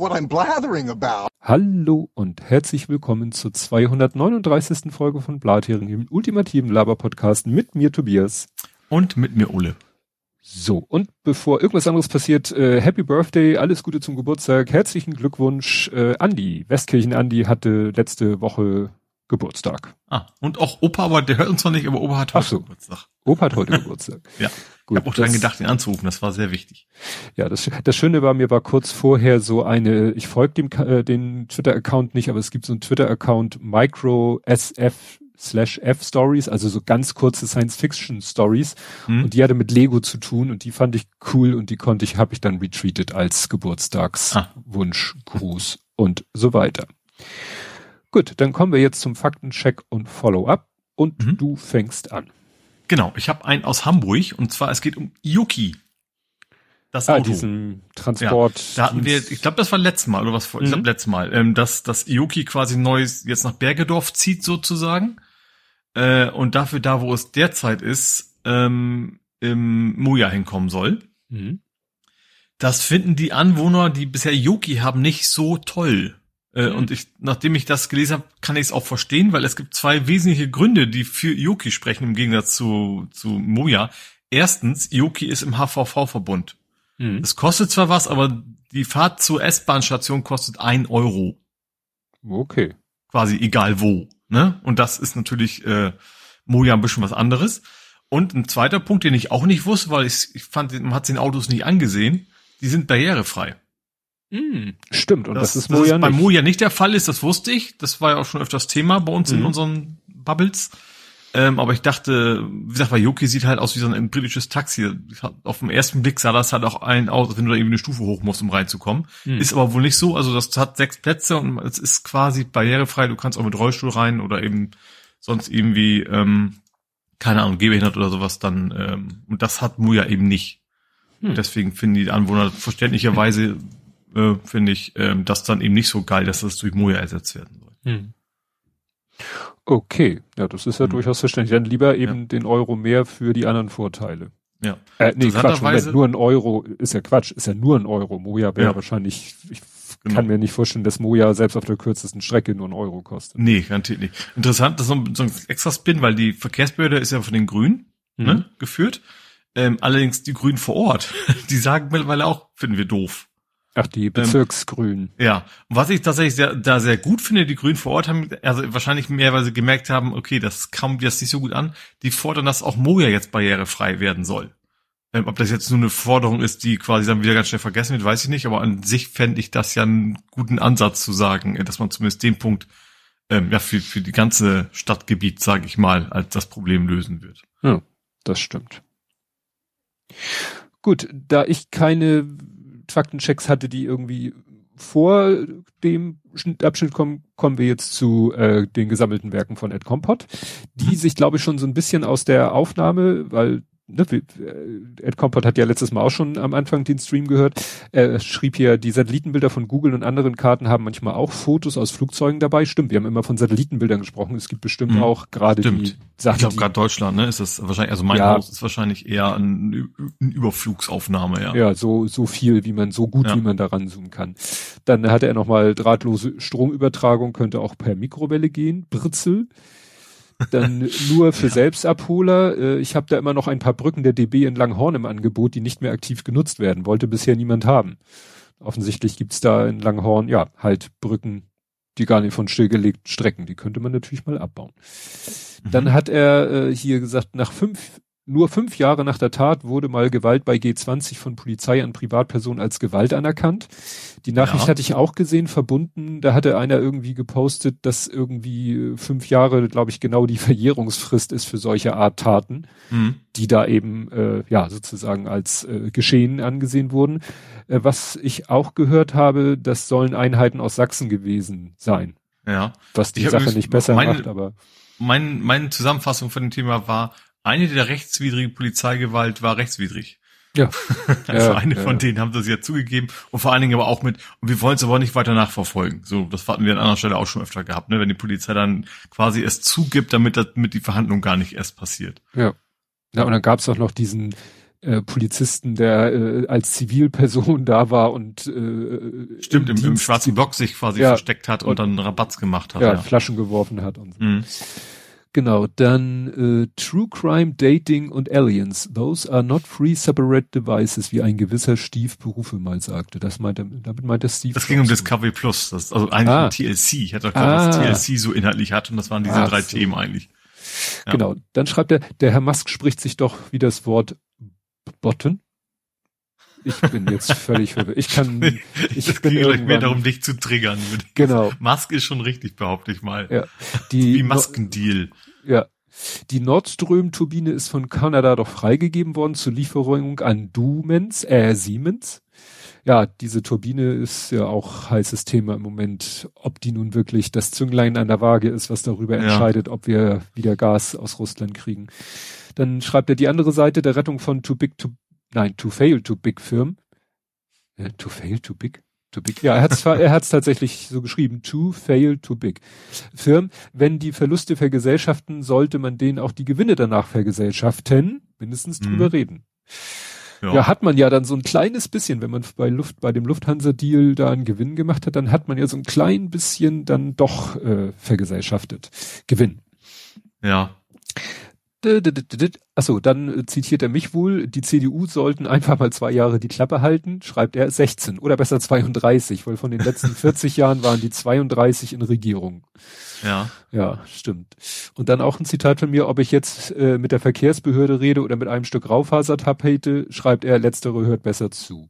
what I'm blathering about. Hallo und herzlich willkommen zur 239. Folge von Blathering, dem ultimativen Laber-Podcast mit mir Tobias. Und mit mir Ole. So, und bevor irgendwas anderes passiert, äh, Happy Birthday, alles Gute zum Geburtstag, herzlichen Glückwunsch, äh, Andi. Westkirchen Andi hatte letzte Woche Geburtstag. Ah, und auch Opa, aber der hört uns zwar nicht, aber Opa hat heute so. Geburtstag. Opa hat heute Geburtstag. Ja. Gut, ich habe auch dran gedacht, ihn anzurufen, das war sehr wichtig. Ja, das, das Schöne war, mir war kurz vorher so eine, ich folge dem äh, den Twitter-Account nicht, aber es gibt so einen Twitter-Account Micro SF slash F Stories, also so ganz kurze Science-Fiction-Stories. Hm? Und die hatte mit Lego zu tun und die fand ich cool und die konnte ich, habe ich dann retweetet als Ah. Geburtstagswunsch, Gruß und so weiter. Gut, dann kommen wir jetzt zum Faktencheck und Follow-up und Mhm. du fängst an. Genau, ich habe einen aus Hamburg und zwar es geht um Yuki. Das Ah, Auto. diesen Transport. Da hatten wir, ich glaube, das war letztes Mal oder was vor, ich Mhm. glaube letztes Mal, ähm, dass das Ioki quasi neues jetzt nach Bergedorf zieht sozusagen äh, und dafür da, wo es derzeit ist, ähm, im Moja hinkommen soll. Mhm. Das finden die Anwohner, die bisher Yoki haben, nicht so toll. Äh, Mhm. Und ich, nachdem ich das gelesen habe, kann ich es auch verstehen, weil es gibt zwei wesentliche Gründe, die für Yoki sprechen im Gegensatz zu, zu Moja. Erstens, Yoki ist im HVV-Verbund. Mhm. Es kostet zwar was, aber die Fahrt zur S-Bahn-Station kostet ein Euro. Okay. Quasi egal wo. Ne? Und das ist natürlich äh, Moja ein bisschen was anderes. Und ein zweiter Punkt, den ich auch nicht wusste, weil ich, ich fand, man hat den Autos nicht angesehen, die sind barrierefrei. Mhm. Stimmt, und das, ist dass Moja es bei. Moja nicht der Fall ist, das wusste ich. Das war ja auch schon öfters Thema bei uns in Mhm. unseren Bubbles. Ähm, aber ich dachte, wie gesagt, bei Yoki sieht halt aus wie so ein britisches Taxi. Auf den ersten Blick sah das halt auch ein aus, als wenn du da irgendwie eine Stufe hoch musst, um reinzukommen. Mhm. Ist aber wohl nicht so. Also das hat sechs Plätze und es ist quasi barrierefrei. Du kannst auch mit Rollstuhl rein oder eben sonst irgendwie, ähm, keine Ahnung, gehbehindert oder sowas dann. Ähm, und das hat Moja eben nicht. Hm. Und deswegen finden die Anwohner verständlicherweise, äh, finde ich, ähm, das dann eben nicht so geil, dass das durch Moja ersetzt werden soll. Mhm. Okay, ja, das ist ja Mhm. durchaus verständlich. Dann lieber eben den Euro mehr für die anderen Vorteile. Ja. Äh, nee, Quatsch, Moment, nur ein Euro ist ja Quatsch, ist ja nur ein Euro. Moja wäre Ja. wahrscheinlich, ich Genau. kann mir nicht vorstellen, dass Moja selbst auf der kürzesten Strecke nur ein Euro kostet. Nee, garantiert nicht. Interessant, das ist so ein, so ein extra Spin, weil die Verkehrsbehörde ist ja von den Grünen Mhm. ne, geführt. Ähm, allerdings die Grünen vor Ort, die sagen mittlerweile auch, finden wir doof. Ach, die Bezirksgrünen. Ja, und was ich tatsächlich sehr, da sehr gut finde, die Grünen vor Ort haben, also wahrscheinlich mehrweise gemerkt haben, okay, das kam jetzt nicht so gut an, die fordern, dass auch Moja jetzt barrierefrei werden soll. Ähm, ob das jetzt nur eine Forderung ist, die quasi dann wieder ganz schnell vergessen wird, weiß ich nicht, aber an sich fände ich das ja einen guten Ansatz zu sagen, äh, dass man zumindest den Punkt ähm, ja für, für die ganze Stadtgebiet, sage ich mal, als das Problem lösen wird. Ja, das stimmt. Gut, da ich keine Faktenchecks hatte, die irgendwie vor dem Schnitt- Abschnitt kommen, kommen wir jetzt zu äh, den gesammelten Werken von Ed Kompott, die Mhm. sich, glaube ich, schon so ein bisschen aus der Aufnahme, weil ne, äh, Ed Kompott hat ja letztes Mal auch schon am Anfang den Stream gehört. Er schrieb hier, die Satellitenbilder von Google und anderen Karten haben manchmal auch Fotos aus Flugzeugen dabei. Stimmt, wir haben immer von Satellitenbildern gesprochen. Es gibt bestimmt Mhm. auch gerade die. Sachen, Ich glaube, gerade Deutschland, ne, ist das wahrscheinlich, also mein Ja. Haus ist wahrscheinlich eher ein, eine Überflugsaufnahme, ja. Ja, so, so viel, wie man, so gut, Ja. wie man daran zoomen kann. Dann hatte er nochmal drahtlose Stromübertragung, könnte auch per Mikrowelle gehen, Britzel. Dann nur für Selbstabholer. Äh, Ich habe da immer noch ein paar Brücken der DB in Langhorn im Angebot, die nicht mehr aktiv genutzt werden. Wollte bisher niemand haben. Offensichtlich gibt's da in Langhorn, ja, halt Brücken, die gar nicht von stillgelegten Strecken. Die könnte man natürlich mal abbauen. Dann Mhm. hat er äh, hier gesagt, nach fünf, nur fünf Jahre nach der Tat wurde mal Gewalt bei G20 von Polizei an Privatpersonen als Gewalt anerkannt. Die Nachricht Ja. hatte ich auch gesehen, verbunden. Da hatte einer irgendwie gepostet, dass irgendwie äh, fünf Jahre, glaube ich, genau die Verjährungsfrist ist für solche Art Taten, Mhm. die da eben äh, ja sozusagen als äh, Geschehen angesehen wurden. Äh, was ich auch gehört habe, das sollen Einheiten aus Sachsen gewesen sein, Ja. was die Sache nicht besser meine- macht, aber Mein, meine Zusammenfassung von dem Thema war, eine der rechtswidrige Polizeigewalt war rechtswidrig. ja. Also Ja, eine ja. von denen haben das ja zugegeben und vor allen Dingen aber auch mit, und wir wollen es aber nicht weiter nachverfolgen. So, das hatten wir an anderer Stelle auch schon öfter gehabt, ne? wenn die Polizei dann quasi es zugibt, damit, das, damit die Verhandlung gar nicht erst passiert. Ja. Ja, und dann gab's auch noch diesen äh, Polizisten, der äh, als Zivilperson da war und äh, stimmt im, im schwarzen Block sich quasi ja, versteckt hat und, und dann Rabatz gemacht hat. Ja, ja, Flaschen geworfen hat und so. Mhm. Genau, dann äh, True Crime, Dating und Aliens. Those are not free separate devices, wie ein gewisser Steve Berufe mal sagte. Das meinte, damit meinte Steve. Das ging um Discovery Plus, das, also eigentlich ah. um TLC. Ich hatte doch ah. was TLC so inhaltlich hat und das waren diese Ach drei so. Themen eigentlich. Ja. Genau, dann schreibt er, der Herr Musk spricht sich doch wie das Wort Botten. Ich bin jetzt völlig verwirrt. Ich kann, ich das bin ging mehr darum, dich zu triggern. Genau. Musk ist schon richtig, behaupte ich mal. Ja. Die, wie Maskendeal. Ja. Die Nordström-Turbine ist von Kanada doch freigegeben worden zur Lieferung an Dumens, äh, Siemens. Ja, diese Turbine ist ja auch heißes Thema im Moment, ob die nun wirklich das Zünglein an der Waage ist, was darüber ja. entscheidet, ob wir wieder Gas aus Russland kriegen. Dann schreibt er die andere Seite der Rettung von Too Big to, nein, Too Fail to Big Firm. Äh, too Fail to Big? Too big. Ja, er hat es er hat's tatsächlich so geschrieben. Too fail too big. Firm, wenn die Verluste vergesellschaften, sollte man denen auch die Gewinne danach vergesellschaften, mindestens mhm. drüber reden. Ja. ja. hat man ja dann so ein kleines bisschen, wenn man bei Luft, bei dem Lufthansa-Deal da einen Gewinn gemacht hat, dann hat man ja so ein klein bisschen dann doch äh, vergesellschaftet. Gewinn. Ja. Achso, dann äh, zitiert er mich wohl, die CDU sollten einfach mal zwei Jahre die Klappe halten, schreibt er 16 oder besser 32, weil von den letzten 40 Jahren waren die 32 in Regierung. Ja. Ja, stimmt. Und dann auch ein Zitat von mir, ob ich jetzt äh, mit der Verkehrsbehörde rede oder mit einem Stück Raufasertapete, schreibt er, letztere hört besser zu.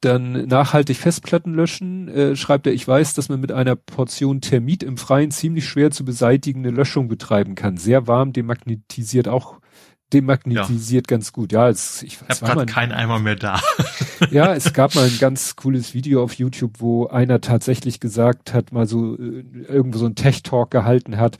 Dann nachhaltig Festplatten löschen, äh, schreibt er, ich weiß, dass man mit einer Portion Thermit im Freien ziemlich schwer zu beseitigende Löschung betreiben kann. Sehr warm, demagnetisiert auch, demagnetisiert ja. ganz gut. Ja, es, ich, ich habe keinen Eimer mehr da. ja, es gab mal ein ganz cooles Video auf YouTube, wo einer tatsächlich gesagt hat, mal so äh, irgendwo so ein Tech-Talk gehalten hat,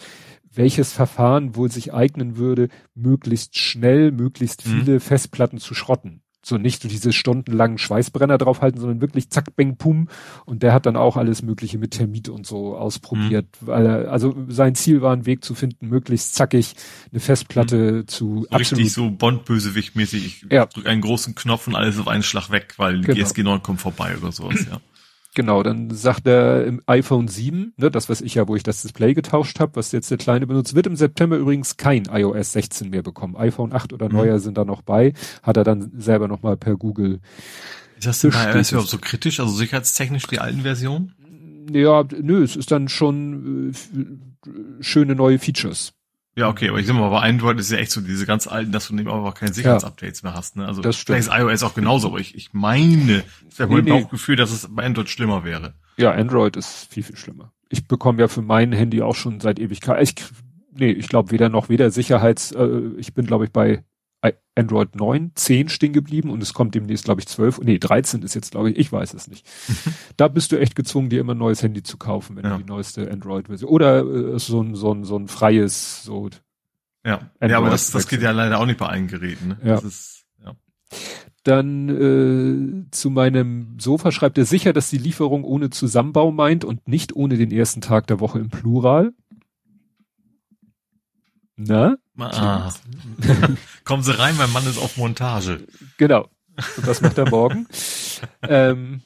welches Verfahren wohl sich eignen würde, möglichst schnell, möglichst mhm. viele mhm. Festplatten zu schrotten so nicht so diese stundenlangen Schweißbrenner draufhalten, sondern wirklich zack, beng, pum. Und der hat dann auch alles Mögliche mit Termit und so ausprobiert, mhm. weil er, also sein Ziel war, einen Weg zu finden, möglichst zackig eine Festplatte mhm. zu so Richtig so Bond-Bösewicht-mäßig. Ich ja. drücke einen großen Knopf und alles auf einen Schlag weg, weil genau. GSG 9 kommt vorbei oder sowas, ja. Genau, dann sagt er im iPhone 7, ne, das was ich ja, wo ich das Display getauscht habe, was jetzt der Kleine benutzt, wird im September übrigens kein iOS 16 mehr bekommen. iPhone 8 oder mhm. neuer sind da noch bei, hat er dann selber nochmal per Google. Ist das denn bei iOS überhaupt so kritisch, also sicherheitstechnisch die alten Versionen? Ja, nö, es ist dann schon äh, schöne neue Features. Ja, okay, aber ich sag mal, bei Android ist ja echt so diese ganz alten, dass du eben auch keine Sicherheitsupdates mehr hast. Ne? Also das stimmt. vielleicht ist iOS auch genauso, aber ich, ich meine, es wäre nee, nee. Gefühl, dass es bei Android schlimmer wäre. Ja, Android ist viel, viel schlimmer. Ich bekomme ja für mein Handy auch schon seit Ewigkeit. Ich, nee, ich glaube weder noch weder Sicherheits, äh, ich bin glaube ich bei Android 9, 10 stehen geblieben und es kommt demnächst, glaube ich, 12, nee, 13 ist jetzt, glaube ich, ich weiß es nicht. da bist du echt gezwungen, dir immer ein neues Handy zu kaufen, wenn ja. du die neueste Android-Version oder äh, so ein, so ein, so ein freies, so. Ja, ja aber das, das geht ja leider auch nicht bei allen Geräten. Ne? Ja. Das ist, ja. Dann äh, zu meinem Sofa schreibt er sicher, dass die Lieferung ohne Zusammenbau meint und nicht ohne den ersten Tag der Woche im Plural. Na? Ah. Kommen Sie rein, mein Mann ist auf Montage. Genau. Und was macht er morgen? ähm,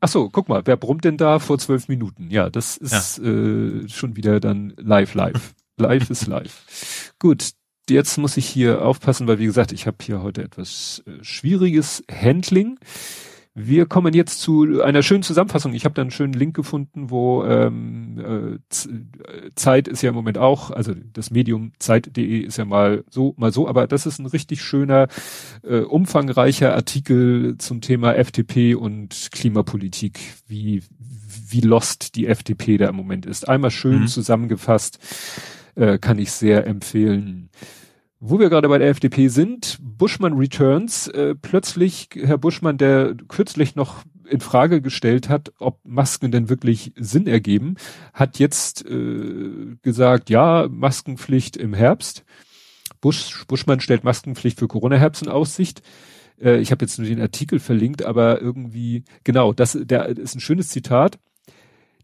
ach so, guck mal, wer brummt denn da vor zwölf Minuten? Ja, das ist ja. Äh, schon wieder dann live, live. live ist live. Gut, jetzt muss ich hier aufpassen, weil wie gesagt, ich habe hier heute etwas äh, schwieriges Handling. Wir kommen jetzt zu einer schönen Zusammenfassung. Ich habe da einen schönen Link gefunden, wo ähm, äh, Zeit ist ja im Moment auch, also das Medium Zeit.de ist ja mal so, mal so, aber das ist ein richtig schöner, äh, umfangreicher Artikel zum Thema FDP und Klimapolitik, wie, wie lost die FDP da im Moment ist. Einmal schön mhm. zusammengefasst, äh, kann ich sehr empfehlen. Wo wir gerade bei der FDP sind, Buschmann Returns, äh, plötzlich Herr Buschmann, der kürzlich noch in Frage gestellt hat, ob Masken denn wirklich Sinn ergeben, hat jetzt äh, gesagt, ja, Maskenpflicht im Herbst. Busch, Buschmann stellt Maskenpflicht für Corona-Herbst in Aussicht. Äh, ich habe jetzt nur den Artikel verlinkt, aber irgendwie, genau, das der ist ein schönes Zitat.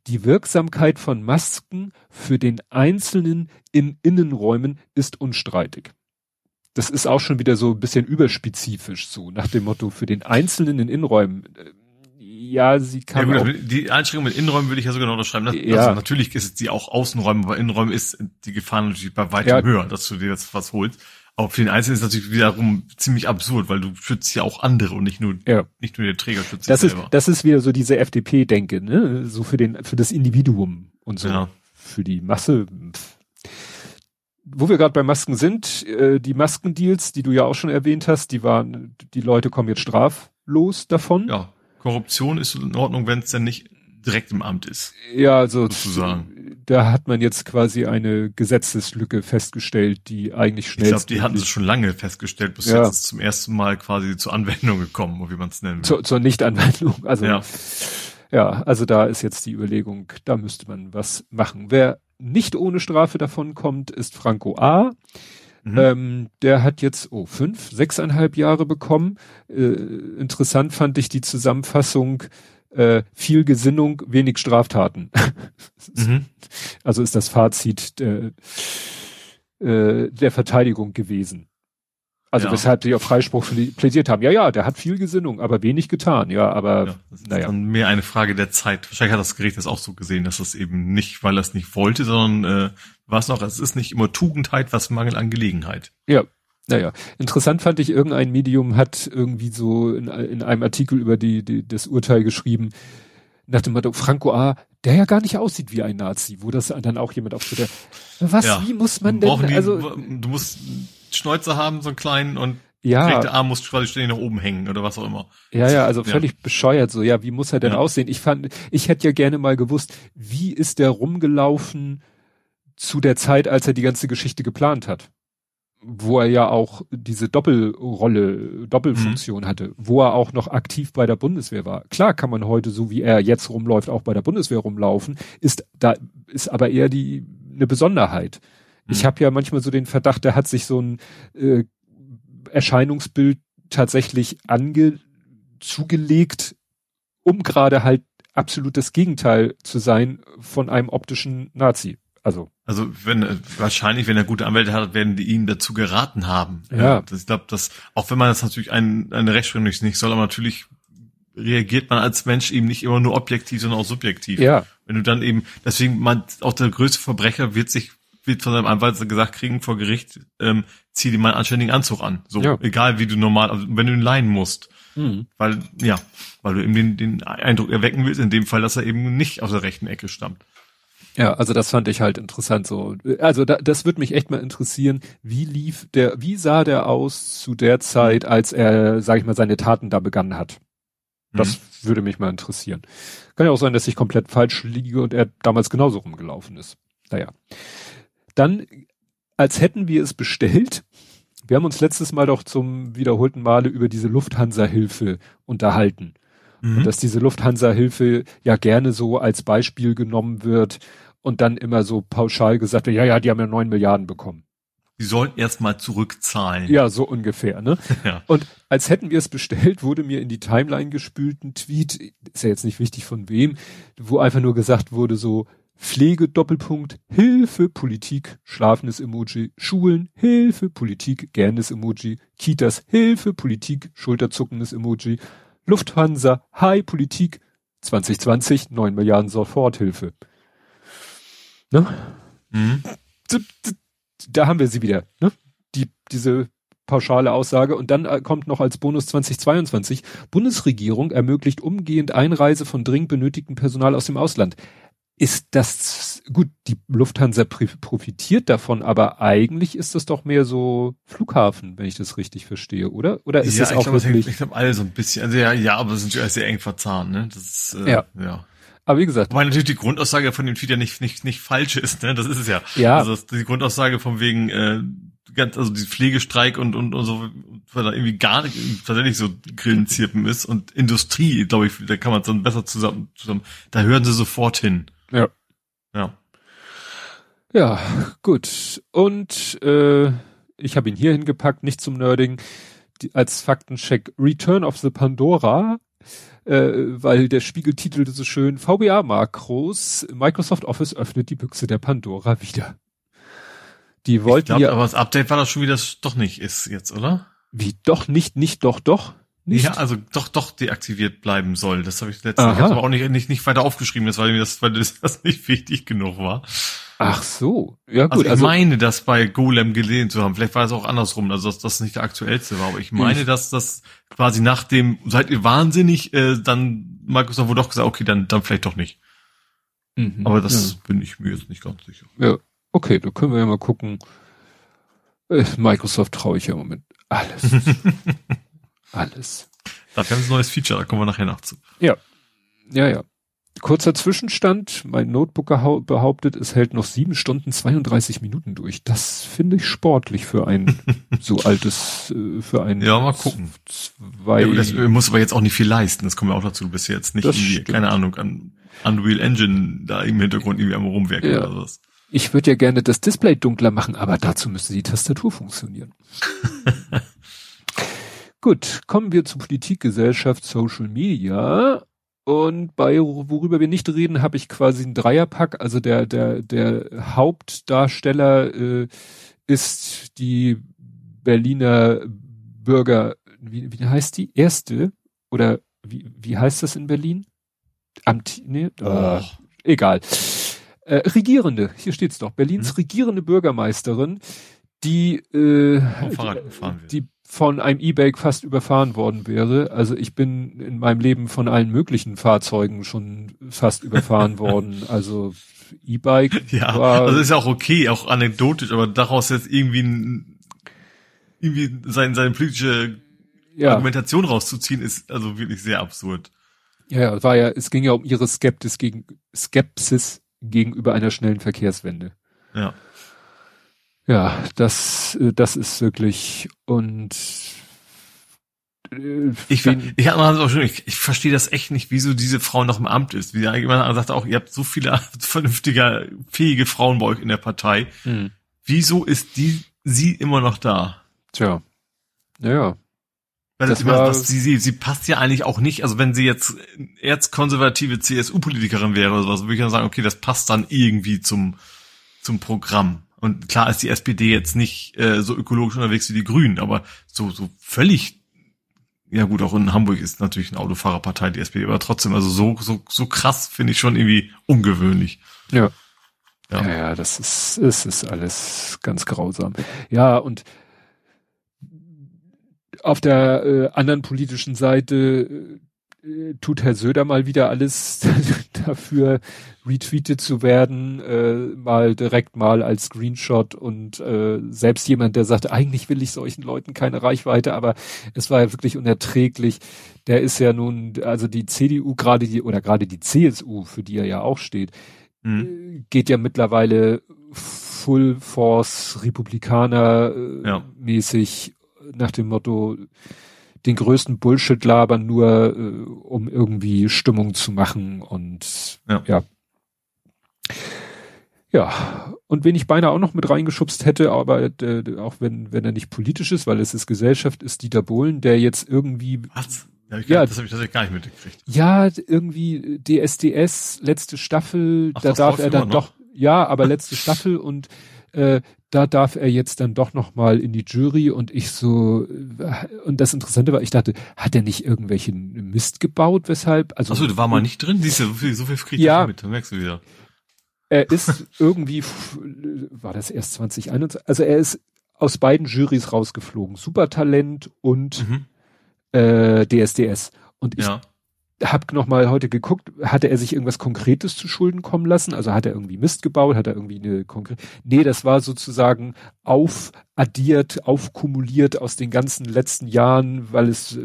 Die Wirksamkeit von Masken für den Einzelnen in Innenräumen ist unstreitig das ist auch schon wieder so ein bisschen überspezifisch, so nach dem Motto, für den Einzelnen in Innenräumen, äh, ja, sie kann. Ja, gut, die Einschränkung mit Innenräumen würde ich ja sogar noch unterschreiben. Das, Ja. Also natürlich ist es die auch Außenräume, aber Innenräume ist die Gefahr natürlich bei weitem Ja. höher, dass du dir jetzt was holst. Aber für den Einzelnen ist es natürlich wiederum ziemlich absurd, weil du schützt ja auch andere und nicht nur, Ja. nicht nur der Träger schützt Das sich ist, selber. das ist wieder so diese FDP-Denke, ne? So für den, für das Individuum und so. Ja. Für die Masse. pff. Wo wir gerade bei Masken sind, äh, die Maskendeals, die du ja auch schon erwähnt hast, die waren, die Leute kommen jetzt straflos davon. ja. Korruption ist in Ordnung, wenn es dann nicht direkt im Amt ist. Ja, also Sozusagen. da hat man jetzt quasi eine Gesetzeslücke festgestellt, die eigentlich Ich schnell glaube, die hatten sie schon lange festgestellt, bis Ja. jetzt ist zum ersten Mal quasi zur Anwendung gekommen, wie man es nennen will. zur, zur Nichtanwendung. Also Ja. ja, also da ist jetzt die Überlegung, da müsste man was machen. Wer nicht ohne Strafe davon kommt, ist Franco A. Mhm. Ähm, der hat jetzt, oh, fünf, sechseinhalb Jahre bekommen. Äh, interessant fand ich die Zusammenfassung, äh, viel Gesinnung, wenig Straftaten. Mhm. Also ist das Fazit der, äh, der Verteidigung gewesen. Also Ja. weshalb sie auf Freispruch pl- plädiert haben. Ja, ja, der hat viel Gesinnung, aber wenig getan. Ja, aber Ja, das ist naja. dann mehr eine Frage der Zeit. Wahrscheinlich hat das Gericht das auch so gesehen, dass es eben nicht, weil er es nicht wollte, sondern äh, was noch, es ist nicht immer Tugendheit, was Mangel an Gelegenheit. Ja, naja. Interessant fand ich, irgendein Medium hat irgendwie so in, in einem Artikel über die, die, das Urteil geschrieben, nach dem Motto, Franco A., der ja gar nicht aussieht wie ein Nazi, wo das dann auch jemand auf Twitter, was, Ja. wie muss man denn, die, also, du musst Schnäuzer haben, so einen kleinen, und ja, rechte Arm muss quasi ständig nach oben hängen oder was auch immer. ja, ja, also Ja. völlig bescheuert so, ja, wie muss er denn Ja. aussehen? Ich fand, ich hätte ja gerne mal gewusst, wie ist der rumgelaufen zu der Zeit, als er die ganze Geschichte geplant hat? Wo er ja auch diese Doppelrolle, Doppelfunktion hatte, wo er auch noch aktiv bei der Bundeswehr war. Klar kann man heute, so wie er jetzt rumläuft, auch bei der Bundeswehr rumlaufen, ist da, ist aber eher die, eine Besonderheit. Ich Mhm. habe ja manchmal so den Verdacht, der hat sich so ein äh, Erscheinungsbild tatsächlich ange zugelegt, um gerade halt absolut das Gegenteil zu sein von einem optischen Nazi. Also, Also wenn wahrscheinlich, wenn er gute Anwälte hat, werden die ihm dazu geraten haben. Ja. das, ich glaube, dass auch wenn man das natürlich ein, eine Rechtsprechung nicht nicht soll, aber natürlich reagiert man als Mensch eben nicht immer nur objektiv, sondern auch subjektiv. ja, Wenn du dann eben, deswegen man auch der größte Verbrecher wird sich wird von seinem Anwalt gesagt kriegen vor Gericht, ähm, zieh dir mal einen anständigen Anzug an. So, Ja. egal wie du normal, also wenn du ihn leihen musst. Weil, ja, weil du eben den, den Eindruck erwecken willst, in dem Fall, dass er eben nicht aus der rechten Ecke stammt. ja, also das fand ich halt interessant so. Also da, das würde mich echt mal interessieren, wie lief der, wie sah der aus zu der Zeit, als er, sag ich mal, seine Taten da begangen hat? Das Mhm. würde mich mal interessieren. Kann ja auch sein, dass ich komplett falsch liege und er damals genauso rumgelaufen ist. Naja. Dann, als hätten wir es bestellt, wir haben uns letztes Mal doch zum wiederholten Male über diese Lufthansa-Hilfe unterhalten. Mhm. Und dass diese Lufthansa-Hilfe ja gerne so als Beispiel genommen wird und dann immer so pauschal gesagt wird, ja, ja, die haben ja neun Milliarden bekommen. Die sollen erstmal zurückzahlen. Ja, so ungefähr, ne? ja. Und als hätten wir es bestellt, wurde mir in die Timeline gespült ein Tweet, ist ja jetzt nicht wichtig von wem, wo einfach nur gesagt wurde so, Pflege, Doppelpunkt, Hilfe, Politik, schlafendes Emoji, Schulen, Hilfe, Politik, gerndes Emoji, Kitas, Hilfe, Politik, schulterzuckendes Emoji, Lufthansa, Hi, Politik, 2020, 9 Milliarden Soforthilfe. Ne? Mhm. da haben wir sie wieder, ne? Die, diese pauschale Aussage. Und dann äh, kommt noch als Bonus 2022, Bundesregierung ermöglicht umgehend Einreise von dringend benötigtem Personal aus dem Ausland. Ist das, gut, die Lufthansa profitiert davon, aber eigentlich ist das doch mehr so Flughafen, wenn ich das richtig verstehe, oder? Oder ist ja, das auch glaube, wirklich? ich glaube, alle so ein bisschen. Also ja, ja, aber sind ja sehr eng verzahnt, ne? Das ist, äh, Ja. ja. aber wie gesagt, Wobei natürlich die Grundaussage von dem Tweet ja nicht, nicht, nicht falsch ist, ne? Das ist es ja. Ja. Also das- die Grundaussage von wegen, äh, ganz, also die Pflegestreik und, und, und so, weil da irgendwie gar nicht, tatsächlich so Grillenzirpen ist und Industrie, glaube ich, da kann man es dann besser zusammen, zusammen, da hören sie sofort hin. Ja. Ja. Ja, gut. Und äh, ich habe ihn hier hingepackt, nicht zum Nerding, die, als Faktencheck Return of the Pandora, äh, weil der Spiegel titelte so schön VBA-Makros, Microsoft Office öffnet die Büchse der Pandora wieder. Die wollten ich glaub, ja, aber das Update war das schon wieder das doch nicht ist jetzt, oder? wie doch nicht, nicht, doch, doch. Nicht? Ja, also doch, doch deaktiviert bleiben soll. Das habe ich letztens, Aha. ich aber auch nicht, nicht, nicht weiter aufgeschrieben, das, weil mir das, weil das, nicht wichtig genug war. Ach so. Ja Also gut, ich also, meine, das bei Golem gelesen zu haben. Vielleicht war es auch andersrum, also dass das nicht der aktuellste war. Aber ich meine, Ich- dass das quasi nach dem, seid ihr wahnsinnig, äh, dann Microsoft wohl doch gesagt, okay, dann, dann vielleicht doch nicht. Mhm. Aber das bin ich mir jetzt nicht ganz sicher. Ja, okay, da können wir ja mal gucken. Äh, Microsoft traue ich ja im Moment alles. alles. Dafür haben sie ein neues Feature, da kommen wir nachher noch zu. Ja, ja. Kurzer Zwischenstand. Mein Notebook behauptet, es hält noch sieben Stunden 32 Minuten durch. Das finde ich sportlich für ein so altes, äh, für ein Ja, mal gucken. zwei. Ja, das äh, muss aber jetzt auch nicht viel leisten. Das kommt ja auch dazu. Du bist ja jetzt nicht irgendwie, stimmt. keine Ahnung, an Unreal Engine da im Hintergrund irgendwie am rumwerken Ja. oder sowas. ich würde ja gerne das Display dunkler machen, aber dazu müsste die Tastatur funktionieren. Gut, kommen wir zu Politik, Gesellschaft, Social Media. Und bei worüber wir nicht reden, habe ich quasi einen Dreierpack. Also der der der Hauptdarsteller äh, ist die Berliner Bürger. Wie, wie heißt die? Erste oder wie wie heißt das in Berlin? Amt? Nee, äh, egal. Äh, Regierende, hier steht's doch. Berlins Hm. regierende Bürgermeisterin, die äh, wird. die von einem E-Bike fast überfahren worden wäre. Also ich bin in meinem Leben von allen möglichen Fahrzeugen schon fast überfahren worden. Also E-Bike Ja, war, also ist ja auch okay, auch anekdotisch, aber daraus jetzt irgendwie ein, irgendwie sein, seine politische ja, Argumentation rauszuziehen, ist also wirklich sehr absurd. ja, ja, war ja, es ging ja um ihre Skeptis gegen, Skepsis gegenüber einer schnellen Verkehrswende. Ja. Ja, das, äh, das ist wirklich und äh, Ich, ich, auch schon, ich, ich verstehe das echt nicht, wieso diese Frau noch im Amt ist. Wie jemand sagte auch, ihr habt so viele vernünftige, fähige Frauen bei euch in der Partei. hm, Wieso ist die, sie immer noch da? tja, naja, Weil Das das war- was, sie, sie, sie passt ja eigentlich auch nicht. Also wenn sie jetzt erzkonservative CSU-Politikerin wäre oder sowas, würde ich dann sagen, okay, das passt dann irgendwie zum, zum Programm. Und klar ist die SPD jetzt nicht äh, so ökologisch unterwegs wie die Grünen, aber so, so völlig, ja gut, auch in Hamburg ist natürlich eine Autofahrerpartei, die SPD, aber trotzdem, also so, so, so krass finde ich schon irgendwie ungewöhnlich. ja. Ja. Ja, ja, das ist, es ist alles ganz grausam. Ja, und auf der äh, anderen politischen Seite äh, tut Herr Söder mal wieder alles dafür, retweetet zu werden, äh, mal direkt mal als Screenshot und äh, selbst jemand, der sagt, eigentlich will ich solchen Leuten keine Reichweite, aber es war ja wirklich unerträglich. Der ist ja nun, also die CDU gerade die oder gerade die CSU, für die er ja auch steht, Hm. äh, geht ja mittlerweile Full Force Republikaner äh, Ja. mäßig nach dem Motto den größten Bullshit labern, nur äh, um irgendwie Stimmung zu machen und Ja. ja. Ja, und wen ich beinahe auch noch mit reingeschubst hätte, aber äh, auch wenn, wenn er nicht politisch ist, weil es ist Gesellschaft, ist Dieter Bohlen, der jetzt irgendwie Was? Ja, Ja. das habe ich tatsächlich gar nicht mitgekriegt. ja, irgendwie DSDS, letzte Staffel, Ach, da darf er dann noch? doch, ja, aber letzte Staffel und äh, da darf er jetzt dann doch noch mal in die Jury und ich so, äh, und das Interessante war, ich dachte, hat er nicht irgendwelchen Mist gebaut, weshalb, also Achso, du war mal nicht drin? Siehst du, so viel, so viel krieg ich Ja. mit, merkst du wieder. Er ist irgendwie, war das erst 2021, also er ist aus beiden Jurys rausgeflogen, Supertalent und Mhm. äh, DSDS. Und ich Ja. hab noch mal heute geguckt, hatte er sich irgendwas Konkretes zu Schulden kommen lassen? Also hat er irgendwie Mist gebaut? Hat er irgendwie eine konkrete? Nee, das war sozusagen aufaddiert, aufkumuliert aus den ganzen letzten Jahren, weil es,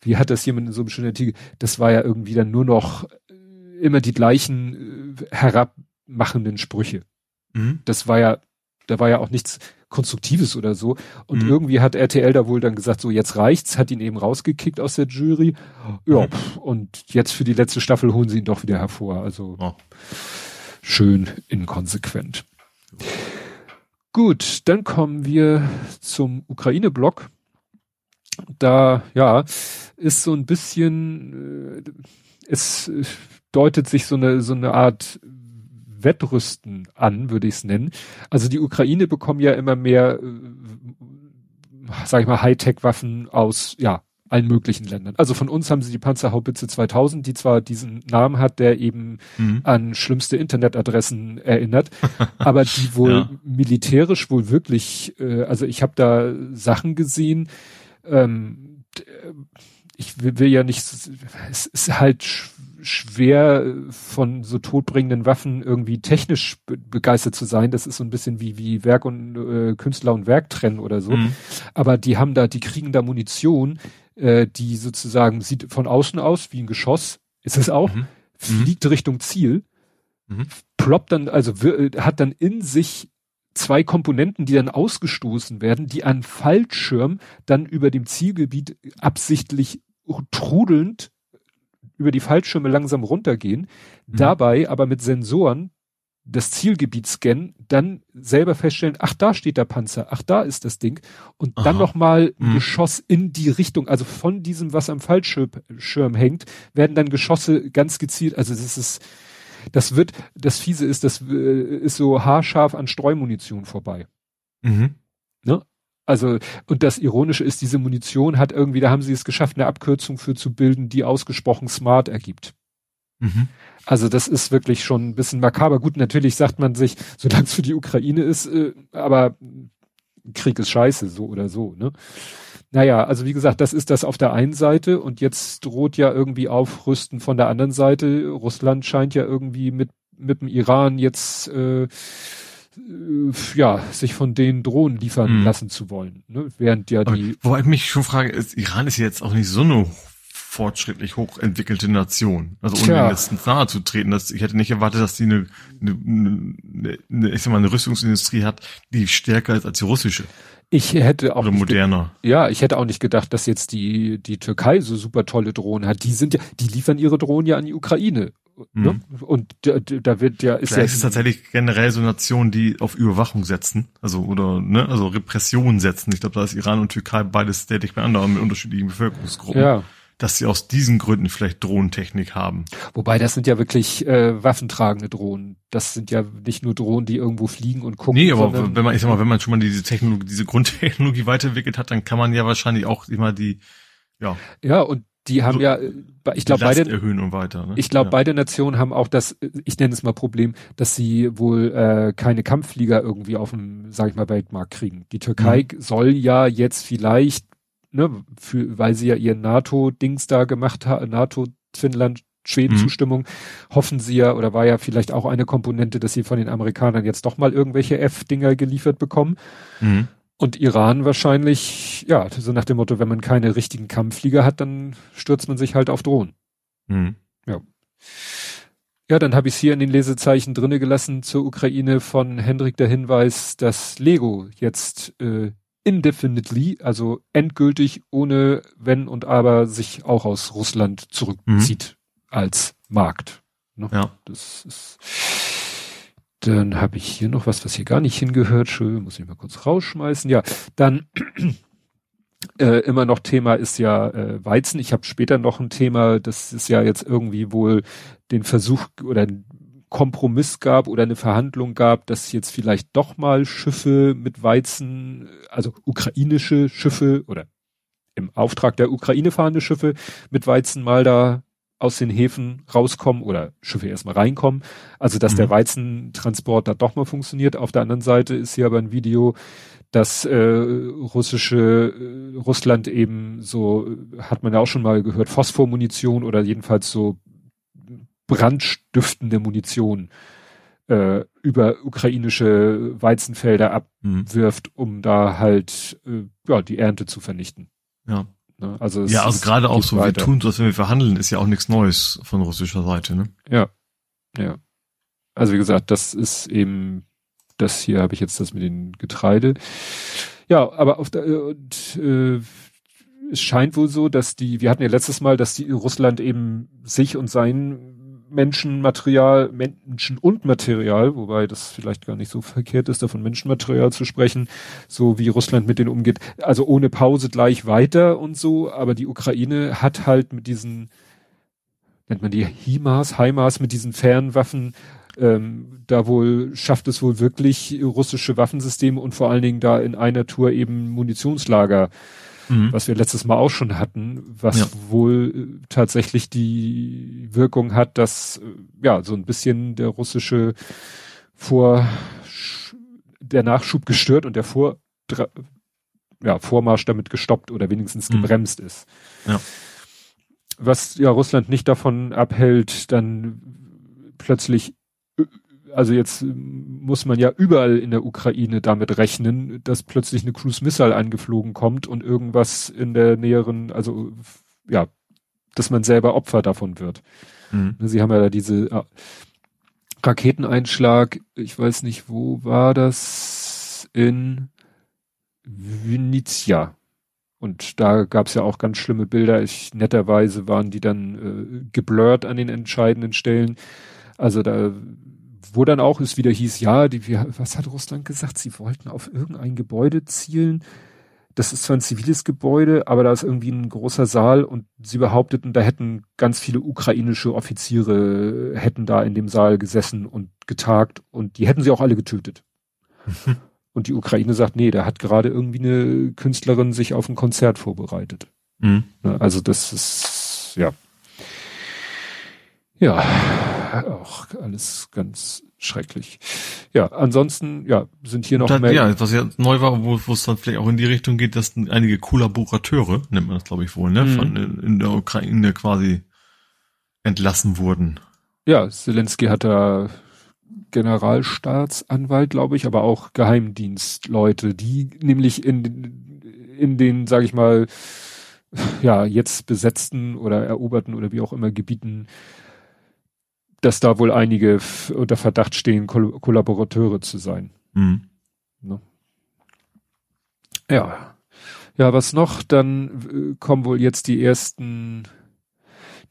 wie hat das jemand in so einem schönen Artikel, das war ja irgendwie dann nur noch äh, immer die gleichen äh, herabmachenden Sprüche. Mhm. Das war ja, da war ja auch nichts Konstruktives oder so. Und Mhm. irgendwie hat RTL da wohl dann gesagt, so jetzt reicht's, hat ihn eben rausgekickt aus der Jury. Ja, Mhm. pf, und jetzt für die letzte Staffel holen sie ihn doch wieder hervor. Also Oh. schön inkonsequent. Gut, dann kommen wir zum Ukraine-Block. Da, ja, ist so ein bisschen, äh, es äh, deutet sich so eine, so eine Art Wettrüsten an, würde ich es nennen. Also die Ukraine bekommen ja immer mehr, äh, sag ich mal, Hightech-Waffen aus, ja, allen möglichen Ländern. Also von uns haben sie die Panzerhaubitze 2000, die zwar diesen Namen hat, der eben mhm. an schlimmste Internetadressen erinnert, aber die wohl ja. militärisch wohl wirklich, äh, also ich habe da Sachen gesehen, ähm, ich will, will ja nicht, es ist halt schwer von so todbringenden Waffen irgendwie technisch be begeistert zu sein. Das ist so ein bisschen wie wie Werk und äh, Künstler und Werk trennen oder so. Mhm. Aber die haben da, die kriegen da Munition, äh, die sozusagen sieht von außen aus wie ein Geschoss. Ist es auch? Mhm. Fliegt mhm. Richtung Ziel, mhm. ploppt dann also hat dann in sich zwei Komponenten, die dann ausgestoßen werden, die an Fallschirm dann über dem Zielgebiet absichtlich trudelnd über die Fallschirme langsam runtergehen, mhm. dabei aber mit Sensoren das Zielgebiet scannen, dann selber feststellen, ach, da steht der Panzer, ach, da ist das Ding und Aha. dann nochmal ein mhm. Geschoss in die Richtung, also von diesem, was am Fallschirm hängt, werden dann Geschosse ganz gezielt, also das ist, das wird, das Fiese ist, das äh, ist so haarscharf an Streumunition vorbei. Mhm. Ne? Also, und das Ironische ist, diese Munition hat irgendwie, da haben sie es geschafft, eine Abkürzung für zu bilden, die ausgesprochen smart ergibt. Mhm. Also das ist wirklich schon ein bisschen makaber. Gut, natürlich sagt man sich, solange es für die Ukraine ist, äh, aber Krieg ist scheiße, so oder so, ne? Naja, also wie gesagt, das ist das auf der einen Seite und jetzt droht ja irgendwie Aufrüsten von der anderen Seite. Russland scheint ja irgendwie mit, mit dem Iran jetzt äh, ja, sich von den Drohnen liefern mhm. lassen zu wollen. Ne? Während ja die. wobei ich mich schon frage, ist, Iran ist jetzt auch nicht so eine fortschrittlich hochentwickelte Nation. Also ohne Tja. jetzt nahe zu treten. Das, ich hätte nicht erwartet, dass die eine, eine, eine, eine, ich sag mal, eine Rüstungsindustrie hat, die stärker ist als die russische. Ich hätte auch Oder moderner. Ja, ich hätte auch nicht gedacht, dass jetzt die die Türkei so super tolle Drohnen hat. Die sind ja, die liefern ihre Drohnen ja an die Ukraine. Ne? Mhm. Und da, da wird ja ist Vielleicht ja ist es tatsächlich generell so Nationen, die auf Überwachung setzen, also oder ne, also Repression setzen. Ich glaube, da ist Iran und Türkei beides tätig bei anderen mit unterschiedlichen Bevölkerungsgruppen. Ja. Dass sie aus diesen Gründen vielleicht Drohnentechnik haben. Wobei das sind ja wirklich äh, waffentragende Drohnen. Das sind ja nicht nur Drohnen, die irgendwo fliegen und gucken. Nee, aber wenn man, ich sag mal, wenn man schon mal diese Technologie, diese Grundtechnologie weiterentwickelt hat, dann kann man ja wahrscheinlich auch immer die, ja. Ja, und die haben so, ja, ich glaube beide erhöhen und weiter. Ne? Ich glaube ja. beide Nationen haben auch das, ich nenne es mal Problem, dass sie wohl äh, keine Kampfflieger irgendwie auf dem, sag ich mal, Weltmarkt kriegen. Die Türkei mhm. soll ja jetzt vielleicht, ne, für, weil sie ja ihren NATO-Dings da gemacht hat, NATO, Finnland, Schweden mhm. Zustimmung, hoffen sie ja, oder war ja vielleicht auch eine Komponente, dass sie von den Amerikanern jetzt doch mal irgendwelche F-Dinger geliefert bekommen. Mhm. Und Iran wahrscheinlich, ja, so nach dem Motto, wenn man keine richtigen Kampfflieger hat, dann stürzt man sich halt auf Drohnen. Mhm. Ja. Ja, dann habe ich hier in den Lesezeichen drinne gelassen zur Ukraine von Hendrik der Hinweis, dass Lego jetzt äh, indefinitely, also endgültig ohne Wenn und Aber sich auch aus Russland zurückzieht mhm. als Markt. Ne? Ja. Das ist dann habe ich hier noch was, was hier gar nicht hingehört. Schön, muss ich mal kurz rausschmeißen. Ja, dann äh, immer noch Thema ist ja äh, Weizen. Ich habe später noch ein Thema, das ist ja jetzt irgendwie wohl den Versuch oder Kompromiss gab oder eine Verhandlung gab, dass jetzt vielleicht doch mal Schiffe mit Weizen, also ukrainische Schiffe oder im Auftrag der Ukraine fahrende Schiffe mit Weizen mal da aus den Häfen rauskommen oder Schiffe erstmal reinkommen. Also dass mhm. der Weizentransport da doch mal funktioniert. Auf der anderen Seite ist hier aber ein Video, dass äh, russische äh, Russland eben so hat man ja auch schon mal gehört Phosphormunition oder jedenfalls so brandstiftende Munition äh, über ukrainische Weizenfelder mhm. abwirft, mhm. um da halt äh, ja die Ernte zu vernichten. Ja. Ne? Also ja, also gerade auch so, weiter. wir tun so, als wenn wir verhandeln, ist ja auch nichts Neues von russischer Seite, ne? Ja, ja. Also wie gesagt, das ist eben, das hier habe ich jetzt das mit den Getreide. Ja, aber auf der, und, äh, es scheint wohl so, dass die, wir hatten ja letztes Mal, dass die Russland eben sich und sein Menschenmaterial, Menschen und Material, wobei das vielleicht gar nicht so verkehrt ist, da von Menschenmaterial zu sprechen, so wie Russland mit denen umgeht. Also ohne Pause gleich weiter und so, aber die Ukraine hat halt mit diesen, nennt man die HIMARS, HIMARS, mit diesen Fernwaffen ähm, da wohl schafft es wohl wirklich russische Waffensysteme und vor allen Dingen da in einer Tour eben Munitionslager, mhm. was wir letztes Mal auch schon hatten, was ja. wohl äh, tatsächlich die Wirkung hat, dass äh, ja so ein bisschen der russische Vor der Nachschub gestört und der Vor ja, Vormarsch damit gestoppt oder wenigstens mhm. gebremst mhm. ist. Ja. Was ja Russland nicht davon abhält, dann plötzlich also jetzt muss man ja überall in der Ukraine damit rechnen, dass plötzlich eine Cruise Missile eingeflogen kommt und irgendwas in der näheren, also ja, dass man selber Opfer davon wird. Mhm. Sie haben ja da diese äh, Raketeneinschlag, ich weiß nicht, wo war das? In Vinizia. Und da gab es ja auch ganz schlimme Bilder. Ich, netterweise waren die dann äh, geblurrt an den entscheidenden Stellen. Also da wo dann auch es wieder hieß, ja, die, was hat Russland gesagt? Sie wollten auf irgendein Gebäude zielen. Das ist zwar ein ziviles Gebäude, aber da ist irgendwie ein großer Saal und sie behaupteten, da hätten ganz viele ukrainische Offiziere hätten da in dem Saal gesessen und getagt und die hätten sie auch alle getötet. und die Ukraine sagt, nee, da hat gerade irgendwie eine Künstlerin sich auf ein Konzert vorbereitet. Mhm. Also das ist, ja. Ja, auch alles ganz schrecklich. Ja, ansonsten, ja, sind hier noch mehr. Ja, was ja neu war, wo, wo es dann vielleicht auch in die Richtung geht, dass einige Kollaborateure, nennt man das glaube ich wohl, ne, mhm. von in der Ukraine quasi entlassen wurden. Ja, Zelensky hat da Generalstaatsanwalt, glaube ich, aber auch Geheimdienstleute, die nämlich in, in den, sage ich mal, ja, jetzt besetzten oder eroberten oder wie auch immer Gebieten dass da wohl einige unter Verdacht stehen, Koll Kollaborateure zu sein. Mhm. Ne? Ja. Ja, was noch? Dann äh, kommen wohl jetzt die ersten,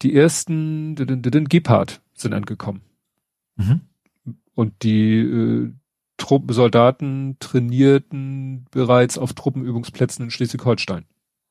die ersten, den, den Gepard sind angekommen. Mhm. Und die äh, Truppen, Soldaten trainierten bereits auf Truppenübungsplätzen in Schleswig-Holstein.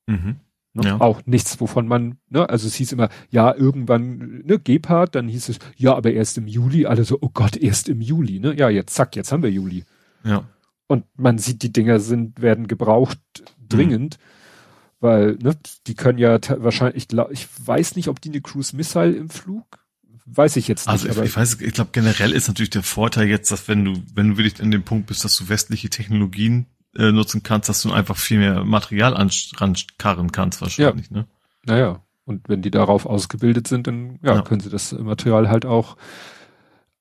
Mhm. Ne? Ja. Auch nichts, wovon man, ne, also es hieß immer, ja, irgendwann, ne, Gepard, dann hieß es, ja, aber erst im Juli, alle so, oh Gott, erst im Juli, ne? Ja, jetzt zack, jetzt haben wir Juli. Ja. Und man sieht, die Dinger sind, werden gebraucht dringend, mhm. weil, ne, die können ja wahrscheinlich, ich, glaub, ich weiß nicht, ob die eine Cruise Missile im Flug, weiß ich jetzt nicht. Also ich, ich weiß, ich glaube generell ist natürlich der Vorteil jetzt, dass wenn du, wenn du wirklich an dem Punkt bist, dass du westliche Technologien äh, nutzen kannst, dass du einfach viel mehr Material rankarren kannst wahrscheinlich, ja. ne? Naja. Und wenn die darauf ausgebildet sind, dann ja, ja. können sie das Material halt auch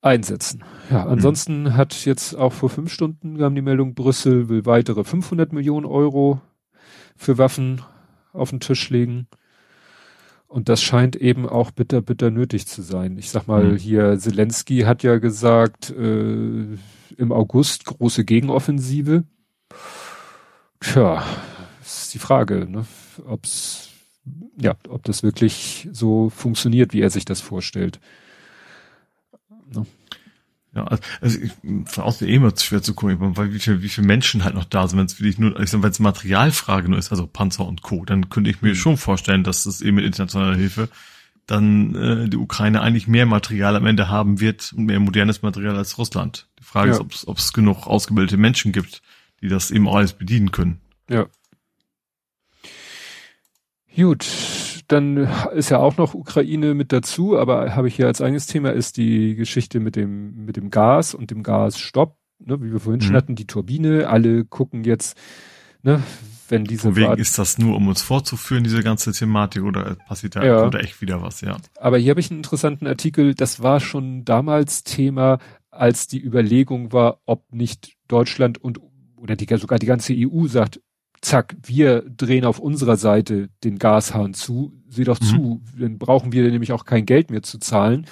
einsetzen. Ja, ansonsten mhm. hat jetzt auch vor fünf Stunden kam die Meldung, Brüssel will weitere 500 Millionen Euro für Waffen auf den Tisch legen. Und das scheint eben auch bitter, bitter nötig zu sein. Ich sag mal, mhm. hier Zelensky hat ja gesagt, äh, im August große Gegenoffensive. Tja, ist die Frage, ne? ob's, ja, ob das wirklich so funktioniert, wie er sich das vorstellt. Ne? Ja, also ich, von außen eh immer schwer zu gucken, weil wie viele, wie viele Menschen halt noch da sind, wenn es wirklich nur, ich sag, wenn es Materialfrage nur ist, also Panzer und Co., dann könnte ich mir mhm. schon vorstellen, dass es eben mit internationaler Hilfe dann äh, die Ukraine eigentlich mehr Material am Ende haben wird und mehr modernes Material als Russland. Die Frage ja. ist, ob es genug ausgebildete Menschen gibt, die das eben alles bedienen können. Ja. Gut, dann ist ja auch noch Ukraine mit dazu, aber habe ich hier als eigenes Thema ist die Geschichte mit dem mit dem Gas und dem Gasstopp, ne, wie wir vorhin mhm. schon hatten, die Turbine. Alle gucken jetzt, ne, wenn diese. Von wegen ist das nur, um uns vorzuführen, diese ganze Thematik, oder passiert da ja. echt wieder was, ja. Aber hier habe ich einen interessanten Artikel, das war schon damals Thema, als die Überlegung war, ob nicht Deutschland und oder die, sogar die ganze EU sagt, zack, wir drehen auf unserer Seite den Gashahn zu, sieh doch mhm. zu, dann brauchen wir nämlich auch kein Geld mehr zu zahlen.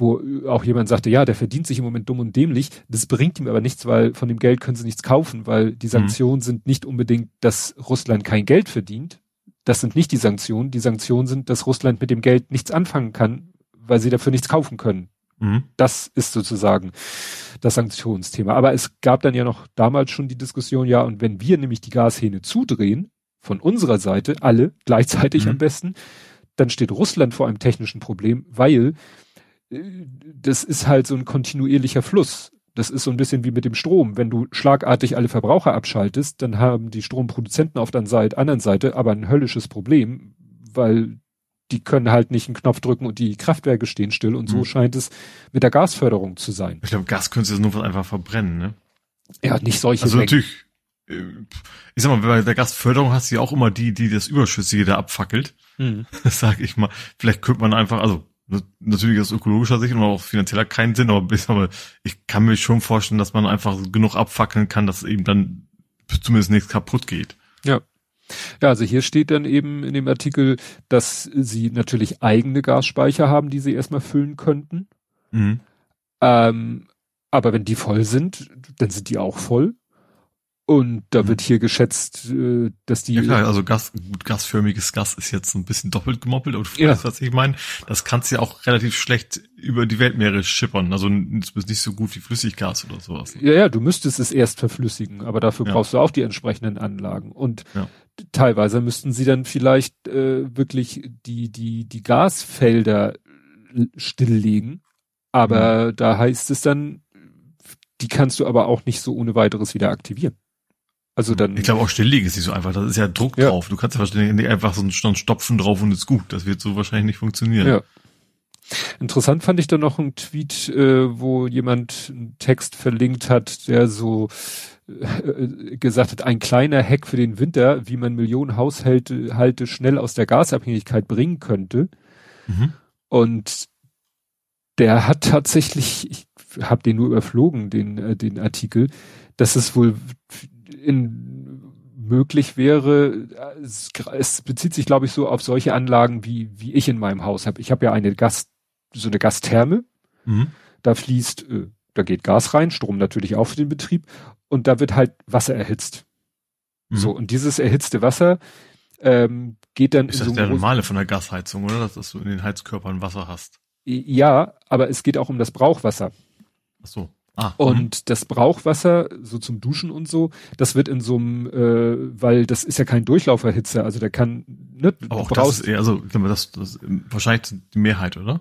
Wo auch jemand sagte, ja, der verdient sich im Moment dumm und dämlich. Das bringt ihm aber nichts, weil von dem Geld können sie nichts kaufen, weil die mhm. Sanktionen mhm. sind nicht unbedingt, dass Russland kein Geld verdient. Das sind nicht die Sanktionen. Die Sanktionen sind, dass Russland mit dem Geld nichts anfangen kann, weil sie dafür nichts kaufen können. Mhm. Das ist sozusagen das Sanktionsthema. Aber es gab dann ja noch damals schon die Diskussion, ja, und wenn wir nämlich die Gashähne zudrehen, von unserer Seite, alle gleichzeitig mhm. am besten, dann steht Russland vor einem technischen Problem, weil das ist halt so ein kontinuierlicher Fluss. Das ist so ein bisschen wie mit dem Strom. Wenn du schlagartig alle Verbraucher abschaltest, dann haben die Stromproduzenten auf der anderen Seite aber ein höllisches Problem, weil die können halt nicht einen Knopf drücken und die Kraftwerke stehen still und so mhm. scheint es mit der Gasförderung zu sein. Ich glaube, Gas könntest du nur einfach verbrennen, ne? Ja, nicht solche. Also Mengen. natürlich, äh, ich sag mal, bei der Gasförderung hast du ja auch immer die, die das Überschüssige da abfackelt. Mhm. Das sag ich mal. Vielleicht könnte man einfach, also natürlich aus ökologischer Sicht und auch finanzieller keinen Sinn, aber ich kann mir schon vorstellen, dass man einfach genug abfackeln kann, dass eben dann zumindest nichts kaputt geht. Ja. Ja, also hier steht dann eben in dem Artikel, dass sie natürlich eigene Gasspeicher haben, die sie erstmal füllen könnten. Mhm. Ähm, aber wenn die voll sind, dann sind die auch voll. Und da mhm. wird hier geschätzt, äh, dass die. Ja klar, also Gas, gasförmiges Gas ist jetzt ein bisschen doppelt gemoppelt, aber du ja. weißt, was ich meine. Das kannst du ja auch relativ schlecht über die Weltmeere schippern. Also es ist nicht so gut wie Flüssiggas oder sowas. Ja, ja, du müsstest es erst verflüssigen, aber dafür ja. brauchst du auch die entsprechenden Anlagen. Und ja. Teilweise müssten sie dann vielleicht äh, wirklich die, die, die Gasfelder stilllegen. Aber mhm. da heißt es dann, die kannst du aber auch nicht so ohne weiteres wieder aktivieren. Also dann. Ich glaube auch stilllegen ist nicht so einfach. Das ist ja Druck ja. drauf. Du kannst ja wahrscheinlich nicht einfach so einen Stopfen drauf und ist gut. Das wird so wahrscheinlich nicht funktionieren. Ja. Interessant fand ich dann noch einen Tweet, äh, wo jemand einen Text verlinkt hat, der so gesagt hat, ein kleiner Hack für den Winter, wie man Millionen Haushalte Halte schnell aus der Gasabhängigkeit bringen könnte. Mhm. Und der hat tatsächlich, ich habe den nur überflogen, den, äh, den Artikel, dass es wohl in, möglich wäre, es, es bezieht sich, glaube ich, so auf solche Anlagen, wie, wie ich in meinem Haus habe. Ich habe ja eine Gas, so eine Gastherme. Mhm. Da fließt, äh, da geht Gas rein, Strom natürlich auch für den Betrieb und da wird halt Wasser erhitzt. Mhm. So, und dieses erhitzte Wasser ähm, geht dann. Ist das so der normale von der Gasheizung, oder? Dass du in den Heizkörpern Wasser hast. Ja, aber es geht auch um das Brauchwasser. Ach so. Ah, und mh. das Brauchwasser, so zum Duschen und so, das wird in so einem, äh, weil das ist ja kein Durchlauferhitzer, also der kann, ne, Aber auch das ist eher, also das, das wahrscheinlich die Mehrheit, oder?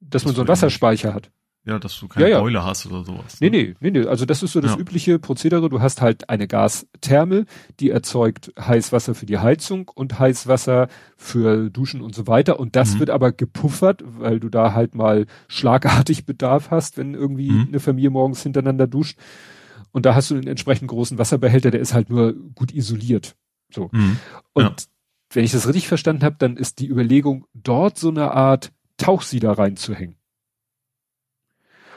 Dass das man so einen Wasserspeicher hat. Ja, dass du keine ja, ja. Beule hast oder sowas. Ne? Nee, nee, nee, nee. Also das ist so das ja. übliche Prozedere. Du hast halt eine Gastherme, die erzeugt Heißwasser für die Heizung und Heißwasser für Duschen und so weiter. Und das mhm. wird aber gepuffert, weil du da halt mal schlagartig Bedarf hast, wenn irgendwie mhm. eine Familie morgens hintereinander duscht. Und da hast du einen entsprechend großen Wasserbehälter, der ist halt nur gut isoliert. So. Mhm. Und wenn ich das richtig verstanden habe, dann ist die Überlegung, dort so eine Art Tauchsieder reinzuhängen.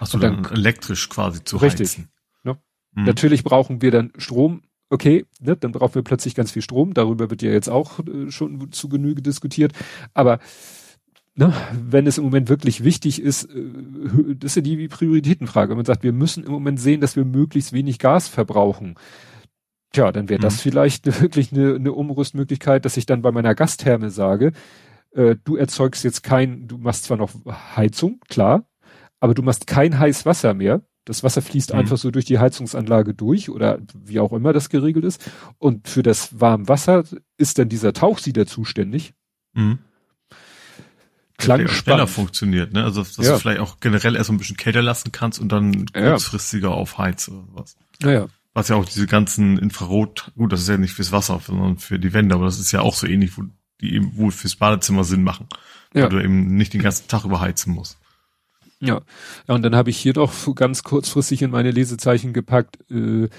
Achso, dann, dann elektrisch quasi zu richtig, heizen. Ne? Mhm. Natürlich brauchen wir dann Strom. Okay, ne, dann brauchen wir plötzlich ganz viel Strom. Darüber wird ja jetzt auch äh, schon zu Genüge diskutiert. Aber ne, wenn es im Moment wirklich wichtig ist, äh, das ist ja die Prioritätenfrage. Wenn man sagt, wir müssen im Moment sehen, dass wir möglichst wenig Gas verbrauchen. Tja, dann wäre mhm. das vielleicht wirklich eine, eine Umrüstmöglichkeit, dass ich dann bei meiner Gastherme sage, äh, du erzeugst jetzt kein, du machst zwar noch Heizung, klar, aber du machst kein heiß Wasser mehr. Das Wasser fließt mhm. einfach so durch die Heizungsanlage durch oder wie auch immer das geregelt ist. Und für das warme Wasser ist dann dieser Tauchsieder zuständig. Mhm. Klang schneller funktioniert, ne? Also dass ja. du vielleicht auch generell erst ein bisschen kälter lassen kannst und dann kurzfristiger ja. aufheizt oder was. Ja, Was ja auch diese ganzen Infrarot, gut, das ist ja nicht fürs Wasser, sondern für die Wände, aber das ist ja auch so ähnlich, wo die eben wohl fürs Badezimmer Sinn machen. Ja. Weil du eben nicht den ganzen Tag überheizen musst. Ja. ja, und dann habe ich hier doch ganz kurzfristig in meine Lesezeichen gepackt, äh,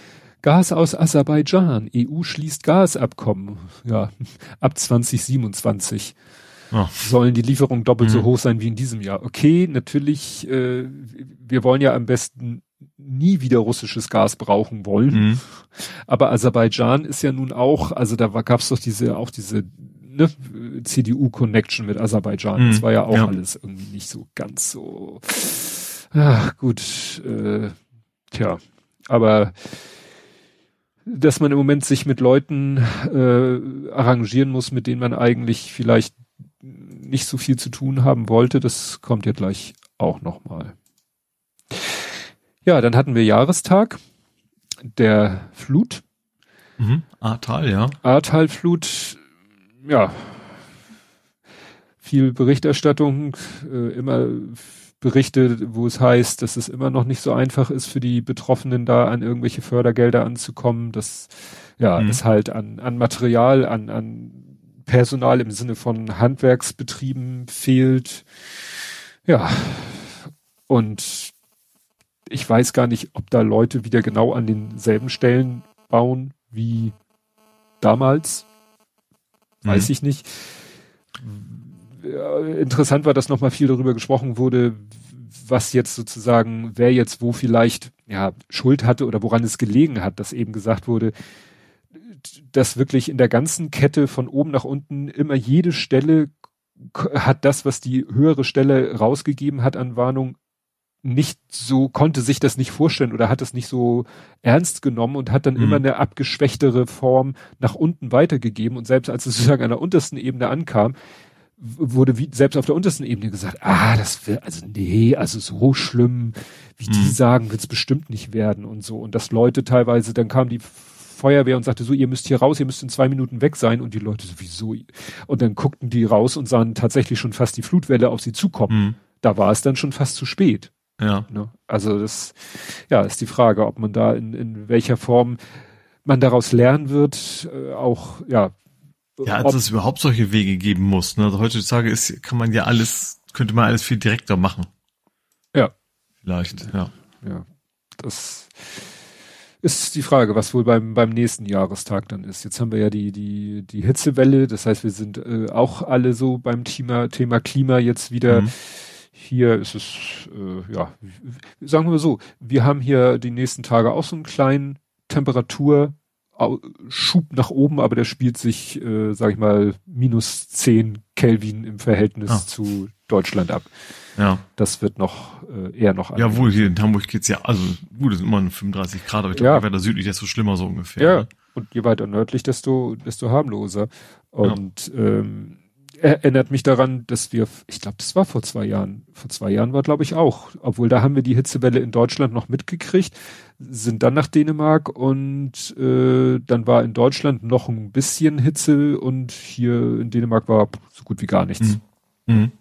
Gas aus Aserbaidschan, EU schließt Gasabkommen, ja, ab 2027. Oh. Sollen die Lieferungen doppelt mhm. so hoch sein wie in diesem Jahr? Okay, natürlich, äh, wir wollen ja am besten nie wieder russisches Gas brauchen wollen. Mhm. Aber Aserbaidschan ist ja nun auch, also da gab es doch diese, auch diese ne, CDU-Connection mit Aserbaidschan. Mhm. Das war ja auch ja. alles irgendwie nicht so ganz so. Ach, gut, äh, tja, aber dass man im Moment sich mit Leuten äh, arrangieren muss, mit denen man eigentlich vielleicht nicht so viel zu tun haben wollte, das kommt ja gleich auch nochmal. Ja, dann hatten wir Jahrestag der Flut. Mhm. Ahrtal, ja. Ahrtal-Flut ja, viel Berichterstattung, äh, immer Berichte, wo es heißt, dass es immer noch nicht so einfach ist für die Betroffenen da an irgendwelche Fördergelder anzukommen, dass ja, mhm. es halt an, an Material, an, an Personal im Sinne von Handwerksbetrieben fehlt. Ja. Und ich weiß gar nicht, ob da Leute wieder genau an denselben Stellen bauen wie damals. Weiß mhm. ich nicht. Ja, interessant war, dass nochmal viel darüber gesprochen wurde, was jetzt sozusagen, wer jetzt wo vielleicht ja Schuld hatte oder woran es gelegen hat, dass eben gesagt wurde, dass wirklich in der ganzen Kette von oben nach unten immer jede Stelle hat das, was die höhere Stelle rausgegeben hat an Warnung, nicht so, konnte sich das nicht vorstellen oder hat es nicht so ernst genommen und hat dann mhm. immer eine abgeschwächtere Form nach unten weitergegeben und selbst als es sozusagen an der untersten Ebene ankam, wurde wie, selbst auf der untersten Ebene gesagt, ah, das wird, also nee, also so schlimm, wie mhm. die sagen, wird es bestimmt nicht werden und so. Und dass Leute teilweise, dann kam die Feuerwehr und sagte so, ihr müsst hier raus, ihr müsst in zwei Minuten weg sein und die Leute sowieso. Und dann guckten die raus und sahen tatsächlich schon fast die Flutwelle auf sie zukommen. Mhm. Da war es dann schon fast zu spät. Ja. Ne? Also das, ja, ist die Frage, ob man da in, in welcher Form man daraus lernen wird, äh, auch, ja. Ja, als es überhaupt solche Wege geben muss. Ne? Also heutzutage ist, kann man ja alles, könnte man alles viel direkter machen. Ja. Vielleicht, ja. Ja. Das, ist die Frage, was wohl beim, beim nächsten Jahrestag dann ist. Jetzt haben wir ja die, die, die Hitzewelle, das heißt, wir sind äh, auch alle so beim Thema, Thema Klima jetzt wieder. Mhm. Hier ist es, äh, ja, sagen wir so, wir haben hier die nächsten Tage auch so einen kleinen Temperaturschub nach oben, aber der spielt sich, äh, sag ich mal, minus zehn Kelvin im Verhältnis ah. zu Deutschland ab. Ja. Das wird noch äh, eher noch. Ja, wohl hier in Hamburg geht's ja, also gut, es sind immer 35 Grad, aber ich glaube, ja. je weiter südlich, desto schlimmer so ungefähr. Ja. Ne? Und je weiter nördlich, desto desto harmloser. Und ja. ähm, erinnert mich daran, dass wir, ich glaube, das war vor zwei Jahren. Vor zwei Jahren war, glaube ich, auch. Obwohl da haben wir die Hitzewelle in Deutschland noch mitgekriegt, sind dann nach Dänemark und äh, dann war in Deutschland noch ein bisschen Hitze und hier in Dänemark war so gut wie gar nichts. Mhm. Mhm.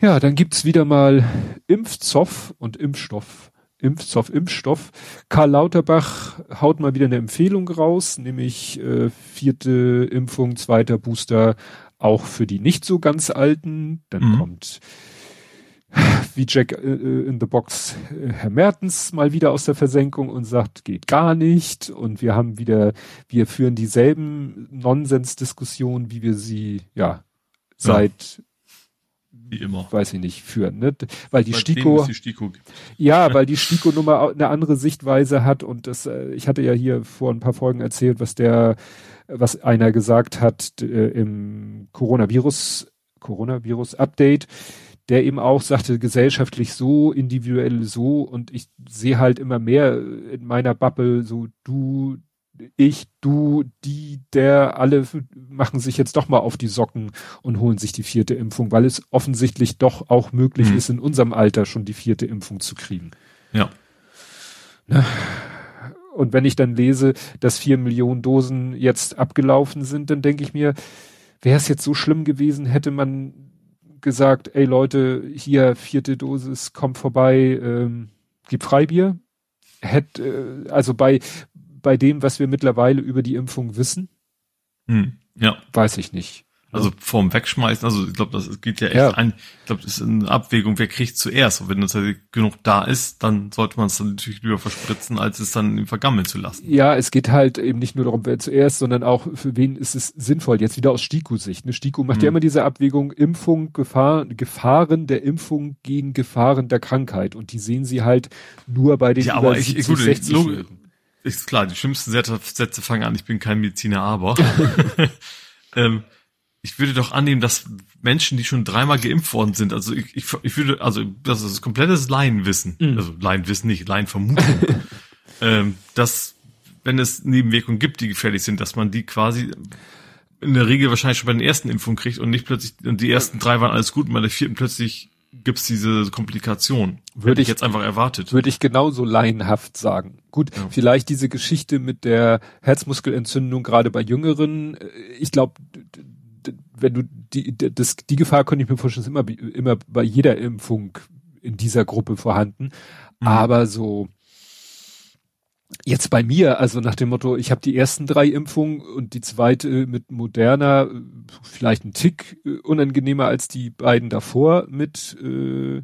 Ja, dann gibt's wieder mal Impfzoff und Impfstoff. Impfzoff, Impfstoff. Karl Lauterbach haut mal wieder eine Empfehlung raus, nämlich äh, vierte Impfung, zweiter Booster auch für die nicht so ganz Alten. Dann mhm. kommt wie Jack äh, äh, in the Box äh, Herr Mertens mal wieder aus der Versenkung und sagt, geht gar nicht. Und wir haben wieder, wir führen dieselben Nonsensdiskussionen, wie wir sie ja seit wie immer. Weiß ich nicht, führen, ne? Weil die Bei STIKO, die STIKO ja, weil die STIKO-Nummer eine andere Sichtweise hat und das, äh, ich hatte ja hier vor ein paar Folgen erzählt, was der, was einer gesagt hat äh, im Coronavirus, Coronavirus-Update, der eben auch sagte, gesellschaftlich so, individuell so und ich sehe halt immer mehr in meiner Bubble so, du, ich, du, die, der, alle machen sich jetzt doch mal auf die Socken und holen sich die vierte Impfung, weil es offensichtlich doch auch möglich mhm. ist, in unserem Alter schon die vierte Impfung zu kriegen. Ja. Ne? Und wenn ich dann lese, dass vier Millionen Dosen jetzt abgelaufen sind, dann denke ich mir, wäre es jetzt so schlimm gewesen, hätte man gesagt, ey Leute, hier vierte Dosis, kommt vorbei, ähm, gib Freibier. Hätte, äh, also bei, bei dem, was wir mittlerweile über die Impfung wissen? Hm, ja. Weiß ich nicht. Also vorm Wegschmeißen, also ich glaube, das geht ja echt ja. ein, ich glaube, das ist eine Abwägung, wer kriegt zuerst. Und wenn das genug da ist, dann sollte man es dann natürlich lieber verspritzen, als es dann vergammeln zu lassen. Ja, es geht halt eben nicht nur darum, wer zuerst, sondern auch für wen ist es sinnvoll. Jetzt wieder aus STIKO-Sicht. Ne? STIKO macht hm. ja immer diese Abwägung Impfung, Gefahr, Gefahren der Impfung gegen Gefahren der Krankheit. Und die sehen sie halt nur bei den ja, aber ich, 70, gut, 60 ist klar, die schlimmsten Sätze, fangen an, ich bin kein Mediziner, aber. Ähm, ich würde doch annehmen, dass Menschen, die schon dreimal geimpft worden sind, also ich, ich, ich würde, also das ist komplettes Laienwissen, mhm. also Laienwissen nicht, Laienvermutung, ähm, dass wenn es Nebenwirkungen gibt, die gefährlich sind, dass man die quasi in der Regel wahrscheinlich schon bei den ersten Impfungen kriegt und nicht plötzlich, und die ersten drei waren alles gut und bei der vierten plötzlich gibt's diese Komplikation. Würde ich jetzt einfach erwartet. Würde ich genauso laienhaft sagen. Gut, ja. vielleicht diese Geschichte mit der Herzmuskelentzündung gerade bei Jüngeren. Äh, ich glaube, wenn du die, das, die Gefahr könnte ich mir vorstellen, ist immer, immer bei jeder Impfung in dieser Gruppe vorhanden. Mhm. Aber so, jetzt bei mir, also nach dem Motto, ich habe die ersten drei Impfungen und die zweite mit Moderna, vielleicht ein Tick äh, unangenehmer als die beiden davor mit, äh,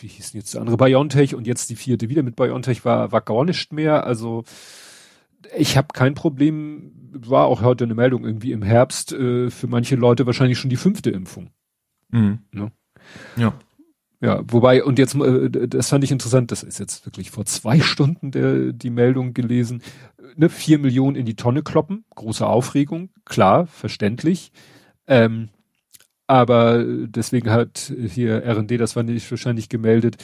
wie hieß denn jetzt der andere, BioNTech und jetzt die vierte wieder mit BioNTech war, war gar nicht mehr. Also ich habe kein Problem, war auch heute eine Meldung irgendwie im Herbst, äh, für manche Leute wahrscheinlich schon die fünfte Impfung. Mhm. Ne? Ja. Ja, wobei, und jetzt, äh, das fand ich interessant, das ist jetzt wirklich vor zwei Stunden der, die Meldung gelesen, ne, vier Millionen in die Tonne kloppen, große Aufregung, klar, verständlich. Ähm, aber deswegen hat hier R&D, das war nicht wahrscheinlich gemeldet,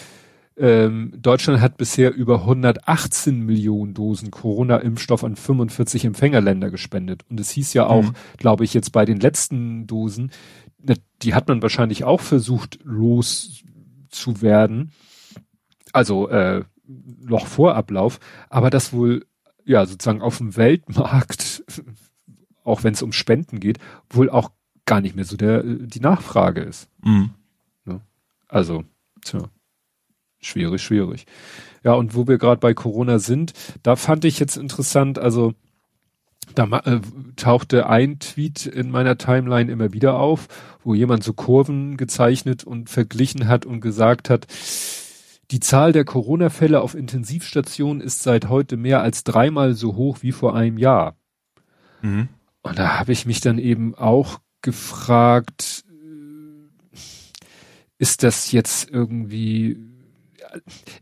ähm, Deutschland hat bisher über 118 Millionen Dosen Corona-Impfstoff an 45 Empfängerländer gespendet. Und es hieß ja auch, mhm. glaube ich, jetzt bei den letzten Dosen, ne, die hat man wahrscheinlich auch versucht loszuwerden. Also äh, noch vor Ablauf, aber das wohl ja sozusagen auf dem Weltmarkt, auch wenn es um Spenden geht, wohl auch gar nicht mehr so der die Nachfrage ist. Mhm. Ne? Also, tja. Schwierig, schwierig. Ja, und wo wir gerade bei Corona sind, da fand ich jetzt interessant, also da äh, tauchte ein Tweet in meiner Timeline immer wieder auf, wo jemand so Kurven gezeichnet und verglichen hat und gesagt hat, die Zahl der Corona-Fälle auf Intensivstationen ist seit heute mehr als dreimal so hoch wie vor einem Jahr. Mhm. Und da habe ich mich dann eben auch gefragt, äh, ist das jetzt irgendwie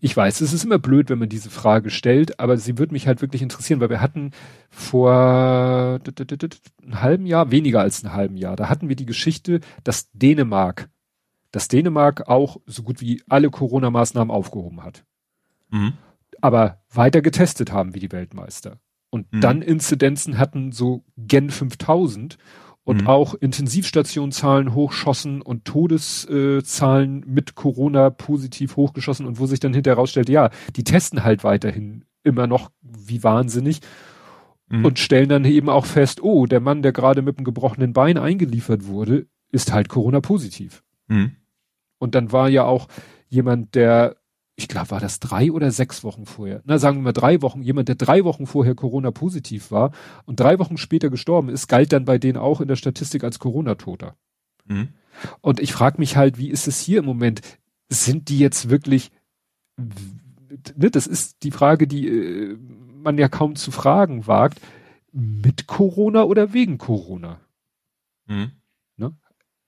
ich weiß, es ist immer blöd, wenn man diese Frage stellt, aber sie würde mich halt wirklich interessieren, weil wir hatten vor einem halben Jahr, weniger als einem halben Jahr, da hatten wir die Geschichte, dass Dänemark, dass Dänemark auch so gut wie alle Corona-Maßnahmen aufgehoben hat. Mhm. Aber weiter getestet haben wie die Weltmeister. Und mhm. dann Inzidenzen hatten so Gen 5000 und mhm. auch Intensivstationenzahlen hochschossen und Todeszahlen mit Corona positiv hochgeschossen und wo sich dann hinterher rausstellte, ja, die testen halt weiterhin immer noch wie wahnsinnig mhm. und stellen dann eben auch fest, oh, der Mann, der gerade mit einem gebrochenen Bein eingeliefert wurde, ist halt Corona positiv. Mhm. Und dann war ja auch jemand, der ich glaube, war das drei oder sechs Wochen vorher. Na, sagen wir mal drei Wochen. Jemand, der drei Wochen vorher Corona-positiv war und drei Wochen später gestorben ist, galt dann bei denen auch in der Statistik als Corona-Toter. Mhm. Und ich frage mich halt, wie ist es hier im Moment? Sind die jetzt wirklich, ne, das ist die Frage, die äh, man ja kaum zu fragen wagt, mit Corona oder wegen Corona? Mhm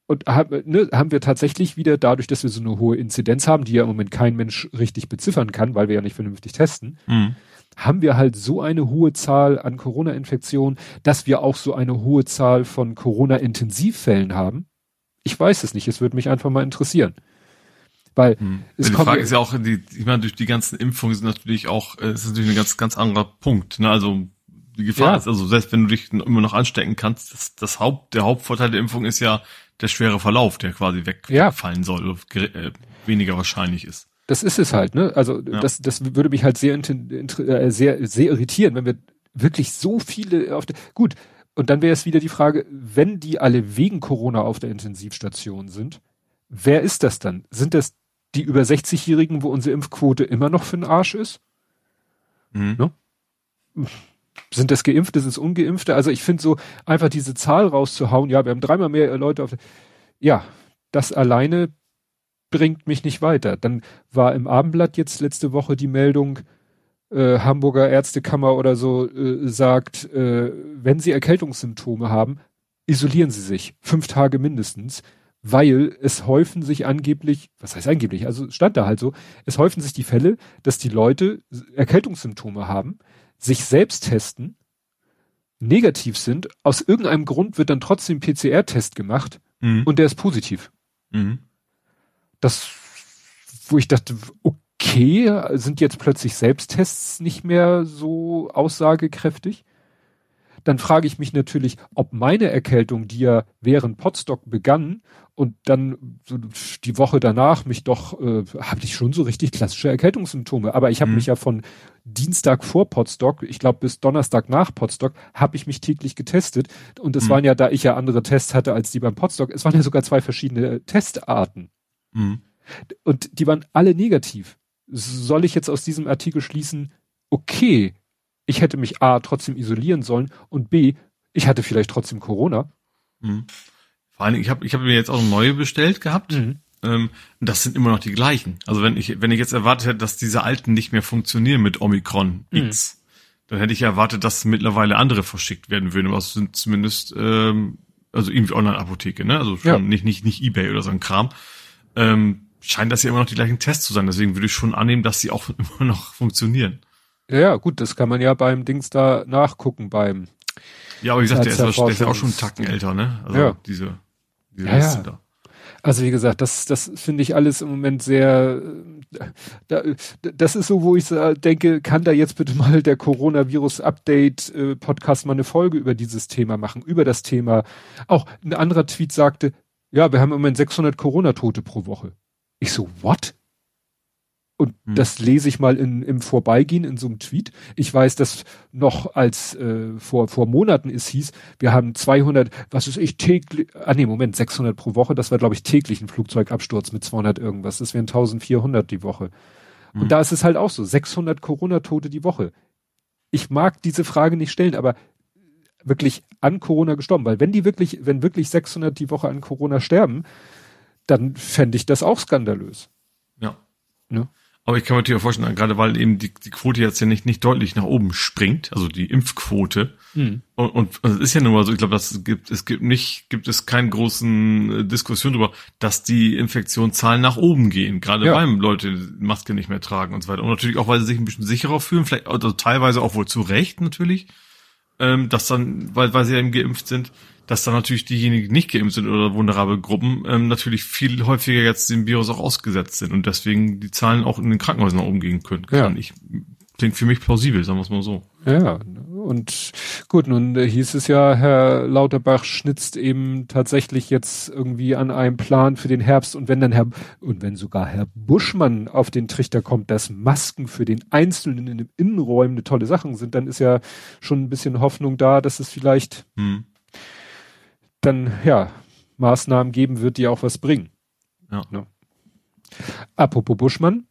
und haben, ne, haben wir tatsächlich wieder dadurch, dass wir so eine hohe Inzidenz haben, die ja im Moment kein Mensch richtig beziffern kann, weil wir ja nicht vernünftig testen, mhm. haben wir halt so eine hohe Zahl an Corona-Infektionen, dass wir auch so eine hohe Zahl von Corona-Intensivfällen haben. Ich weiß es nicht, es würde mich einfach mal interessieren. Weil hm. es die kommt Frage ist ja auch, die, ich meine, durch die ganzen Impfungen sind natürlich auch, äh, es ist natürlich ein ganz, ganz anderer Punkt. Ne? Also die Gefahr ja. ist, also selbst wenn du dich immer noch anstecken kannst, das, das Haupt, der Hauptvorteil der Impfung ist ja, der schwere Verlauf, der quasi wegfallen ja. soll, äh, weniger wahrscheinlich ist. Das ist es halt, ne? Also ja. das, das würde mich halt sehr, äh, sehr, sehr irritieren, wenn wir wirklich so viele auf der. Gut, und dann wäre es wieder die Frage, wenn die alle wegen Corona auf der Intensivstation sind, wer ist das dann? Sind das die über 60-Jährigen, wo unsere Impfquote immer noch für den Arsch ist? Mhm. Ne? Sind das Geimpfte, sind es Ungeimpfte? Also ich finde so einfach diese Zahl rauszuhauen, ja, wir haben dreimal mehr Leute auf ja, das alleine bringt mich nicht weiter. Dann war im Abendblatt jetzt letzte Woche die Meldung, äh, Hamburger Ärztekammer oder so äh, sagt, äh, wenn Sie Erkältungssymptome haben, isolieren Sie sich fünf Tage mindestens, weil es häufen sich angeblich, was heißt angeblich, also stand da halt so, es häufen sich die Fälle, dass die Leute Erkältungssymptome haben, sich selbst testen, negativ sind, aus irgendeinem Grund wird dann trotzdem PCR-Test gemacht mhm. und der ist positiv. Mhm. Das, wo ich dachte, okay, sind jetzt plötzlich Selbsttests nicht mehr so aussagekräftig? Dann frage ich mich natürlich, ob meine Erkältung, die ja während Potstock begann und dann so die Woche danach mich doch, äh, habe ich schon so richtig klassische Erkältungssymptome. Aber ich habe mhm. mich ja von Dienstag vor Potstock, ich glaube bis Donnerstag nach Potstock, habe ich mich täglich getestet. Und es mhm. waren ja, da ich ja andere Tests hatte als die beim Potstock, es waren ja sogar zwei verschiedene Testarten. Mhm. Und die waren alle negativ. Soll ich jetzt aus diesem Artikel schließen, okay, ich hätte mich A trotzdem isolieren sollen und B, ich hatte vielleicht trotzdem Corona. Mhm. Vor allem, ich habe ich hab mir jetzt auch neue bestellt gehabt. Mhm. Ähm, das sind immer noch die gleichen. Also wenn ich, wenn ich jetzt erwartet hätte, dass diese alten nicht mehr funktionieren mit Omikron X, mhm. dann hätte ich erwartet, dass mittlerweile andere verschickt werden würden. Aber es sind zumindest, ähm, also irgendwie Online-Apotheke, ne? Also schon ja. nicht, nicht, nicht Ebay oder so ein Kram. Ähm, scheint das ja immer noch die gleichen Tests zu sein. Deswegen würde ich schon annehmen, dass sie auch immer noch funktionieren. Ja, gut, das kann man ja beim Dings da nachgucken, beim. Ja, aber wie gesagt, der ist, der ist ja auch schon einen Tacken älter, ne? Also ja. diese, diese ja, Liste ja. da. Also wie gesagt, das, das finde ich alles im Moment sehr, da, das ist so, wo ich denke, kann da jetzt bitte mal der Coronavirus-Update-Podcast äh, mal eine Folge über dieses Thema machen, über das Thema. Auch ein anderer Tweet sagte, ja, wir haben im Moment 600 Corona-Tote pro Woche. Ich so, what? Und hm. das lese ich mal in, im Vorbeigehen in so einem Tweet. Ich weiß, dass noch als äh, vor vor Monaten es hieß, wir haben 200, was ist ich täglich, ah nee, Moment, 600 pro Woche, das war glaube ich täglich ein Flugzeugabsturz mit 200 irgendwas, das wären 1400 die Woche. Hm. Und da ist es halt auch so, 600 Corona-Tote die Woche. Ich mag diese Frage nicht stellen, aber wirklich an Corona gestorben, weil wenn die wirklich, wenn wirklich 600 die Woche an Corona sterben, dann fände ich das auch skandalös. Ja. Ne? Aber ich kann mir natürlich auch vorstellen, gerade weil eben die, die Quote jetzt ja nicht, nicht deutlich nach oben springt, also die Impfquote. Mhm. Und, und es ist ja nun mal so, ich glaube, das gibt, es gibt nicht, gibt es keine großen äh, Diskussion darüber, dass die Infektionszahlen nach oben gehen, gerade ja. weil Leute Maske nicht mehr tragen und so weiter. Und natürlich auch, weil sie sich ein bisschen sicherer fühlen, vielleicht also teilweise auch wohl zu Recht natürlich, ähm, dass dann, weil, weil sie eben geimpft sind, dass dann natürlich diejenigen, die nicht geimpft sind oder vulnerable Gruppen, ähm, natürlich viel häufiger jetzt dem Virus auch ausgesetzt sind und deswegen die Zahlen auch in den Krankenhäusern auch umgehen können. Ja. Ich, klingt für mich plausibel, sagen wir es mal so. Ja, und gut, nun äh, hieß es ja, Herr Lauterbach schnitzt eben tatsächlich jetzt irgendwie an einem Plan für den Herbst und wenn dann Herr, und wenn sogar Herr Buschmann auf den Trichter kommt, dass Masken für den Einzelnen in den Innenräumen eine tolle Sachen sind, dann ist ja schon ein bisschen Hoffnung da, dass es vielleicht hm dann ja Maßnahmen geben wird, die auch was bringen. Ja. Ne? Apropos Buschmann,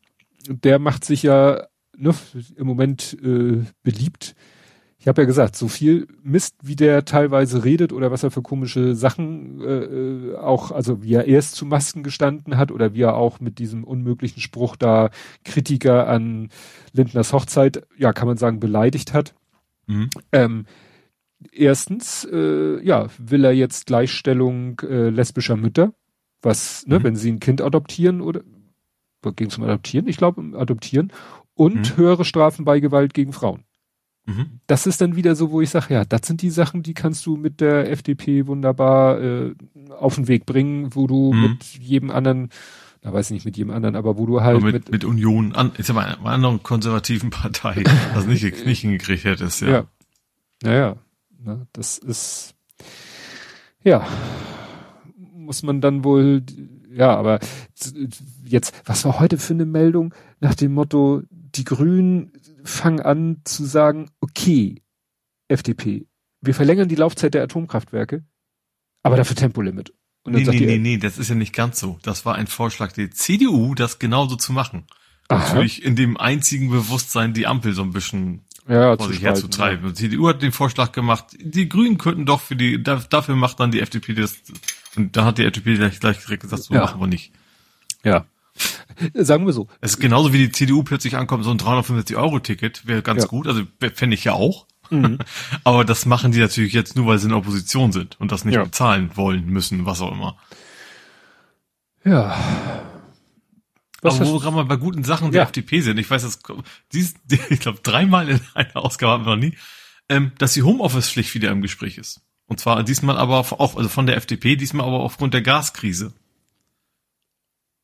der macht sich ja ne, im Moment äh, beliebt. Ich habe ja gesagt, so viel Mist, wie der teilweise redet oder was er für komische Sachen äh, äh, auch, also wie er erst zu Masken gestanden hat oder wie er auch mit diesem unmöglichen Spruch da Kritiker an Lindners Hochzeit, ja, kann man sagen, beleidigt hat. Mhm. Ähm, erstens, äh, ja, will er jetzt Gleichstellung äh, lesbischer Mütter, was, ne, mhm. wenn sie ein Kind adoptieren oder ging es um Adoptieren? Ich glaube, um Adoptieren und mhm. höhere Strafen bei Gewalt gegen Frauen. Mhm. Das ist dann wieder so, wo ich sage, ja, das sind die Sachen, die kannst du mit der FDP wunderbar äh, auf den Weg bringen, wo du mhm. mit jedem anderen, da weiß ich nicht mit jedem anderen, aber wo du halt mit, mit, mit Union, an, ist aber einer anderen konservativen Partei, das nicht, nicht hingekriegt hättest, ja. Ja, naja, Ne? Das ist, ja, muss man dann wohl, ja, aber jetzt, was war heute für eine Meldung nach dem Motto, die Grünen fangen an zu sagen, okay, FDP, wir verlängern die Laufzeit der Atomkraftwerke, aber dafür Tempolimit. Und nee, nee, nee, nee, das ist ja nicht ganz so. Das war ein Vorschlag der CDU, das genauso zu machen. Aha. Natürlich in dem einzigen Bewusstsein, die Ampel so ein bisschen ja, vor sich herzutreiben. Ja. Die CDU hat den Vorschlag gemacht, die Grünen könnten doch für die, dafür macht dann die FDP das, und da hat die FDP gleich, gleich direkt gesagt, so ja. machen wir nicht. Ja. Sagen wir so. Es ist genauso wie die CDU plötzlich ankommt, so ein 365-Euro-Ticket wäre ganz ja. gut, also fände ich ja auch. Mhm. Aber das machen die natürlich jetzt nur, weil sie in Opposition sind und das nicht bezahlen wollen müssen, was auch immer. Ja. Was Aber wo wir mal bei guten Sachen der ja. FDP sind, ich weiß, das, dies, ich glaube, dreimal in einer Ausgabe haben wir noch nie, ähm, dass die Homeoffice-Pflicht wieder im Gespräch ist. Und zwar diesmal aber auch, also von der FDP, diesmal aber aufgrund der Gaskrise.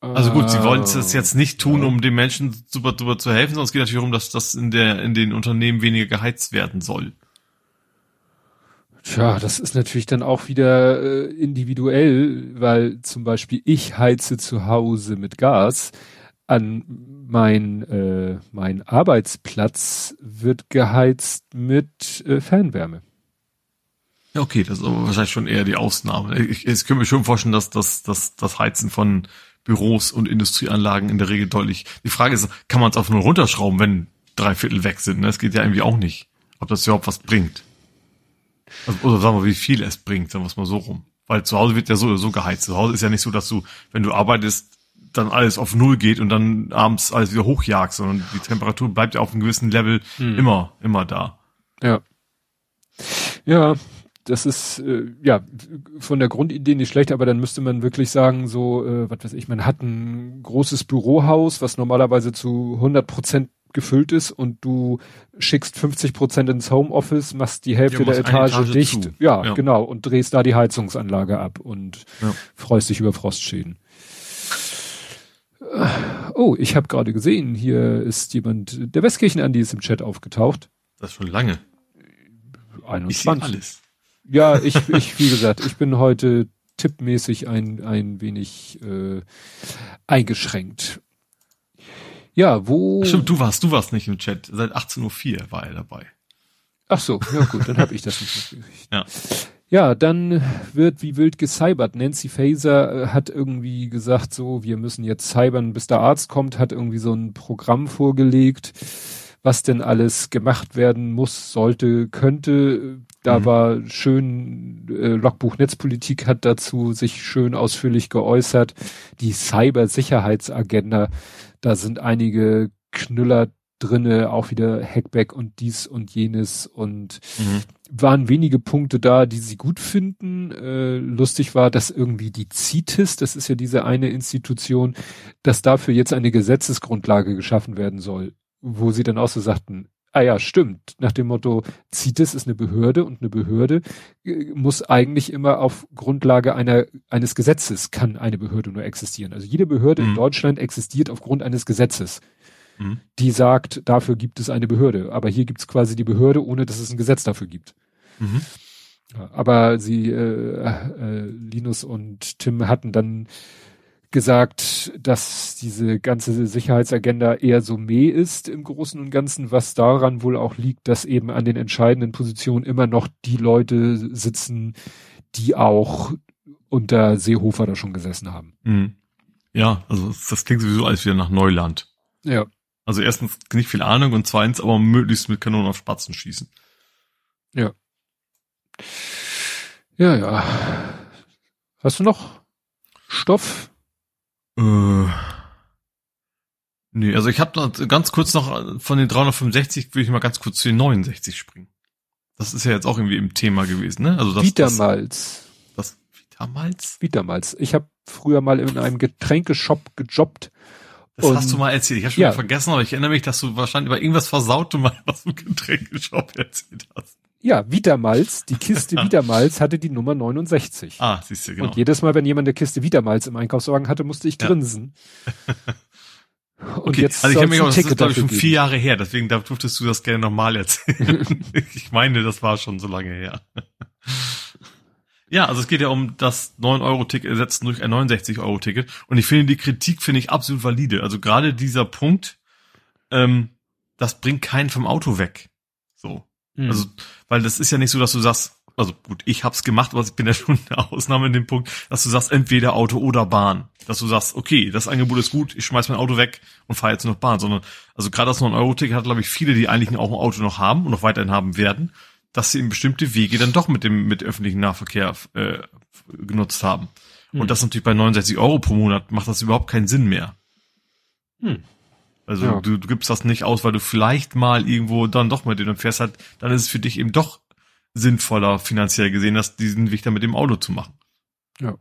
Also gut, sie wollen es jetzt nicht tun, um den Menschen super, super zu helfen, sondern es geht natürlich darum, dass das in der, in den Unternehmen weniger geheizt werden soll. Tja, das ist natürlich dann auch wieder äh, individuell, weil zum Beispiel ich heize zu Hause mit Gas. An mein, äh, mein Arbeitsplatz wird geheizt mit äh, Fernwärme. Ja, okay, das ist aber wahrscheinlich schon eher die Ausnahme. Ich, ich könnte mir schon vorstellen, dass das, dass das Heizen von Büros und Industrieanlagen in der Regel deutlich. Die Frage ist, kann man es auf nur runterschrauben, wenn drei Viertel weg sind? Das geht ja irgendwie auch nicht. Ob das überhaupt was bringt. Also, oder sagen wir, wie viel es bringt, sagen wir es mal so rum. Weil zu Hause wird ja so oder so geheizt. Zu Hause ist ja nicht so, dass du, wenn du arbeitest, dann alles auf Null geht und dann abends alles wieder hochjagst, sondern die Temperatur bleibt ja auf einem gewissen Level hm. immer, immer da. Ja. Ja, das ist äh, ja von der Grundidee nicht schlecht, aber dann müsste man wirklich sagen, so, äh, was weiß ich, man hat ein großes Bürohaus, was normalerweise zu 100 Prozent gefüllt ist und du schickst 50 Prozent ins Homeoffice, machst die Hälfte ja, der Etage, Etage dicht, ja, ja, genau, und drehst da die Heizungsanlage ab und ja. freust dich über Frostschäden. Oh, ich habe gerade gesehen, hier ist jemand, der Westkirchen Andi ist im Chat aufgetaucht. Das ist schon lange. 21. Ich alles. Ja, ich, ich, wie gesagt, ich bin heute tippmäßig ein, ein wenig äh, eingeschränkt. Ja, wo. Stimmt, du warst, du warst nicht im Chat. Seit 18.04 Uhr war er dabei. Ach so, ja gut, dann habe ich das nicht mitgekriegt. Ja. Ja, dann wird wie wild gecybert. Nancy Faser äh, hat irgendwie gesagt, so, wir müssen jetzt cybern, bis der Arzt kommt, hat irgendwie so ein Programm vorgelegt, was denn alles gemacht werden muss, sollte, könnte. Da mhm. war schön, äh, Logbuch Netzpolitik hat dazu sich schön ausführlich geäußert. Die Cybersicherheitsagenda, da sind einige Knüller drinne, auch wieder Hackback und dies und jenes und mhm. waren wenige Punkte da, die sie gut finden. Äh, lustig war, dass irgendwie die CITES, das ist ja diese eine Institution, dass dafür jetzt eine Gesetzesgrundlage geschaffen werden soll, wo sie dann auch so sagten, ah ja, stimmt, nach dem Motto, CITES ist eine Behörde und eine Behörde äh, muss eigentlich immer auf Grundlage einer, eines Gesetzes kann eine Behörde nur existieren. Also jede Behörde mhm. in Deutschland existiert aufgrund eines Gesetzes, mhm. die sagt, dafür gibt es eine Behörde. Aber hier gibt es quasi die Behörde, ohne dass es ein Gesetz dafür gibt. Mhm. Aber sie, äh, äh, Linus und Tim hatten dann gesagt, dass diese ganze Sicherheitsagenda eher so meh ist im Großen und Ganzen, was daran wohl auch liegt, dass eben an den entscheidenden Positionen immer noch die Leute sitzen, die auch unter Seehofer da schon gesessen haben. Mhm. Ja, also das klingt sowieso als wieder nach Neuland. Ja. Also erstens nicht viel Ahnung und zweitens aber möglichst mit Kanonen auf Spatzen schießen. Ja. Ja, ja. Hast du noch Stoff? Äh, nee, also ich habe ganz kurz noch von den 365 würde ich mal ganz kurz zu den 69 springen. Das ist ja jetzt auch irgendwie im Thema gewesen, ne? Also das Vitamals. Das, das Vitamals? Vitamals. Ich habe früher mal in einem Getränkeshop gejobbt. Das und, hast du mal erzählt. Ich habe schon ja. vergessen, aber ich erinnere mich, dass du wahrscheinlich über irgendwas versaut mal was im Getränkeshop erzählt hast. Ja, Vitamalz, die Kiste Vitamalz hatte die Nummer 69. Ah, siehst du, genau. Und jedes Mal, wenn jemand eine Kiste Vitamalz im Einkaufswagen hatte, musste ich grinsen. Und okay, jetzt also ich habe mich auch, das ist glaube ich schon vier Jahre her, deswegen da durftest du das gerne nochmal erzählen. ich meine, das war schon so lange her. ja, also es geht ja um das 9-Euro-Ticket ersetzen durch ein 69-Euro-Ticket. Und ich finde, die Kritik finde ich absolut valide. Also gerade dieser Punkt, ähm, das bringt keinen vom Auto weg. So. Mhm. Also, weil das ist ja nicht so, dass du sagst, also gut, ich hab's gemacht, aber ich bin ja schon eine Ausnahme in dem Punkt, dass du sagst, entweder Auto oder Bahn. Dass du sagst, okay, das Angebot ist gut, ich schmeiß mein Auto weg und fahre jetzt noch Bahn, sondern, also gerade das 9-Euro-Ticket hat, glaube ich, viele, die eigentlich auch ein Auto noch haben und noch weiterhin haben werden, dass sie in bestimmte Wege dann doch mit dem, mit öffentlichen Nahverkehr äh, genutzt haben. Mhm. Und das natürlich bei 69 Euro pro Monat macht das überhaupt keinen Sinn mehr. Hm. Also ja. du, du gibst das nicht aus, weil du vielleicht mal irgendwo dann doch mit dem fährst halt, dann ist es für dich eben doch sinnvoller finanziell gesehen, das diesen Weg dann mit dem Auto zu machen. Ja.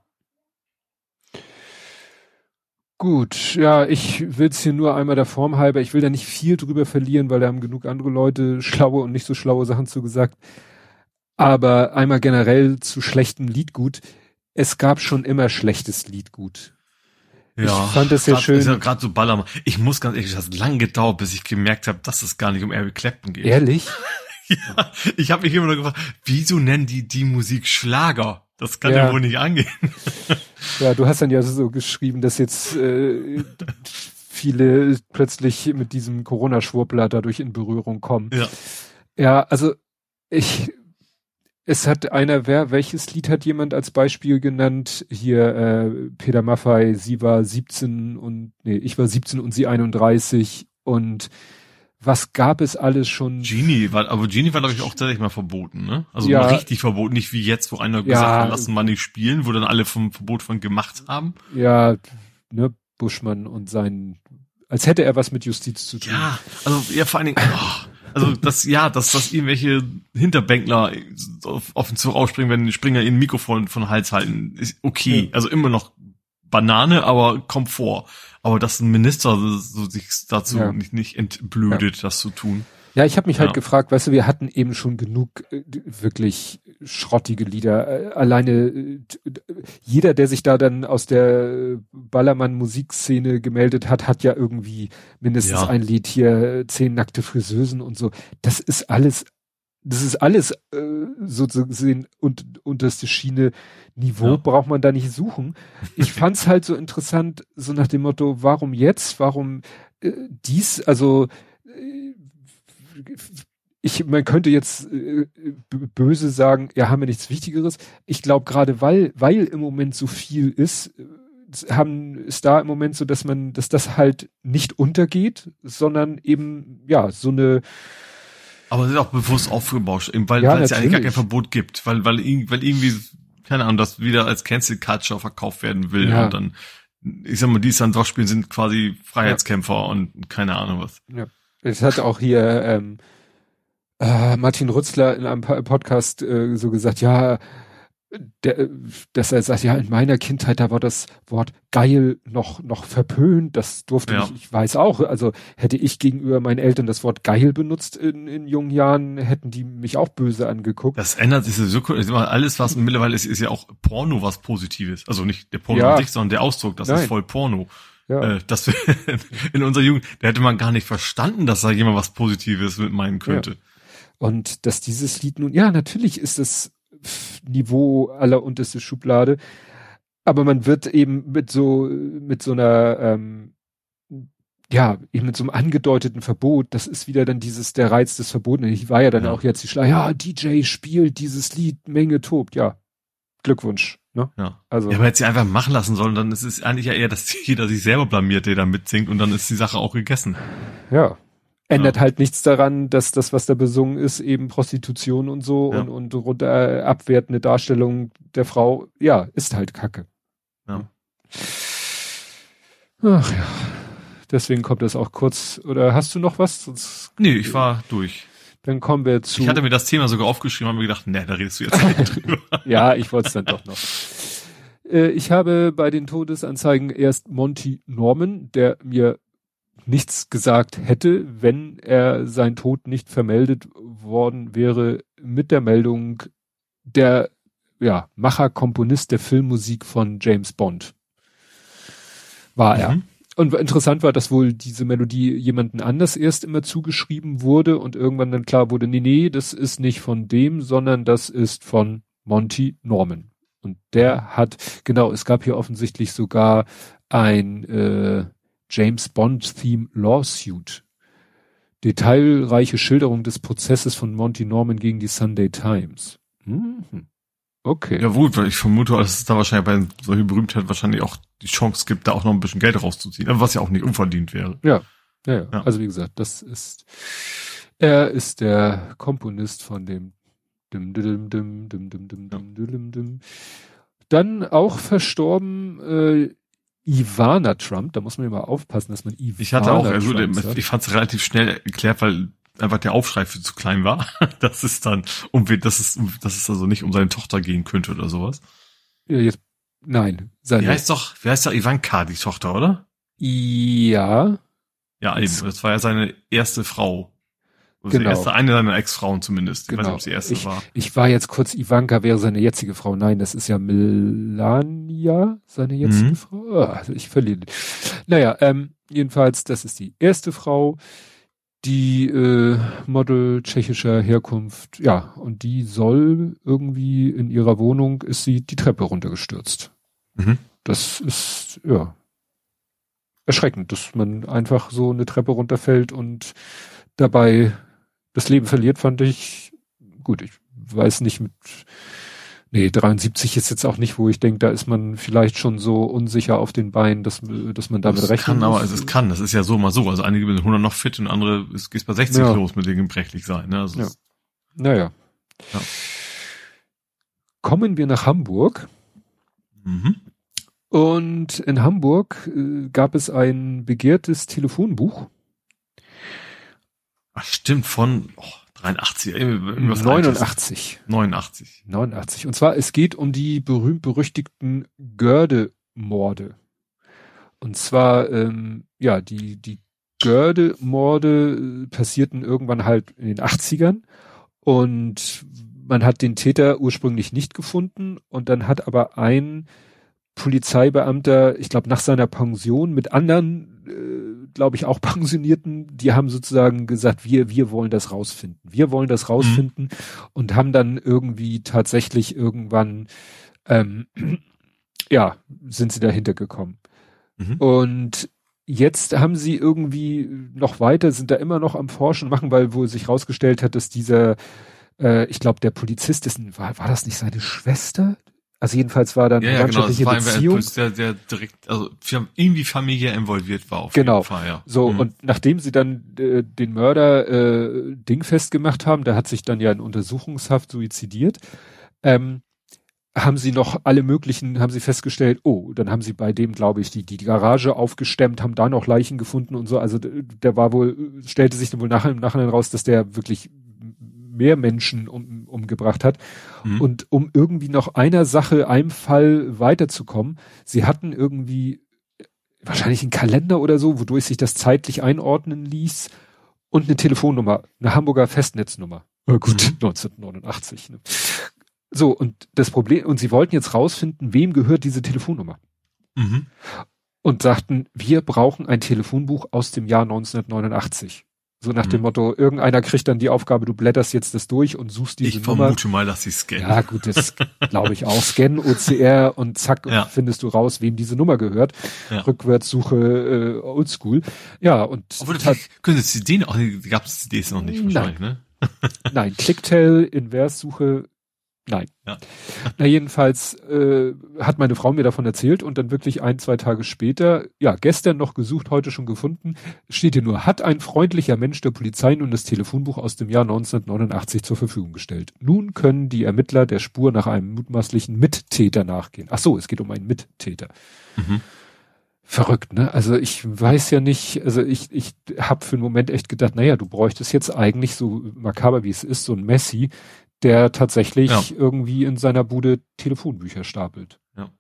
Gut, ja, ich will es hier nur einmal der Form halber, ich will da nicht viel drüber verlieren, weil da haben genug andere Leute schlaue und nicht so schlaue Sachen zu gesagt. Aber einmal generell zu schlechtem Liedgut. Es gab schon immer schlechtes Liedgut. Ja, ich fand es ja schön. Ist ja gerade so Ballermann. Ich muss ganz ehrlich, das hat lange gedauert, bis ich gemerkt habe, dass es gar nicht um Eric Clapton geht. Ehrlich? Ja, ich habe mich immer noch gefragt, wieso nennen die die Musik Schlager? Das kann ja, ja wohl nicht angehen. Ja, du hast dann ja so geschrieben, dass jetzt äh, viele plötzlich mit diesem Corona-Schwurbler dadurch in Berührung kommen. Ja. Ja, also ich, es hat einer, wer, welches Lied hat jemand als Beispiel genannt? Hier, äh, Peter Maffei, sie war 17 und, nee, ich war 17 und sie 31 und was gab es alles schon? Genie war, aber Genie war, glaube ich, auch tatsächlich mal verboten, ne? Also ja, richtig verboten, nicht wie jetzt, wo einer gesagt ja, hat, lassen wir nicht spielen, wo dann alle vom Verbot von gemacht haben. Ja, ne, Buschmann und sein, als hätte er was mit Justiz zu tun. Ja, also ja, vor allen Dingen, oh, also das, ja, dass, dass irgendwelche Hinterbänkler auf, auf den Zug ausspringen, wenn die Springer ihren Mikrofon von Hals halten, ist okay. Ja. Also immer noch Banane, aber Komfort. Aber dass ein Minister so sich dazu ja. nicht, nicht entblödet, ja. das zu tun. Ja, ich habe mich halt gefragt, weißt du, wir hatten eben schon genug äh, wirklich schrottige Lieder. Äh, alleine äh, jeder, der sich da dann aus der Ballermann-Musikszene gemeldet hat, hat ja irgendwie mindestens ja. ein Lied hier, zehn nackte Friseusen und so. Das ist alles das ist alles äh, so zu sehen und unterste Schiene Niveau ja. braucht man da nicht suchen. Ich fand's halt so interessant, so nach dem Motto, warum jetzt, warum äh, dies, also äh, ich, man könnte jetzt äh, böse sagen, ja, haben wir nichts Wichtigeres. Ich glaube gerade, weil, weil im Moment so viel ist, äh, haben, ist da im Moment so, dass man, dass das halt nicht untergeht, sondern eben, ja, so eine, aber es ist auch bewusst aufgebauscht, weil ja, es ja eigentlich gar kein Verbot gibt, weil, weil, weil irgendwie, keine Ahnung, das wieder als Cancel Culture verkauft werden will ja. und dann, ich sag mal, die es dann doch spielen, sind quasi Freiheitskämpfer ja. und keine Ahnung was. Ja. Es hat auch hier ähm, äh, Martin Rutzler in einem Podcast äh, so gesagt, ja, der, dass er sagt, ja, in meiner Kindheit, da war das Wort geil noch, noch verpönt, das durfte ja. ich, ich weiß auch, also hätte ich gegenüber meinen Eltern das Wort geil benutzt in, in jungen Jahren, hätten die mich auch böse angeguckt. Das ändert sich so, alles was mittlerweile ist, ist ja auch Porno was Positives, also nicht der Porno ja. an sich, sondern der Ausdruck, das Nein. ist voll Porno. Ja. Äh, dass wir in unserer Jugend, da hätte man gar nicht verstanden, dass da jemand was Positives mit meinen könnte. Ja. Und dass dieses Lied nun, ja, natürlich ist es Niveau allerunterste Schublade. Aber man wird eben mit so, mit so einer, ähm, ja, eben mit so einem angedeuteten Verbot, das ist wieder dann dieses, der Reiz des Verbotenen. Ich war ja dann ja. auch jetzt die Schleier, ja, DJ spielt dieses Lied, Menge tobt, ja. Glückwunsch, ne? Ja. Also. Ja, aber hätte sie einfach machen lassen sollen, dann ist es eigentlich ja eher, dass jeder sich selber blamiert, der da mitsingt und dann ist die Sache auch gegessen. Ja. Ändert ja. halt nichts daran, dass das, was da besungen ist, eben Prostitution und so ja. und, und runter, äh, abwertende Darstellung der Frau, ja, ist halt Kacke. Ja. Ach ja. Deswegen kommt das auch kurz. Oder hast du noch was? Sonst, nee, ich war durch. Dann kommen wir zu. Ich hatte mir das Thema sogar aufgeschrieben und mir gedacht, nee, da redest du jetzt nicht drüber. ja, ich wollte es dann doch noch. Äh, ich habe bei den Todesanzeigen erst Monty Norman, der mir nichts gesagt hätte, wenn er sein Tod nicht vermeldet worden wäre mit der Meldung der ja, Macher, Komponist der Filmmusik von James Bond. War mhm. er. Und interessant war, dass wohl diese Melodie jemanden anders erst immer zugeschrieben wurde und irgendwann dann klar wurde, nee, nee, das ist nicht von dem, sondern das ist von Monty Norman. Und der hat, genau, es gab hier offensichtlich sogar ein äh, James Bond Theme Lawsuit. Detailreiche Schilderung des Prozesses von Monty Norman gegen die Sunday Times. Mhm. Okay. Ja gut, weil ich vermute, dass es da wahrscheinlich bei solchen Berühmtheiten wahrscheinlich auch die Chance gibt, da auch noch ein bisschen Geld rauszuziehen, was ja auch nicht unverdient wäre. Ja. Ja, ja. ja. Also wie gesagt, das ist, er ist der Komponist von dem dim, dim, dim, dim, dim, dim, dim, dim, dim. Dann auch verstorben äh, Ivana Trump, da muss man immer aufpassen, dass man Ivana Ich hatte auch, also, ich fand es relativ schnell erklärt, weil einfach der Aufschrei für zu klein war. das ist dann, um, dass es, dass es also nicht um seine Tochter gehen könnte oder sowas. Ja, jetzt, nein. Seine, wie heißt doch, wie heißt doch Ivanka, die Tochter, oder? Ja. Ja, eben. Das war ja seine erste Frau. Also genau. erste, eine seiner Ex-Frauen zumindest. Ich genau. weiß nicht, ob sie erste ich, war. Ich war jetzt kurz, Ivanka wäre seine jetzige Frau. Nein, das ist ja Melania, seine jetzige mhm. Frau. Oh, also ich verliere. Naja, ähm, jedenfalls, das ist die erste Frau. Die äh, Model tschechischer Herkunft, ja, und die soll irgendwie in ihrer Wohnung ist sie die Treppe runtergestürzt. Mhm. Das ist, ja, erschreckend, dass man einfach so eine Treppe runterfällt und dabei das Leben verliert, fand ich gut. Ich weiß nicht mit, nee, 73 ist jetzt auch nicht, wo ich denke, da ist man vielleicht schon so unsicher auf den Beinen, dass, dass man damit das rechnen kann, muss. aber also es kann, das ist ja so mal so. Also einige sind 100 noch fit und andere, es geht bei 60 ja. los mit dem gebrechlich sein. Ne? Also ja. Naja. Ja. Kommen wir nach Hamburg. Mhm. Und in Hamburg äh, gab es ein begehrtes Telefonbuch. Ach, stimmt, von oh, 83, äh, 89. 89. 89. Und zwar, es geht um die berühmt-berüchtigten Görde-Morde. Und zwar, ähm, ja, die, die Görde-Morde äh, passierten irgendwann halt in den 80ern. Und man hat den Täter ursprünglich nicht gefunden. Und dann hat aber ein Polizeibeamter, ich glaube, nach seiner Pension mit anderen, äh, glaube ich, auch Pensionierten, die haben sozusagen gesagt, wir, wir wollen das rausfinden. Wir wollen das rausfinden mhm. und haben dann irgendwie tatsächlich irgendwann, ähm, ja, sind sie dahinter gekommen. Mhm. Und jetzt haben sie irgendwie noch weiter, sind da immer noch am Forschen machen, weil wo sich rausgestellt hat, dass dieser, äh, ich glaube, der Polizist ist, war, war das nicht seine Schwester? Also jedenfalls war dann ja, ja, genau, das war Beziehung. Sehr, sehr direkt, also irgendwie familiär involviert war auf genau. jeden Fall, ja. So, mhm. und nachdem sie dann äh, den Mörder äh, dingfest gemacht haben, der hat sich dann ja in Untersuchungshaft suizidiert, ähm, haben sie noch alle möglichen, haben sie festgestellt, oh, dann haben sie bei dem, glaube ich, die, die, die Garage aufgestemmt, haben da noch Leichen gefunden und so. Also der war wohl, stellte sich dann wohl nachher im Nachhinein raus, dass der wirklich mehr Menschen um, umgebracht hat. Mhm. Und um irgendwie noch einer Sache, einem Fall weiterzukommen, sie hatten irgendwie wahrscheinlich einen Kalender oder so, wodurch sich das zeitlich einordnen ließ und eine Telefonnummer, eine Hamburger Festnetznummer. Oh gut, mhm. 1989. Ne? So, und das Problem, und sie wollten jetzt rausfinden, wem gehört diese Telefonnummer. Mhm. Und sagten, wir brauchen ein Telefonbuch aus dem Jahr 1989. So nach dem mhm. Motto, irgendeiner kriegt dann die Aufgabe, du blätterst jetzt das durch und suchst diese ich Nummer. Ich vermute mal, dass sie scannen. Ja, gut, das glaube ich auch. Scan, OCR und zack, ja. findest du raus, wem diese Nummer gehört. Ja. Rückwärtssuche, äh, oldschool. Ja, und. Obwohl, das können Sie den auch, gab es CDs noch nicht wahrscheinlich, Nein. ne? Nein, Clicktail, Inverssuche, Nein. Ja. Na jedenfalls äh, hat meine Frau mir davon erzählt und dann wirklich ein, zwei Tage später, ja, gestern noch gesucht, heute schon gefunden, steht hier nur, hat ein freundlicher Mensch der Polizei nun das Telefonbuch aus dem Jahr 1989 zur Verfügung gestellt. Nun können die Ermittler der Spur nach einem mutmaßlichen Mittäter nachgehen. Ach so, es geht um einen Mittäter. Mhm. Verrückt, ne? Also ich weiß ja nicht, also ich, ich habe für einen Moment echt gedacht, naja, du bräuchtest jetzt eigentlich so makaber wie es ist, so ein Messi, der tatsächlich ja. irgendwie in seiner Bude Telefonbücher stapelt. Ja.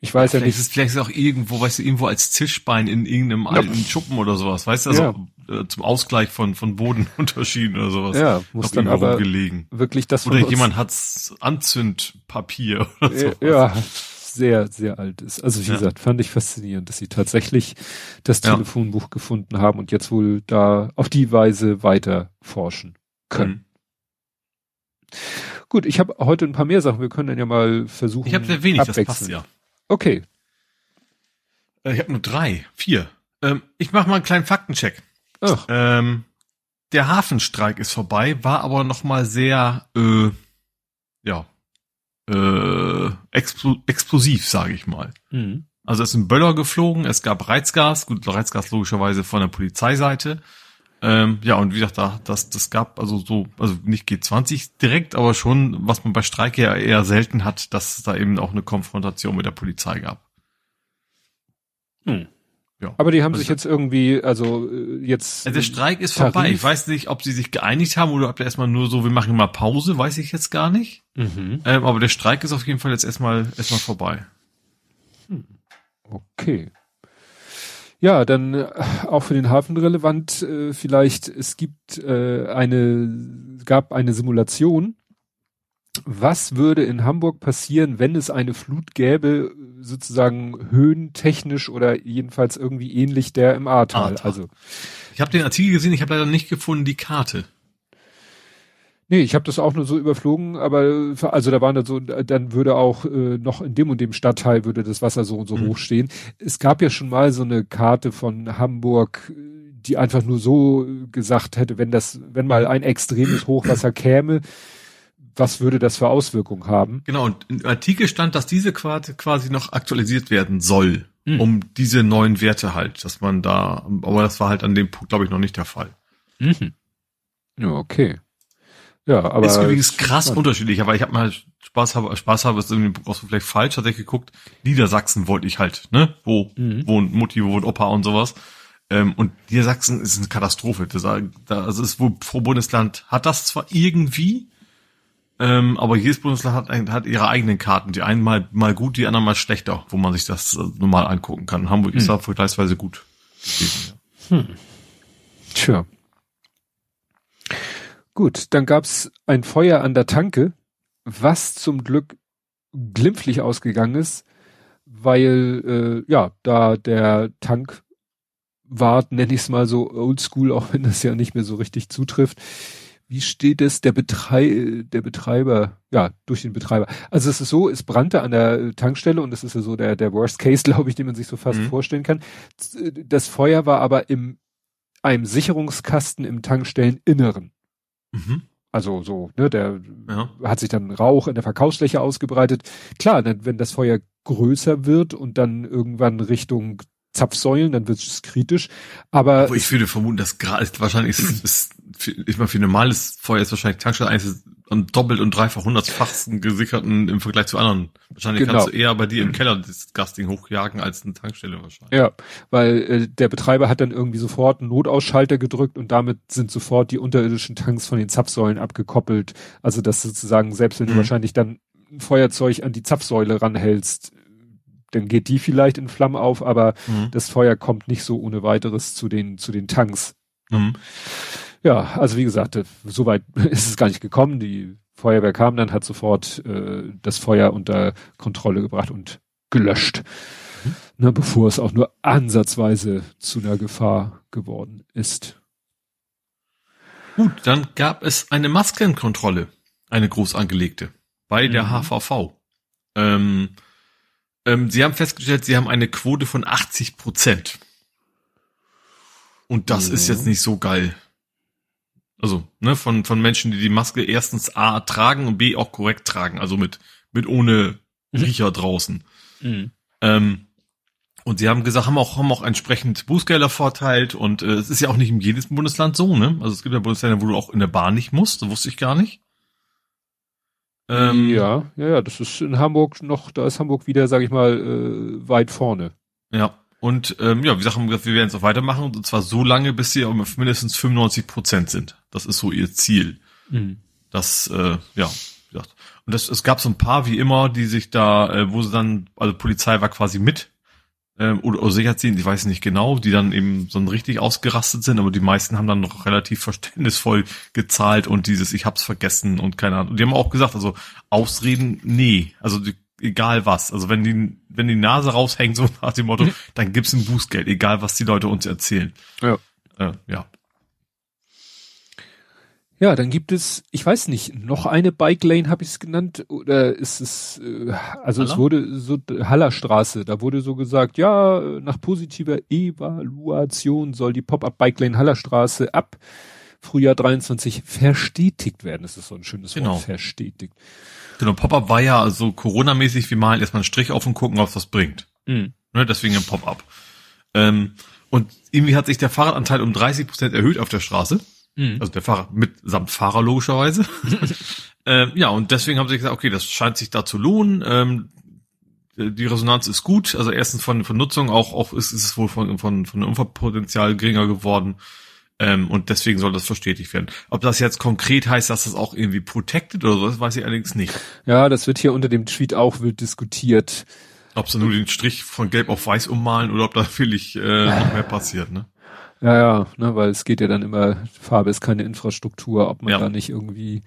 Ich weiß ja, ja nicht. Ist, vielleicht ist es auch irgendwo, weißt du, irgendwo als Tischbein in irgendeinem ja. alten Schuppen oder sowas, weißt du, also ja. äh, zum Ausgleich von, von Bodenunterschieden oder sowas. Ja, muss dann aber gelegen. wirklich das Oder jemand hat's Anzündpapier oder so. Ja, sehr, sehr alt ist. Also wie gesagt, fand ich faszinierend, dass sie tatsächlich das Telefonbuch gefunden haben und jetzt wohl da auf die Weise weiter forschen können. Mhm. Gut, ich habe heute ein paar mehr Sachen. Wir können dann ja mal versuchen. Ich habe sehr wenig, das passt ja. Okay. Äh, ich habe nur drei, vier. Ähm, ich mache mal einen kleinen Faktencheck. Ach. Ähm, der Hafenstreik ist vorbei, war aber noch mal sehr, äh, ja, äh, expl explosiv, sage ich mal. Mhm. Also es sind Böller geflogen, es gab Reizgas, gut, Reizgas logischerweise von der Polizeiseite. Ähm, ja, und wie gesagt, da, das, das gab also so, also nicht G20 direkt, aber schon, was man bei Streik ja eher selten hat, dass es da eben auch eine Konfrontation mit der Polizei gab. Hm. Ja. Aber die haben also sich jetzt irgendwie, also äh, jetzt. Also der Streik ist Tarif. vorbei. Ich weiß nicht, ob sie sich geeinigt haben oder ob der erstmal nur so, wir machen mal Pause, weiß ich jetzt gar nicht. Mhm. Ähm, aber der Streik ist auf jeden Fall jetzt erstmal erstmal vorbei. Hm. Okay. Ja, dann äh, auch für den Hafen relevant äh, vielleicht, es gibt äh, eine, gab eine Simulation was würde in Hamburg passieren, wenn es eine Flut gäbe, sozusagen höhentechnisch oder jedenfalls irgendwie ähnlich der im Ahrtal? Also Ich habe den Artikel gesehen, ich habe leider nicht gefunden die Karte. Nee, ich habe das auch nur so überflogen, aber also da waren dann so, dann würde auch äh, noch in dem und dem Stadtteil würde das Wasser so und so Mhm. hoch stehen. Es gab ja schon mal so eine Karte von Hamburg, die einfach nur so gesagt hätte, wenn das, wenn mal ein extremes Hochwasser käme, was würde das für Auswirkungen haben? Genau, und im Artikel stand, dass diese Quarte quasi noch aktualisiert werden soll, Mhm. um diese neuen Werte halt, dass man da, aber das war halt an dem Punkt, glaube ich, noch nicht der Fall. Mhm. Ja, okay. Ja, aber ist übrigens krass spannend. unterschiedlich, aber ich habe mal Spaß habe, Spaß habe, ist irgendwie auch so vielleicht falsch, hatte ich geguckt. Niedersachsen wollte ich halt, ne? Wo Mhm. wohnt Mutti, wo wohnt Opa und sowas. Ähm, und Niedersachsen ist eine Katastrophe. Das, da, also ist wohl pro Bundesland hat das zwar irgendwie, ähm, aber jedes Bundesland hat, ein- hat ihre eigenen Karten. Die einen mal, mal gut, die anderen mal schlechter, wo man sich das äh, normal angucken kann. Hamburg ist Mhm. da vergleichsweise gut gewesen. Ja. Tja. Gut, dann gab's ein Feuer an der Tanke, was zum Glück glimpflich ausgegangen ist, weil äh, ja, da der Tankwart, nenne ich es mal so oldschool, auch wenn das ja nicht mehr so richtig zutrifft. Wie steht es der Betrei der Betreiber, ja, durch den Betreiber. Also es ist so, es brannte an der Tankstelle und das ist ja so der, der Worst Case, glaube ich, den man sich so fast Mhm. vorstellen kann. Das Feuer war aber im einem Sicherungskasten im Tankstelleninneren. Mhm. Also so, ne, der Ja. hat sich dann Rauch in der Verkaufsfläche ausgebreitet. Klar, wenn das Feuer größer wird und dann irgendwann Richtung Zapfsäulen, dann wird es kritisch. Aber Aber ich würde vermuten, dass gerade wahrscheinlich ist, ist für, ich meine, für normales Feuer ist wahrscheinlich Tankstelle eines am doppelt und dreifach hundertfachsten gesicherten im Vergleich zu anderen. Wahrscheinlich Genau. kannst du eher bei dir im Keller das Gasding hochjagen als eine Tankstelle wahrscheinlich. Ja, weil äh, der Betreiber hat dann irgendwie sofort einen Notausschalter gedrückt und damit sind sofort die unterirdischen Tanks von den Zapfsäulen abgekoppelt. Also dass sozusagen, selbst wenn du Mhm. wahrscheinlich dann ein Feuerzeug an die Zapfsäule ranhältst, dann geht die vielleicht in Flammen auf, aber Mhm. das Feuer kommt nicht so ohne weiteres zu den, zu den Tanks. Mhm. Ja, also wie gesagt, äh, soweit ist es gar nicht gekommen. Die Feuerwehr kam dann, hat sofort äh, das Feuer unter Kontrolle gebracht und gelöscht, ne, bevor es auch nur ansatzweise zu einer Gefahr geworden ist. Gut, dann gab es eine Maskenkontrolle, eine groß angelegte, bei der Mhm. HVV. Ähm, ähm, sie haben festgestellt, sie haben eine Quote von 80 Prozent. Und das Ja. ist jetzt nicht so geil. Also, ne, von, von Menschen, die die Maske erstens A tragen und B auch korrekt tragen, also mit, mit ohne Mhm. Riecher draußen. Ähm, und sie haben gesagt, haben auch, haben auch entsprechend Bußgelder verteilt und äh, es ist ja auch nicht in jedem Bundesland so, ne? Also es gibt ja Bundesländer, wo du auch in der Bahn nicht musst, das wusste ich gar nicht. Ähm, ja, ja, ja, das ist in Hamburg noch, da ist Hamburg wieder, sag ich mal, äh, weit vorne. Ja. Und ähm, ja, wie gesagt, wir werden es auch weitermachen und zwar so lange, bis sie auf mindestens 95 Prozent sind. Das ist so ihr Ziel. Das, äh, ja, wie gesagt. Und das, es gab so ein paar, wie immer, die sich da, äh, wo sie dann, also Polizei war quasi mit, ähm, oder, oder Sicherheitsdienst, ich weiß nicht genau, die dann eben so richtig ausgerastet sind, aber die meisten haben dann noch relativ verständnisvoll gezahlt und dieses, ich hab's vergessen und keine Ahnung. Und die haben auch gesagt, also Ausreden, nee, also die, egal was. Also wenn die, wenn die Nase raushängt, so nach dem Motto, dann gibt's ein Bußgeld, egal was die Leute uns erzählen. Ja. Äh, ja. Ja, dann gibt es, ich weiß nicht, noch eine Bike Lane habe ich es genannt oder ist es, äh, also es Haller? wurde so Hallerstraße, da wurde so gesagt, ja, nach positiver Evaluation soll die Pop-up Bike Lane Hallerstraße ab Frühjahr 23 verstetigt werden. Das ist so ein schönes Genau. Wort, verstetigt. Genau, Pop-up war ja so Corona-mäßig, wir malen erstmal einen Strich auf und gucken, ob es was bringt. Mhm. Ne, deswegen ein Pop-up. Ähm, und irgendwie hat sich der Fahrradanteil um 30 Prozent erhöht auf der Straße. Mhm. Also der Fahrer mitsamt Fahrer logischerweise. ähm, ja, und deswegen haben sie gesagt, okay, das scheint sich da zu lohnen. Ähm, die Resonanz ist gut. Also erstens von, von Nutzung, auch, auch ist, ist es wohl von, von, von Unfallpotenzial geringer geworden. Ähm, und deswegen soll das verstetigt werden. Ob das jetzt konkret heißt, dass das auch irgendwie protected oder so, das weiß ich allerdings nicht. Ja, das wird hier unter dem Tweet auch wild diskutiert. Ob sie nur den Strich von gelb auf weiß ummalen oder ob da wirklich äh, noch mehr passiert, ne? Ja, ja, ne, weil es geht ja dann immer, Farbe ist keine Infrastruktur, ob man Ja. da nicht irgendwie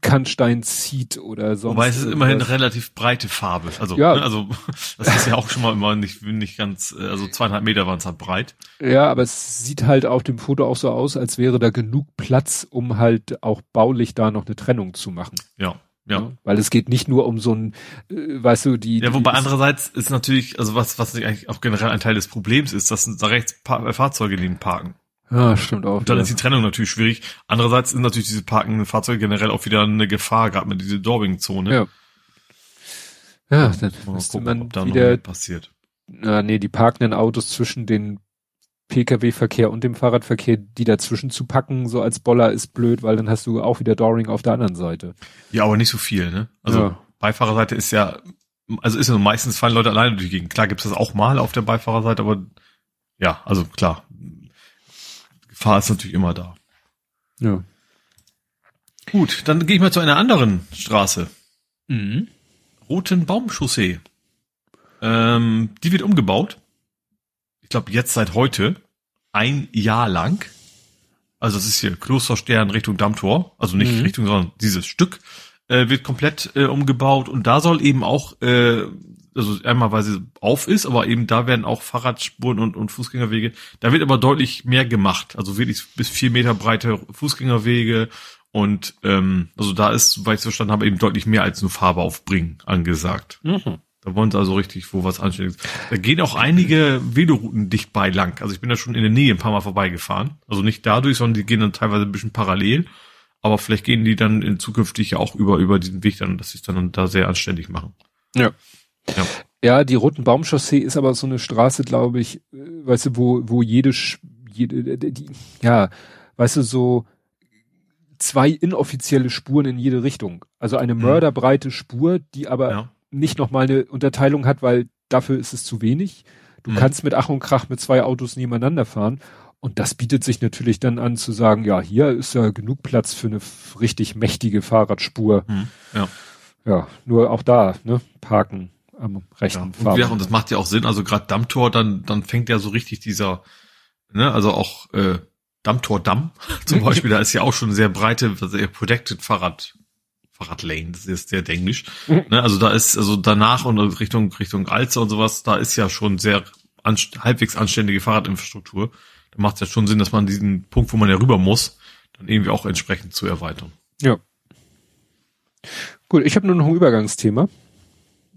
Kannstein zieht oder sonst. Wobei es ist immerhin eine relativ breite Farbe. Also, ja. Ne, also das ist ja auch schon mal immer nicht, nicht ganz, also zweieinhalb Meter waren es halt breit. Ja, aber es sieht halt auf dem Foto auch so aus, als wäre da genug Platz, um halt auch baulich da noch eine Trennung zu machen. Ja. Ja. ja. Weil es geht nicht nur um so ein, äh, weißt du, die. Ja, wobei andererseits ist natürlich, also was, was eigentlich auch generell ein Teil des Problems ist, dass da rechts pa Fahrzeuge neben parken. Ja, stimmt auch. Und dann ja. ist die Trennung natürlich schwierig. Andererseits sind natürlich diese parkenden Fahrzeuge generell auch wieder eine Gefahr, gerade mit dieser Dorbing-Zone. Ja. Ja, dann mal müsste gucken, man ob da wieder passiert. Na, nee, die parkenden Autos zwischen den Pkw-Verkehr und dem Fahrradverkehr, die dazwischen zu packen, so als Boller ist blöd, weil dann hast du auch wieder Doring auf der anderen Seite. Ja, aber nicht so viel, ne? Also ja. Beifahrerseite ist ja, also ist ja meistens fallen Leute alleine durch die Gegend. Klar gibt's das auch mal auf der Beifahrerseite, aber ja, also klar, Gefahr ist natürlich immer da. Ja. Gut, dann gehe ich mal zu einer anderen Straße. Mhm. Roten Baumchaussee. Ähm, die wird umgebaut. Ich glaube, jetzt seit heute. Ein Jahr lang. Also es ist hier Klosterstern Richtung Dammtor. Also nicht mhm. Richtung, sondern dieses Stück äh, wird komplett äh, umgebaut. Und da soll eben auch äh, also einmal weil sie auf ist, aber eben da werden auch Fahrradspuren und, und Fußgängerwege, da wird aber deutlich mehr gemacht. Also wirklich bis vier Meter breite Fußgängerwege und ähm, also da ist, soweit ich es verstanden habe, eben deutlich mehr als nur Farbe aufbringen angesagt. Mhm. Da wollen sie also richtig wo was Anständiges. Da gehen auch einige Velorouten dicht bei lang. Also ich bin da schon in der Nähe ein paar Mal vorbeigefahren. Also nicht dadurch, sondern die gehen dann teilweise ein bisschen parallel. Aber vielleicht gehen die dann in zukünftig ja auch über, über diesen Weg dann, dass sie es dann da sehr anständig machen. Ja. Ja. ja, die Roten Baumchaussee ist aber so eine Straße, glaube ich, äh, weißt du, wo, wo jede, jede die, ja, weißt du, so zwei inoffizielle Spuren in jede Richtung. Also eine mhm. mörderbreite Spur, die aber ja. Nicht nochmal eine Unterteilung hat, weil dafür ist es zu wenig. Du mhm. kannst mit Ach und Krach mit zwei Autos nebeneinander fahren. Und das bietet sich natürlich dann an zu sagen, ja, hier ist ja genug Platz für eine richtig mächtige Fahrradspur. Mhm. Ja. Ja, nur auch da, ne, parken am rechten ja, und, ja, und das macht ja auch Sinn, also gerade Dammtor, dann, dann fängt ja so richtig dieser, ne, also auch äh, Dammtor Damm zum Beispiel, da ist ja auch schon sehr breite, sehr protected Fahrrad, Fahrradlane, das ist sehr englisch. Mhm. ne, also da ist, also danach und Richtung, Richtung Alze und sowas, da ist ja schon sehr anst halbwegs anständige Fahrradinfrastruktur. Da macht es ja schon Sinn, dass man diesen Punkt, wo man ja rüber muss, dann irgendwie auch entsprechend zu erweitern. Ja. Gut, ich habe nur noch ein Übergangsthema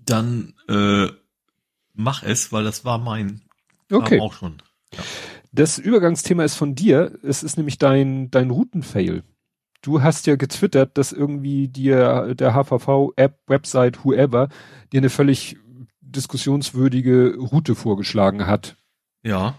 dann äh, mach es, weil das war mein okay. auch schon. Ja. Das Übergangsthema ist von dir. Es ist nämlich dein dein Routenfail. Du hast ja getwittert, dass irgendwie dir der HVV-App, Website, whoever, dir eine völlig diskussionswürdige Route vorgeschlagen hat. Ja.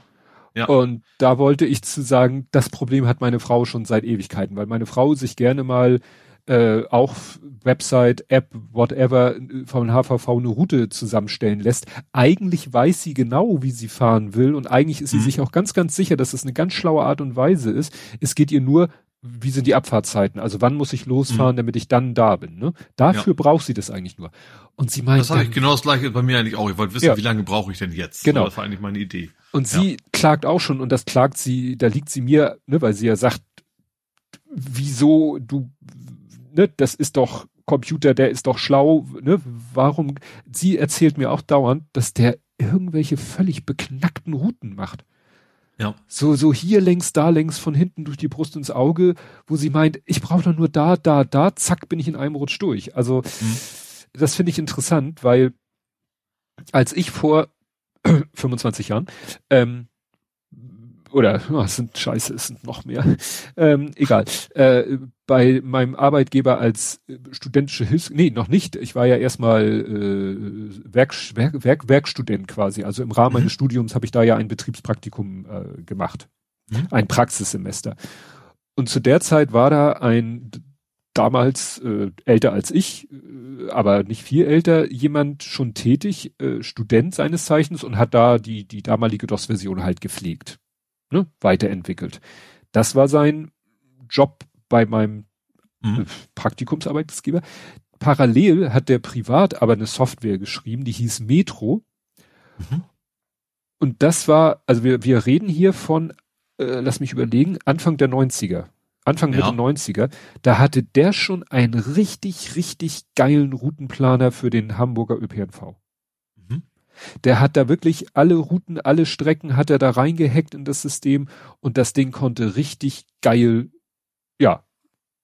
Ja. Und da wollte ich zu sagen, das Problem hat meine Frau schon seit Ewigkeiten, weil meine Frau sich gerne mal äh, auch Website, App, whatever von HVV eine Route zusammenstellen lässt. Eigentlich weiß sie genau, wie sie fahren will und eigentlich ist sie mhm. sich auch ganz, ganz sicher, dass es eine ganz schlaue Art und Weise ist. Es geht ihr nur, wie sind die Abfahrtzeiten? Also wann muss ich losfahren, mhm. damit ich dann da bin? Ne? Dafür ja. braucht sie das eigentlich nur. Und sie meint, das habe ich genau das gleiche bei mir eigentlich auch. Ich wollte wissen, ja. wie lange brauche ich denn jetzt? Genau, das war eigentlich meine Idee. Und sie ja. klagt auch schon und das klagt sie, da liegt sie mir, ne, weil sie ja sagt, wieso du ne, das ist doch Computer, der ist doch schlau, ne? Warum? Sie erzählt mir auch dauernd, dass der irgendwelche völlig beknackten Routen macht. Ja. So, so hier längs, da längs, von hinten durch die Brust ins Auge, wo sie meint, ich brauche doch nur da, da, da, zack, bin ich in einem Rutsch durch. Also, mhm. das finde ich interessant, weil als ich vor 25 Jahren ähm, oder oh, sind scheiße, es sind noch mehr. Ähm, egal. Äh, bei meinem Arbeitgeber als äh, studentische Hilfs nee, noch nicht. Ich war ja erstmal äh, Werk, Werk, Werk, Werkstudent quasi. Also im Rahmen mhm. meines Studiums habe ich da ja ein Betriebspraktikum äh, gemacht. Mhm. Ein Praxissemester. Und zu der Zeit war da ein damals äh, älter als ich, äh, aber nicht viel älter, jemand schon tätig, äh, Student seines Zeichens und hat da die, die damalige DOS-Version halt gepflegt ne, weiterentwickelt. Das war sein Job bei meinem mhm. Praktikumsarbeitsgeber. Parallel hat der privat aber eine Software geschrieben, die hieß Metro. Mhm. Und das war, also wir, wir reden hier von, äh, lass mich überlegen, Anfang der 90er. Anfang Ja. Mitte 90er, da hatte der schon einen richtig, richtig geilen Routenplaner für den Hamburger ÖPNV. Der hat da wirklich alle Routen, alle Strecken hat er da reingehackt in das System und das Ding konnte richtig geil, ja,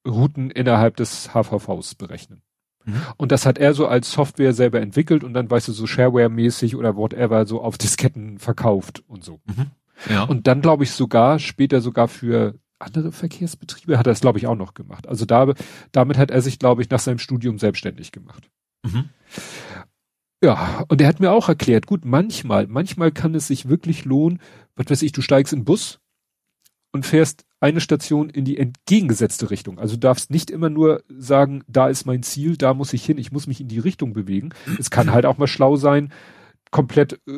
Routen innerhalb des HVVs berechnen. Mhm. Und das hat er so als Software selber entwickelt und dann, weißt du, so Shareware-mäßig oder whatever, so auf Disketten verkauft und so. Mhm. Ja. Und dann glaube ich sogar, später sogar für andere Verkehrsbetriebe hat er es, glaube ich, auch noch gemacht. Also da, damit hat er sich, glaube ich, nach seinem Studium selbstständig gemacht. mhm. Ja, und er hat mir auch erklärt, gut, manchmal, manchmal kann es sich wirklich lohnen, was weiß ich, du steigst in den Bus und fährst eine Station in die entgegengesetzte Richtung. Also du darfst nicht immer nur sagen, da ist mein Ziel, da muss ich hin, ich muss mich in die Richtung bewegen. Es kann halt auch mal schlau sein, komplett äh,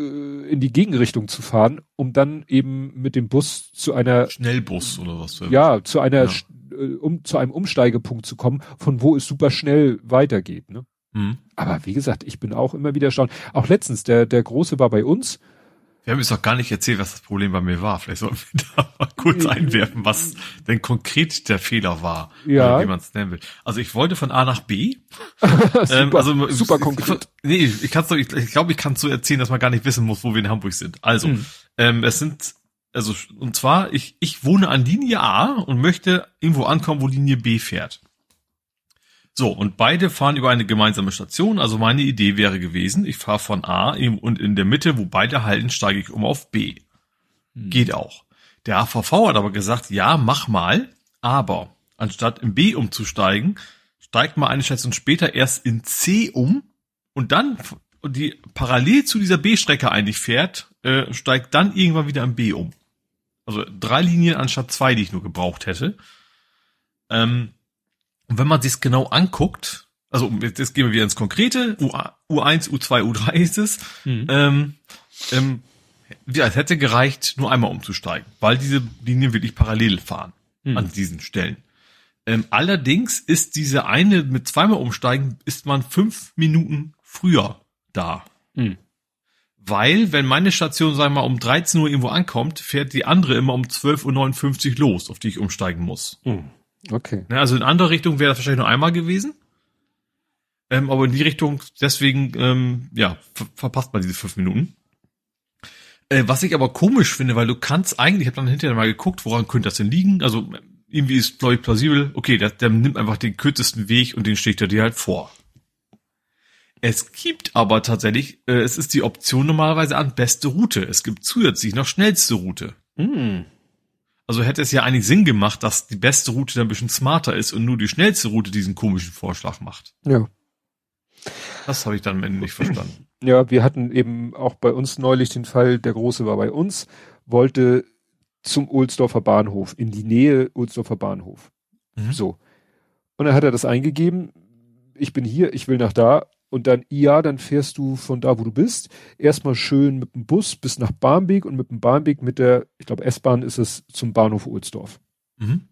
in die Gegenrichtung zu fahren, um dann eben mit dem Bus zu einer Schnellbus oder was. ja, zu einer, Ja. Äh, um zu einem Umsteigepunkt zu kommen, von wo es super schnell weitergeht. Ne? Mhm. Aber wie gesagt, ich bin auch immer wieder erstaunt. Auch letztens, der, der Große war bei uns. Wir haben jetzt noch gar nicht erzählt, was das Problem bei mir war. Vielleicht sollten wir da mal kurz einwerfen, was denn konkret der Fehler war. Ja. Oder wie man es nennen will. Also ich wollte von A nach B. super, Ähm, also, super ich- konkret. Nee, ich kann's doch, ich, ich glaube, ich kann es so erzählen, dass man gar nicht wissen muss, wo wir in Hamburg sind. Also, Hm. ähm, es sind, also, und zwar, ich, ich wohne an Linie A und möchte irgendwo ankommen, wo Linie B fährt. So, und beide fahren über eine gemeinsame Station. Also meine Idee wäre gewesen, ich fahre von A und in der Mitte, wo beide halten, steige ich um auf B. Geht auch. Der AVV hat aber gesagt, ja, mach mal, aber anstatt in B umzusteigen, steigt mal eine Station später erst in C um und dann, die parallel zu dieser B-Strecke eigentlich fährt, äh, steigt dann irgendwann wieder in B um. Also drei Linien anstatt zwei, die ich nur gebraucht hätte. Ähm, und wenn man sich's genau anguckt, also jetzt gehen wir wieder ins Konkrete, U, U1, U2, U3 ist es, Mhm. ähm, ähm, ja, es hätte gereicht, nur einmal umzusteigen, weil diese Linien wirklich parallel fahren Mhm. an diesen Stellen. Ähm, allerdings ist diese eine mit zweimal umsteigen, ist man fünf Minuten früher da. Mhm. Weil, wenn meine Station, sagen wir mal, um 13 Uhr irgendwo ankommt, fährt die andere immer um 12.59 Uhr los, auf die ich umsteigen muss. Mhm. Okay. Ne, also in andere Richtung wäre das wahrscheinlich nur einmal gewesen. Ähm, aber in die Richtung, deswegen, ähm, ja, ver verpasst man diese fünf Minuten. Äh, was ich aber komisch finde, weil du kannst eigentlich, ich habe dann hinterher mal geguckt, woran könnte das denn liegen? Also irgendwie ist, glaube ich, plausibel, okay, der, der nimmt einfach den kürzesten Weg und den schlägt er dir halt vor. Es gibt aber tatsächlich, äh, es ist die Option normalerweise an beste Route. Es gibt zusätzlich noch schnellste Route. Mhm. Also hätte es ja eigentlich Sinn gemacht, dass die beste Route dann ein bisschen smarter ist und nur die schnellste Route diesen komischen Vorschlag macht. Ja. Das habe ich dann am Ende nicht verstanden. Ja, wir hatten eben auch bei uns neulich den Fall, der Große war bei uns, wollte zum Ohlsdorfer Bahnhof, in die Nähe Ohlsdorfer Bahnhof. Mhm. So. Und dann hat er das eingegeben, ich bin hier, ich will nach da. Und dann, ja, dann fährst du von da, wo du bist, erstmal schön mit dem Bus bis nach Barmbek und mit dem Barmbek mit der, ich glaube, S-Bahn ist es zum Bahnhof Ohlsdorf. Mhm.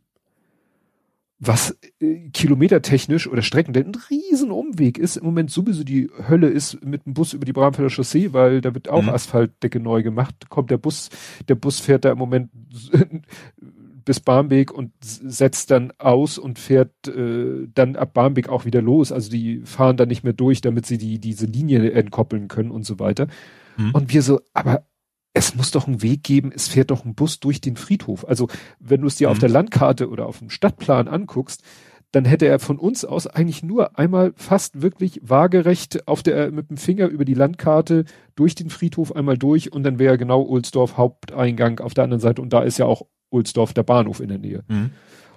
Was äh, kilometertechnisch oder Strecken ein riesen Umweg ist, im Moment sowieso die Hölle ist mit dem Bus über die Bramfelder Chaussee, weil da wird auch Mhm. Asphaltdecke neu gemacht. Kommt der Bus, der Bus fährt da im Moment bis Barmbek und setzt dann aus und fährt äh, dann ab Barmbek auch wieder los. Also die fahren da nicht mehr durch, damit sie die diese Linie entkoppeln können und so weiter. Mhm. Und wir so, aber es muss doch einen Weg geben, es fährt doch ein Bus durch den Friedhof. Also wenn du es dir auf Mhm. der Landkarte oder auf dem Stadtplan anguckst, dann hätte er von uns aus eigentlich nur einmal fast wirklich waagerecht auf der mit dem Finger über die Landkarte durch den Friedhof einmal durch und dann wäre genau Ohlsdorf Haupteingang auf der anderen Seite und da ist ja auch Ohlsdorf der Bahnhof in der Nähe. Mhm.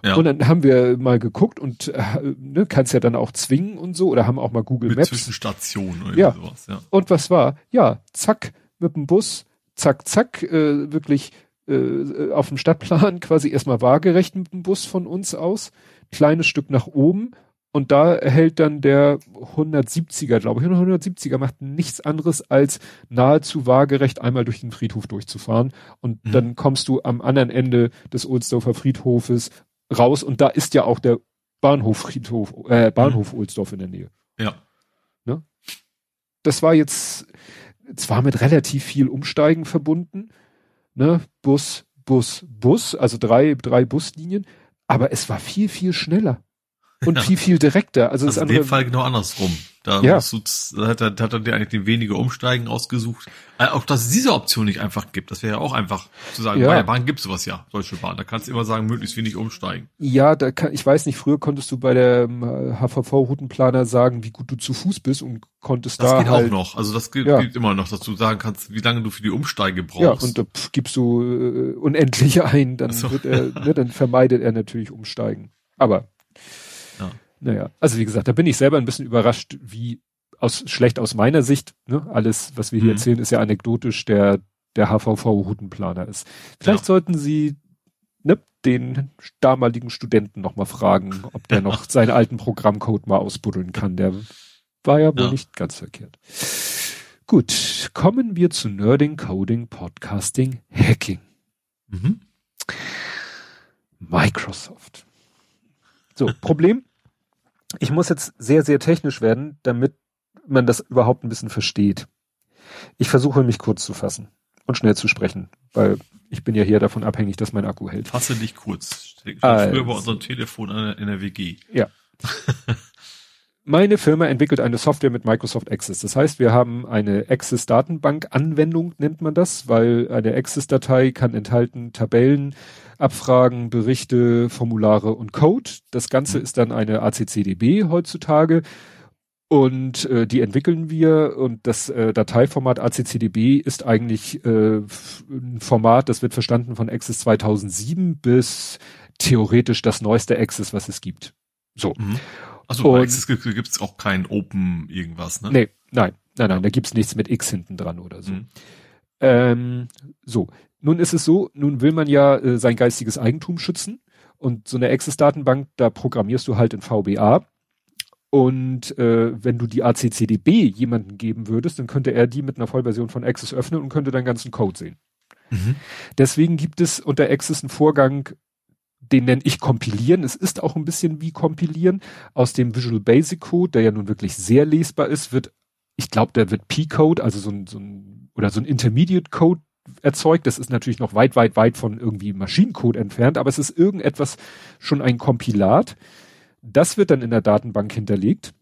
Ja. Und dann haben wir mal geguckt und äh, ne, kannst ja dann auch zwingen und so oder haben auch mal Google Mit Maps Zwischenstationen oder Ja. sowas, ja. und was war? Ja, zack, mit dem Bus, zack, zack, äh, wirklich äh, auf dem Stadtplan quasi erstmal waagerecht mit dem Bus von uns aus, kleines Stück nach oben und da erhält dann der 170er, glaube ich, und der 170er macht nichts anderes als nahezu waagerecht einmal durch den Friedhof durchzufahren und Mhm. dann kommst du am anderen Ende des Ohlsdorfer Friedhofes raus und da ist ja auch der Bahnhof Friedhof, äh, Bahnhof Ohlsdorf in der Nähe Ja. das war jetzt zwar mit relativ viel Umsteigen verbunden, ne, Bus, Bus, Bus, also drei, drei Buslinien, Aber es war viel, viel schneller. Und ja. viel, viel direkter. Also, also in dem Fall genau andersrum. Da, ja. du, da hat, er, hat er dir eigentlich den weniger Umsteigen ausgesucht. Äh, auch dass es diese Option nicht einfach gibt. Das wäre ja auch einfach zu sagen, ja. bei der Bahn gibt sowas ja, Deutsche Bahn. Da kannst du immer sagen, möglichst wenig umsteigen. Ja, da kann, ich weiß nicht, früher konntest du bei der HVV-Routenplaner sagen, wie gut du zu Fuß bist und konntest das da geht halt, auch noch. Also das gilt, Ja. gilt immer noch, dass du sagen kannst, wie lange du für die Umsteige brauchst. Ja, und da pf, gibst du äh, unendlich ein, dann so. wird er, ne, dann vermeidet er natürlich Umsteigen. Aber. Naja, also wie gesagt, da bin ich selber ein bisschen überrascht, wie aus schlecht aus meiner Sicht, ne, alles, was wir hier Mhm. erzählen, ist ja anekdotisch, der der HVV-Routenplaner ist. Vielleicht Ja. sollten Sie ne, den damaligen Studenten noch mal fragen, ob der noch seinen alten Programmcode mal ausbuddeln kann. Der war ja wohl Ja. nicht ganz verkehrt. Gut, kommen wir zu Nerding, Coding, Podcasting, Hacking. Mhm. Microsoft. So, Problem. Ich muss jetzt sehr, sehr technisch werden, damit man das überhaupt ein bisschen versteht. Ich versuche mich kurz zu fassen und schnell zu sprechen, weil ich bin ja hier davon abhängig, dass mein Akku hält. Fasse dich kurz. Also. Früher bei unserem Telefon in der- WG. Meine Firma entwickelt eine Software mit Microsoft Access. Das heißt, wir haben eine Access Datenbank Anwendung nennt man das, weil eine Access Datei kann enthalten Tabellen, Abfragen, Berichte, Formulare und Code. Das Ganze ist dann eine ACCDB heutzutage und äh, die entwickeln wir und das äh, Dateiformat ACCDB ist eigentlich äh, ein Format, das wird verstanden von Access 2007 bis theoretisch das neueste Access, was es gibt. So. Mhm. Achso, bei Access gibt es auch kein Open irgendwas, ne? Nee, nein, nein, nein, da gibt's nichts mit X hinten dran oder so. Mhm. Ähm, so, nun ist es so, nun will man ja äh, sein geistiges Eigentum schützen und so eine Access-Datenbank, da programmierst du halt in VBA und äh, wenn du die ACCDB jemandem geben würdest, dann könnte er die mit einer Vollversion von Access öffnen und könnte deinen ganzen Code sehen. Mhm. Deswegen gibt es unter Access einen Vorgang, den nenne ich kompilieren. Es ist auch ein bisschen wie kompilieren. Aus dem Visual Basic Code, der ja nun wirklich sehr lesbar ist, wird, ich glaube, der wird P-Code, also so ein, so ein, oder so ein Intermediate Code erzeugt. Das ist natürlich noch weit, weit, weit von irgendwie Maschinencode entfernt, aber es ist irgendetwas schon ein Kompilat. Das wird dann in der Datenbank hinterlegt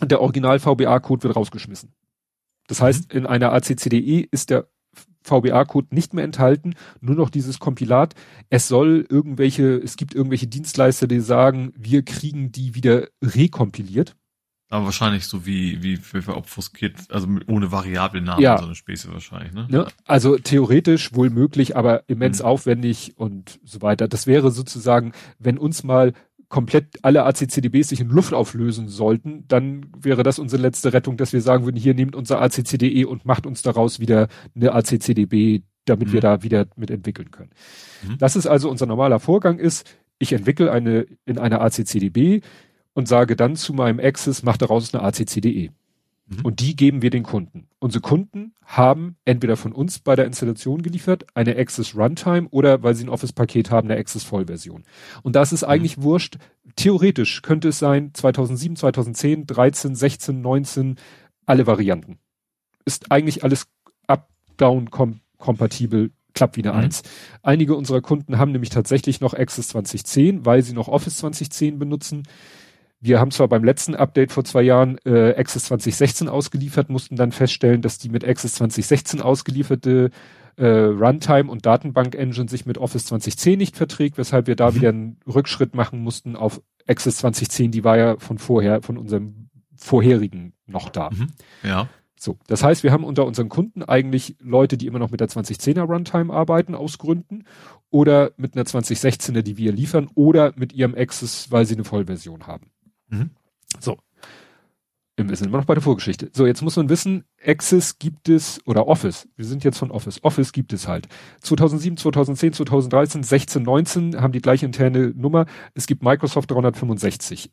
und der Original VBA-Code wird rausgeschmissen. Das heißt, in einer ACCDE ist der VBA-Code nicht mehr enthalten, nur noch dieses Kompilat. Es soll irgendwelche, es gibt irgendwelche Dienstleister, die sagen, wir kriegen die wieder rekompiliert. Aber wahrscheinlich so wie, wie, wie obfuskiert, also mit, ohne Variablennamen Ja. so eine Späße wahrscheinlich, ne? Ne? Also theoretisch wohl möglich, aber immens Mhm. aufwendig und so weiter. Das wäre sozusagen, wenn uns mal komplett alle ACCDBs sich in Luft auflösen sollten, dann wäre das unsere letzte Rettung, dass wir sagen würden, hier nehmt unser ACCDE und macht uns daraus wieder eine ACCDB, damit Mhm. wir da wieder mit entwickeln können. Mhm. Das ist also unser normaler Vorgang ist, ich entwickle eine in einer ACCDB und sage dann zu meinem Access, mach daraus eine ACCDE. Mhm. Und die geben wir den Kunden. Unsere Kunden haben entweder von uns bei der Installation geliefert, eine Access Runtime oder weil sie ein Office-Paket haben, eine Access Vollversion. Und da ist es eigentlich wurscht. Theoretisch könnte es sein 2007, 2010, 13, 16, 19, alle Varianten. Ist eigentlich alles up-down kom kompatibel, klappt wie eine Mhm. Eins. Einige unserer Kunden haben nämlich tatsächlich noch Access 2010, weil sie noch Office 2010 benutzen. Wir haben zwar beim letzten Update vor zwei Jahren äh, Access 2016 ausgeliefert, mussten dann feststellen, dass die mit Access 2016 ausgelieferte äh, Runtime und Datenbank-Engine sich mit Office 2010 nicht verträgt, weshalb wir da Mhm. wieder einen Rückschritt machen mussten auf Access 2010, die war ja von vorher, von unserem vorherigen noch da. Mhm. Ja. So, das heißt, wir haben unter unseren Kunden eigentlich Leute, die immer noch mit der 2010er Runtime arbeiten aus Gründen oder mit einer 2016er, die wir liefern oder mit ihrem Access, weil sie eine Vollversion haben. Mhm. So. Wir sind immer noch bei der Vorgeschichte. So, jetzt muss man wissen, Access gibt es, oder Office, wir sind jetzt von Office, Office gibt es halt. 2007, 2010, 2013, 16, 19 haben die gleiche interne Nummer. Es gibt Microsoft 365.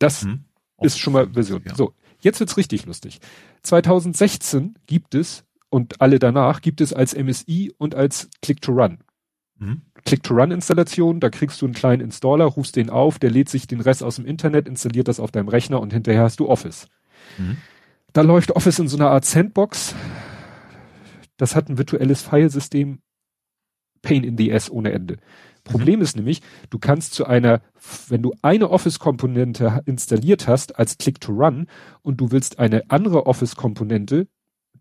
Das Mhm. ist schon mal Version. Ja. So, jetzt wird's richtig lustig. 2016 gibt es und alle danach gibt es als MSI und als Click-to-Run. Mhm. Click-to-Run-Installation, da kriegst du einen kleinen Installer, rufst den auf, der lädt sich den Rest aus dem Internet, installiert das auf deinem Rechner und hinterher hast du Office. Mhm. Da läuft Office in so einer Art Sandbox. Das hat ein virtuelles Filesystem. Pain in the ass ohne Ende. Problem ist nämlich, du kannst zu einer, wenn du eine Office-Komponente installiert hast als Click-to-Run und du willst eine andere Office-Komponente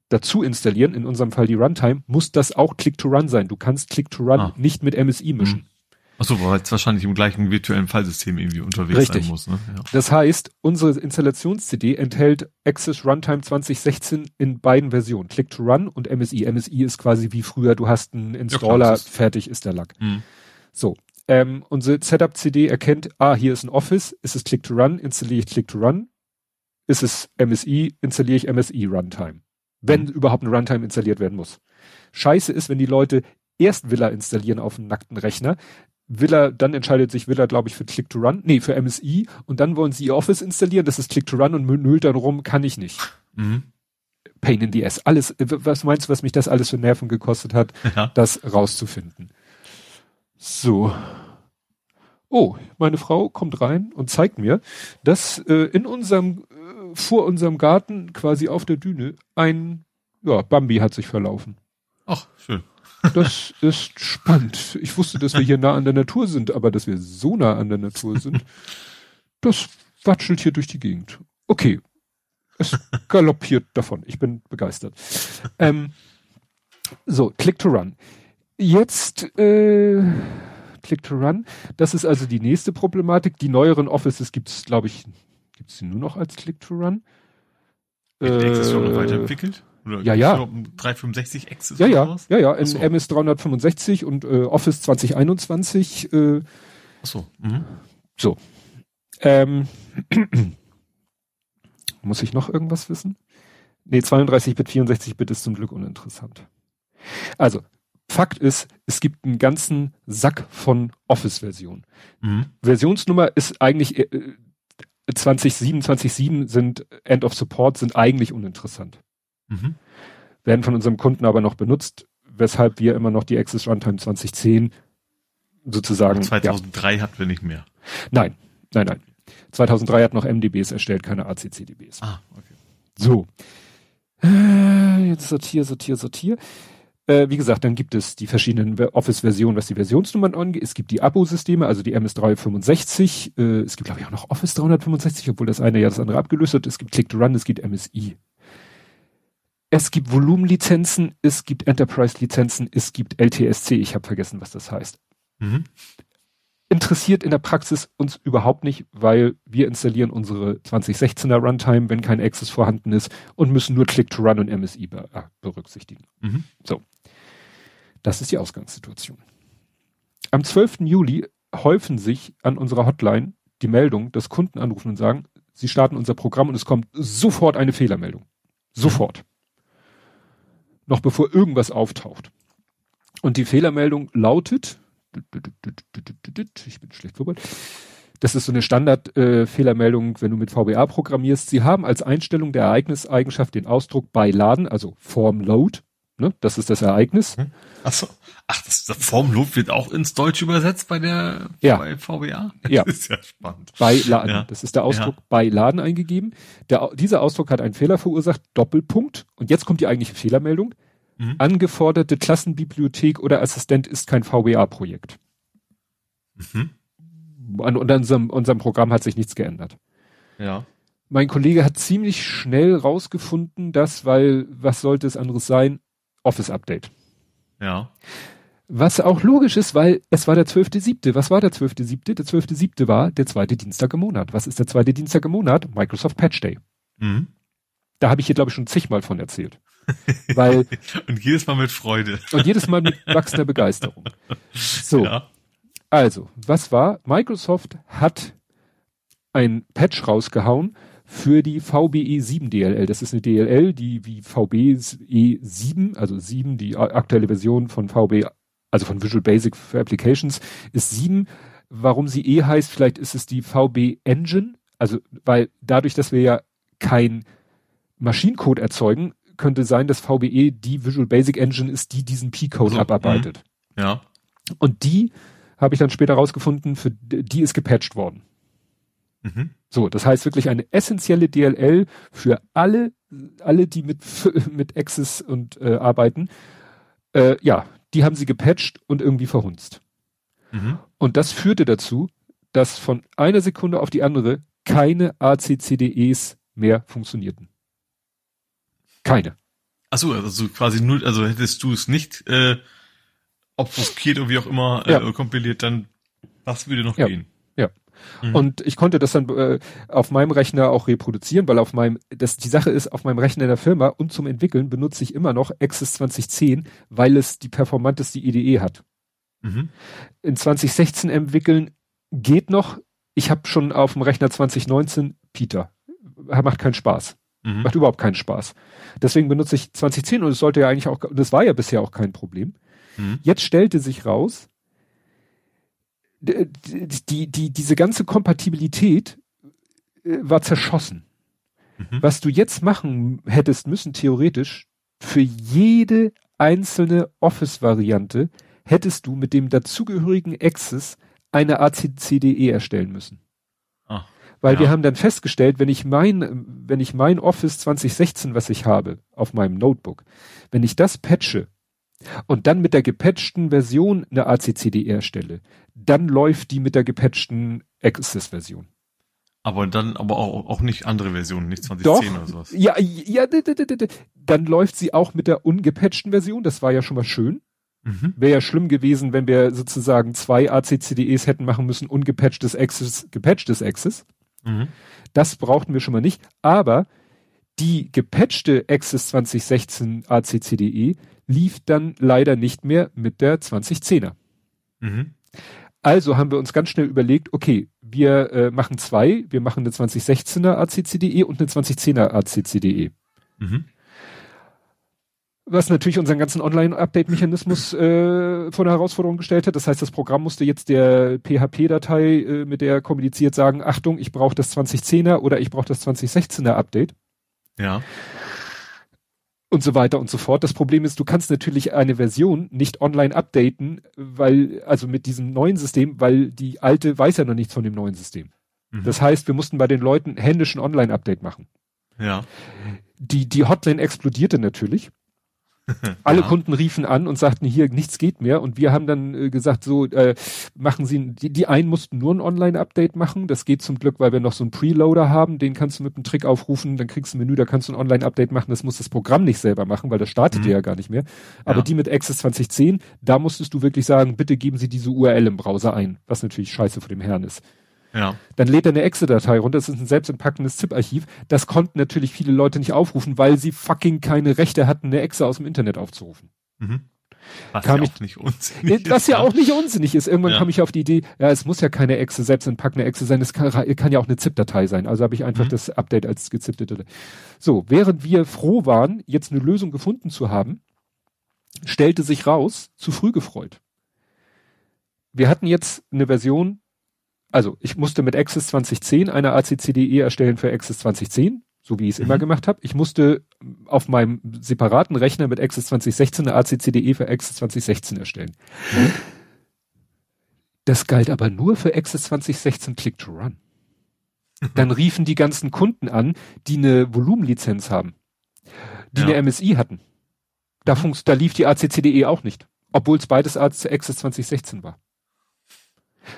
dazu installieren, in unserem Fall die Runtime, muss das auch Click-to-Run sein. Du kannst Click-to-Run Ah. nicht mit MSI mischen. Mhm. Achso, weil es wahrscheinlich im gleichen virtuellen Fallsystem irgendwie unterwegs Richtig. sein muss. Ne? Ja. Das heißt, unsere Installations-CD enthält Access Runtime 2016 in beiden Versionen, Click-to-Run und MSI. MSI ist quasi wie früher, du hast einen Installer, das ist- fertig ist der Lack. Mhm. So, ähm, unsere Setup-CD erkennt, ah, hier ist ein Office, ist es Click-to-Run, installiere ich Click-to-Run. Ist es MSI, installiere ich MSI Runtime. Wenn überhaupt eine Runtime installiert werden muss. Scheiße ist, wenn die Leute erst Villa installieren auf einem nackten Rechner, Villa, dann entscheidet sich Villa, glaube ich, für Click-to-Run, nee, für MSI, und dann wollen sie Office installieren, das ist Click-to-Run und nüllt dann rum, kann ich nicht. Mhm. Pain in the ass. Alles, äh, was meinst du, was mich das alles für Nerven gekostet hat? Ja. das rauszufinden. So. Oh, meine Frau kommt rein und zeigt mir, dass äh, in unserem, äh, vor unserem Garten, quasi auf der Düne, ein, ja, Bambi hat sich verlaufen. Ach, schön. Das ist spannend. Ich wusste, dass wir hier nah an der Natur sind, aber dass wir so nah an der Natur sind, das watschelt hier durch die Gegend. Okay. Es galoppiert davon. Ich bin begeistert. Ähm, so, Click to Run. Jetzt äh, Click to Run. Das ist also die nächste Problematik. Die neueren Offices gibt es, glaube ich, gibt es die nur noch als Click to Run? Wird der Access schon noch Äh, weiterentwickelt? Oder ja, ja. noch ein 365 Access Ja, ja, ja, ja, in Ach so. MS 365 und äh, Office 2021. Äh, Achso. Mhm. so. Ähm, muss ich noch irgendwas wissen? Nee, 32-Bit, 64-Bit ist zum Glück uninteressant. Also, Fakt ist, es gibt einen ganzen Sack von Office-Versionen. Mhm. Versionsnummer ist eigentlich äh, 20.7, 20.7 sind End of Support, sind eigentlich uninteressant. Mhm. werden von unserem Kunden aber noch benutzt, weshalb wir immer noch die Access Runtime 2010 sozusagen. Ja, 2003 hatten wir nicht mehr. nein, nein, nein. 2003 hat noch MDBs erstellt, keine ACCDBs. Ah, okay. So. Äh, Jetzt sortier, sortier, sortier. Äh, wie gesagt, dann gibt es die verschiedenen Ver- Office-Versionen, was die Versionsnummern angeht. Es gibt die Abo-Systeme, also die MS365. Äh, es gibt, glaube ich, auch noch Office 365, obwohl das eine ja das andere abgelöst hat. Es gibt Click-to-Run, es gibt MSI. Es gibt Volumenlizenzen, es gibt Enterprise-Lizenzen, es gibt LTSC. Ich habe vergessen, was das heißt. Mhm. Interessiert in der Praxis uns überhaupt nicht, weil wir installieren unsere 2016er Runtime, wenn kein Access vorhanden ist und müssen nur Click-to-Run und MSI äh, berücksichtigen. Mhm. Das ist die Ausgangssituation. Am 12. Juli häufen sich an unserer Hotline die Meldungen, dass Kunden anrufen und sagen, sie starten unser Programm und es kommt sofort eine Fehlermeldung. Sofort. Noch bevor irgendwas auftaucht. Und die Fehlermeldung lautet, ich bin schlecht vorbereitet, das ist so eine Standard-Fehlermeldung, wenn du mit VBA programmierst. Sie haben als Einstellung der Ereigniseigenschaft den Ausdruck beiladen, also Form Load. Ne? Das ist das Ereignis. Achso. Ach, das, das Formlob wird auch ins Deutsch übersetzt bei der Ja. bei VBA? Ja. Das ist ja spannend. Beiladen. Ja. Das ist der Ausdruck Beiladen eingegeben. Der, dieser Ausdruck hat einen Fehler verursacht, Doppelpunkt. Und jetzt kommt die eigentliche Fehlermeldung. Mhm. Angeforderte Klassenbibliothek oder Assistent ist kein VBA-Projekt. Mhm. An, an unserem, unserem Programm hat sich nichts geändert. Ja. Mein Kollege hat ziemlich schnell rausgefunden, dass, weil, was sollte es anderes sein? Office-Update. Ja. Was auch logisch ist, weil es war der 12.7. Was war der 12.7.? Der 12.7. war der zweite Dienstag im Monat. Was ist der zweite Dienstag im Monat? Microsoft Patch Day. Mhm. Da habe ich hier, glaube ich, schon zigmal von erzählt. Weil, Und jedes Mal mit Freude. und jedes Mal mit wachsender Begeisterung. So, Ja. also, was war? Microsoft hat ein Patch rausgehauen für die VBE 7 DLL. Das ist eine DLL, die wie VBE 7, also 7, die aktuelle Version von VB, also von Visual Basic für Applications, ist 7. Warum sie E heißt, vielleicht ist es die VB Engine, also weil dadurch, dass wir ja kein Maschinencode erzeugen, könnte sein, dass VBE die Visual Basic Engine ist, die diesen P-Code So, abarbeitet. Ja. Und die habe ich dann später rausgefunden, für die ist gepatcht worden. Mhm. So, das heißt wirklich eine essentielle DLL für alle, alle, die mit, mit Access und äh, arbeiten. Äh, ja, die haben sie gepatcht und irgendwie verhunzt. Mhm. Und das führte dazu, dass von einer Sekunde auf die andere keine ACCDEs mehr funktionierten. Keine. Achso, also quasi null, also hättest du es nicht äh, obfuskiert oder wie auch immer äh, ja. kompiliert, dann was würde noch ja. gehen? Mhm. Und ich konnte das dann äh, auf meinem Rechner auch reproduzieren, weil auf meinem, das die Sache ist, auf meinem Rechner in der Firma und zum Entwickeln benutze ich immer noch Access 2010, weil es die performanteste IDE hat. Mhm. In 2016 entwickeln geht noch. Ich habe schon auf dem Rechner 2019 Peter. Macht keinen Spaß. Mhm. Macht überhaupt keinen Spaß. Deswegen benutze ich 2010 und es sollte ja eigentlich auch, das war ja bisher auch kein Problem. Mhm. Jetzt stellte sich raus, die, die, diese ganze Kompatibilität äh, war zerschossen. Mhm. Was du jetzt machen hättest müssen, theoretisch, für jede einzelne Office-Variante hättest du mit dem dazugehörigen Access eine ACCDE erstellen müssen. Ah, Weil ja. wir haben dann festgestellt, wenn ich mein, wenn ich mein Office 2016, was ich habe, auf meinem Notebook, wenn ich das patche und dann mit der gepatchten Version eine ACCDE erstelle, dann läuft die mit der gepatchten Access-Version. Aber dann aber auch, auch nicht andere Versionen, nicht 2010 Doch, oder sowas. Ja, ja, dann läuft sie auch mit der ungepatchten Version, das war ja schon mal schön. Mhm. Wäre ja schlimm gewesen, wenn wir sozusagen zwei ACCDEs hätten machen müssen, ungepatchtes Access, gepatchtes Access. Mhm. Das brauchten wir schon mal nicht. Aber die gepatchte Access 2016 ACCDE lief dann leider nicht mehr mit der 2010er. Mhm. Also haben wir uns ganz schnell überlegt, okay, wir äh, machen zwei, wir machen eine 2016er ACCDE und eine 2010er ACCDE. Mhm was natürlich unseren ganzen Online-Update-Mechanismus äh, vor eine Herausforderung gestellt hat. Das heißt, das Programm musste jetzt der PHP-Datei, äh, mit der er kommuniziert, sagen, Achtung, ich brauche das 2010er oder ich brauche das 2016er Update. Ja. Und so weiter und so fort. Das Problem ist, du kannst natürlich eine Version nicht online updaten, weil, also mit diesem neuen System, weil die alte weiß ja noch nichts von dem neuen System. Mhm. Das heißt, wir mussten bei den Leuten händischen Online-Update machen. Ja. Die, die Hotline explodierte natürlich. Alle ja. Kunden riefen an und sagten, hier, nichts geht mehr. Und wir haben dann äh, gesagt, so, äh, machen Sie, die, die einen mussten nur ein Online-Update machen. Das geht zum Glück, weil wir noch so einen Preloader haben. Den kannst du mit einem Trick aufrufen, dann kriegst du ein Menü, da kannst du ein Online-Update machen. Das muss das Programm nicht selber machen, weil das startet mhm. ja gar nicht mehr. Aber ja. die mit Access 2010, da musstest du wirklich sagen, bitte geben Sie diese URL im Browser ein. Was natürlich scheiße vor dem Herrn ist. Ja. Dann lädt er eine Exe-Datei runter, das ist ein selbstentpackendes ZIP-Archiv. Das konnten natürlich viele Leute nicht aufrufen, weil sie fucking keine Rechte hatten, eine Exe aus dem Internet aufzurufen. Mhm. Was kam ja ich, auch nicht unsinnig Was ja auch nicht unsinnig ist. Irgendwann ja. kam ich auf die Idee, ja, es muss ja keine Exe, selbstentpackende Exe sein, es kann, kann, ja auch eine ZIP-Datei sein. Also habe ich einfach mhm. das Update als gezippte Datei. So, während wir froh waren, jetzt eine Lösung gefunden zu haben, stellte sich raus, zu früh gefreut. Wir hatten jetzt eine Version also ich musste mit Access 2010 eine ACCDE erstellen für Access 2010, so wie ich es mhm. immer gemacht habe. Ich musste auf meinem separaten Rechner mit Access 2016 eine ACCDE für Access 2016 erstellen. Mhm. Das galt aber nur für Access 2016 Click to Run. Dann riefen die ganzen Kunden an, die eine Volumenlizenz haben, die ja. eine MSI hatten. Da, mhm. da lief die ACCDE auch nicht, obwohl es beides Access 2016 war.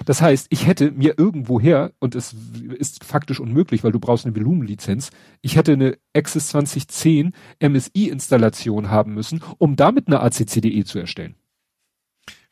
Das heißt, ich hätte mir irgendwoher, und es ist faktisch unmöglich, weil du brauchst eine Volumenlizenz, ich hätte eine Access 2010 MSI-Installation haben müssen, um damit eine ACCDE zu erstellen.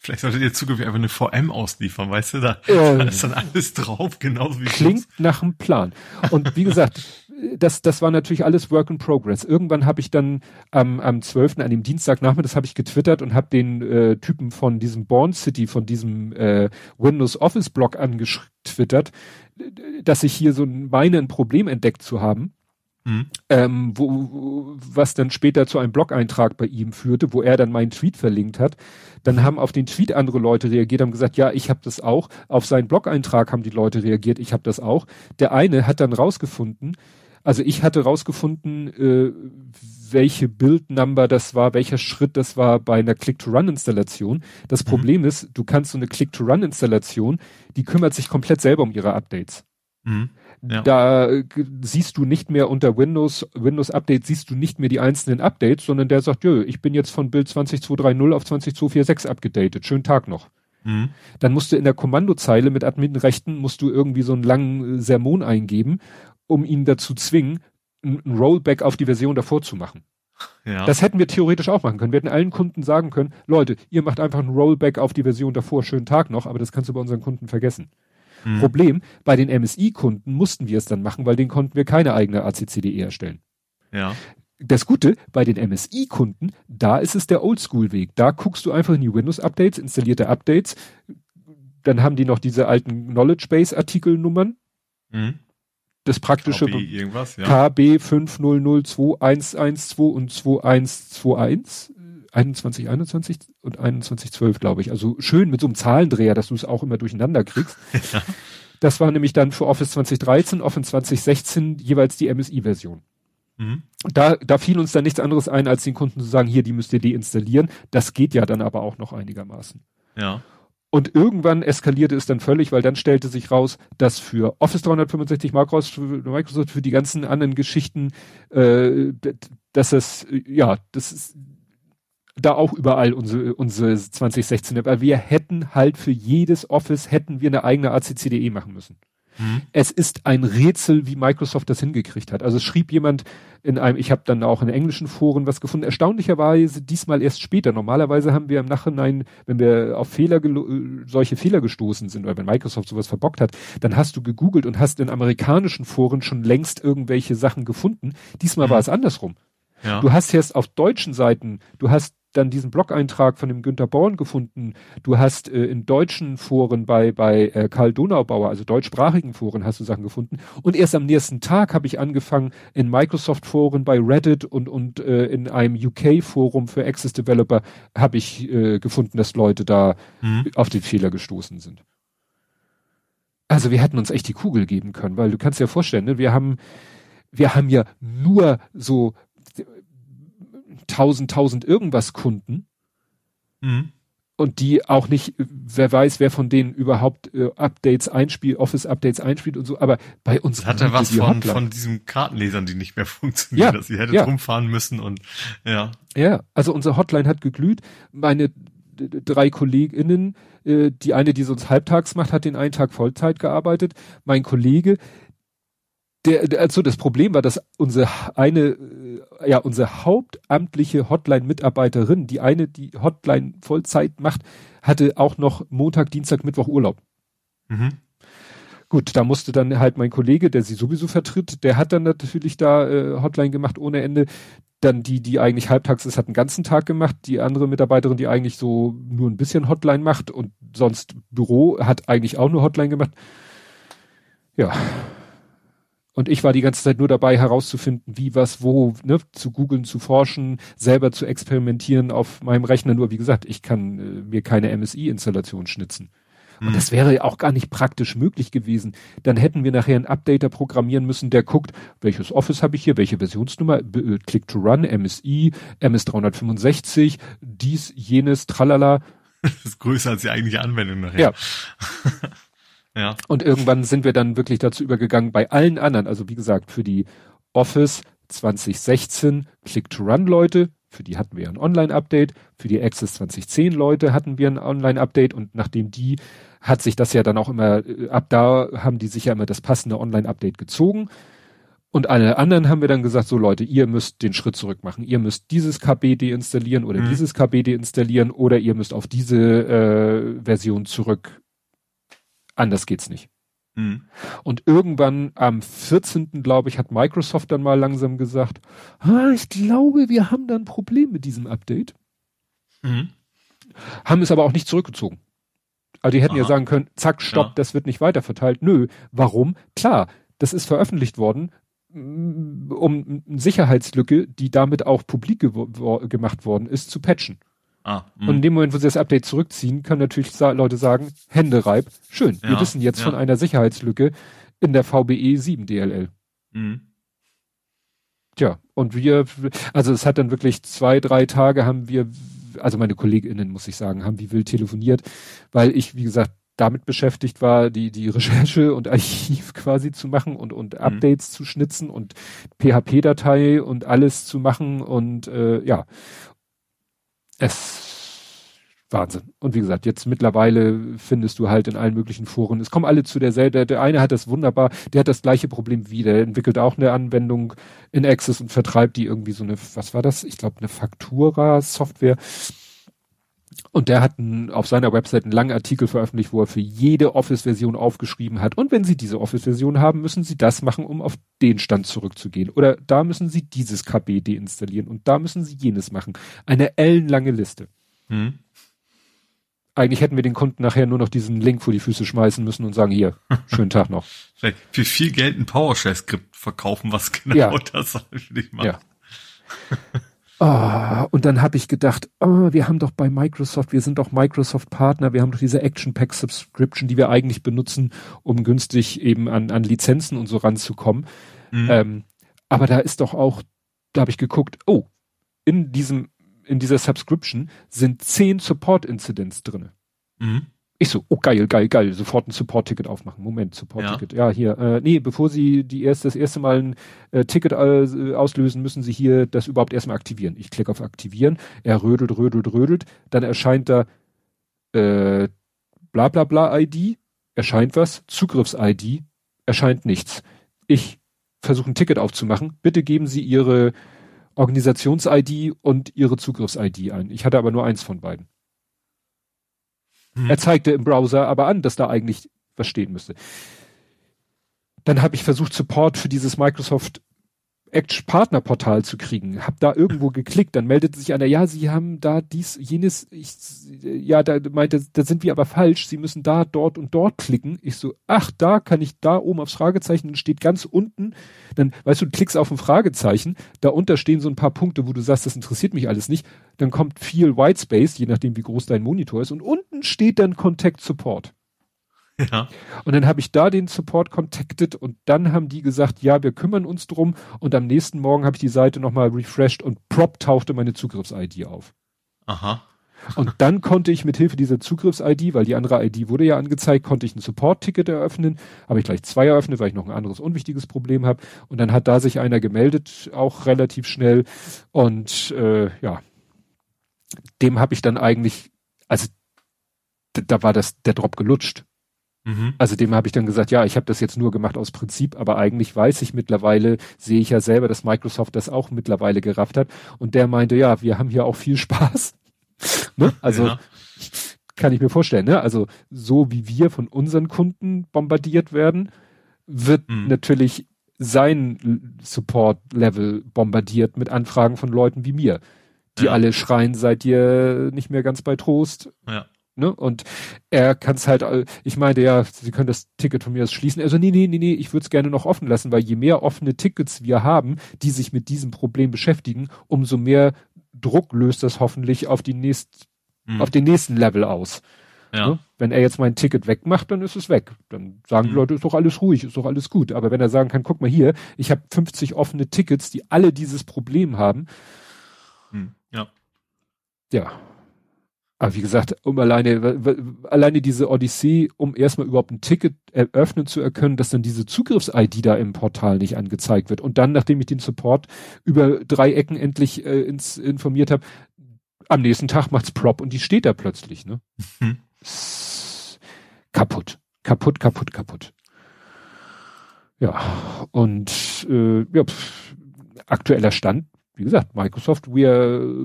Vielleicht solltet ihr zukünftig einfach eine VM ausliefern, weißt du, da, äh, da ist dann alles drauf, genauso wie Klingt nach einem Plan. Und wie gesagt, das, das war natürlich alles Work in Progress. Irgendwann habe ich dann am, am 12., an dem Dienstagnachmittag, habe ich getwittert und habe den äh, Typen von diesem Born City, von diesem äh, Windows Office Blog angetwittert, dass ich hier so meine ein Problem entdeckt zu haben. Mhm. Ähm, wo, was dann später zu einem Blog-Eintrag bei ihm führte, wo er dann meinen Tweet verlinkt hat. Dann haben auf den Tweet andere Leute reagiert, haben gesagt, ja, ich habe das auch. Auf seinen Blog-Eintrag haben die Leute reagiert, ich habe das auch. Der eine hat dann rausgefunden, also ich hatte rausgefunden, äh, welche Build-Number das war, welcher Schritt das war bei einer Click-to-Run-Installation. Das mhm. Problem ist, du kannst so eine Click-to-Run-Installation, die kümmert sich komplett selber um ihre Updates. Mhm. Ja. Da äh, siehst du nicht mehr unter Windows, Windows Update siehst du nicht mehr die einzelnen Updates, sondern der sagt, jö, ich bin jetzt von Build 20230 auf 20246 abgedatet. Schönen Tag noch. Mhm. Dann musst du in der Kommandozeile mit Adminrechten musst du irgendwie so einen langen äh, Sermon eingeben, um ihn dazu zwingen, ein Rollback auf die Version davor zu machen. Ja. Das hätten wir theoretisch auch machen können. Wir hätten allen Kunden sagen können, Leute, ihr macht einfach ein Rollback auf die Version davor, schönen Tag noch, aber das kannst du bei unseren Kunden vergessen. Mhm. Problem, bei den MSI-Kunden mussten wir es dann machen, weil den konnten wir keine eigene ACCDE erstellen. Ja. Das Gute, bei den MSI-Kunden, da ist es der Oldschool-Weg. Da guckst du einfach in die Windows-Updates, installierte Updates, dann haben die noch diese alten Knowledge Base-Artikelnummern. Mhm das praktische KB, irgendwas, ja. KB 5002112 und 2121. 2121 und 2112, glaube ich. Also schön mit so einem Zahlendreher, dass du es auch immer durcheinander kriegst. Ja. Das war nämlich dann für Office 2013, Office 2016 jeweils die MSI-Version. Mhm. Da, da fiel uns dann nichts anderes ein, als den Kunden zu sagen, hier, die müsst ihr deinstallieren. Das geht ja dann aber auch noch einigermaßen. Ja. Und irgendwann eskalierte es dann völlig, weil dann stellte sich raus, dass für Office 365 Microsoft für die ganzen anderen Geschichten, äh, dass es, ja, das ist da auch überall unsere, unsere 2016, weil wir hätten halt für jedes Office hätten wir eine eigene ACCDE machen müssen. Mhm. Es ist ein Rätsel, wie Microsoft das hingekriegt hat. Also es schrieb jemand in einem, ich habe dann auch in englischen Foren was gefunden, erstaunlicherweise diesmal erst später. Normalerweise haben wir im Nachhinein, wenn wir auf Fehler solche Fehler gestoßen sind oder wenn Microsoft sowas verbockt hat, dann hast du gegoogelt und hast in amerikanischen Foren schon längst irgendwelche Sachen gefunden. Diesmal mhm. war es andersrum. Ja. Du hast jetzt auf deutschen Seiten, du hast dann diesen Blog-Eintrag von dem Günter Born gefunden. Du hast äh, in deutschen Foren bei, bei äh, Karl Donaubauer, also deutschsprachigen Foren, hast du Sachen gefunden. Und erst am nächsten Tag habe ich angefangen, in Microsoft-Foren, bei Reddit und, und äh, in einem UK-Forum für Access Developer habe ich äh, gefunden, dass Leute da mhm. auf den Fehler gestoßen sind. Also wir hätten uns echt die Kugel geben können, weil du kannst dir vorstellen, ne, wir haben, wir haben ja nur so 1000, 1000 irgendwas Kunden. Mhm. Und die auch nicht, wer weiß, wer von denen überhaupt äh, Updates einspielt, Office-Updates einspielt und so, aber bei uns. Das hat er was von, von diesen Kartenlesern, die nicht mehr funktionieren, ja, dass sie hätte ja. rumfahren müssen und ja. Ja, also unsere Hotline hat geglüht. Meine drei KollegInnen, äh, die eine, die sonst halbtags macht, hat den einen Tag Vollzeit gearbeitet. Mein Kollege, der, also das Problem war, dass unsere eine, äh, ja, unsere hauptamtliche Hotline-Mitarbeiterin, die eine, die Hotline Vollzeit macht, hatte auch noch Montag, Dienstag, Mittwoch Urlaub. Mhm. Gut, da musste dann halt mein Kollege, der sie sowieso vertritt, der hat dann natürlich da äh, Hotline gemacht ohne Ende. Dann die, die eigentlich halbtags ist, hat einen ganzen Tag gemacht. Die andere Mitarbeiterin, die eigentlich so nur ein bisschen Hotline macht und sonst Büro, hat eigentlich auch nur Hotline gemacht. Ja, und ich war die ganze Zeit nur dabei herauszufinden, wie, was, wo, ne, zu googeln, zu forschen, selber zu experimentieren auf meinem Rechner. Nur wie gesagt, ich kann äh, mir keine MSI-Installation schnitzen. Und mhm. das wäre ja auch gar nicht praktisch möglich gewesen. Dann hätten wir nachher einen Updater programmieren müssen, der guckt, welches Office habe ich hier, welche Versionsnummer, äh, Click to Run, MSI, MS365, dies, jenes, tralala. Das ist größer als die eigentliche Anwendung nachher. Ja. Ja. Und irgendwann sind wir dann wirklich dazu übergegangen, bei allen anderen, also wie gesagt, für die Office 2016 Click-to-Run-Leute, für die hatten wir ein Online-Update, für die Access 2010 Leute hatten wir ein Online-Update und nachdem die hat sich das ja dann auch immer, äh, ab da haben die sich ja immer das passende Online-Update gezogen. Und alle anderen haben wir dann gesagt, so Leute, ihr müsst den Schritt zurück machen. Ihr müsst dieses KB deinstallieren oder mhm. dieses KB deinstallieren oder ihr müsst auf diese äh, Version zurück Anders geht's nicht. Mhm. Und irgendwann am 14. glaube ich, hat Microsoft dann mal langsam gesagt, ah, ich glaube, wir haben da ein Problem mit diesem Update. Mhm. Haben es aber auch nicht zurückgezogen. Also die hätten Aha. ja sagen können, zack, stopp, ja. das wird nicht weiterverteilt. Nö, warum? Klar, das ist veröffentlicht worden, mm, um eine Sicherheitslücke, die damit auch publik ge gemacht worden ist, zu patchen. Ah, und in dem Moment, wo sie das Update zurückziehen, können natürlich sa Leute sagen, Hände reib, schön, ja, wir wissen jetzt ja. von einer Sicherheitslücke in der VBE 7 DLL. Mhm. Tja, und wir, also es hat dann wirklich zwei, drei Tage haben wir, also meine KollegInnen, muss ich sagen, haben wie wild telefoniert, weil ich, wie gesagt, damit beschäftigt war, die, die Recherche und Archiv quasi zu machen und, und mhm. Updates zu schnitzen und PHP-Datei und alles zu machen und äh, ja es Wahnsinn. Und wie gesagt, jetzt mittlerweile findest du halt in allen möglichen Foren, es kommen alle zu derselben, der, eine hat das wunderbar, der hat das gleiche Problem wie, der entwickelt auch eine Anwendung in Access und vertreibt die irgendwie so eine, was war das? Ich glaube eine Faktura-Software. Und der hat einen, auf seiner Website einen langen Artikel veröffentlicht, wo er für jede Office-Version aufgeschrieben hat. Und wenn Sie diese Office-Version haben, müssen Sie das machen, um auf den Stand zurückzugehen. Oder da müssen Sie dieses KB deinstallieren und da müssen Sie jenes machen. Eine ellenlange Liste. Hm eigentlich hätten wir den Kunden nachher nur noch diesen Link vor die Füße schmeißen müssen und sagen, hier, schönen Tag noch. Vielleicht für viel Geld ein PowerShell-Skript verkaufen, was genau ja. das eigentlich macht. Ja. Oh, und dann habe ich gedacht, oh, wir haben doch bei Microsoft, wir sind doch Microsoft-Partner, wir haben doch diese Action Pack Subscription, die wir eigentlich benutzen, um günstig eben an, an Lizenzen und so ranzukommen. Mhm. Ähm, aber da ist doch auch, da habe ich geguckt, oh, in diesem in dieser Subscription sind zehn Support-Incidents drinne. Mhm. Ich so, oh geil, geil, geil, sofort ein Support-Ticket aufmachen. Moment, Support-Ticket. Ja. ja, hier. Äh, nee, bevor Sie die erst, das erste Mal ein äh, Ticket äh, auslösen, müssen Sie hier das überhaupt erstmal aktivieren. Ich klicke auf Aktivieren, er rödelt, rödelt, rödelt, dann erscheint da äh, bla bla bla ID, erscheint was, Zugriffs-ID, erscheint nichts. Ich versuche ein Ticket aufzumachen. Bitte geben Sie Ihre Organisations-ID und ihre Zugriffs-ID ein. Ich hatte aber nur eins von beiden. Hm. Er zeigte im Browser aber an, dass da eigentlich was stehen müsste. Dann habe ich versucht, Support für dieses Microsoft Edge Partnerportal zu kriegen. Hab da irgendwo geklickt, dann meldete sich einer, ja, Sie haben da dies, jenes, ich, ja, da meinte, da sind wir aber falsch, Sie müssen da, dort und dort klicken. Ich so, ach, da kann ich da oben aufs Fragezeichen, dann steht ganz unten, dann, weißt du, du klickst auf ein Fragezeichen, da unter stehen so ein paar Punkte, wo du sagst, das interessiert mich alles nicht. Dann kommt viel Whitespace, je nachdem wie groß dein Monitor ist, und unten steht dann Contact Support. Ja. Und dann habe ich da den Support contacted und dann haben die gesagt, ja, wir kümmern uns drum. Und am nächsten Morgen habe ich die Seite nochmal refreshed und prop tauchte meine Zugriffs-ID auf. Aha. Und dann konnte ich mit Hilfe dieser Zugriffs-ID, weil die andere ID wurde ja angezeigt, konnte ich ein Support-Ticket eröffnen. Habe ich gleich zwei eröffnet, weil ich noch ein anderes unwichtiges Problem habe. Und dann hat da sich einer gemeldet, auch relativ schnell. Und äh, ja, dem habe ich dann eigentlich, also da war das der Drop gelutscht. Mhm. Also dem habe ich dann gesagt, ja, ich habe das jetzt nur gemacht aus Prinzip, aber eigentlich weiß ich mittlerweile, sehe ich ja selber, dass Microsoft das auch mittlerweile gerafft hat. Und der meinte, ja, wir haben hier auch viel Spaß. ne? Also ja. kann ich mir vorstellen, ne? Also so wie wir von unseren Kunden bombardiert werden, wird mhm. natürlich sein Support-Level bombardiert mit Anfragen von Leuten wie mir, die ja. alle schreien, seid ihr nicht mehr ganz bei Trost? Ja. Ne? Und er kann es halt, äh, ich meinte ja, Sie können das Ticket von mir aus schließen. Also nee, nee, nee, nee, ich würde es gerne noch offen lassen, weil je mehr offene Tickets wir haben, die sich mit diesem Problem beschäftigen, umso mehr Druck löst das hoffentlich auf die nächst, mhm. auf den nächsten Level aus. Ja. Ne? Wenn er jetzt mein Ticket wegmacht, dann ist es weg. Dann sagen mhm. die Leute, ist doch alles ruhig, ist doch alles gut. Aber wenn er sagen kann, guck mal hier, ich habe 50 offene Tickets, die alle dieses Problem haben. Mhm. Ja. Ja, aber wie gesagt, um alleine, alleine diese Odyssee, um erstmal überhaupt ein Ticket eröffnen zu erkennen, dass dann diese Zugriffs-ID da im Portal nicht angezeigt wird. Und dann, nachdem ich den Support über drei Ecken endlich äh, ins, informiert habe, am nächsten Tag macht's Prop und die steht da plötzlich, ne? Mhm. Kaputt. Kaputt, kaputt, kaputt. Ja, und äh, ja, pff, aktueller Stand, wie gesagt, Microsoft, wir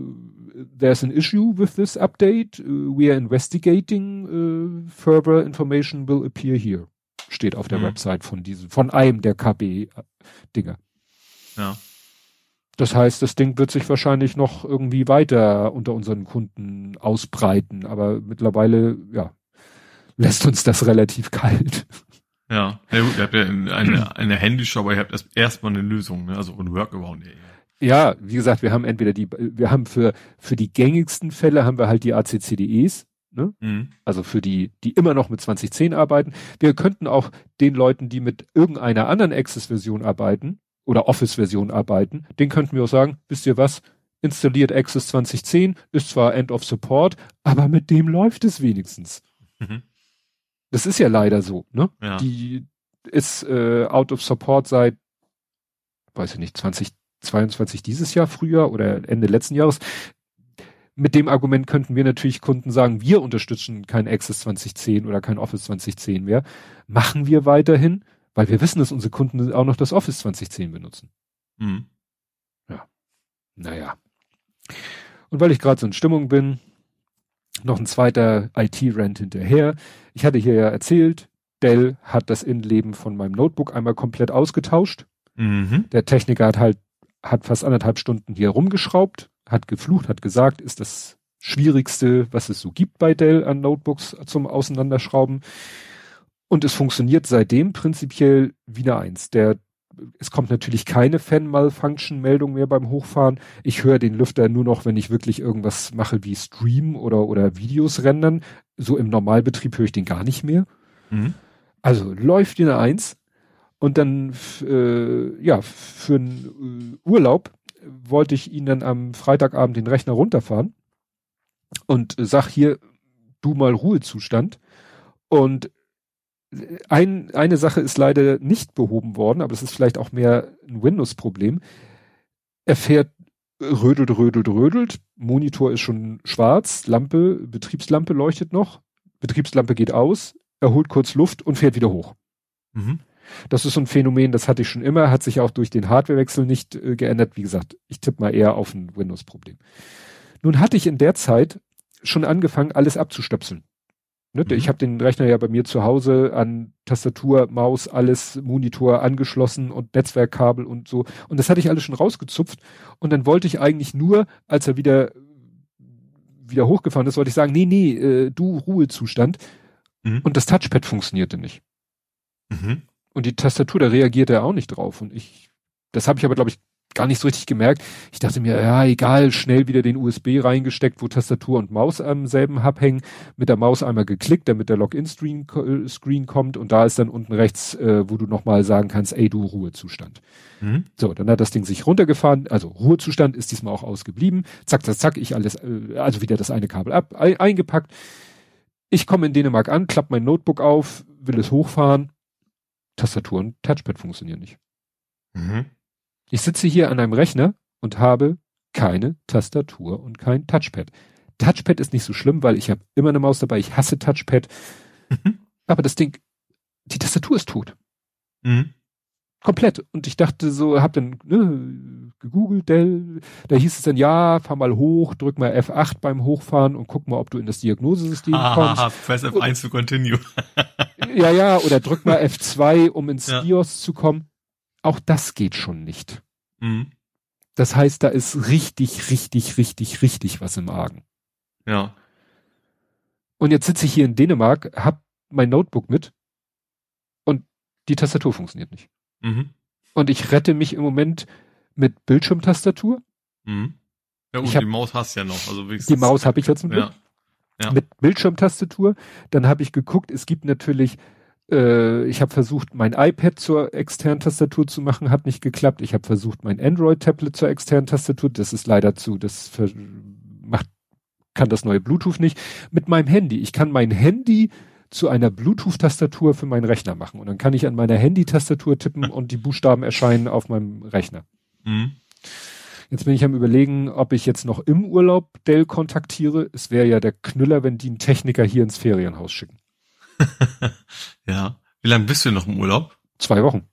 there's an issue with this update. Uh, we are investigating. Uh, further information will appear here. Steht auf der mhm. Website von diesem, von einem der KB-Dinger. Ja. Das heißt, das Ding wird sich wahrscheinlich noch irgendwie weiter unter unseren Kunden ausbreiten, aber mittlerweile, ja, lässt uns das relativ kalt. Ja, ja gut, ihr habt ja eine, eine Handyshop, aber ihr habt erstmal eine Lösung, ne? also ein Workaround. Ja, wie gesagt, wir haben entweder die, wir haben für, für die gängigsten Fälle haben wir halt die ACCDEs, ne? Mhm. Also für die, die immer noch mit 2010 arbeiten. Wir könnten auch den Leuten, die mit irgendeiner anderen Access-Version arbeiten oder Office-Version arbeiten, den könnten wir auch sagen, wisst ihr was? Installiert Access 2010, ist zwar End of Support, aber mit dem läuft es wenigstens. Mhm. Das ist ja leider so, ne? Ja. Die ist äh, out of support seit, weiß ich nicht, 20 22 dieses Jahr früher oder Ende letzten Jahres. Mit dem Argument könnten wir natürlich Kunden sagen, wir unterstützen kein Access 2010 oder kein Office 2010 mehr. Machen wir weiterhin, weil wir wissen, dass unsere Kunden auch noch das Office 2010 benutzen. Mhm. Ja. Naja. Und weil ich gerade so in Stimmung bin, noch ein zweiter IT-Rant hinterher. Ich hatte hier ja erzählt, Dell hat das Innenleben von meinem Notebook einmal komplett ausgetauscht. Mhm. Der Techniker hat halt, hat fast anderthalb Stunden hier rumgeschraubt, hat geflucht, hat gesagt, ist das Schwierigste, was es so gibt bei Dell an Notebooks zum Auseinanderschrauben. Und es funktioniert seitdem prinzipiell wieder eins. Der es kommt natürlich keine Fan-Malfunction-Meldung mehr beim Hochfahren. Ich höre den Lüfter nur noch, wenn ich wirklich irgendwas mache wie Stream oder, oder Videos rendern. So im Normalbetrieb höre ich den gar nicht mehr. Mhm. Also läuft eine Eins. Und dann, äh, ja, für einen äh, Urlaub wollte ich ihn dann am Freitagabend den Rechner runterfahren und sag hier, du mal Ruhezustand. Und ein, eine Sache ist leider nicht behoben worden, aber es ist vielleicht auch mehr ein Windows-Problem. Er fährt rödelt, rödelt, rödelt. Monitor ist schon schwarz, Lampe, Betriebslampe leuchtet noch, Betriebslampe geht aus, er holt kurz Luft und fährt wieder hoch. Mhm. Das ist so ein Phänomen, das hatte ich schon immer, hat sich auch durch den Hardwarewechsel nicht äh, geändert. Wie gesagt, ich tippe mal eher auf ein Windows-Problem. Nun hatte ich in der Zeit schon angefangen, alles abzustöpseln. Ne? Mhm. Ich habe den Rechner ja bei mir zu Hause an Tastatur, Maus, alles, Monitor angeschlossen und Netzwerkkabel und so. Und das hatte ich alles schon rausgezupft. Und dann wollte ich eigentlich nur, als er wieder wieder hochgefahren ist, wollte ich sagen, nee, nee, äh, du Ruhezustand. Mhm. Und das Touchpad funktionierte nicht. Mhm. Und die Tastatur, da reagierte er auch nicht drauf. Und ich, das habe ich aber, glaube ich, gar nicht so richtig gemerkt. Ich dachte mir, ja, egal, schnell wieder den USB reingesteckt, wo Tastatur und Maus am selben Hub hängen, mit der Maus einmal geklickt, damit der Login-Screen äh, Screen kommt und da ist dann unten rechts, äh, wo du nochmal sagen kannst, ey, du Ruhezustand. Mhm. So, dann hat das Ding sich runtergefahren, also Ruhezustand ist diesmal auch ausgeblieben. Zack, zack, zack, ich alles, äh, also wieder das eine Kabel ab, ein, eingepackt. Ich komme in Dänemark an, klapp mein Notebook auf, will es hochfahren. Tastatur und Touchpad funktionieren nicht. Mhm. Ich sitze hier an einem Rechner und habe keine Tastatur und kein Touchpad. Touchpad ist nicht so schlimm, weil ich habe immer eine Maus dabei. Ich hasse Touchpad. Mhm. Aber das Ding, die Tastatur ist tot. Mhm. Komplett. Und ich dachte so, hab dann ne, gegoogelt, Dell, da hieß es dann, ja, fahr mal hoch, drück mal F8 beim Hochfahren und guck mal, ob du in das Diagnosesystem ah, kommst. Press F1 für Continue. ja, ja, oder drück mal F2, um ins ja. BIOS zu kommen. Auch das geht schon nicht. Mhm. Das heißt, da ist richtig, richtig, richtig, richtig was im Argen. Ja. Und jetzt sitze ich hier in Dänemark, hab mein Notebook mit und die Tastatur funktioniert nicht. Mhm. Und ich rette mich im Moment mit Bildschirmtastatur. Mhm. Ja, ich hab, die Maus hast ja noch. Also die Maus habe ich jetzt mit. Ja. Ja. Mit Bildschirmtastatur. Dann habe ich geguckt, es gibt natürlich äh, ich habe versucht, mein iPad zur externen Tastatur zu machen, hat nicht geklappt. Ich habe versucht, mein Android-Tablet zur externen Tastatur, das ist leider zu, das macht, kann das neue Bluetooth nicht. Mit meinem Handy. Ich kann mein Handy zu einer Bluetooth-Tastatur für meinen Rechner machen. Und dann kann ich an meiner Handy-Tastatur tippen und die Buchstaben erscheinen auf meinem Rechner. Mhm. Jetzt bin ich am überlegen, ob ich jetzt noch im Urlaub Dell kontaktiere. Es wäre ja der Knüller, wenn die einen Techniker hier ins Ferienhaus schicken. ja. Wie lange bist du noch im Urlaub? Zwei Wochen.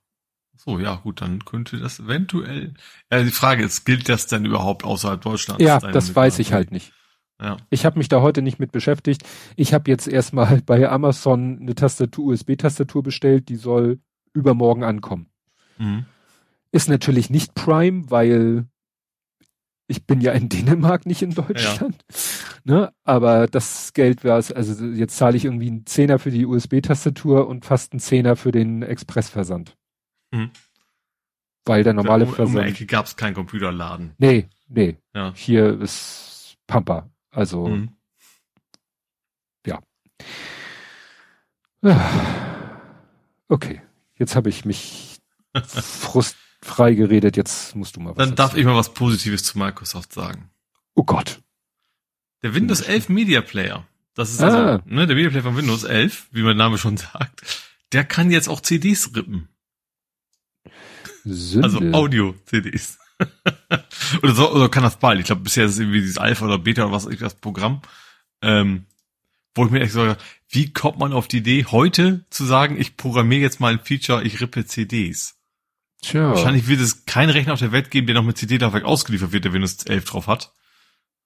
So, ja, gut, dann könnte das eventuell. Ja, die Frage ist, gilt das denn überhaupt außerhalb Deutschlands? Ja, das weiß ich halt nicht. Ja. Ich habe mich da heute nicht mit beschäftigt. Ich habe jetzt erstmal bei Amazon eine Tastatur, USB-Tastatur bestellt, die soll übermorgen ankommen. Mhm. Ist natürlich nicht Prime, weil ich bin ja in Dänemark, nicht in Deutschland. Ja. Ne? Aber das Geld wäre es, also jetzt zahle ich irgendwie einen Zehner für die USB-Tastatur und fast einen Zehner für den Expressversand. Mhm. Weil der normale um, Versand. Um die Ecke gab es keinen Computerladen. Nee, nee. Ja. Hier ist Pampa. Also mhm. ja. Okay. Jetzt habe ich mich frust frei geredet, jetzt musst du mal was Dann darf ich mal was Positives zu Microsoft sagen. Oh Gott. Der Windows 11 Media Player, das ist also, ah. ne, der Media Player von Windows 11, wie mein Name schon sagt, der kann jetzt auch CDs rippen. Sünde. Also Audio-CDs. Oder so, oder kann das bald. Ich glaube, bisher ist es irgendwie dieses Alpha oder Beta oder was ist das Programm. Ähm, wo ich mir echt sage, wie kommt man auf die Idee, heute zu sagen, ich programmiere jetzt mal ein Feature, ich rippe CDs? Tja. Wahrscheinlich wird es keinen Rechner auf der Welt geben, der noch mit CD-Laufwerk ausgeliefert wird, der Windows 11 drauf hat.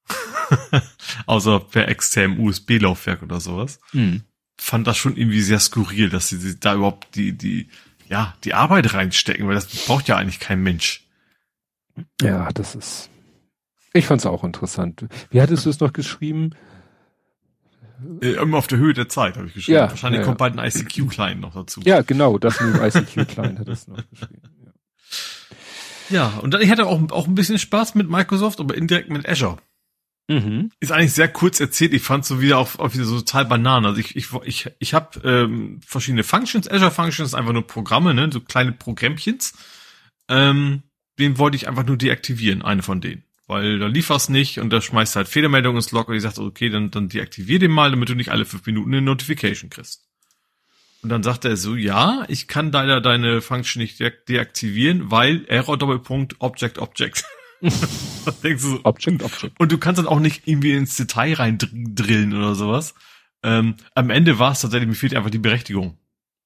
Außer per externem USB-Laufwerk oder sowas. Hm. Fand das schon irgendwie sehr skurril, dass sie da überhaupt die, die, ja, die Arbeit reinstecken, weil das braucht ja eigentlich kein Mensch. Ja, das ist. Ich fand's auch interessant. Wie hattest du es noch geschrieben? Äh, immer auf der Höhe der Zeit, habe ich geschrieben. Ja, Wahrscheinlich ja, kommt bald ein ICQ-Client noch dazu. Ja, genau, das mit dem ICQ-Client hat es noch geschrieben. Ja. ja, und dann, ich hatte auch, auch ein bisschen Spaß mit Microsoft, aber indirekt mit Azure. Mhm. Ist eigentlich sehr kurz erzählt. Ich fand so wieder auch, auch wieder so total Bananen. Also ich, ich, ich, ich habe ähm, verschiedene Functions. Azure Functions einfach nur Programme, ne, so kleine Programmchens. Ähm, den wollte ich einfach nur deaktivieren, eine von denen weil da lief was nicht und da schmeißt halt Fehlermeldung ins Log und ich sagte, okay, dann, dann deaktivier den mal, damit du nicht alle fünf Minuten eine Notification kriegst. Und dann sagte er so, ja, ich kann leider deine Function nicht de deaktivieren, weil Error Doppelpunkt Object Object. so, Object Object. Und du kannst dann auch nicht irgendwie ins Detail rein drillen oder sowas. Ähm, am Ende war es tatsächlich, mir fehlt einfach die Berechtigung.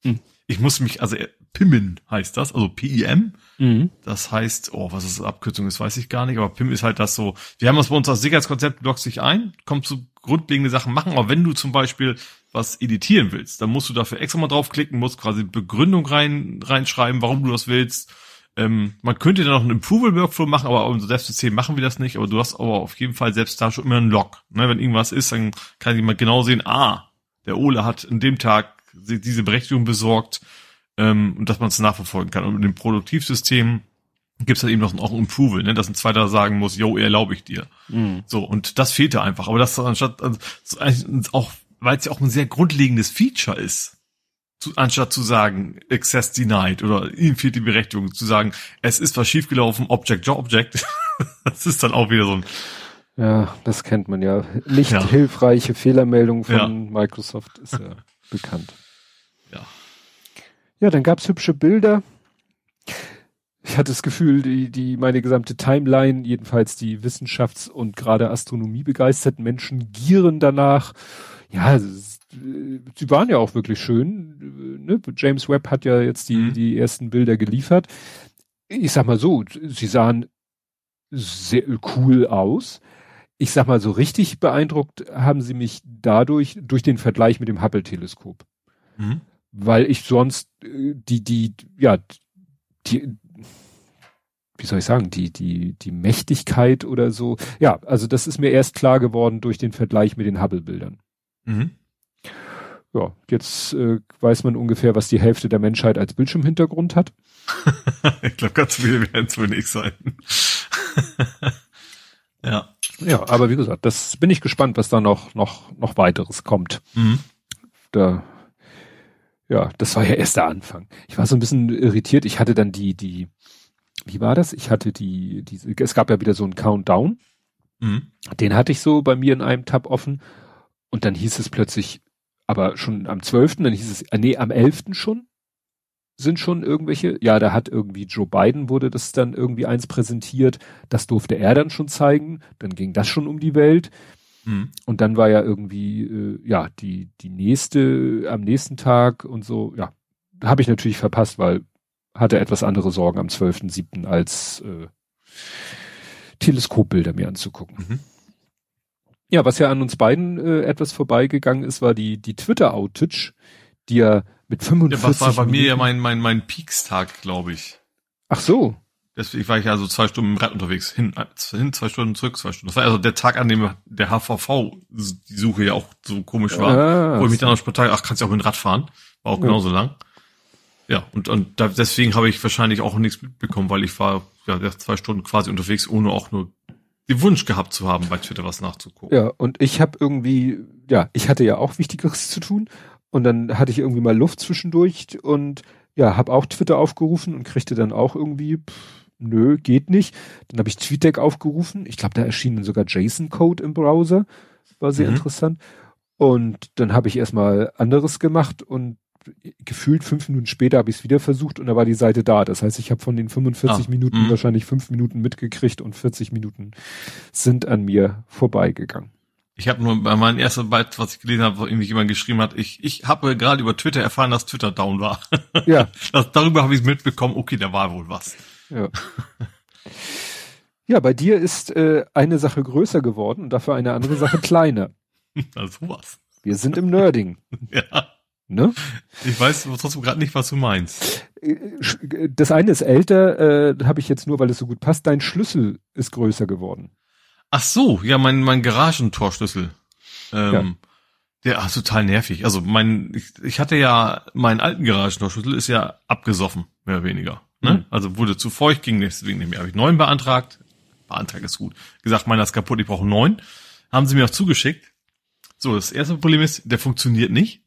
Hm. Ich muss mich, also PIMmen heißt das, also P-I-M. Mhm. Das heißt, oh, was das Abkürzung ist, weiß ich gar nicht, aber PIM ist halt das so, wir haben das bei uns als Sicherheitskonzept, du dich ein, kommst zu grundlegende Sachen machen, aber wenn du zum Beispiel was editieren willst, dann musst du dafür extra mal draufklicken, musst quasi Begründung rein, reinschreiben, warum du das willst. Ähm, man könnte dann noch einen Approval-Workflow machen, aber unser Selbstsystem machen wir das nicht, aber du hast aber auf jeden Fall selbst da schon immer einen Log. Ne, wenn irgendwas ist, dann kann ich mal genau sehen, ah, der Ole hat in dem Tag diese Berechtigung besorgt ähm, und dass man es nachverfolgen kann. Und mit dem Produktivsystem gibt es halt eben noch auch ein Approval, ne? dass ein zweiter sagen muss, yo, erlaube ich dir. Mhm. So, und das fehlte einfach. Aber das anstatt, also, auch, weil es ja auch ein sehr grundlegendes Feature ist, zu, anstatt zu sagen, Access denied oder ihm fehlt die Berechtigung, zu sagen, es ist was schiefgelaufen, Object, Job, Object. das ist dann auch wieder so ein, ja, das kennt man ja. Nicht ja. hilfreiche Fehlermeldung von ja. Microsoft ist ja bekannt. Ja, dann gab's hübsche Bilder. Ich hatte das Gefühl, die, die, meine gesamte Timeline, jedenfalls die Wissenschafts- und gerade Astronomie begeisterten Menschen gieren danach. Ja, sie waren ja auch wirklich schön. Ne? James Webb hat ja jetzt die, mhm. die ersten Bilder geliefert. Ich sag mal so, sie sahen sehr cool aus. Ich sag mal so richtig beeindruckt haben sie mich dadurch, durch den Vergleich mit dem Hubble-Teleskop. Mhm weil ich sonst äh, die, die, ja, die, wie soll ich sagen, die, die, die Mächtigkeit oder so. Ja, also das ist mir erst klar geworden durch den Vergleich mit den Hubble-Bildern. Mhm. Ja, jetzt äh, weiß man ungefähr, was die Hälfte der Menschheit als Bildschirmhintergrund hat. ich glaube, ganz viele werden es wohl nicht sein. ja. Ja, aber wie gesagt, das bin ich gespannt, was da noch, noch, noch weiteres kommt. Mhm. Da ja, das war ja erst der Anfang. Ich war so ein bisschen irritiert. Ich hatte dann die, die, wie war das? Ich hatte die, die es gab ja wieder so einen Countdown. Mhm. Den hatte ich so bei mir in einem Tab offen. Und dann hieß es plötzlich, aber schon am 12., dann hieß es, äh, nee, am 11. schon sind schon irgendwelche, ja, da hat irgendwie Joe Biden wurde das dann irgendwie eins präsentiert, das durfte er dann schon zeigen, dann ging das schon um die Welt. Mhm. Und dann war ja irgendwie, äh, ja, die, die nächste, am nächsten Tag und so, ja, habe ich natürlich verpasst, weil hatte etwas andere Sorgen am 12.07. als äh, Teleskopbilder mir anzugucken. Mhm. Ja, was ja an uns beiden äh, etwas vorbeigegangen ist, war die, die Twitter-Outage, die ja mit 45 ja, was war bei Minuten mir ja mein, mein, mein Peaks-Tag, glaube ich. Ach so. Deswegen war ich also zwei Stunden im Rad unterwegs. Hin, hin zwei Stunden, zurück zwei Stunden. Das war also der Tag, an dem der HVV die Suche ja auch so komisch war. Ah, wo ich mich dann auch spontan, ach, kannst du auch mit dem Rad fahren? War auch ja. genauso lang. Ja, und, und da, deswegen habe ich wahrscheinlich auch nichts mitbekommen, weil ich war ja zwei Stunden quasi unterwegs, ohne auch nur den Wunsch gehabt zu haben, bei Twitter was nachzugucken. Ja, und ich habe irgendwie, ja, ich hatte ja auch Wichtigeres zu tun und dann hatte ich irgendwie mal Luft zwischendurch und ja, habe auch Twitter aufgerufen und kriegte dann auch irgendwie pff, nö, geht nicht. Dann habe ich TweetDeck aufgerufen. Ich glaube, da erschien dann sogar JSON-Code im Browser. War sehr mhm. interessant. Und dann habe ich erstmal anderes gemacht und gefühlt fünf Minuten später habe ich es wieder versucht und da war die Seite da. Das heißt, ich habe von den 45 Ah, Minuten mhm. wahrscheinlich fünf Minuten mitgekriegt und 40 Minuten sind an mir vorbeigegangen. Ich habe nur bei meinem ersten Beitrag, was ich gelesen habe, wo irgendwie jemand geschrieben hat, ich, ich habe gerade über Twitter erfahren, dass Twitter down war. Ja, Das, darüber habe ich mitbekommen, okay, da war wohl was. Ja. Ja, bei dir ist äh, eine Sache größer geworden und dafür eine andere Sache kleiner. Also sowas. Wir sind im Nerding, Ja. ne? Ich weiß trotzdem gerade nicht, was du meinst. Äh, sch- Das eine ist älter, äh, habe ich jetzt nur, weil es so gut passt. Dein Schlüssel ist größer geworden. Ach so, ja, mein, mein Garagentorschlüssel. Ähm, Der ach, total nervig. Also mein, ich, ich hatte ja, meinen alten Garagentorschlüssel ist ja abgesoffen, mehr oder weniger. Ne? Mhm. Also wurde zu feucht, ging deswegen nicht mehr. Habe ich neun beantragt. Beantragt ist gut. Gesagt, meiner ist kaputt, ich brauche neuen. Haben sie mir auch zugeschickt. So, das erste Problem ist, der funktioniert nicht.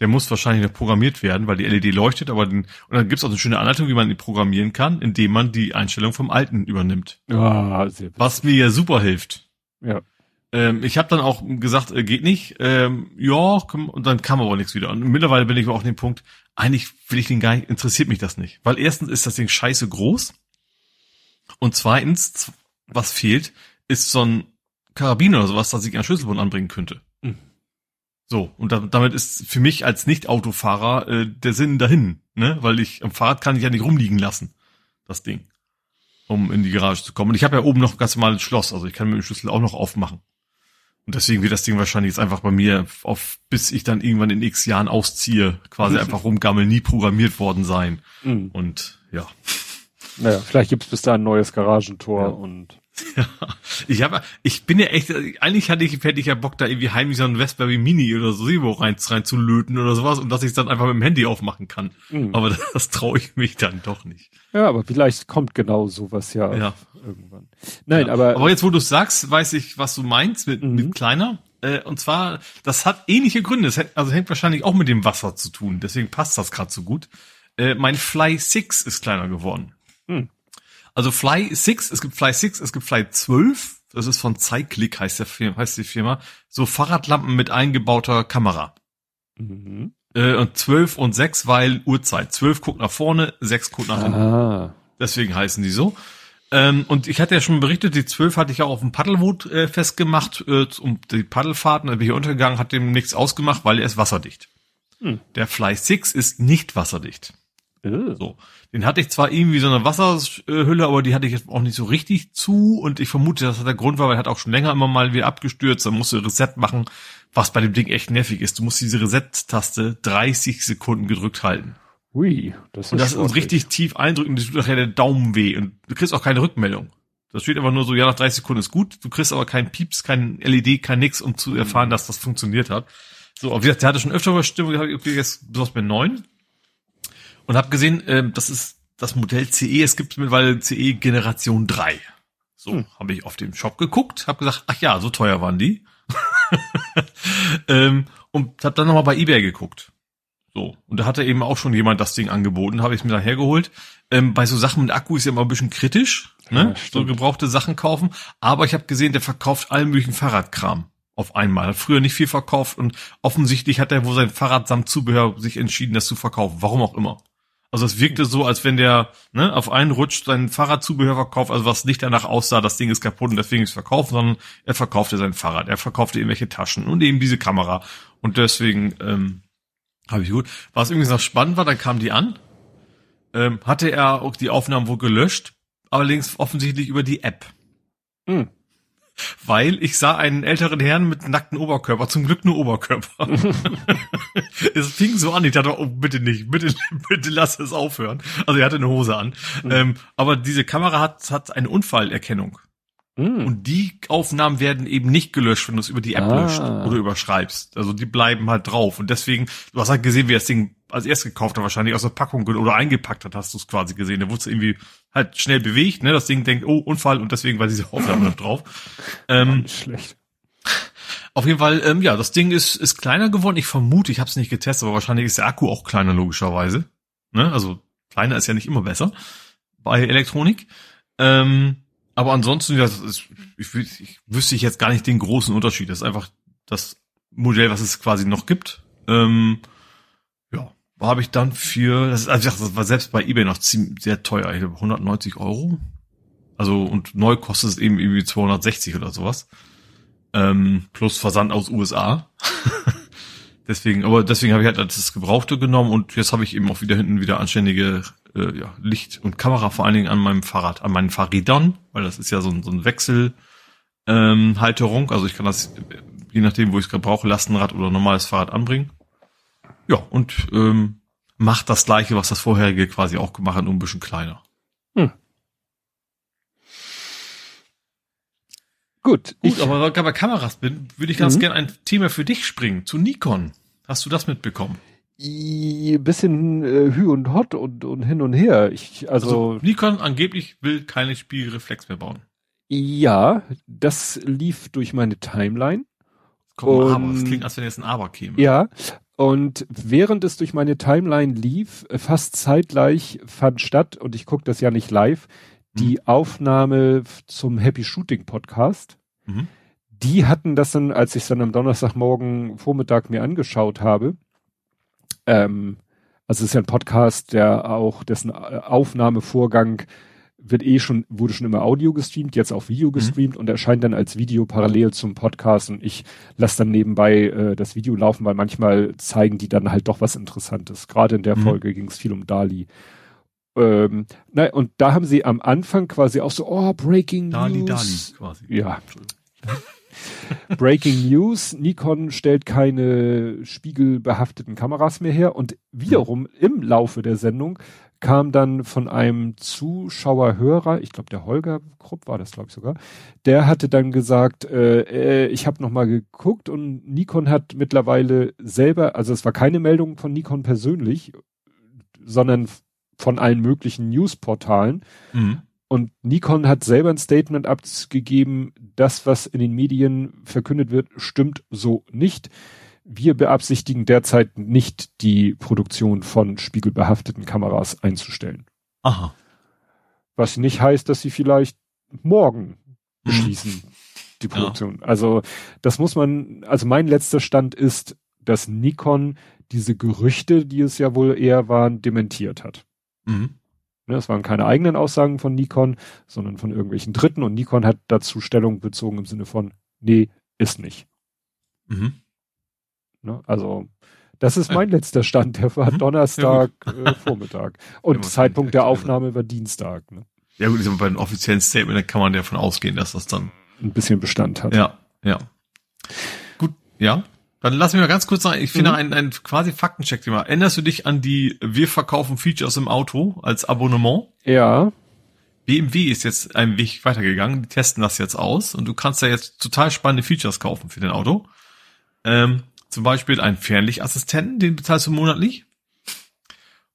Der muss wahrscheinlich noch programmiert werden, weil die LED leuchtet, aber den, und dann gibt's auch eine schöne Anleitung, wie man ihn programmieren kann, indem man die Einstellung vom alten übernimmt. Sehr Was mir ja super hilft. Ja. Ähm, ich habe dann auch gesagt, äh, geht nicht. Ähm, ja, komm, und dann kam aber nichts wieder. Und mittlerweile bin ich auch an dem Punkt, eigentlich will ich den gar nicht, interessiert mich das nicht. Weil erstens ist das Ding scheiße groß. Und zweitens, was fehlt, ist so ein Karabiner oder sowas, das ich an Schlüsselbund anbringen könnte. Mhm. So, und da, damit ist für mich als Nicht-Autofahrer äh, der Sinn dahin, ne? Weil ich am Fahrrad kann ich ja nicht rumliegen lassen, das Ding, um in die Garage zu kommen. Und ich habe ja oben noch ganz normal ein Schloss, also ich kann mit dem Schlüssel auch noch aufmachen. Und deswegen wird das Ding wahrscheinlich jetzt einfach bei mir auf, bis ich dann irgendwann in x Jahren ausziehe, quasi einfach rumgammeln, nie programmiert worden sein. Mhm. Und ja. Naja, vielleicht gibt's bis da ein neues Garagentor Ja. und Ich habe, ich bin ja echt, eigentlich hatte ich, hätte ich ja Bock, da irgendwie heimlich so ein Raspberry Mini oder so Sebo rein, rein zu löten oder sowas und dass ich es dann einfach mit dem Handy aufmachen kann. Mhm. Aber das, das traue ich mich dann doch nicht. ja, aber vielleicht kommt genau sowas ja, Ja. irgendwann. Nein, Ja. aber, aber jetzt, wo du sagst, weiß ich, was du meinst mit, Mhm. mit kleiner. Äh, und zwar, das hat ähnliche Gründe. Das hat, also hängt wahrscheinlich auch mit dem Wasser zu tun. Deswegen passt das gerade so gut. Äh, mein Fly 6 ist kleiner geworden. Hm. Also Fly 6, es gibt Fly 6, es gibt Fly 12. Das ist von Cyclic, heißt, der Firma, heißt die Firma. So Fahrradlampen mit eingebauter Kamera. mhm. Äh, und 12 und 6, weil Uhrzeit. 12 guckt nach vorne, 6 guckt nach hinten. ah, Deswegen heißen die so. Ähm, und ich hatte ja schon berichtet, die 12 hatte ich ja auf dem Paddelboot äh, festgemacht, äh, um die Paddelfahrten, da bin ich untergegangen, hat dem nichts ausgemacht, weil er ist wasserdicht. Hm. Der Fly 6 ist nicht wasserdicht. Äh. So. Den hatte ich zwar irgendwie so eine Wasserhülle, aber die hatte ich jetzt auch nicht so richtig zu und ich vermute, dass das der Grund war, weil er hat auch schon länger immer mal wieder abgestürzt, dann musste Reset machen, was bei dem Ding echt nervig ist. Du musst diese Reset-Taste 30 Sekunden gedrückt halten. Ui, das ist, Und das ist richtig tief eindrücken, das tut nachher der Daumen weh und du kriegst auch keine Rückmeldung. Das steht einfach nur so, ja, nach 30 Sekunden ist gut, du kriegst aber keinen Pieps, kein LED, kein nix, um zu erfahren, dass das funktioniert hat. So, aber wie gesagt, der hatte schon öfter Stimmung gehabt, okay, jetzt besonders bei neun. Und habe gesehen, ähm, das ist das Modell CE, es gibt mittlerweile CE Generation 3. So, Hm. habe ich auf dem Shop geguckt, habe gesagt, ach ja, so teuer waren die. ähm, und habe dann nochmal bei eBay geguckt. So, und da hatte eben auch schon jemand das Ding angeboten, habe ich mir da hergeholt. Ähm, bei so Sachen mit Akku ist ja immer ein bisschen kritisch, Ja, ne? so stimmt. gebrauchte Sachen kaufen. Aber ich habe gesehen, der verkauft allen möglichen Fahrradkram auf einmal. Hat früher nicht viel verkauft und offensichtlich hat er wohl sein Fahrrad samt Zubehör sich entschieden, das zu verkaufen. Warum auch immer. Also es wirkte so, als wenn der ne, auf einen Rutsch sein Fahrradzubehör verkauft, also was nicht danach aussah, das Ding ist kaputt und deswegen ist verkauft, sondern er verkaufte sein Fahrrad, er verkaufte irgendwelche Taschen und eben diese Kamera. Und deswegen ähm, habe ich gut. Was übrigens noch spannend war, dann kam die an, ähm, hatte er auch die Aufnahmen wohl gelöscht, allerdings offensichtlich über die App. Hm. Weil ich sah einen älteren Herrn mit nackten Oberkörper, zum Glück nur Oberkörper. es fing so an, ich dachte, oh, bitte nicht, bitte, bitte lass es aufhören. Also er hatte eine Hose an. Ähm, aber diese Kamera hat, hat eine Unfallerkennung. Hm. Und die Aufnahmen werden eben nicht gelöscht, wenn du es über die App Ah. löscht oder überschreibst. Also die bleiben halt drauf. Und deswegen, du hast halt gesehen, wie das Ding als erst gekauft hat, wahrscheinlich aus der Packung oder eingepackt hat, hast du es quasi gesehen. Der wurde es irgendwie halt schnell bewegt, ne? Das Ding denkt, oh, Unfall und deswegen war diese Aufnahme noch drauf. Ähm, schlecht. auf jeden Fall, ähm, ja, das Ding ist, ist kleiner geworden. Ich vermute, ich habe es nicht getestet, aber wahrscheinlich ist der Akku auch kleiner, logischerweise. Ne? Also kleiner ist ja nicht immer besser bei Elektronik. Ähm, aber ansonsten, ja, das ist, ich, ich wüsste ich jetzt gar nicht den großen Unterschied. Das ist einfach das Modell, was es quasi noch gibt. Ähm, habe ich dann für, das, ist, also das war selbst bei eBay noch ziemlich sehr teuer, ich glaube 190 Euro. Also und neu kostet es eben irgendwie 260 oder sowas. Ähm, plus Versand aus USA. deswegen, aber deswegen habe ich halt das Gebrauchte genommen und jetzt habe ich eben auch wieder hinten wieder anständige äh, ja, Licht und Kamera vor allen Dingen an meinem Fahrrad, an meinen Fahrrädern, weil das ist ja so ein, so ein Wechsel ähm, Halterung. Also ich kann das, je nachdem, wo ich es gerade brauche, Lastenrad oder normales Fahrrad anbringen. Ja, und ähm, macht das gleiche, was das vorherige quasi auch gemacht hat, nur ein bisschen kleiner. Gut, Gut, ich, aber weil ich bei Kameras bin, würde ich ganz mhm. gerne ein Thema für dich springen, zu Nikon. Hast du das mitbekommen? Ein bisschen äh, Hü und Hot und, und hin und her. Ich, also, also Nikon angeblich will keine Spiegelreflex mehr bauen. Ja, das lief durch meine Timeline. Komm, und, aber. Das klingt, als wenn jetzt ein Aber käme. Ja, und während es durch meine Timeline lief, fast zeitgleich fand statt, und ich gucke das ja nicht live, die mhm. Aufnahme zum Happy Shooting Podcast. Mhm. Die hatten das dann, als ich es dann am Donnerstagmorgen Vormittag mir angeschaut habe, ähm, also es ist ja ein Podcast, der auch, dessen Aufnahmevorgang wird eh schon, wurde schon immer Audio gestreamt, jetzt auch Video mhm. gestreamt mhm. und erscheint dann als Video parallel zum Podcast und ich lasse dann nebenbei äh, das Video laufen, weil manchmal zeigen die dann halt doch was Interessantes. Gerade in der mhm. Folge ging es viel um Dali. Ähm, na, und da haben sie am Anfang quasi auch so, oh, Breaking Dali, News. Dali quasi. Ja. Breaking News, Nikon stellt keine spiegelbehafteten Kameras mehr her und wiederum im Laufe der Sendung kam dann von einem Zuschauer, Hörer, ich glaube der Holger Krupp war das glaube ich sogar, der hatte dann gesagt, äh, äh ich habe nochmal geguckt und Nikon hat mittlerweile selber, also es war keine Meldung von Nikon persönlich, sondern von allen möglichen Newsportalen. Mhm. Und Nikon hat selber ein Statement abgegeben, das, was in den Medien verkündet wird, stimmt so nicht. Wir beabsichtigen derzeit nicht die Produktion von spiegelbehafteten Kameras einzustellen. Aha. Was nicht heißt, dass sie vielleicht morgen mhm. beschließen, die Produktion. Ja. Also das muss man, also mein letzter Stand ist, dass Nikon diese Gerüchte, die es ja wohl eher waren, dementiert hat. Mhm. Ne, das waren keine eigenen Aussagen von Nikon, sondern von irgendwelchen Dritten und Nikon hat dazu Stellung bezogen im Sinne von, nee, ist nicht. Mhm. Ne, also, das ist mein äh. letzter Stand, der war mhm. Donnerstag ja, äh, Vormittag. Und ja, Zeitpunkt der Aufnahme war Dienstag. Ne? Ja gut, bei einem offiziellen Statement kann man davon ausgehen, dass das dann ein bisschen Bestand hat. Ja, ja. Gut, ja. Dann lass mich mal ganz kurz sagen, ich finde mhm. ein, ein quasi Faktencheck-Thema. Erinnerst du dich an die Wir verkaufen Features im Auto als Abonnement? Ja. BMW ist jetzt einen Weg weitergegangen, die testen das jetzt aus und du kannst ja jetzt total spannende Features kaufen für dein Auto. Ähm, zum Beispiel einen Fernlichtassistenten, den bezahlst du monatlich.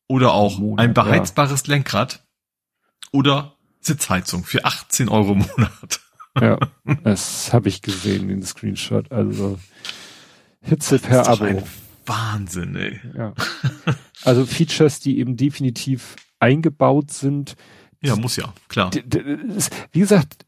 Oder auch Monat, ein beheizbares ja. Lenkrad. Oder Sitzheizung für 18 Euro im Monat. Ja, das habe ich gesehen, den Screenshot. Also Hitze per Abo. Wahnsinn, ey. Ja. Also Features, die eben definitiv eingebaut sind. Ja, muss ja, klar. Wie gesagt,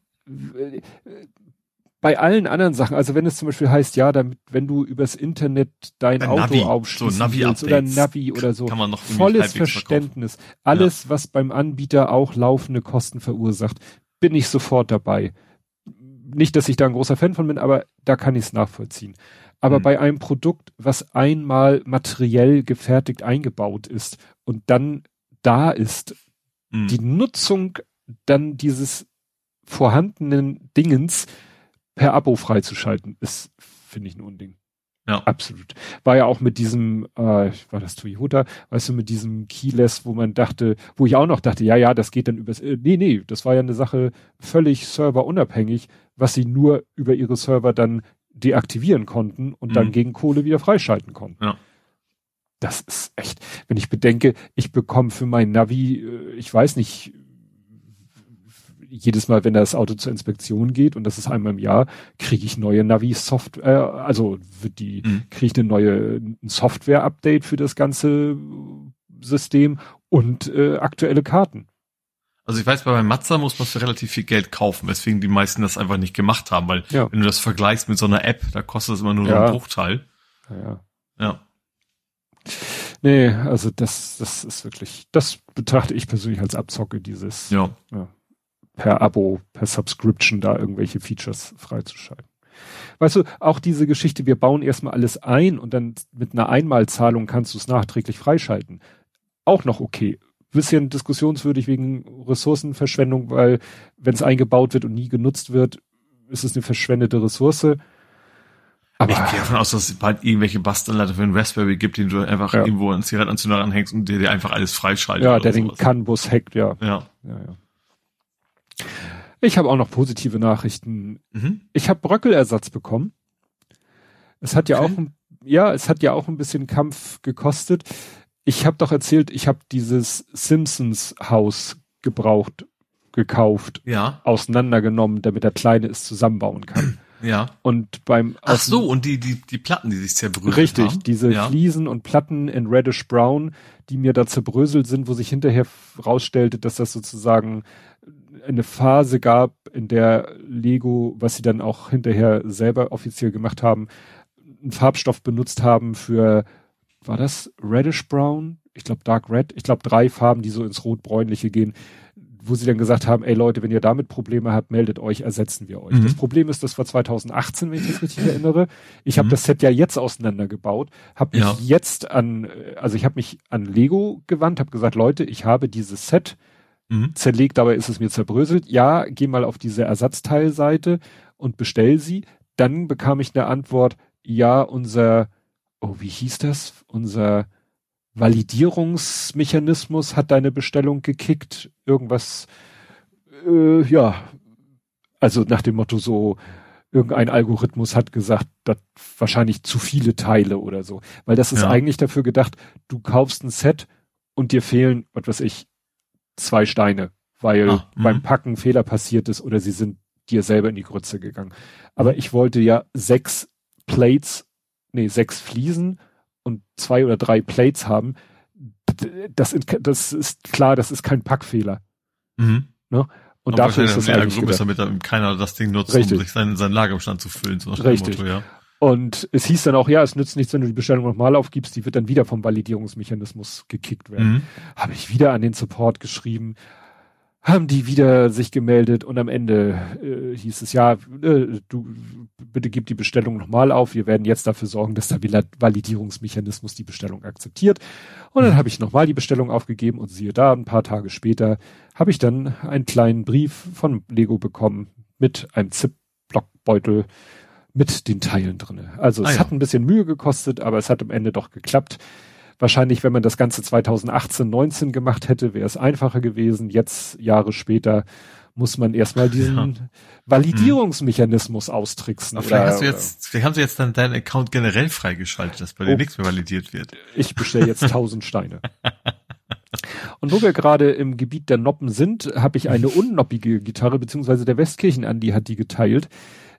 bei allen anderen Sachen, also wenn es zum Beispiel heißt, ja, damit, wenn du übers Internet dein Ein Auto Navi, aufschließen so Navi willst oder Navi oder so, kann man noch volles Verständnis. Verkaufen. Alles, ja. was beim Anbieter auch laufende Kosten verursacht, bin ich sofort dabei. Nicht, dass ich da ein großer Fan von bin, aber da kann ich es nachvollziehen. Aber mhm. bei einem Produkt, was einmal materiell gefertigt eingebaut ist und dann da ist, mhm. die Nutzung dann dieses vorhandenen Dingens per Abo freizuschalten, ist, finde ich, ein Unding. Ja. Absolut. War ja auch mit diesem, äh, war das Toyota, weißt du, mit diesem Keyless, wo man dachte, wo ich auch noch dachte, ja, ja, das geht dann übers, äh, nee, nee, das war ja eine Sache völlig serverunabhängig, was sie nur über ihre Server dann deaktivieren konnten und mhm. dann gegen Kohle wieder freischalten konnten. Ja. Das ist echt, wenn ich bedenke, ich bekomme für mein Navi, äh, ich weiß nicht, jedes Mal, wenn das Auto zur Inspektion geht, und das ist einmal im Jahr, kriege ich neue Navi-Software, also wird die, mhm. kriege ich eine neue Software-Update für das ganze System und äh, aktuelle Karten. Also ich weiß, bei Mazda muss man für relativ viel Geld kaufen, weswegen die meisten das einfach nicht gemacht haben, weil ja. wenn du das vergleichst mit so einer App, da kostet es immer nur ja. so einen Bruchteil. Ja. ja. Nee, also das, das ist wirklich, das betrachte ich persönlich als Abzocke, dieses Ja. per Abo, per Subscription da irgendwelche Features freizuschalten. Weißt du, auch diese Geschichte, wir bauen erstmal alles ein und dann mit einer Einmalzahlung kannst du es nachträglich freischalten. Auch noch okay. Bisschen diskussionswürdig wegen Ressourcenverschwendung, weil wenn es eingebaut wird und nie genutzt wird, ist es eine verschwendete Ressource. Aber ich gehe davon aus, dass es bald irgendwelche Bastellanleiter für einen Raspberry gibt, den du einfach Ja. irgendwo einen Zigarettenanzünder anhängst und der dir einfach alles freischaltet. ja, der den. CAN-Bus hackt, ja. Ja. ja, ja. Ich habe auch noch positive Nachrichten. Mhm. Ich habe Bröckelersatz bekommen. Es hat ja Okay. auch, ja, es hat ja auch ein bisschen Kampf gekostet. Ich habe doch erzählt, ich habe dieses Simpsons Haus gebraucht, gekauft, Ja, auseinandergenommen, damit der Kleine es zusammenbauen kann. ja. Und beim Ach so, und die, die, die Platten, die sich zerbröselt Richtig, haben. diese ja. Fliesen und Platten in reddish brown, die mir da zerbröselt sind, wo sich hinterher rausstellte, dass das sozusagen eine Phase gab, in der Lego, was sie dann auch hinterher selber offiziell gemacht haben, einen Farbstoff benutzt haben für, war das reddish brown? Ich glaube Dark Red. Ich glaube drei Farben, die so ins Rot-Bräunliche gehen, wo sie dann gesagt haben, ey Leute, wenn ihr damit Probleme habt, meldet euch, ersetzen wir euch. Mhm. Das Problem ist, das war 2018, wenn ich das richtig erinnere. Ich habe Mhm. das Set ja jetzt auseinandergebaut, habe mich Ja. jetzt an, also ich habe mich an Lego gewandt, habe gesagt, Leute, ich habe dieses Set Mhm. zerlegt, dabei ist es mir zerbröselt. Ja, geh mal auf diese Ersatzteilseite und bestell sie. Dann bekam ich eine Antwort, ja, unser, oh, wie hieß das? Unser Validierungsmechanismus hat deine Bestellung gekickt. Irgendwas, äh, ja, also nach dem Motto so, irgendein Algorithmus hat gesagt, dass wahrscheinlich zu viele Teile oder so. Weil das ist Ja. eigentlich dafür gedacht, du kaufst ein Set und dir fehlen, was weiß ich, zwei Steine, weil Ah, mhm. beim Packen Fehler passiert ist oder sie sind dir selber in die Grütze gegangen. Aber ich wollte ja sechs Plates, nee, sechs Fliesen und zwei oder drei Plates haben. Das, das ist klar, das ist kein Packfehler. Mhm. Und Aber dafür ist das eigentlich Algorithmus, gedacht. damit da keiner das Ding nutzt, Richtig. um sich seinen, seinen Lagerbestand zu füllen. Dem Richtig. Motto, ja. Und es hieß dann auch, ja, es nützt nichts, wenn du die Bestellung nochmal aufgibst, die wird dann wieder vom Validierungsmechanismus gekickt werden. Mhm. Habe ich wieder an den Support geschrieben, haben die wieder sich gemeldet und am Ende äh, hieß es, ja, äh, du bitte gib die Bestellung nochmal auf, wir werden jetzt dafür sorgen, dass der Val- Validierungsmechanismus die Bestellung akzeptiert. Und dann habe ich nochmal die Bestellung aufgegeben und siehe da, ein paar Tage später habe ich dann einen kleinen Brief von Lego bekommen mit einem Zip-Blockbeutel mit den Teilen drinne. Also Ah es ja. hat ein bisschen Mühe gekostet, aber es hat am Ende doch geklappt. Wahrscheinlich, wenn man das Ganze 2018, 19 gemacht hätte, wäre es einfacher gewesen. Jetzt, Jahre später, muss man erstmal diesen Validierungsmechanismus austricksen. Aber vielleicht hast du jetzt, vielleicht haben sie jetzt dann deinen Account generell freigeschaltet, dass bei dir Oh. nichts mehr validiert wird. Ich bestelle jetzt tausend Steine. Und wo wir gerade im Gebiet der Noppen sind, habe ich eine unnoppige Gitarre, beziehungsweise der Westkirchen Andi hat die geteilt.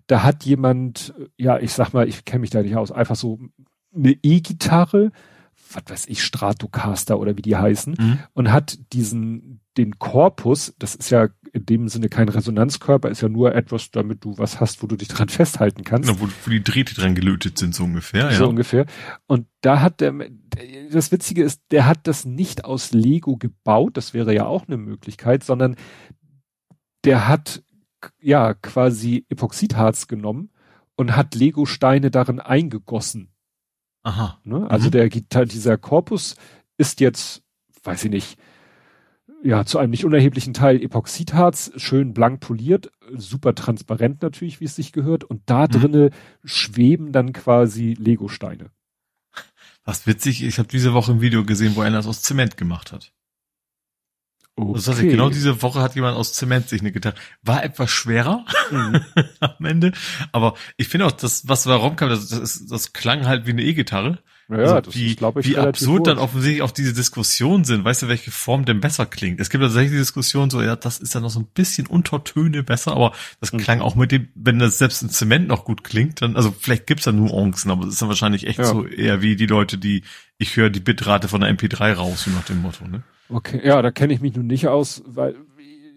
Da hat jemand, ja, ich sag mal, ich kenne mich da nicht aus, einfach so eine E-Gitarre, was weiß ich, Stratocaster oder wie die heißen, Mhm. und hat diesen, den Korpus, das ist ja in dem Sinne kein Resonanzkörper, ist ja nur etwas, damit du was hast, wo du dich dran festhalten kannst Genau, wo, wo die Drähte dran gelötet sind, so ungefähr, so ja. ungefähr. Und da hat der, das Witzige ist, der hat das nicht aus Lego gebaut, das wäre ja auch eine Möglichkeit, sondern der hat ja quasi Epoxidharz genommen und hat Lego-Steine darin eingegossen. Aha. Ne? Also Mhm. der dieser Korpus ist jetzt, weiß ich nicht, ja, zu einem nicht unerheblichen Teil Epoxidharz, schön blank poliert, super transparent natürlich, wie es sich gehört. Und da Mhm. drinne schweben dann quasi Lego-Steine. Was witzig, ich habe diese Woche ein Video gesehen, wo einer das aus Zement gemacht hat. Okay. Das heißt, genau diese Woche hat jemand aus Zement sich eine Gitarre. War etwas schwerer Mhm. am Ende, aber ich finde auch, das, was da rumkam, das, das, das klang halt wie eine E-Gitarre. Ja, Also das wie, ist, glaube ich, wie absurd dann wurscht. offensichtlich auch diese Diskussionen sind. Weißt du, welche Form denn besser klingt? Es gibt tatsächlich die Diskussion so, ja, das ist ja noch so ein bisschen Untertöne besser, aber das Mhm. klang auch mit dem, wenn das selbst in Zement noch gut klingt, dann, also vielleicht gibt's da Nuancen, aber es ist dann wahrscheinlich echt Ja. so eher wie die Leute, die, ich höre die Bitrate von der MP3 raus, so nach dem Motto, ne? Okay, ja, da kenne ich mich nun nicht aus, weil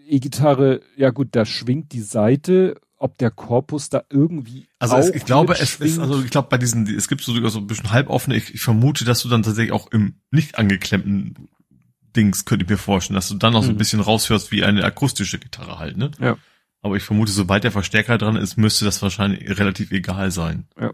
E-Gitarre, ja gut, da schwingt die Seite ob der Korpus da irgendwie. Also es, ich glaube, es ist, also ich glaube, bei diesen, es gibt so, so ein bisschen halboffene, ich, ich vermute, dass du dann tatsächlich auch im nicht angeklemmten Dings könnte ich mir vorstellen, dass du dann noch so ein mhm. bisschen raushörst wie eine akustische Gitarre halt, ne? Ja. Aber ich vermute, sobald der Verstärker dran ist, müsste das wahrscheinlich relativ egal sein. Ja.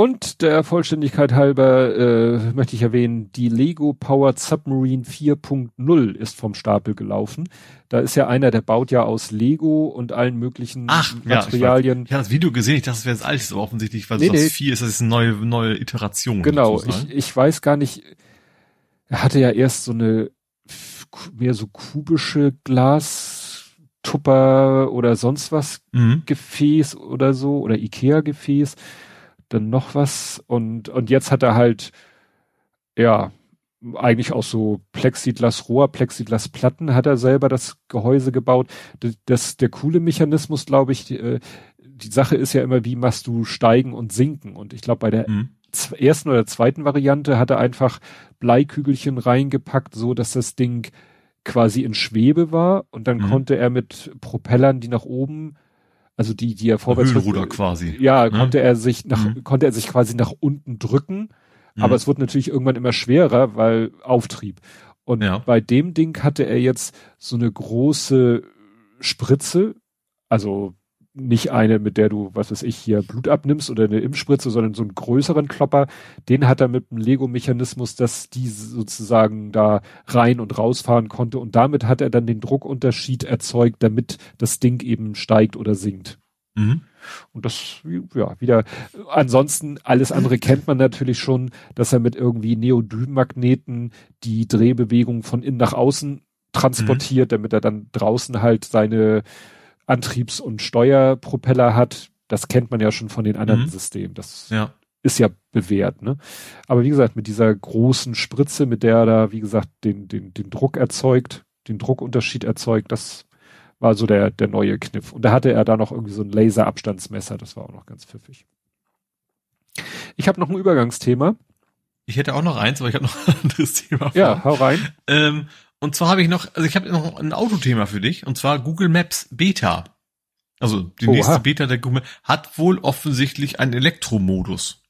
Und der Vollständigkeit halber äh, möchte ich erwähnen, die Lego Powered Submarine 4.0 ist vom Stapel gelaufen. Da ist ja einer, der baut ja aus Lego und allen möglichen Ach, Materialien. Ja, ich, habe das Video gesehen, ich dachte, das wäre das alles, aber offensichtlich, weil nee, das nee. 4 ist, das ist eine neue, neue Iteration. Genau, ich, ich weiß gar nicht, er hatte ja erst so eine mehr so kubische Glastupper oder sonst was mhm. Gefäß oder so oder Ikea Gefäß dann noch was und, und jetzt hat er halt, ja, eigentlich auch so Plexiglas-Rohr, Plexiglas-Platten hat er selber das Gehäuse gebaut. Das, der coole Mechanismus, glaube ich, die, äh, die Sache ist ja immer, wie machst du steigen und sinken? Und ich glaube, bei der mhm. ersten oder zweiten Variante hat er einfach Bleikügelchen reingepackt, so dass das Ding quasi in Schwebe war und dann mhm. konnte er mit Propellern, die nach oben also die, die er vorwärts. Höhenruder quasi. Ja, ja, konnte er sich nach, mhm. konnte er sich quasi nach unten drücken. Mhm. Aber es wurde natürlich irgendwann immer schwerer, weil Auftrieb. Und ja. bei dem Ding hatte er jetzt so eine große Spritze, also nicht eine, mit der du, was weiß ich, hier Blut abnimmst oder eine Impfspritze, sondern so einen größeren Klopper. Den hat er mit einem Lego-Mechanismus, dass die sozusagen da rein und rausfahren konnte. Und damit hat er dann den Druckunterschied erzeugt, damit das Ding eben steigt oder sinkt. Mhm. Und das, ja, wieder, ansonsten, alles andere kennt man natürlich schon, dass er mit irgendwie Neodym-Magneten die Drehbewegung von innen nach außen transportiert, mhm. damit er dann draußen halt seine Antriebs- und Steuerpropeller hat. Das kennt man ja schon von den anderen mhm. Systemen. Das ja. ist ja bewährt, ne? Aber wie gesagt, mit dieser großen Spritze, mit der er da, wie gesagt, den, den, den Druck erzeugt, den Druckunterschied erzeugt, das war so der, der neue Kniff. Und da hatte er da noch irgendwie so ein Laserabstandsmesser, das war auch noch ganz pfiffig. Ich habe noch ein Übergangsthema. Ich hätte auch noch eins, aber ich habe noch ein anderes Thema. Vor. Ja, hau rein. Ähm, und zwar habe ich noch, also ich habe noch ein Autothema für dich, und zwar Google Maps Beta. Also die Oha. nächste Beta der Google hat wohl offensichtlich einen Elektromodus.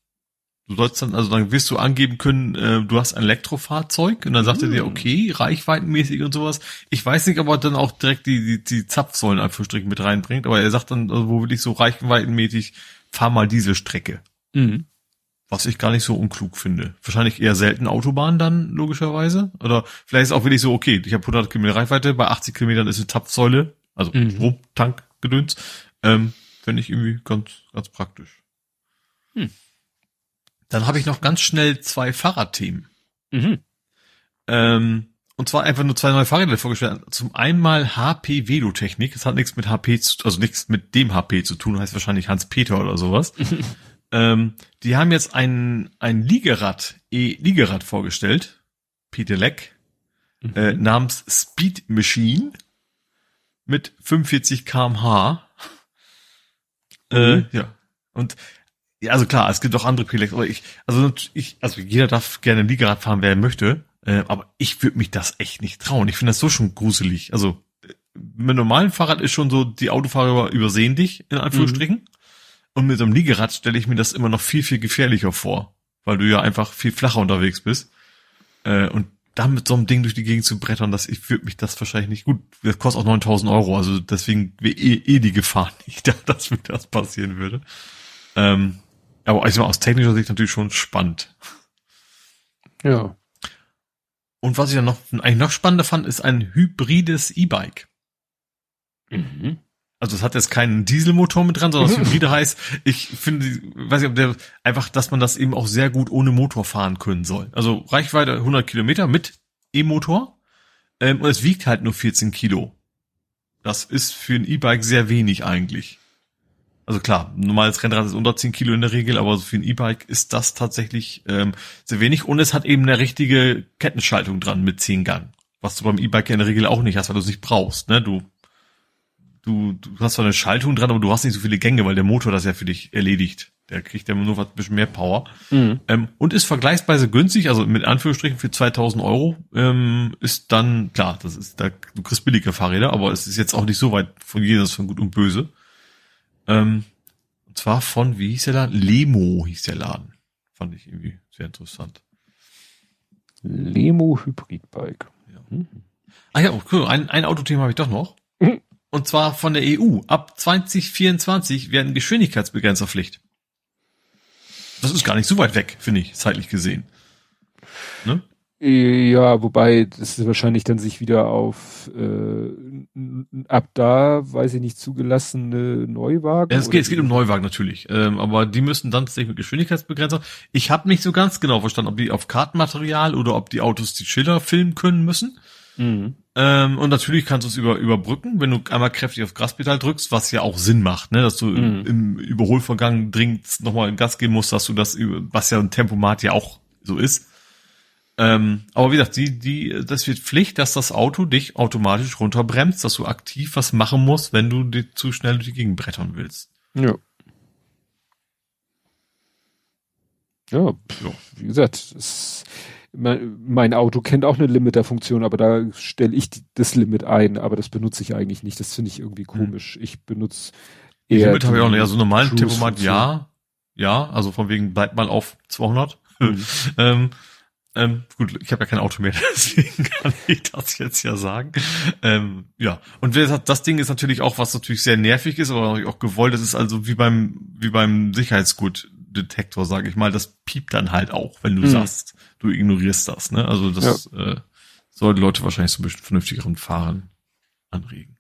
Du sollst dann, also dann wirst du angeben können, äh, du hast ein Elektrofahrzeug und dann sagt er dir, hm. okay, reichweitenmäßig und sowas. Ich weiß nicht, ob er dann auch direkt die, die, die Zapfsäulen einfach Strichen mit reinbringt, aber er sagt dann, also wo will ich so reichweitenmäßig, fahr mal diese Strecke. Mhm. Was ich gar nicht so unklug finde. Wahrscheinlich eher selten Autobahn dann, logischerweise. Oder vielleicht ist auch wirklich so, okay, ich habe 100 Kilometer Reichweite, bei 80 Kilometern ist eine Tapfsäule, also mhm. Stromtank gedöns. Ähm, Finde ich irgendwie ganz, ganz praktisch. Hm. Dann habe ich noch ganz schnell zwei Fahrradthemen. Mhm. Ähm, und zwar einfach nur zwei neue Fahrräder vorgestellt. Zum einen mal HP Velotechnik. Das hat nichts mit HP zu, also nichts mit dem HP zu tun, heißt wahrscheinlich Hans Peter oder sowas. Ähm, die haben jetzt ein, ein Liegerad, E-Liegerad vorgestellt, Pedelec, mhm. äh, namens Speed Machine mit 45 kmh. Äh, mhm. Äh, ja. Und ja, also klar, es gibt auch andere Pedelecs, aber ich, also ich, also jeder darf gerne Liegerad fahren, wer möchte, äh, aber ich würde mich das echt nicht trauen. Ich finde das so schon gruselig. Also mit normalen Fahrrad ist schon so, die Autofahrer übersehen dich, in Anführungsstrichen. Mhm. Und mit so einem Liegerad stelle ich mir das immer noch viel, viel gefährlicher vor, weil du ja einfach viel flacher unterwegs bist. Äh, und dann mit so einem Ding durch die Gegend zu brettern, das, ich würde mich das wahrscheinlich nicht gut, das kostet auch 9000 Euro, also deswegen eh, eh die Gefahr nicht da, dass mir das passieren würde. Ähm, aber ich sag mal, aus technischer Sicht natürlich schon spannend. Ja. Und was ich dann noch, eigentlich noch spannender fand, ist ein hybrides E-Bike. Mhm. Also es hat jetzt keinen Dieselmotor mit dran, sondern das Hybride heißt, ich finde, weiß ich, ob der, einfach, dass man das eben auch sehr gut ohne Motor fahren können soll. Also Reichweite 100 Kilometer mit E-Motor ähm, und es wiegt halt nur 14 Kilo. Das ist für ein E-Bike sehr wenig eigentlich. Also klar, normales Rennrad ist unter 10 Kilo in der Regel, aber für ein E-Bike ist das tatsächlich ähm, sehr wenig und es hat eben eine richtige Kettenschaltung dran mit 10 Gang. Was du beim E-Bike in der Regel auch nicht hast, weil du es nicht brauchst. Ne? Du du, du hast zwar eine Schaltung dran, aber du hast nicht so viele Gänge, weil der Motor das ja für dich erledigt. der kriegt ja nur was bisschen mehr Power. Mhm. Ähm, und ist vergleichsweise günstig, also mit Anführungsstrichen für 2000 Euro, ähm, ist dann, klar, das ist, da, du kriegst billige Fahrräder, aber es ist jetzt auch nicht so weit von jedes von gut und böse. Ähm, und zwar von, wie hieß der Laden? Lemo hieß der Laden. Fand ich irgendwie sehr interessant. Lemo Hybridbike. Ja. Mhm. Ah ja, cool. ein, ein Autothema habe ich doch noch. Mhm. Und zwar von der EU. Ab 2024 werden Geschwindigkeitsbegrenzerpflicht. Das ist gar nicht so weit weg, finde ich, zeitlich gesehen. Ne? Ja, wobei das ist wahrscheinlich dann sich wieder auf äh, ab da, weiß ich nicht, zugelassene Neuwagen. Ja, es, geht, es geht um Neuwagen natürlich, ähm, aber die müssen dann tatsächlich mit Geschwindigkeitsbegrenzer. Ich habe nicht so ganz genau verstanden, ob die auf Kartenmaterial oder ob die Autos die Schilder filmen können müssen. Mhm. Ähm, und natürlich kannst du es über, überbrücken, wenn du einmal kräftig auf Gaspedal drückst, was ja auch Sinn macht, ne? dass du mhm. im, im Überholvorgang dringend nochmal Gas geben musst, dass du das, was ja ein Tempomat ja auch so ist. Ähm, aber wie gesagt, die, die, das wird Pflicht, dass das Auto dich automatisch runterbremst, dass du aktiv was machen musst, wenn du dir zu schnell durch die Gegend brettern willst. Ja. Ja, pff, wie gesagt, es mein Auto kennt auch eine Limiter-Funktion, aber da stelle ich das Limit ein, aber das benutze ich eigentlich nicht. Das finde ich irgendwie hm. komisch. Ich benutze eher. Die Limit habe ich auch nicht. Also normalen Tempomat, ja. Ja, also von wegen bleibt mal auf 200. Mhm. ähm, ähm, gut, ich habe ja kein Auto mehr, deswegen kann ich das jetzt ja sagen. Ähm, ja, und das Ding ist natürlich auch, was natürlich sehr nervig ist, aber auch gewollt. Das ist also wie beim wie beim Sicherheitsgutdetektor, sage ich mal. Das piept dann halt auch, wenn du mhm. sagst, du ignorierst das. Ne? Also das ja. äh, soll die Leute wahrscheinlich so ein bisschen vernünftigeren Fahren anregen.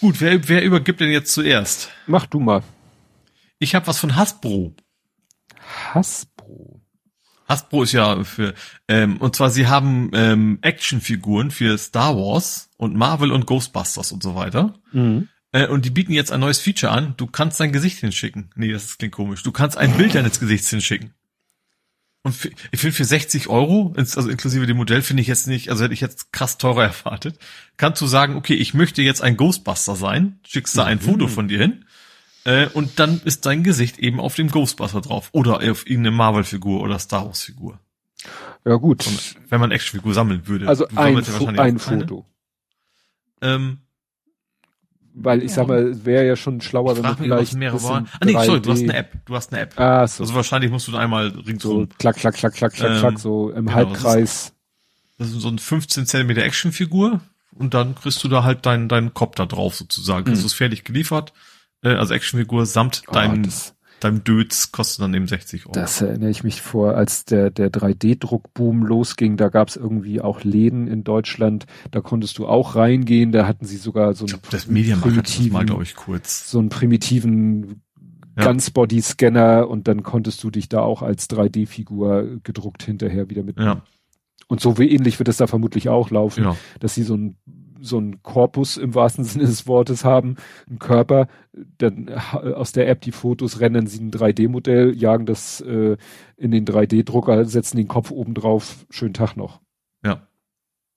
Gut, wer, wer übergibt denn jetzt zuerst? Mach du mal. Ich habe was von Hasbro. Hasbro. Hasbro ist ja für, ähm, und zwar sie haben ähm, Actionfiguren für Star Wars und Marvel und Ghostbusters und so weiter. Mhm. Äh, und die bieten jetzt ein neues Feature an. Du kannst dein Gesicht hinschicken. Nee, das klingt komisch. Du kannst ein Bild deines Gesichts hinschicken. Und für, ich finde für 60 Euro, also inklusive dem Modell, finde ich jetzt nicht, also hätte ich jetzt krass teurer erwartet, kannst du sagen, okay, ich möchte jetzt ein Ghostbuster sein, schickst da ein mhm. Foto von dir hin, äh, und dann ist dein Gesicht eben auf dem Ghostbuster drauf. Oder auf irgendeine Marvel-Figur oder Star Wars-Figur. Ja, gut. Und wenn man Actionfigur sammeln würde. Also ein, Fo ein Foto. Ähm, weil ich ja. sag mal, es wäre ja schon schlauer, wenn man vielleicht mehrere waren. Ah, nee, sorry, du hast eine App. Du hast eine App. Ah, so. Also wahrscheinlich musst du einmal ringsum. So klack, klack, klack, klack, klack, ähm, klack, so im genau, Halbkreis. Das ist, das ist so ein 15 Zentimeter Actionfigur und dann kriegst du da halt deinen deinen Kopf da drauf sozusagen. Mhm. Das ist fertig geliefert. Äh, also Actionfigur samt oh, deinem deinem Dötz kostet dann eben 60 Euro. Das erinnere ich mich vor, als der, der 3D-Druckboom losging, da gab es irgendwie auch Läden in Deutschland, da konntest du auch reingehen, da hatten sie sogar so einen das primitiven, mal, glaube ich, kurz. So einen primitiven ja. Gunsbody-Scanner und dann konntest du dich da auch als 3D-Figur gedruckt hinterher wieder mit. Ja. Und so wie ähnlich wird es da vermutlich auch laufen, ja. dass sie so ein so ein Korpus im wahrsten Sinne des Wortes haben, einen Körper, dann aus der App die Fotos rennen sie ein 3D-Modell, jagen das äh, in den 3D-Drucker, setzen den Kopf oben drauf, schönen Tag noch. Ja.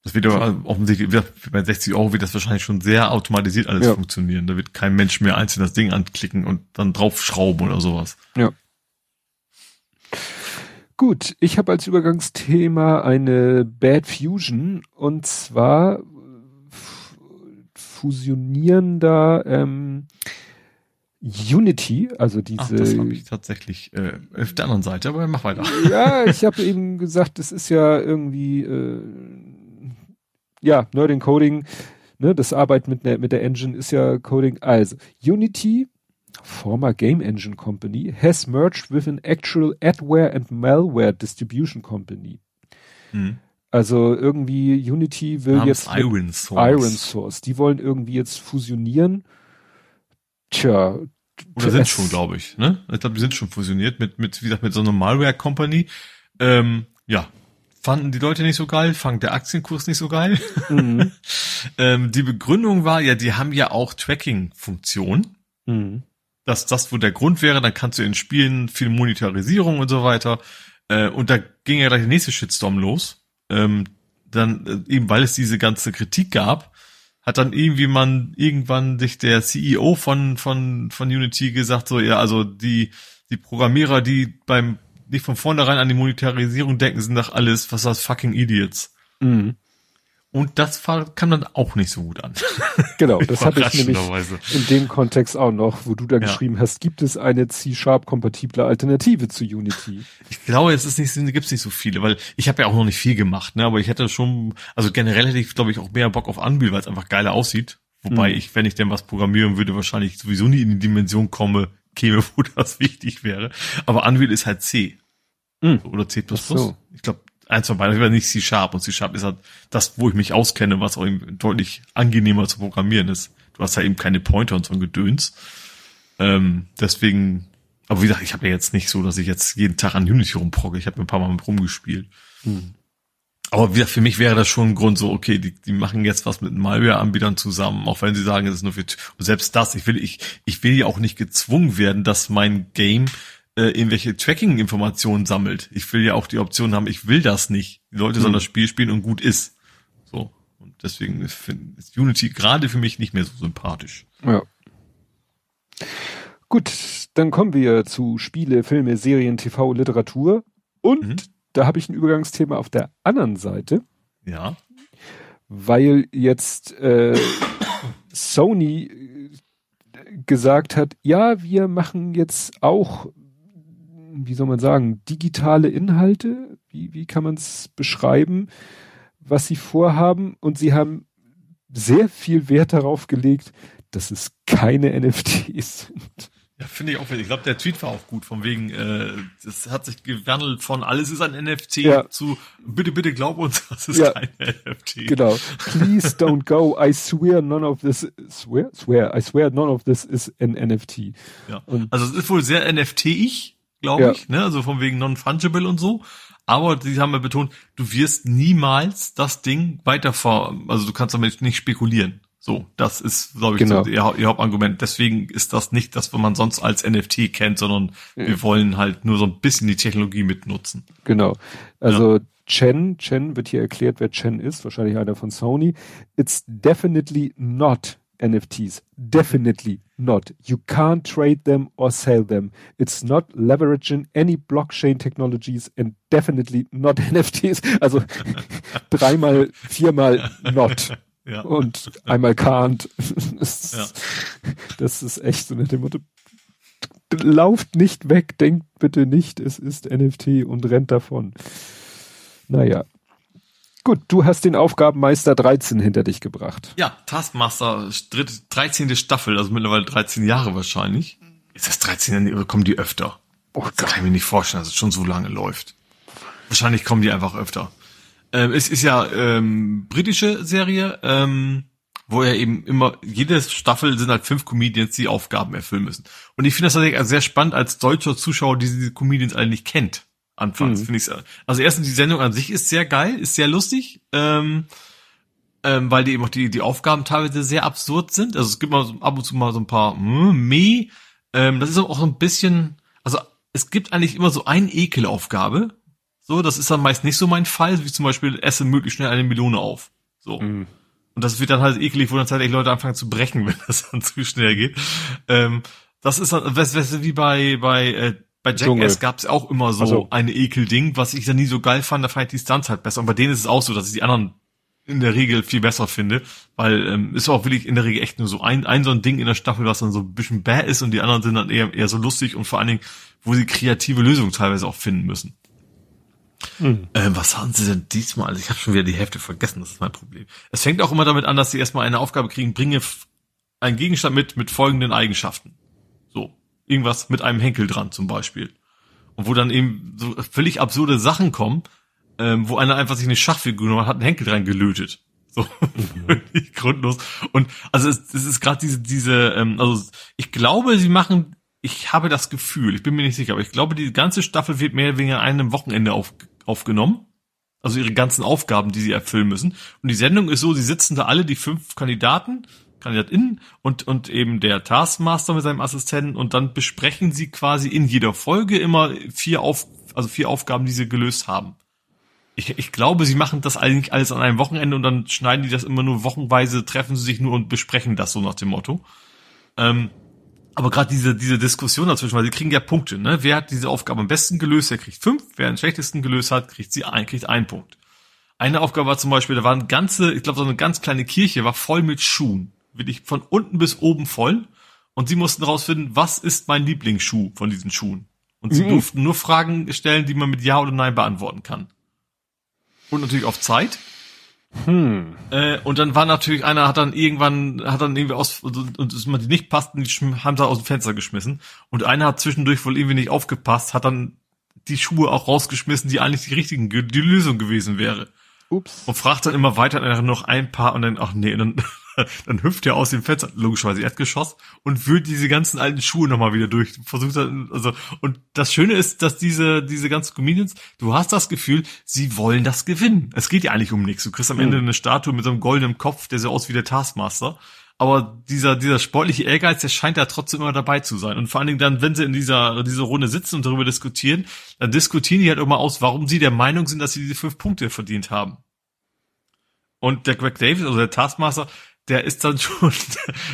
Das wird aber offensichtlich, bei 60 Euro wird das wahrscheinlich schon sehr automatisiert alles ja. funktionieren. Da wird kein Mensch mehr einzeln das Ding anklicken und dann draufschrauben oder sowas. Ja. Gut, ich habe als Übergangsthema eine Bad Fusion und zwar fusionieren da ähm, Unity, also diese. Ach, das habe ich tatsächlich äh, auf der anderen Seite, aber mach weiter. Ja, ich habe eben gesagt, das ist ja irgendwie äh, ja Nerd Coding, ne, das Arbeit mit der mit der Engine ist ja Coding. Also Unity, former Game Engine Company, has merged with an actual Adware and Malware Distribution Company. Hm. Also irgendwie Unity will Namens jetzt Iron Source. Iron Source. Die wollen irgendwie jetzt fusionieren. Tja. Oder sind schon, glaube ich. Ne? Ich glaube, die sind schon fusioniert mit, mit, wie gesagt, mit so einer Malware Company. Ähm, ja, fanden die Leute nicht so geil, fand der Aktienkurs nicht so geil. Mhm. ähm, die Begründung war ja, die haben ja auch Tracking-Funktion. Mhm. Dass das wo der Grund wäre, dann kannst du in Spielen viel Monetarisierung und so weiter. Äh, und da ging ja gleich der nächste Shitstorm los ähm, dann äh, eben weil es diese ganze Kritik gab, hat dann irgendwie man irgendwann sich der CEO von von von Unity gesagt so ja also die die Programmierer, die beim nicht von vornherein an die Monetarisierung denken, sind doch alles, was das fucking Idiots. Mhm. Und das kam dann auch nicht so gut an. Genau, das hatte ich nämlich in dem Kontext auch noch, wo du da Ja. geschrieben hast, gibt es eine C-Sharp-kompatible Alternative zu Unity? Ich glaube, es ist nicht, gibt's nicht so viele, weil ich habe ja auch noch nicht viel gemacht, ne? Aber ich hätte schon, also generell hätte ich, glaube ich, auch mehr Bock auf Unreal, weil es einfach geiler aussieht. Wobei Mhm. ich, wenn ich denn was programmieren würde, wahrscheinlich sowieso nie in die Dimension komme, käme, wo das wichtig wäre. Aber Unreal ist halt C. Mhm. Oder C++. So. Ich glaube, eins von beiden, aber nicht C Sharp. Und C Sharp ist halt das, wo ich mich auskenne, was auch eben deutlich angenehmer zu programmieren ist. Du hast ja eben keine Pointer und so ein Gedöns. Ähm, deswegen, aber wie gesagt, ich habe ja jetzt nicht so, dass ich jetzt jeden Tag an Unity rumprogge. Ich habe ein paar Mal mit rumgespielt. Hm. Aber wie gesagt, für mich wäre das schon ein Grund so, okay, die, die machen jetzt was mit Malware-Anbietern zusammen, auch wenn sie sagen, es ist nur für, und selbst das, ich will, ich, ich will ja auch nicht gezwungen werden, dass mein Game äh, irgendwelche Tracking-Informationen sammelt. Ich will ja auch die Option haben, ich will das nicht. Die Leute sollen Hm. das Spiel spielen und gut ist. So. Und deswegen ist, ist Unity gerade für mich nicht mehr so sympathisch. Ja. Gut, dann kommen wir zu Spiele, Filme, Serien, TV, Literatur. Und Mhm. da habe ich ein Übergangsthema auf der anderen Seite, Ja. weil jetzt äh, Sony äh, gesagt hat, ja, wir machen jetzt auch, wie soll man sagen, digitale Inhalte. Wie, wie kann man es beschreiben, was sie vorhaben? Und sie haben sehr viel Wert darauf gelegt, dass es keine NFTs sind. Ja, finde ich auch. Ich glaube, der Tweet war auch gut, von wegen, äh, das hat sich gewandelt von alles ist ein NFT Ja. zu bitte, bitte glaub uns, das ist Ja. kein NFT. Genau. Please don't go. I swear none of this swear swear I swear none of this is an NFT. Ja. Und- Also es ist wohl sehr NFT-ig, glaube Ja. ich, ne? Also von wegen non-fungible und so. Aber die haben ja betont, du wirst niemals das Ding weiter vor, also du kannst damit nicht spekulieren. So, das ist, glaube ich, Genau. so ihr, ihr Hauptargument. Deswegen ist das nicht das, was man sonst als NFT kennt, sondern wir wollen halt nur so ein bisschen die Technologie mitnutzen. Genau. Also Chen, Chen wird hier erklärt, wer Chen ist, wahrscheinlich einer von Sony. It's definitely not NFTs. Definitely not. You can't trade them or sell them. It's not leveraging any blockchain technologies and definitely not NFTs. Also dreimal, viermal not. Ja. und einmal can't. Das, Ja. das ist echt so nach dem Motto, lauft nicht weg, denkt bitte nicht, es ist NFT und rennt davon. Naja. Gut, du hast den Aufgabenmeister 13 hinter dich gebracht. Ja, Taskmaster, dritte, 13. Staffel, also mittlerweile 13 Jahre wahrscheinlich. Ist das 13 oder kommen die öfter? Oh Das kann ich mir nicht vorstellen, dass es schon so lange läuft. Wahrscheinlich kommen die einfach öfter. Ähm, es ist ja ähm, britische Serie, ähm, wo ja eben immer, jede Staffel sind halt fünf Comedians, die Aufgaben erfüllen müssen. Und ich finde das tatsächlich sehr spannend als deutscher Zuschauer, die diese Comedians alle nicht kennt. Anfangs Mhm. finde ich Also erstens, die Sendung an sich ist sehr geil, ist sehr lustig. Ähm, ähm, weil die eben auch die, die Aufgaben teilweise sehr absurd sind. Also es gibt mal so, ab und zu mal so ein paar hm, meh. Ähm, das ist auch so ein bisschen, also es gibt eigentlich immer so eine Ekelaufgabe. So, das ist dann meist nicht so mein Fall, wie zum Beispiel esse möglichst schnell eine Melone auf. So. Mhm. Und das wird dann halt eklig, wo dann tatsächlich Leute anfangen zu brechen, wenn das dann zu schnell geht. Ähm, das ist dann, was, was, wie bei, bei, äh, bei. Jackass gab es auch immer so Ach so. eine Ekelding, was ich dann nie so geil fand, da fand ich die Stunts halt besser. Und bei denen ist es auch so, dass ich die anderen in der Regel viel besser finde, weil ähm, ist auch wirklich in der Regel echt nur so ein, ein so ein Ding in der Staffel, was dann so ein bisschen bäh ist und die anderen sind dann eher, eher so lustig und vor allen Dingen, wo sie kreative Lösungen teilweise auch finden müssen. Mhm. Ähm, was haben sie denn diesmal? Also ich habe schon wieder die Hälfte vergessen, das ist mein Problem. Es fängt auch immer damit an, dass sie erstmal eine Aufgabe kriegen, bringe einen Gegenstand mit, mit folgenden Eigenschaften. So. Irgendwas mit einem Henkel dran zum Beispiel. Und wo dann eben so völlig absurde Sachen kommen, ähm, wo einer einfach sich eine Schachfigur genommen hat, hat einen Henkel dran gelötet. So, völlig grundlos. Und also es, es ist gerade diese, diese, ähm, also ich glaube, sie machen, ich habe das Gefühl, ich bin mir nicht sicher, aber ich glaube, die ganze Staffel wird mehr oder weniger an einem Wochenende auf, aufgenommen. Also ihre ganzen Aufgaben, die sie erfüllen müssen. Und die Sendung ist so, sie sitzen da alle, die fünf Kandidaten, KandidatInnen und, und eben der Taskmaster mit seinem Assistenten und dann besprechen sie quasi in jeder Folge immer vier auf, also vier Aufgaben, die sie gelöst haben. Ich, ich glaube, sie machen das eigentlich alles an einem Wochenende und dann schneiden die das immer nur wochenweise, treffen sie sich nur und besprechen das so nach dem Motto. Ähm, Aber gerade diese, diese Diskussion dazwischen, weil sie kriegen ja Punkte, ne? Wer hat diese Aufgabe am besten gelöst, der kriegt fünf. Wer den schlechtesten gelöst hat, kriegt sie ein, kriegt einen Punkt. Eine Aufgabe war zum Beispiel, da war eine ganze, ich glaube, so eine ganz kleine Kirche war voll mit Schuhen. Wirklich von unten bis oben voll. Und sie mussten rausfinden, was ist mein Lieblingsschuh von diesen Schuhen. Und sie mhm. durften nur Fragen stellen, die man mit Ja oder Nein beantworten kann. Und natürlich auf Zeit. Hm. Äh, und dann war natürlich einer, hat dann irgendwann, hat dann irgendwie aus, und, und man die nicht passten, die haben sie aus dem Fenster geschmissen. Und einer hat zwischendurch wohl irgendwie nicht aufgepasst, hat dann die Schuhe auch rausgeschmissen, die eigentlich die richtigen, die Lösung gewesen wäre. Ups. Und fragt dann immer weiter, dann noch ein paar und dann, ach nee, dann, dann hüpft er aus dem Fenster, logischerweise Erdgeschoss, und wühlt diese ganzen alten Schuhe nochmal wieder durch. Versucht dann, also, und das Schöne ist, dass diese, diese ganzen Comedians, du hast das Gefühl, sie wollen das gewinnen. Es geht ja eigentlich um nichts. Du kriegst am Ende hm. eine Statue mit so einem goldenen Kopf, der so aus wie der Taskmaster. Aber dieser, dieser sportliche Ehrgeiz, der scheint da trotzdem immer dabei zu sein. Und vor allen Dingen dann, wenn sie in dieser, dieser Runde sitzen und darüber diskutieren, dann diskutieren die halt immer aus, warum sie der Meinung sind, dass sie diese fünf Punkte verdient haben. Und der Greg Davis, also der Taskmaster, der ist dann schon,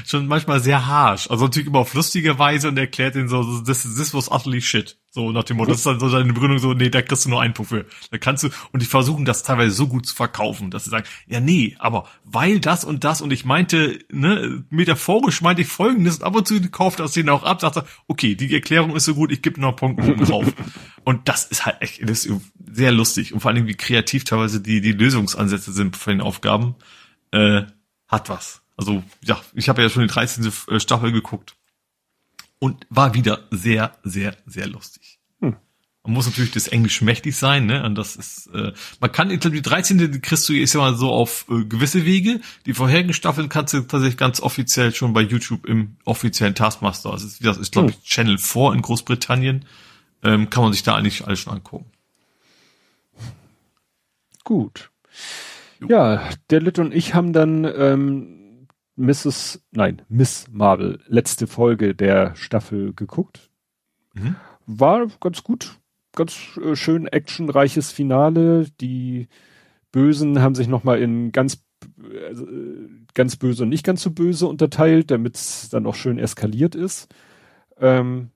schon manchmal sehr harsh. Also natürlich immer auf lustige Weise und erklärt ihn so, this, this was utterly shit. So nach dem Motto, das ist dann so seine Begründung so, nee, da kriegst du nur einen Punkt für. Da kannst du, und die versuchen das teilweise so gut zu verkaufen, dass sie sagen, ja nee, aber weil das und das und ich meinte, ne, metaphorisch meinte ich folgendes und ab und zu kauft das denen auch ab, sagt er, okay, die Erklärung ist so gut, ich gebe noch einen Punkt drauf. und das ist halt echt, das ist sehr lustig und vor allen Dingen, wie kreativ teilweise die, die Lösungsansätze sind von den Aufgaben. Äh, hat was. Also ja, ich habe ja schon die 13. Äh, Staffel geguckt und war wieder sehr, sehr, sehr lustig. Hm. Man muss natürlich das Englisch mächtig sein, ne? Und das ist, äh, man kann, ich glaube, die 13. Die kriegst du ist ja mal so auf äh, gewisse Wege. Die vorherigen Staffeln kannst du tatsächlich ganz offiziell schon bei YouTube im offiziellen Taskmaster. Also das ist, das ist glaube ich, Channel 4 in Großbritannien. Ähm, kann man sich da eigentlich alles schon angucken. Gut. Ja, der Litt und ich haben dann ähm, Mrs. Nein, Miss Marvel, letzte Folge der Staffel geguckt. Mhm. War ganz gut, ganz äh, schön actionreiches Finale. Die Bösen haben sich nochmal in ganz äh, ganz böse und nicht ganz so böse unterteilt, damit es dann auch schön eskaliert ist. Ähm,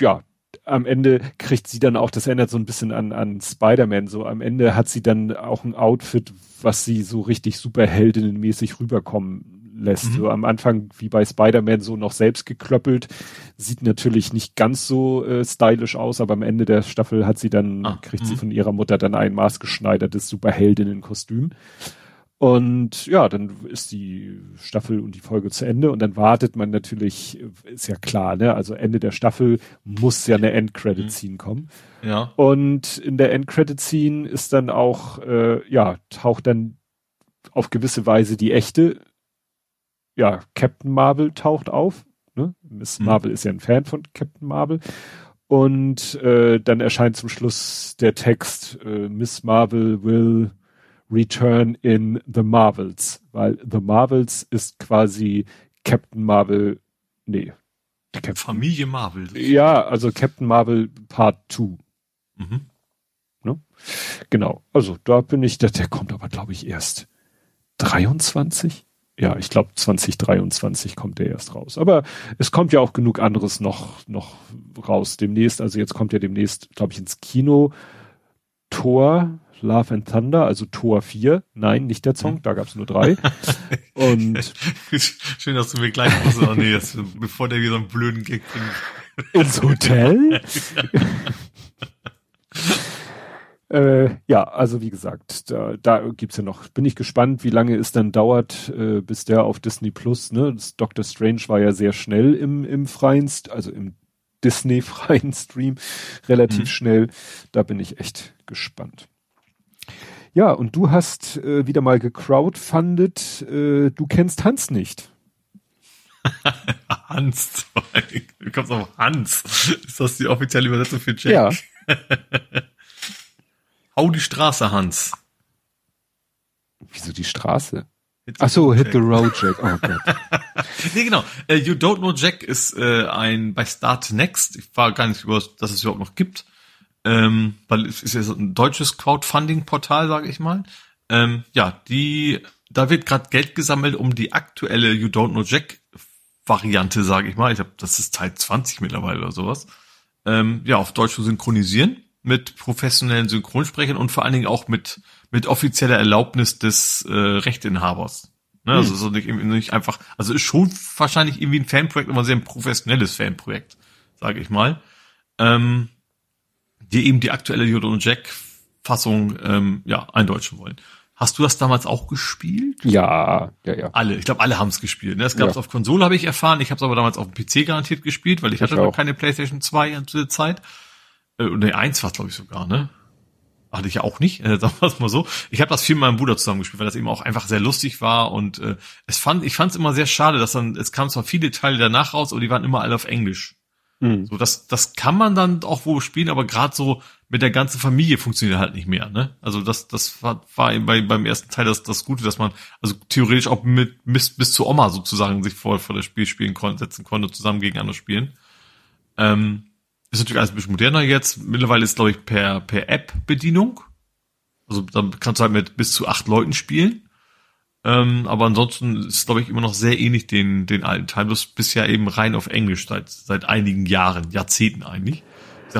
ja, am Ende kriegt sie dann auch, das erinnert so ein bisschen an, an Spider-Man, so am Ende hat sie dann auch ein Outfit, was sie so richtig superheldinnenmäßig rüberkommen lässt. Mhm. So am Anfang wie bei Spider-Man so noch selbst geklöppelt. Sieht natürlich nicht ganz so äh, stylisch aus, aber am Ende der Staffel hat sie dann, ah, kriegt sie mhm. von ihrer Mutter dann ein maßgeschneidertes Superheldinnen-Kostüm. Und ja, dann ist die Staffel und die Folge zu Ende und dann wartet man natürlich, ist ja klar, ne? Also Ende der Staffel muss ja eine Endcredit-Scene mhm. kommen. Ja. Und in der Endcredit-Scene ist dann auch, äh, ja, taucht dann auf gewisse Weise die echte, ja, Captain Marvel taucht auf. Ne? Miss mhm. Marvel ist ja ein Fan von Captain Marvel. Und äh, dann erscheint zum Schluss der Text, äh, Miss Marvel will Return in The Marvels, weil The Marvels ist quasi Captain Marvel, nee. Captain, Familie Marvel. Ja, also Captain Marvel Part 2. Mhm. Ne? Genau, also da bin ich, der, der kommt aber glaube ich erst 23? Ja, ich glaube 2023 kommt der erst raus. Aber es kommt ja auch genug anderes noch, noch raus demnächst. Also jetzt kommt ja demnächst, glaube ich, ins Kino Tor, Love and Thunder, also Tor 4. Nein, nicht der Song, da gab es nur drei. Und Schön, dass du mir gleich musst, oh nee, das, bevor der wieder so einen blöden Gag bringt. Ins Hotel? äh, ja, also wie gesagt, da, da gibt's ja noch, bin ich gespannt, wie lange es dann dauert, äh, bis der auf Disney Plus, ne? Das Doctor Strange war ja sehr schnell im, im freien, also im Disney-freien Stream, relativ mhm. schnell. Da bin ich echt gespannt. Ja, und du hast äh, wieder mal gecrowdfundet. Äh, du kennst Hans nicht. Hans, du kommst auf Hans. Ist das die offizielle Übersetzung für Jack? Ja. Hau die Straße, Hans. Wieso die Straße? Ach so, Hit the Road Jack. Oh Gott. nee, genau. Uh, you Don't Know Jack ist äh, ein bei Start Next. Ich war gar nicht über, dass es überhaupt noch gibt ähm, weil es ist ja so ein deutsches Crowdfunding-Portal, sage ich mal. Ähm, ja, die, da wird gerade Geld gesammelt, um die aktuelle You Don't Know Jack Variante, sage ich mal. Ich glaube, das ist Teil 20 mittlerweile oder sowas. Ähm, ja, auf Deutsch zu synchronisieren mit professionellen Synchronsprechern und vor allen Dingen auch mit mit offizieller Erlaubnis des äh, Rechteinhabers. Ne? Also hm. so nicht, nicht einfach, also ist schon wahrscheinlich irgendwie ein Fanprojekt, aber sehr ein professionelles Fanprojekt, sage ich mal. Ähm, die eben die aktuelle Yoda und Jack Fassung ähm, ja eindeutschen wollen. Hast du das damals auch gespielt? Ja, ja, ja. Alle, ich glaube, alle haben es gespielt. Ne? Das gab es ja. auf Konsole, habe ich erfahren. Ich habe es aber damals auf dem PC garantiert gespielt, weil ich, ich hatte noch keine PlayStation 2 zu der Zeit. Äh, ne, eins war glaube ich sogar, ne? Hatte ich ja auch nicht, äh, sagen wir es mal so. Ich habe das viel mit meinem Bruder zusammen gespielt, weil das eben auch einfach sehr lustig war und äh, es fand, ich fand es immer sehr schade, dass dann, es kamen zwar viele Teile danach raus, aber die waren immer alle auf Englisch. Mhm. So, das, das kann man dann auch wohl spielen, aber gerade so mit der ganzen Familie funktioniert halt nicht mehr, ne? Also das, das war, war bei, beim ersten Teil das, das Gute, dass man also theoretisch auch mit bis, bis zu Oma sozusagen sich vor, vor das Spiel spielen konnte, setzen konnte, zusammen gegen andere spielen. Ähm, ist natürlich alles ein bisschen moderner jetzt. Mittlerweile ist, glaube ich, per, per App-Bedienung. Also dann kannst du halt mit bis zu acht Leuten spielen. Ähm, aber ansonsten ist, glaube ich, immer noch sehr ähnlich den, den alten Teil. Das bisher eben rein auf Englisch seit, seit einigen Jahren, Jahrzehnten eigentlich.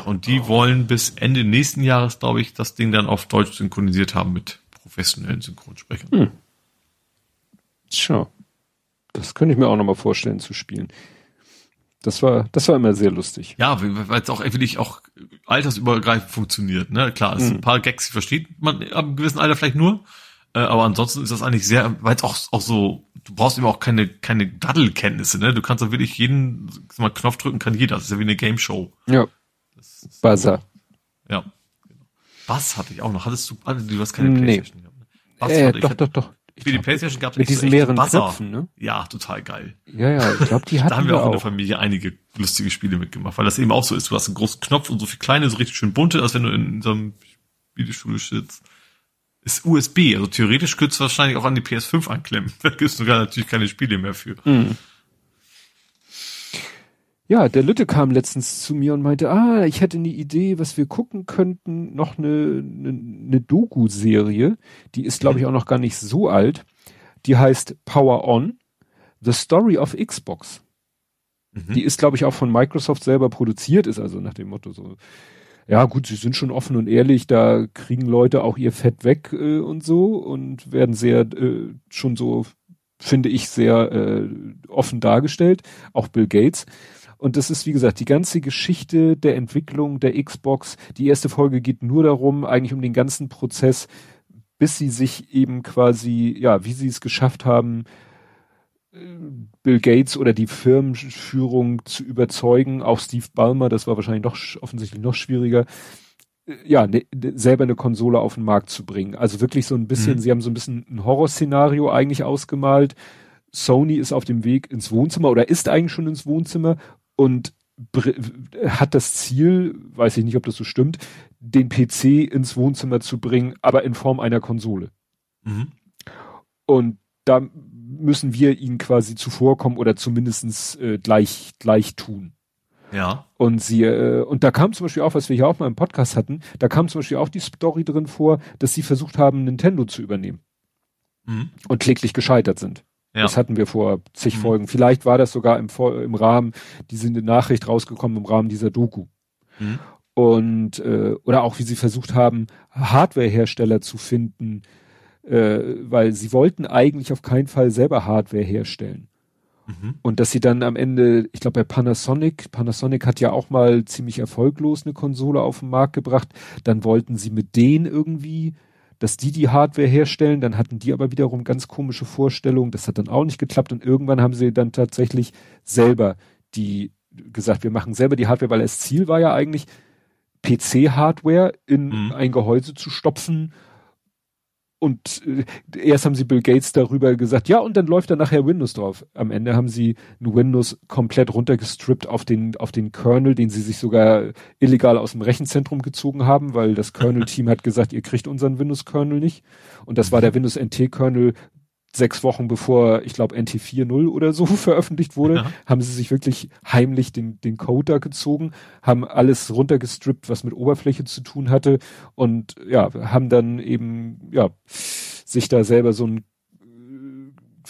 Und die wollen bis Ende nächsten Jahres, glaube ich, das Ding dann auf Deutsch synchronisiert haben mit professionellen Synchronsprechern. Hm. Tja. Das könnte ich mir auch nochmal vorstellen zu spielen. Das war, das war immer sehr lustig. Ja, weil es auch wirklich auch altersübergreifend funktioniert. Ne? Klar, es sind hm. ein paar Gags, die versteht man ab einem gewissen Alter vielleicht nur. Äh, aber ansonsten ist das eigentlich sehr, weil es auch, auch so, du brauchst eben auch keine, keine Daddelkenntnisse, ne? Du kannst da wirklich jeden, mal Knopf drücken kann jeder. Das ist ja wie eine Game Show. Ja. Buzzer. Ja. Was hatte ich auch noch? Hattest du, also, du hast keine Playstation gehabt. Ne? Was äh, doch, doch, doch. Für die Playstation gab es mit diesen so mehreren Knöpfen, ne? Ja, total geil. Ja, ja, ich glaube, die hatten Da haben wir auch in der Familie einige lustige Spiele mitgemacht, weil das eben auch so ist. Du hast einen großen Knopf und so viel kleine, so richtig schön bunte, als wenn du in so einem Videostudio sitzt ist USB. Also theoretisch könntest du wahrscheinlich auch an die PS5 anklemmen. Da gibt es sogar natürlich keine Spiele mehr für. Mhm. Ja, der Lütte kam letztens zu mir und meinte, ah, ich hätte eine Idee, was wir gucken könnten. Noch eine, eine, eine Doku-Serie. Die ist, glaube ich, auch noch gar nicht so alt. Die heißt Power On. The Story of Xbox. Mhm. Die ist, glaube ich, auch von Microsoft selber produziert, ist also nach dem Motto so ja gut, sie sind schon offen und ehrlich, da kriegen Leute auch ihr Fett weg äh, und so und werden sehr äh, schon so, finde ich, sehr äh, offen dargestellt, auch Bill Gates. Und das ist, wie gesagt, die ganze Geschichte der Entwicklung der Xbox. Die erste Folge geht nur darum, eigentlich um den ganzen Prozess, bis sie sich eben quasi, ja, wie sie es geschafft haben, Bill Gates oder die Firmenführung zu überzeugen, auch Steve Ballmer, das war wahrscheinlich noch offensichtlich noch schwieriger, äh, ja, ne, ne, selber eine Konsole auf den Markt zu bringen. Also wirklich so ein bisschen, mhm. sie haben so ein bisschen ein Horrorszenario eigentlich ausgemalt. Sony ist auf dem Weg ins Wohnzimmer oder ist eigentlich schon ins Wohnzimmer und hat das Ziel, weiß ich nicht, ob das so stimmt, den PC ins Wohnzimmer zu bringen, aber in Form einer Konsole. Mhm. Und da müssen wir ihnen quasi zuvorkommen oder zumindestens äh, gleich, gleich tun. Ja. Und sie, äh, und da kam zum Beispiel auch, was wir hier auch mal im Podcast hatten, da kam zum Beispiel auch die Story drin vor, dass sie versucht haben, Nintendo zu übernehmen. Mhm. Und kläglich gescheitert sind. Ja. Das hatten wir vor zig mhm. Folgen. Vielleicht war das sogar im, im Rahmen, die sind eine Nachricht rausgekommen im Rahmen dieser Doku. Mhm. Und, äh, oder auch wie sie versucht haben, Hardwarehersteller zu finden, äh, weil sie wollten eigentlich auf keinen Fall selber Hardware herstellen. Mhm. Und dass sie dann am Ende, ich glaube bei Panasonic, Panasonic hat ja auch mal ziemlich erfolglos eine Konsole auf den Markt gebracht, dann wollten sie mit denen irgendwie, dass die die Hardware herstellen, dann hatten die aber wiederum ganz komische Vorstellungen, das hat dann auch nicht geklappt und irgendwann haben sie dann tatsächlich selber die gesagt, wir machen selber die Hardware, weil das Ziel war ja eigentlich PC-Hardware in mhm. ein Gehäuse zu stopfen und äh, erst haben sie Bill Gates darüber gesagt, ja, und dann läuft da nachher Windows drauf. Am Ende haben sie ein Windows komplett runtergestrippt auf den, auf den Kernel, den sie sich sogar illegal aus dem Rechenzentrum gezogen haben, weil das Kernel-Team hat gesagt, ihr kriegt unseren Windows-Kernel nicht. Und das war der Windows NT-Kernel sechs Wochen bevor, ich glaube, NT 4.0 oder so veröffentlicht wurde, ja. haben sie sich wirklich heimlich den, den Code da gezogen, haben alles runtergestrippt, was mit Oberfläche zu tun hatte und ja, haben dann eben, ja, sich da selber so ein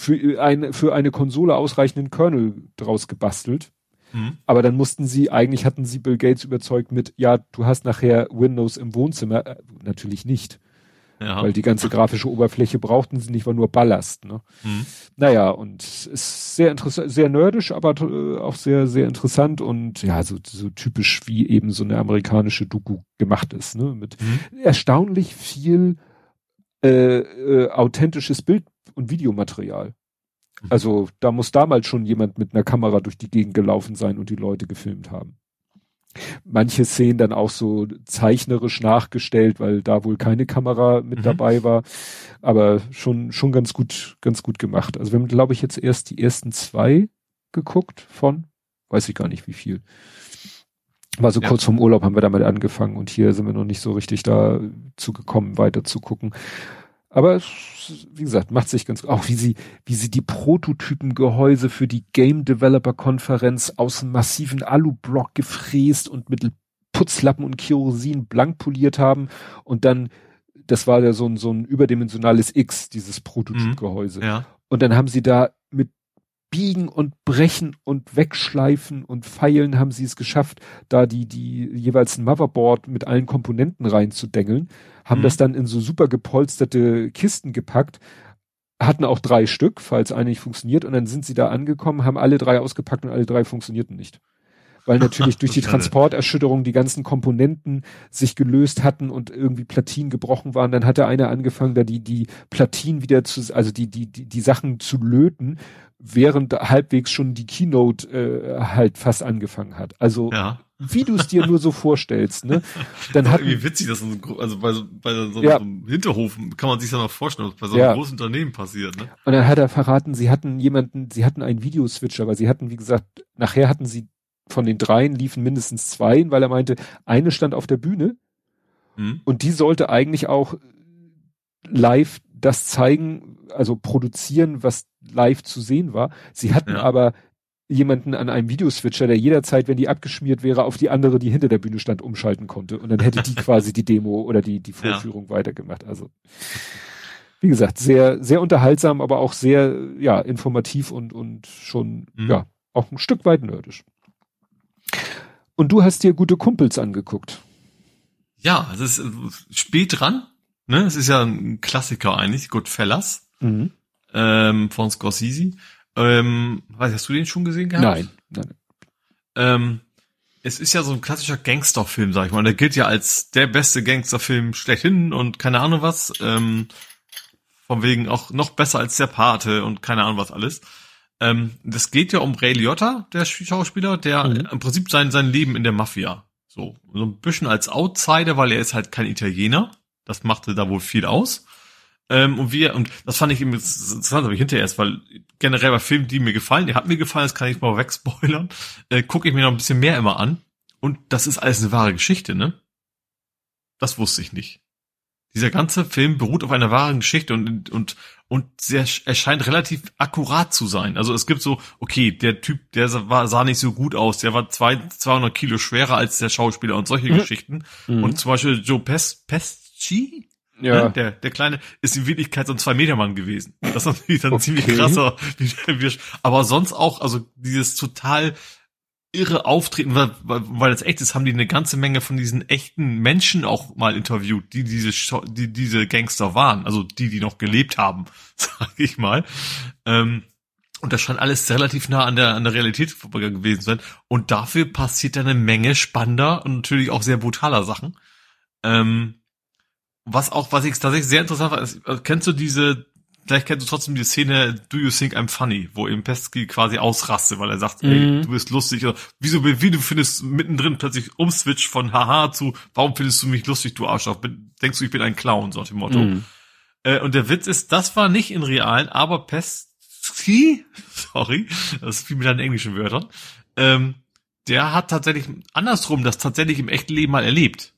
für eine, für eine Konsole ausreichenden Kernel draus gebastelt. Mhm. Aber dann mussten sie, eigentlich hatten sie Bill Gates überzeugt mit, ja, du hast nachher Windows im Wohnzimmer. Äh, natürlich nicht. Ja. Weil die ganze grafische Oberfläche brauchten sie nicht, war nur Ballast. Ne? Mhm. Naja, und ist sehr interessant, sehr nerdisch, aber äh, auch sehr, sehr interessant und ja, so, so typisch wie eben so eine amerikanische Doku gemacht ist. Ne? Mit mhm. erstaunlich viel äh, äh, authentisches Bild- und Videomaterial. Mhm. Also da muss damals schon jemand mit einer Kamera durch die Gegend gelaufen sein und die Leute gefilmt haben manche Szenen dann auch so zeichnerisch nachgestellt, weil da wohl keine Kamera mit mhm. dabei war, aber schon schon ganz gut ganz gut gemacht. Also wir haben glaube ich jetzt erst die ersten zwei geguckt von weiß ich gar nicht wie viel. War so ja. kurz vom Urlaub haben wir damit angefangen und hier sind wir noch nicht so richtig da zugekommen weiter zu gucken. Aber wie gesagt, macht sich ganz auch wie sie wie sie die Prototypengehäuse für die Game Developer Konferenz aus einem massiven Alublock gefräst und mit Putzlappen und Kerosin blank poliert haben und dann das war ja so ein so ein überdimensionales X dieses Prototypgehäuse. Mhm, ja. Und dann haben sie da mit Biegen und Brechen und Wegschleifen und Pfeilen haben sie es geschafft, da die, die jeweils ein Motherboard mit allen Komponenten reinzudengeln, haben mhm. das dann in so super gepolsterte Kisten gepackt, hatten auch drei Stück, falls eine nicht funktioniert, und dann sind sie da angekommen, haben alle drei ausgepackt und alle drei funktionierten nicht weil natürlich durch die Transporterschütterung die ganzen Komponenten sich gelöst hatten und irgendwie Platinen gebrochen waren. Dann hat der eine angefangen, da die, die Platinen wieder zu, also die, die, die, die Sachen zu löten, während halbwegs schon die Keynote äh, halt fast angefangen hat. Also ja. wie du es dir nur so vorstellst, ne? Dann hat wie witzig, dass also bei so, bei so, ja. einem Hinterhof kann man sich dann noch vorstellen, was bei so einem ja. großen Unternehmen passiert, ne? Und dann hat er verraten, sie hatten jemanden, sie hatten einen Videoswitcher, weil sie hatten, wie gesagt, nachher hatten sie von den dreien liefen mindestens zwei, weil er meinte, eine stand auf der Bühne mhm. und die sollte eigentlich auch live das zeigen, also produzieren, was live zu sehen war. Sie hatten ja. aber jemanden an einem Videoswitcher, der jederzeit, wenn die abgeschmiert wäre, auf die andere, die hinter der Bühne stand, umschalten konnte. Und dann hätte die quasi die Demo oder die, die Vorführung ja. weitergemacht. Also, wie gesagt, sehr, sehr unterhaltsam, aber auch sehr, ja, informativ und, und schon, mhm. ja, auch ein Stück weit nerdisch. Und du hast dir gute Kumpels angeguckt. Ja, es ist äh, spät dran. Ne? Es ist ja ein Klassiker eigentlich, Goodfellas mhm. ähm, von Scorsese. Ähm, weiß, hast du den schon gesehen gehabt? Nein. nein. Ähm, es ist ja so ein klassischer Gangsterfilm, sag ich mal. Der gilt ja als der beste Gangsterfilm schlechthin und keine Ahnung was. Ähm, von wegen auch noch besser als der Pate und keine Ahnung was alles. Ähm, das geht ja um Ray Liotta, der Schauspieler, der mhm. im Prinzip sein, sein Leben in der Mafia. So, so ein bisschen als Outsider, weil er ist halt kein Italiener. Das machte da wohl viel aus. Ähm, und wir, und das fand ich eben interessant, habe ich hinterher erst, weil generell bei Filmen, die mir gefallen, die hat mir gefallen, das kann ich mal wegspoilern, äh, gucke ich mir noch ein bisschen mehr immer an. Und das ist alles eine wahre Geschichte, ne? Das wusste ich nicht. Dieser ganze Film beruht auf einer wahren Geschichte und, und, und sehr, er scheint relativ akkurat zu sein. Also es gibt so, okay, der Typ, der war, sah nicht so gut aus, der war zwei, 200 Kilo schwerer als der Schauspieler und solche mhm. Geschichten. Mhm. Und zum Beispiel Joe Pes, Pesci, ja. Ne, der, der Kleine ist in Wirklichkeit so ein Zwei-Meter-Mann gewesen. Das ist natürlich dann okay. ziemlich krasser. Aber sonst auch, also dieses total irre Auftreten, weil, weil das echt ist, haben die eine ganze Menge von diesen echten Menschen auch mal interviewt, die diese, die diese Gangster waren, also die, die noch gelebt haben, sag ich mal. Ähm, und das scheint alles relativ nah an der, an der Realität gewesen zu sein. Und dafür passiert eine Menge spannender und natürlich auch sehr brutaler Sachen. Ähm, was auch, was ich tatsächlich sehr interessant war, ist, kennst du diese Vielleicht kennst du trotzdem die Szene Do You Think I'm Funny, wo eben Pesky quasi ausrastet, weil er sagt, mhm. ey, du bist lustig. Oder, wieso, wie du findest mittendrin plötzlich umswitch von Haha zu, warum findest du mich lustig, du Arschloch? Denkst du, ich bin ein Clown, so nach dem Motto. Mhm. Äh, und der Witz ist, das war nicht in realen, aber Pesky, sorry, das ist wie mit deinen englischen Wörtern, ähm, der hat tatsächlich andersrum das tatsächlich im echten Leben mal erlebt.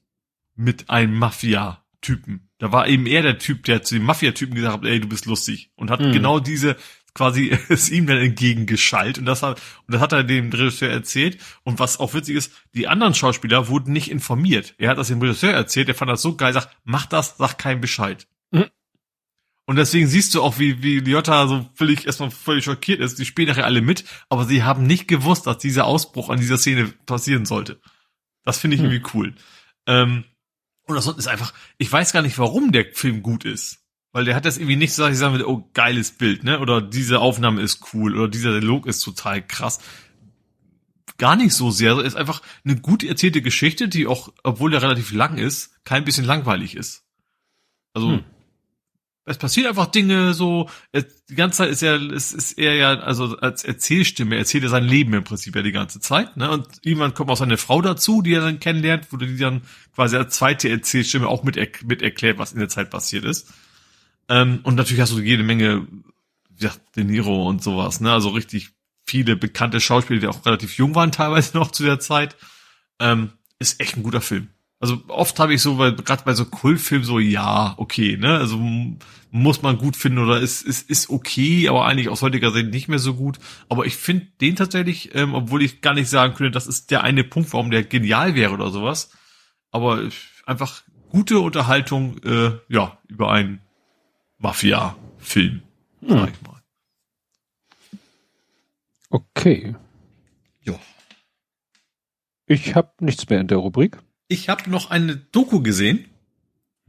Mit einem Mafia-Typen da war eben er der Typ, der zu dem Mafia-Typen gesagt hat, ey, du bist lustig. Und hat mhm. genau diese quasi es ihm dann entgegengeschallt und das hat und das hat er dem Regisseur erzählt und was auch witzig ist, die anderen Schauspieler wurden nicht informiert. Er hat das dem Regisseur erzählt, der fand das so geil, sagt, mach das, sag keinen Bescheid. Mhm. Und deswegen siehst du auch, wie, wie Liotta so völlig, erstmal völlig schockiert ist. Die spielen nachher alle mit, aber sie haben nicht gewusst, dass dieser Ausbruch an dieser Szene passieren sollte. Das finde ich hm. irgendwie cool. Ähm, und das ist einfach, ich weiß gar nicht, warum der Film gut ist. Weil der hat das irgendwie nicht so, dass ich sagen würde, oh, geiles Bild, ne? Oder diese Aufnahme ist cool, oder dieser Dialog ist total krass. Gar nicht so sehr. Ist einfach eine gut erzählte Geschichte, die auch, obwohl der relativ lang ist, kein bisschen langweilig ist. Also, hm es passiert einfach Dinge so, die ganze Zeit ist er, es ist er ja, also als Erzählstimme, erzählt er sein Leben im Prinzip ja die ganze Zeit, ne? Und irgendwann kommt auch seine Frau dazu, die er dann kennenlernt, wo die dann quasi als zweite Erzählstimme auch mit, mit erklärt, was in der Zeit passiert ist. Ähm, und natürlich hast du jede Menge, ja, De Niro und sowas, ne? Also richtig viele bekannte Schauspieler, die auch relativ jung waren teilweise noch zu der Zeit. Ähm, ist echt ein guter Film. Also oft habe ich so, weil gerade bei so Kultfilmen so, ja, okay, ne? Also muss man gut finden oder ist, ist, ist okay, aber eigentlich aus heutiger Sicht nicht mehr so gut. Aber ich finde den tatsächlich, ähm, obwohl ich gar nicht sagen könnte, das ist der eine Punkt, warum der genial wäre oder sowas. Aber einfach gute Unterhaltung, äh, ja, über einen Mafia-Film, hm. sag ich mal. Okay. Ja. Ich habe nichts mehr in der Rubrik ich habe noch eine Doku gesehen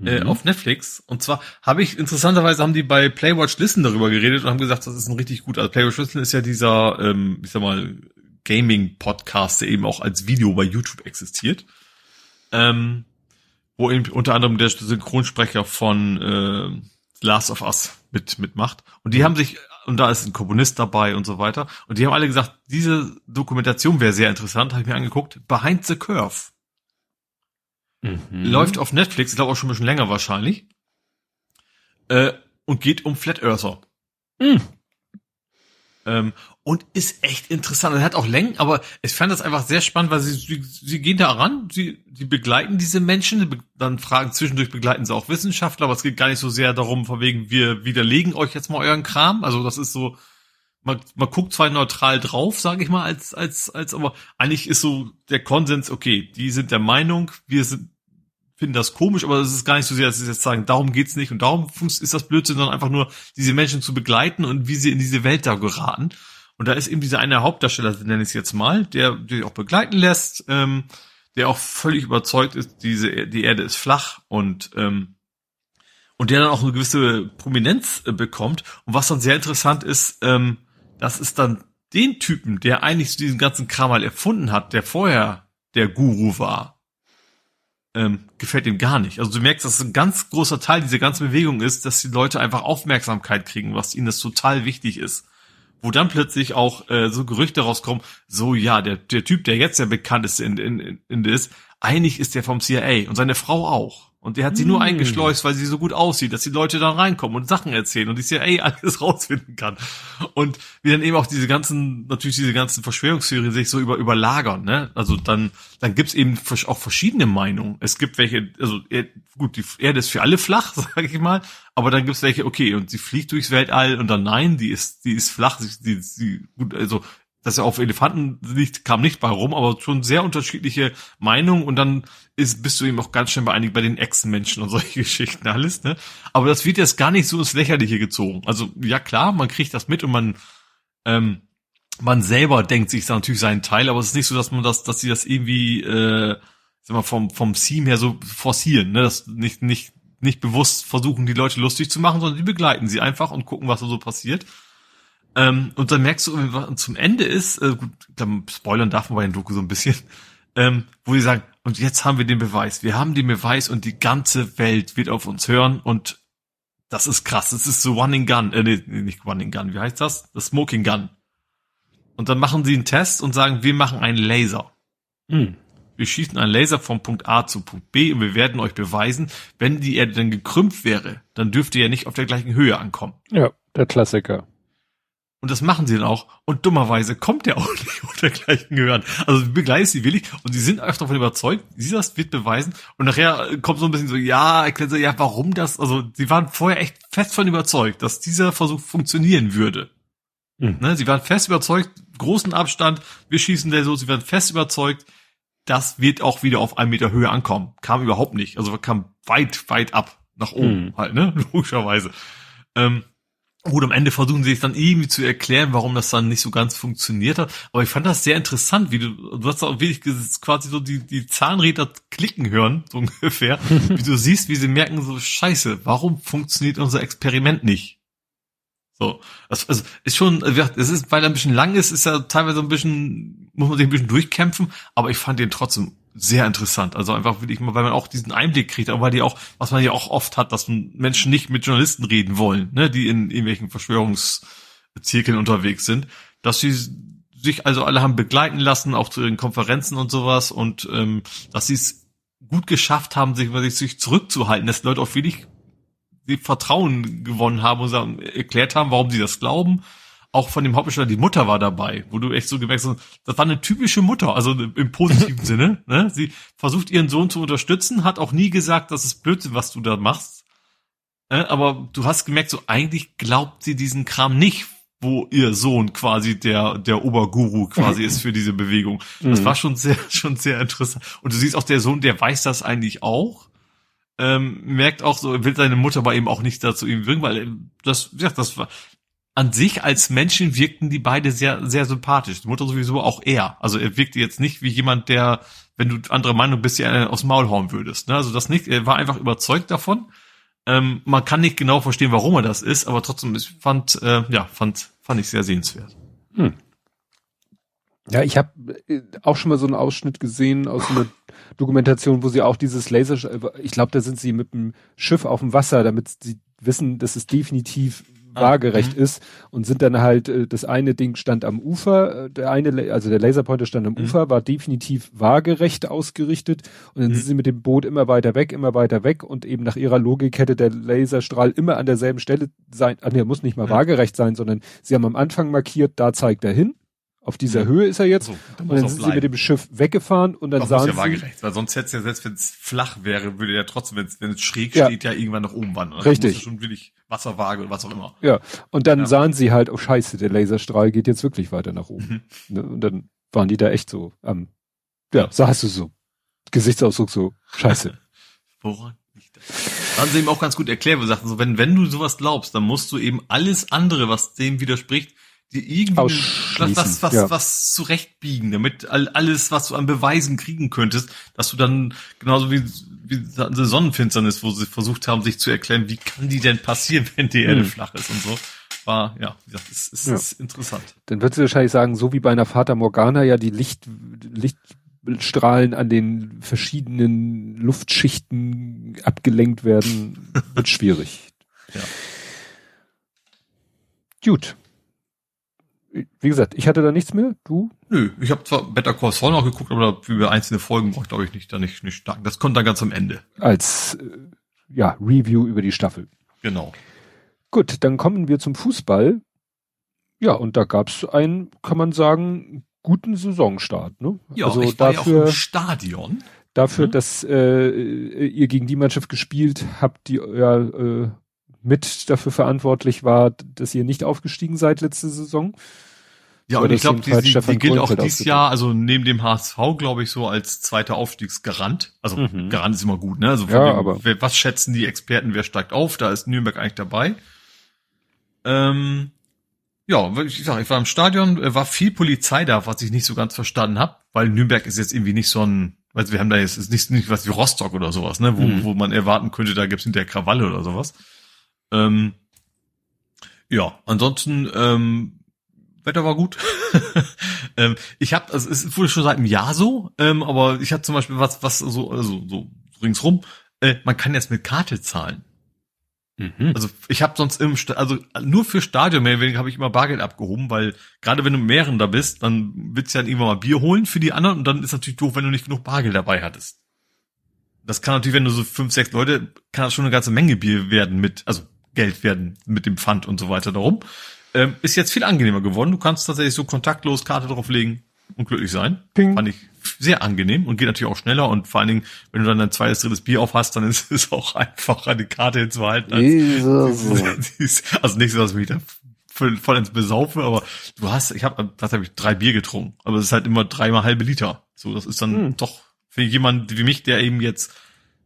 äh, mhm. auf Netflix. Und zwar habe ich, interessanterweise haben die bei Playwatch Listen darüber geredet und haben gesagt, das ist ein richtig gut. Also Playwatch Listen ist ja dieser, ähm, ich sag mal, Gaming-Podcast, der eben auch als Video bei YouTube existiert. Ähm, wo eben unter anderem der Synchronsprecher von äh, Last of Us mit mitmacht. Und die mhm. haben sich, und da ist ein Komponist dabei und so weiter. Und die haben alle gesagt, diese Dokumentation wäre sehr interessant, habe ich mir angeguckt. Behind the Curve. Mhm. Läuft auf Netflix, ich glaube auch schon ein bisschen länger wahrscheinlich. Äh, und geht um Flat Earther. Mhm. Ähm, und ist echt interessant. Er hat auch Längen, aber ich fand das einfach sehr spannend, weil sie, sie, sie gehen da ran, sie, sie begleiten diese Menschen, dann fragen zwischendurch begleiten sie auch Wissenschaftler, aber es geht gar nicht so sehr darum, von wegen, wir widerlegen euch jetzt mal euren Kram. Also das ist so, man, man guckt zwar neutral drauf, sage ich mal, als, als, als, aber eigentlich ist so der Konsens, okay, die sind der Meinung, wir sind, finden das komisch, aber es ist gar nicht so sehr, dass sie jetzt sagen, darum geht's nicht und darum ist das Blödsinn, sondern einfach nur diese Menschen zu begleiten und wie sie in diese Welt da geraten. Und da ist eben dieser eine Hauptdarsteller, nenne ich es jetzt mal, der, der auch begleiten lässt, ähm, der auch völlig überzeugt ist, diese, die Erde ist flach und ähm, und der dann auch eine gewisse Prominenz äh, bekommt. Und was dann sehr interessant ist, ähm, das ist dann den Typen, der eigentlich diesen ganzen Kram mal erfunden hat, der vorher der Guru war, ähm, gefällt ihm gar nicht. Also du merkst, dass ein ganz großer Teil dieser ganzen Bewegung ist, dass die Leute einfach Aufmerksamkeit kriegen, was ihnen das total wichtig ist. Wo dann plötzlich auch äh, so Gerüchte rauskommen, so ja, der, der Typ, der jetzt der bekannteste in, in, in, ist, eigentlich ist der vom CIA und seine Frau auch. Und der hat sie nur hm. eingeschleust, weil sie so gut aussieht, dass die Leute dann reinkommen und Sachen erzählen und die CIA alles rausfinden kann. Und wie dann eben auch diese ganzen, natürlich diese ganzen Verschwörungstheorien sich so über, überlagern, ne? Also dann, dann gibt's eben auch verschiedene Meinungen. Es gibt welche, also gut, die Erde ist für alle flach, sage ich mal, aber dann gibt's welche, okay, und sie fliegt durchs Weltall und dann nein, die ist, die ist flach, die, die, gut, also dass er auf Elefanten liegt, kam nicht bei rum, aber schon sehr unterschiedliche Meinungen und dann ist, bist du eben auch ganz schnell beeinigt bei den Echsenmenschen und solche Geschichten alles, ne? Aber das wird jetzt gar nicht so ins Lächerliche gezogen. Also, ja klar, man kriegt das mit und man, ähm, man selber denkt sich da natürlich seinen Teil, aber es ist nicht so, dass man das, dass sie das irgendwie, äh, sag mal, vom, vom Theme her so forcieren, ne? Das nicht, nicht, nicht bewusst versuchen, die Leute lustig zu machen, sondern die begleiten sie einfach und gucken, was da so passiert. Ähm, und dann merkst du, was zum Ende ist, äh, gut, dann spoilern darf man bei den Doku so ein bisschen, ähm, wo die sagen, und jetzt haben wir den Beweis. Wir haben den Beweis und die ganze Welt wird auf uns hören und das ist krass. Das ist so One in Gun, äh, nee, nicht One in Gun, wie heißt das? Das Smoking Gun. Und dann machen sie einen Test und sagen, wir machen einen Laser. Mhm. Wir schießen einen Laser vom Punkt A zu Punkt B und wir werden euch beweisen, wenn die Erde dann gekrümmt wäre, dann dürfte ihr nicht auf der gleichen Höhe ankommen. Ja, der Klassiker. Und das machen sie dann auch. Und dummerweise kommt der auch nicht unter gleichen Gehören. Also begleiten sie willig und sie sind einfach davon überzeugt, sie das wird beweisen. Und nachher kommt so ein bisschen so, ja, erklären sie, ja, warum das? Also sie waren vorher echt fest von überzeugt, dass dieser Versuch funktionieren würde. Mhm. Ne, sie waren fest überzeugt, großen Abstand, wir schießen der so, sie waren fest überzeugt, das wird auch wieder auf einen Meter Höhe ankommen. Kam überhaupt nicht. Also kam weit, weit ab nach oben mhm. halt, ne? Logischerweise. Ähm, Gut, am Ende versuchen sie es dann irgendwie zu erklären, warum das dann nicht so ganz funktioniert hat. Aber ich fand das sehr interessant, wie du, du hast auch wirklich quasi so die, die Zahnräder klicken hören, so ungefähr. wie du siehst, wie sie merken, so scheiße, warum funktioniert unser Experiment nicht? So, das, also ist schon, es ist, weil er ein bisschen lang ist, ist ja teilweise ein bisschen, muss man sich ein bisschen durchkämpfen, aber ich fand den trotzdem sehr interessant. Also einfach wirklich mal, weil man auch diesen Einblick kriegt, aber weil die auch, was man ja auch oft hat, dass Menschen nicht mit Journalisten reden wollen, ne, die in irgendwelchen Verschwörungszirkeln unterwegs sind, dass sie sich also alle haben begleiten lassen, auch zu ihren Konferenzen und sowas und ähm, dass sie es gut geschafft haben, sich, sich zurückzuhalten, dass Leute auch wirklich Vertrauen gewonnen haben und erklärt haben, warum sie das glauben auch von dem Hauptdarsteller, die Mutter war dabei, wo du echt so gemerkt hast, das war eine typische Mutter, also im positiven Sinne. Ne? Sie versucht ihren Sohn zu unterstützen, hat auch nie gesagt, das ist Blödsinn, was du da machst. Ne? Aber du hast gemerkt, so eigentlich glaubt sie diesen Kram nicht, wo ihr Sohn quasi der der Oberguru quasi ist für diese Bewegung. Das mhm. war schon sehr schon sehr interessant. Und du siehst auch der Sohn, der weiß das eigentlich auch. Ähm, merkt auch so, will seine Mutter bei ihm auch nicht dazu ihm wirken, weil das, ja, das war, an sich als Menschen wirkten die beide sehr, sehr sympathisch. Die Mutter sowieso auch er. Also er wirkte jetzt nicht wie jemand, der, wenn du andere Meinung bist, ja aus Maul hauen würdest. Ne? Also das nicht, er war einfach überzeugt davon. Ähm, man kann nicht genau verstehen, warum er das ist, aber trotzdem, ich fand, äh, ja, fand, fand ich sehr sehenswert. Hm. Ja, ich habe äh, auch schon mal so einen Ausschnitt gesehen aus einer Dokumentation, wo sie auch dieses Laser, ich glaube, da sind sie mit dem Schiff auf dem Wasser, damit sie wissen, dass es definitiv waagerecht mhm. ist und sind dann halt, äh, das eine Ding stand am Ufer, äh, der eine, also der Laserpointer stand am mhm. Ufer, war definitiv waagerecht ausgerichtet und dann mhm. sind sie mit dem Boot immer weiter weg, immer weiter weg und eben nach ihrer Logik hätte der Laserstrahl immer an derselben Stelle sein, ah, nee, muss nicht mal waagerecht sein, sondern sie haben am Anfang markiert, da zeigt er hin auf dieser ja. Höhe ist er jetzt. So, und dann sind bleiben. sie mit dem Schiff weggefahren und dann das sahen ja waagerecht, weil sonst hätte es ja selbst wenn es flach wäre, würde ja trotzdem, wenn es, wenn es schräg ja. steht, ja irgendwann nach oben wandern. Richtig. schon wirklich Wasserwaage oder was auch immer. Ja. Und dann ja. sahen sie halt, oh Scheiße, der Laserstrahl geht jetzt wirklich weiter nach oben. Mhm. Ne? Und dann waren die da echt so am, ähm, ja, sahst du so. Gesichtsausdruck so, Scheiße. Woran? Haben sie ihm auch ganz gut erklärt, wir sagten so, wenn, wenn du sowas glaubst, dann musst du eben alles andere, was dem widerspricht, irgendwie was, was, ja. was zurechtbiegen, damit alles, was du an Beweisen kriegen könntest, dass du dann genauso wie, wie eine Sonnenfinsternis, wo sie versucht haben, sich zu erklären, wie kann die denn passieren, wenn die Erde hm. flach ist und so. War, ja, wie gesagt, ist, ist, ja. ist interessant. Dann würdest du wahrscheinlich sagen, so wie bei einer Vater Morgana ja die Licht, Lichtstrahlen an den verschiedenen Luftschichten abgelenkt werden, wird schwierig. Ja. Gut wie gesagt, ich hatte da nichts mehr. Du? Nö, ich habe zwar Better Call Saul noch geguckt, aber über einzelne Folgen brauche ich glaube ich nicht, da nicht, nicht stark. Das kommt dann ganz am Ende. Als äh, ja Review über die Staffel. Genau. Gut, dann kommen wir zum Fußball. Ja, und da gab's einen, kann man sagen, guten Saisonstart. Ne? Ja, also ich war dafür, ja auch im Stadion. Dafür, mhm. dass äh, ihr gegen die Mannschaft gespielt habt, die ja äh, mit dafür verantwortlich war, dass ihr nicht aufgestiegen seid letzte Saison. Ja, und ich glaube, die, die, die gilt auch dieses Jahr, also neben dem HSV, glaube ich, so als zweiter Aufstiegsgarant. Also mhm. Garant ist immer gut, ne? Also ja, dem, aber wer, was schätzen die Experten, wer steigt auf? Da ist Nürnberg eigentlich dabei. Ähm, ja, ich sag, ich war im Stadion, war viel Polizei da, was ich nicht so ganz verstanden habe, weil Nürnberg ist jetzt irgendwie nicht so ein, also wir haben da jetzt ist nicht, nicht was wie Rostock oder sowas, ne, wo, mhm. wo man erwarten könnte, da gibt's hinterher Krawalle oder sowas. Ähm, ja, ansonsten ähm, Wetter war gut. ähm, ich habe, also es wurde schon seit einem Jahr so, ähm, aber ich hatte zum Beispiel was, was so, also so ringsrum. Äh, man kann jetzt mit Karte zahlen. Mhm. Also ich habe sonst im, St also nur für Stadion mehr wenig habe ich immer Bargeld abgehoben, weil gerade wenn du mehreren da bist, dann willst du ja irgendwann mal Bier holen für die anderen und dann ist natürlich doof, wenn du nicht genug Bargeld dabei hattest. Das kann natürlich, wenn du so fünf, sechs Leute, kann das schon eine ganze Menge Bier werden mit, also Geld werden mit dem Pfand und so weiter darum. Ähm, ist jetzt viel angenehmer geworden. Du kannst tatsächlich so kontaktlos Karte drauflegen und glücklich sein. Ping. Fand ich sehr angenehm und geht natürlich auch schneller und vor allen Dingen, wenn du dann ein zweites, drittes Bier auf hast, dann ist es auch einfacher, eine Karte hinzuhalten. Als, also nicht so, dass ich mich da voll, ins Besaufe, aber du hast, ich habe, was habe ich, drei Bier getrunken. Aber es ist halt immer dreimal halbe Liter. So, das ist dann hm. doch für jemand wie mich, der eben jetzt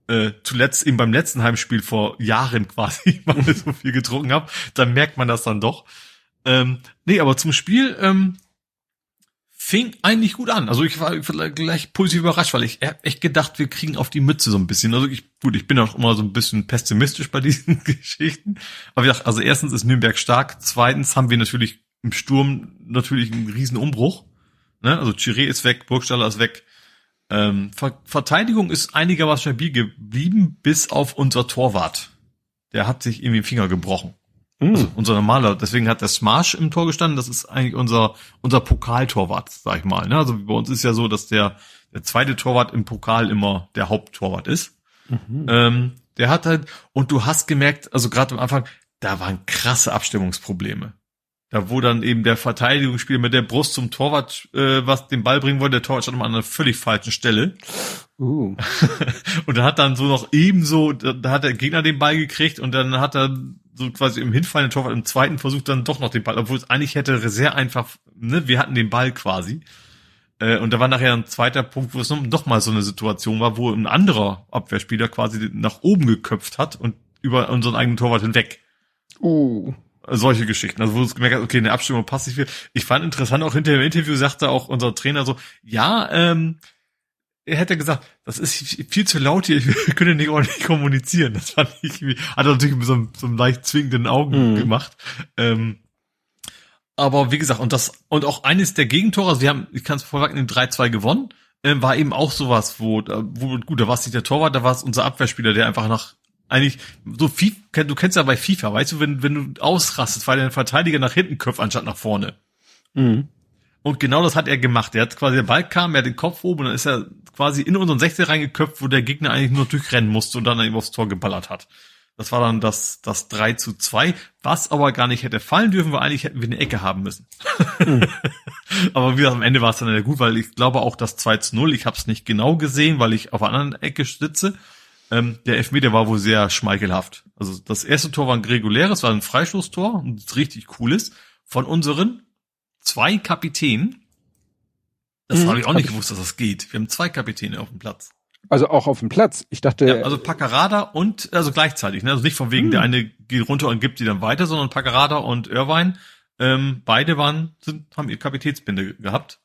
äh, zuletzt eben beim letzten Heimspiel vor Jahren quasi mal so viel getrunken habe, dann merkt man das dann doch. Ähm, nee, aber zum Spiel ähm, fing eigentlich gut an. Also ich war gleich positiv überrascht, weil ich echt gedacht, wir kriegen auf die Mütze so ein bisschen. Also ich, gut, ich bin auch immer so ein bisschen pessimistisch bei diesen Geschichten. Aber ich dachte, also erstens ist Nürnberg stark, zweitens haben wir natürlich im Sturm natürlich einen riesen Umbruch. Ne? Also Chiré ist weg, Burgstaller ist weg. Ähm, Ver Verteidigung ist einigermaßen stabil geblieben, bis auf unser Torwart. Der hat sich irgendwie den Finger gebrochen. Mm. Also unser normaler, deswegen hat der Smash im Tor gestanden, das ist eigentlich unser, unser Pokaltorwart, sag ich mal. Ne? Also bei uns ist ja so, dass der, der zweite Torwart im Pokal immer der Haupttorwart ist. Mhm. Ähm, der hat halt, und du hast gemerkt, also gerade am Anfang, da waren krasse Abstimmungsprobleme. Da wo dann eben der Verteidigungsspieler mit der Brust zum Torwart äh, was den Ball bringen wollte, der Torwart stand an einer völlig falschen Stelle. Uh. und dann hat dann so noch ebenso, da, da hat der Gegner den Ball gekriegt und dann hat er so quasi im hinfallenden Torwart im zweiten Versuch dann doch noch den Ball, obwohl es eigentlich hätte sehr einfach, ne, wir hatten den Ball quasi. Äh, und da war nachher ein zweiter Punkt, wo es noch mal so eine Situation war, wo ein anderer Abwehrspieler quasi nach oben geköpft hat und über unseren eigenen Torwart hinweg. Uh solche Geschichten. Also wo du gemerkt hast, okay, eine Abstimmung passt nicht viel. Ich fand interessant, auch hinter dem Interview sagte auch unser Trainer so, ja, ähm, er hätte gesagt, das ist viel zu laut hier, ich könnte nicht ordentlich kommunizieren. Das fand ich, hat er natürlich mit so einem, so einem leicht zwingenden Augen mhm. gemacht. Ähm, aber wie gesagt, und das, und auch eines der Gegentore, also wir haben, ich kann es vorweg in 3-2 gewonnen, äh, war eben auch sowas, wo, wo, gut, da war es nicht der Torwart, da war es unser Abwehrspieler, der einfach nach eigentlich so viel, du kennst ja bei FIFA, weißt du, wenn, wenn du ausrastest, weil der Verteidiger nach hinten köpft, anstatt nach vorne. Mhm. Und genau das hat er gemacht. Er hat quasi, der Ball kam, er hat den Kopf oben und dann ist er quasi in unseren 16 reingeköpft, wo der Gegner eigentlich nur durchrennen musste und dann eben aufs Tor geballert hat. Das war dann das, das 3 zu 2, was aber gar nicht hätte fallen dürfen, weil eigentlich hätten wir eine Ecke haben müssen. Mhm. aber wie gesagt, am Ende war es dann ja gut, weil ich glaube auch das 2 zu 0, ich habe es nicht genau gesehen, weil ich auf einer anderen Ecke sitze. Ähm, der Elfmeter war wohl sehr schmeichelhaft. Also das erste Tor war ein reguläres, war ein Freistoßtor und richtig cooles von unseren zwei Kapitänen. Das mhm, habe ich auch nicht gewusst, dass das geht. Wir haben zwei Kapitäne auf dem Platz. Also auch auf dem Platz. Ich dachte. Ja, also Paccarada und also gleichzeitig. Ne? Also nicht von wegen, mhm. der eine geht runter und gibt die dann weiter, sondern Paccarada und Irvine, ähm, beide waren, sind, haben ihr Kapitätsbinde gehabt.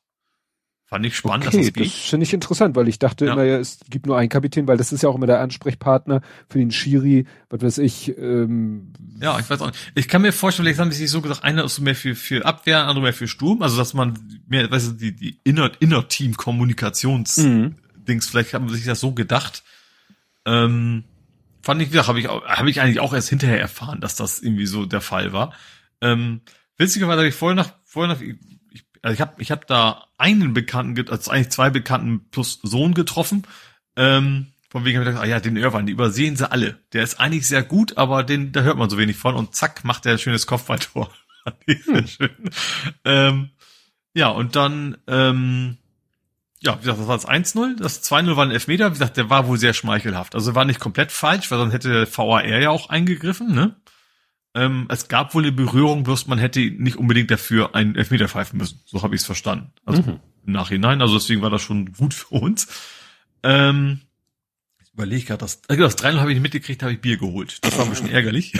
Fand ich spannend, okay, dass das geht. Das finde ich interessant, weil ich dachte ja. immer, ja, es gibt nur einen Kapitän, weil das ist ja auch immer der Ansprechpartner für den Schiri, was weiß ich. Ähm, ja, ich weiß auch nicht. Ich kann mir vorstellen, vielleicht haben die sich so gesagt, einer ist so mehr für, für Abwehr, andere mehr für Sturm, also dass man mehr, weißt du, die, die Inner, Inner-Team-Kommunikations- mhm. Dings, vielleicht haben sie sich das so gedacht. Ähm, fand ich, habe ich, habe ich eigentlich auch erst hinterher erfahren, dass das irgendwie so der Fall war. Ähm, witzigerweise habe ich vorher nach, vorher nach, also ich habe ich hab da einen Bekannten, also eigentlich zwei Bekannten plus Sohn getroffen. Ähm, von wegen habe ich gedacht, ah ja, den Irwan, die übersehen sie alle. Der ist eigentlich sehr gut, aber den, da hört man so wenig von und zack, macht er ein schönes Kopfballtor. hm. schön. Ähm, ja, und dann, ähm, ja, wie gesagt, das war das 1-0. Das 2-0 war ein Elfmeter. Wie gesagt, der war wohl sehr schmeichelhaft. Also war nicht komplett falsch, weil sonst hätte der VAR ja auch eingegriffen, ne? Ähm, es gab wohl eine Berührung, bloß man hätte nicht unbedingt dafür einen Elfmeter pfeifen müssen. So habe ich es verstanden. Also mhm. im Nachhinein. Also deswegen war das schon gut für uns. Ähm, ich überlege gerade, das, äh, das 3 habe ich nicht mitgekriegt, habe ich Bier geholt. Das war ein bisschen ärgerlich.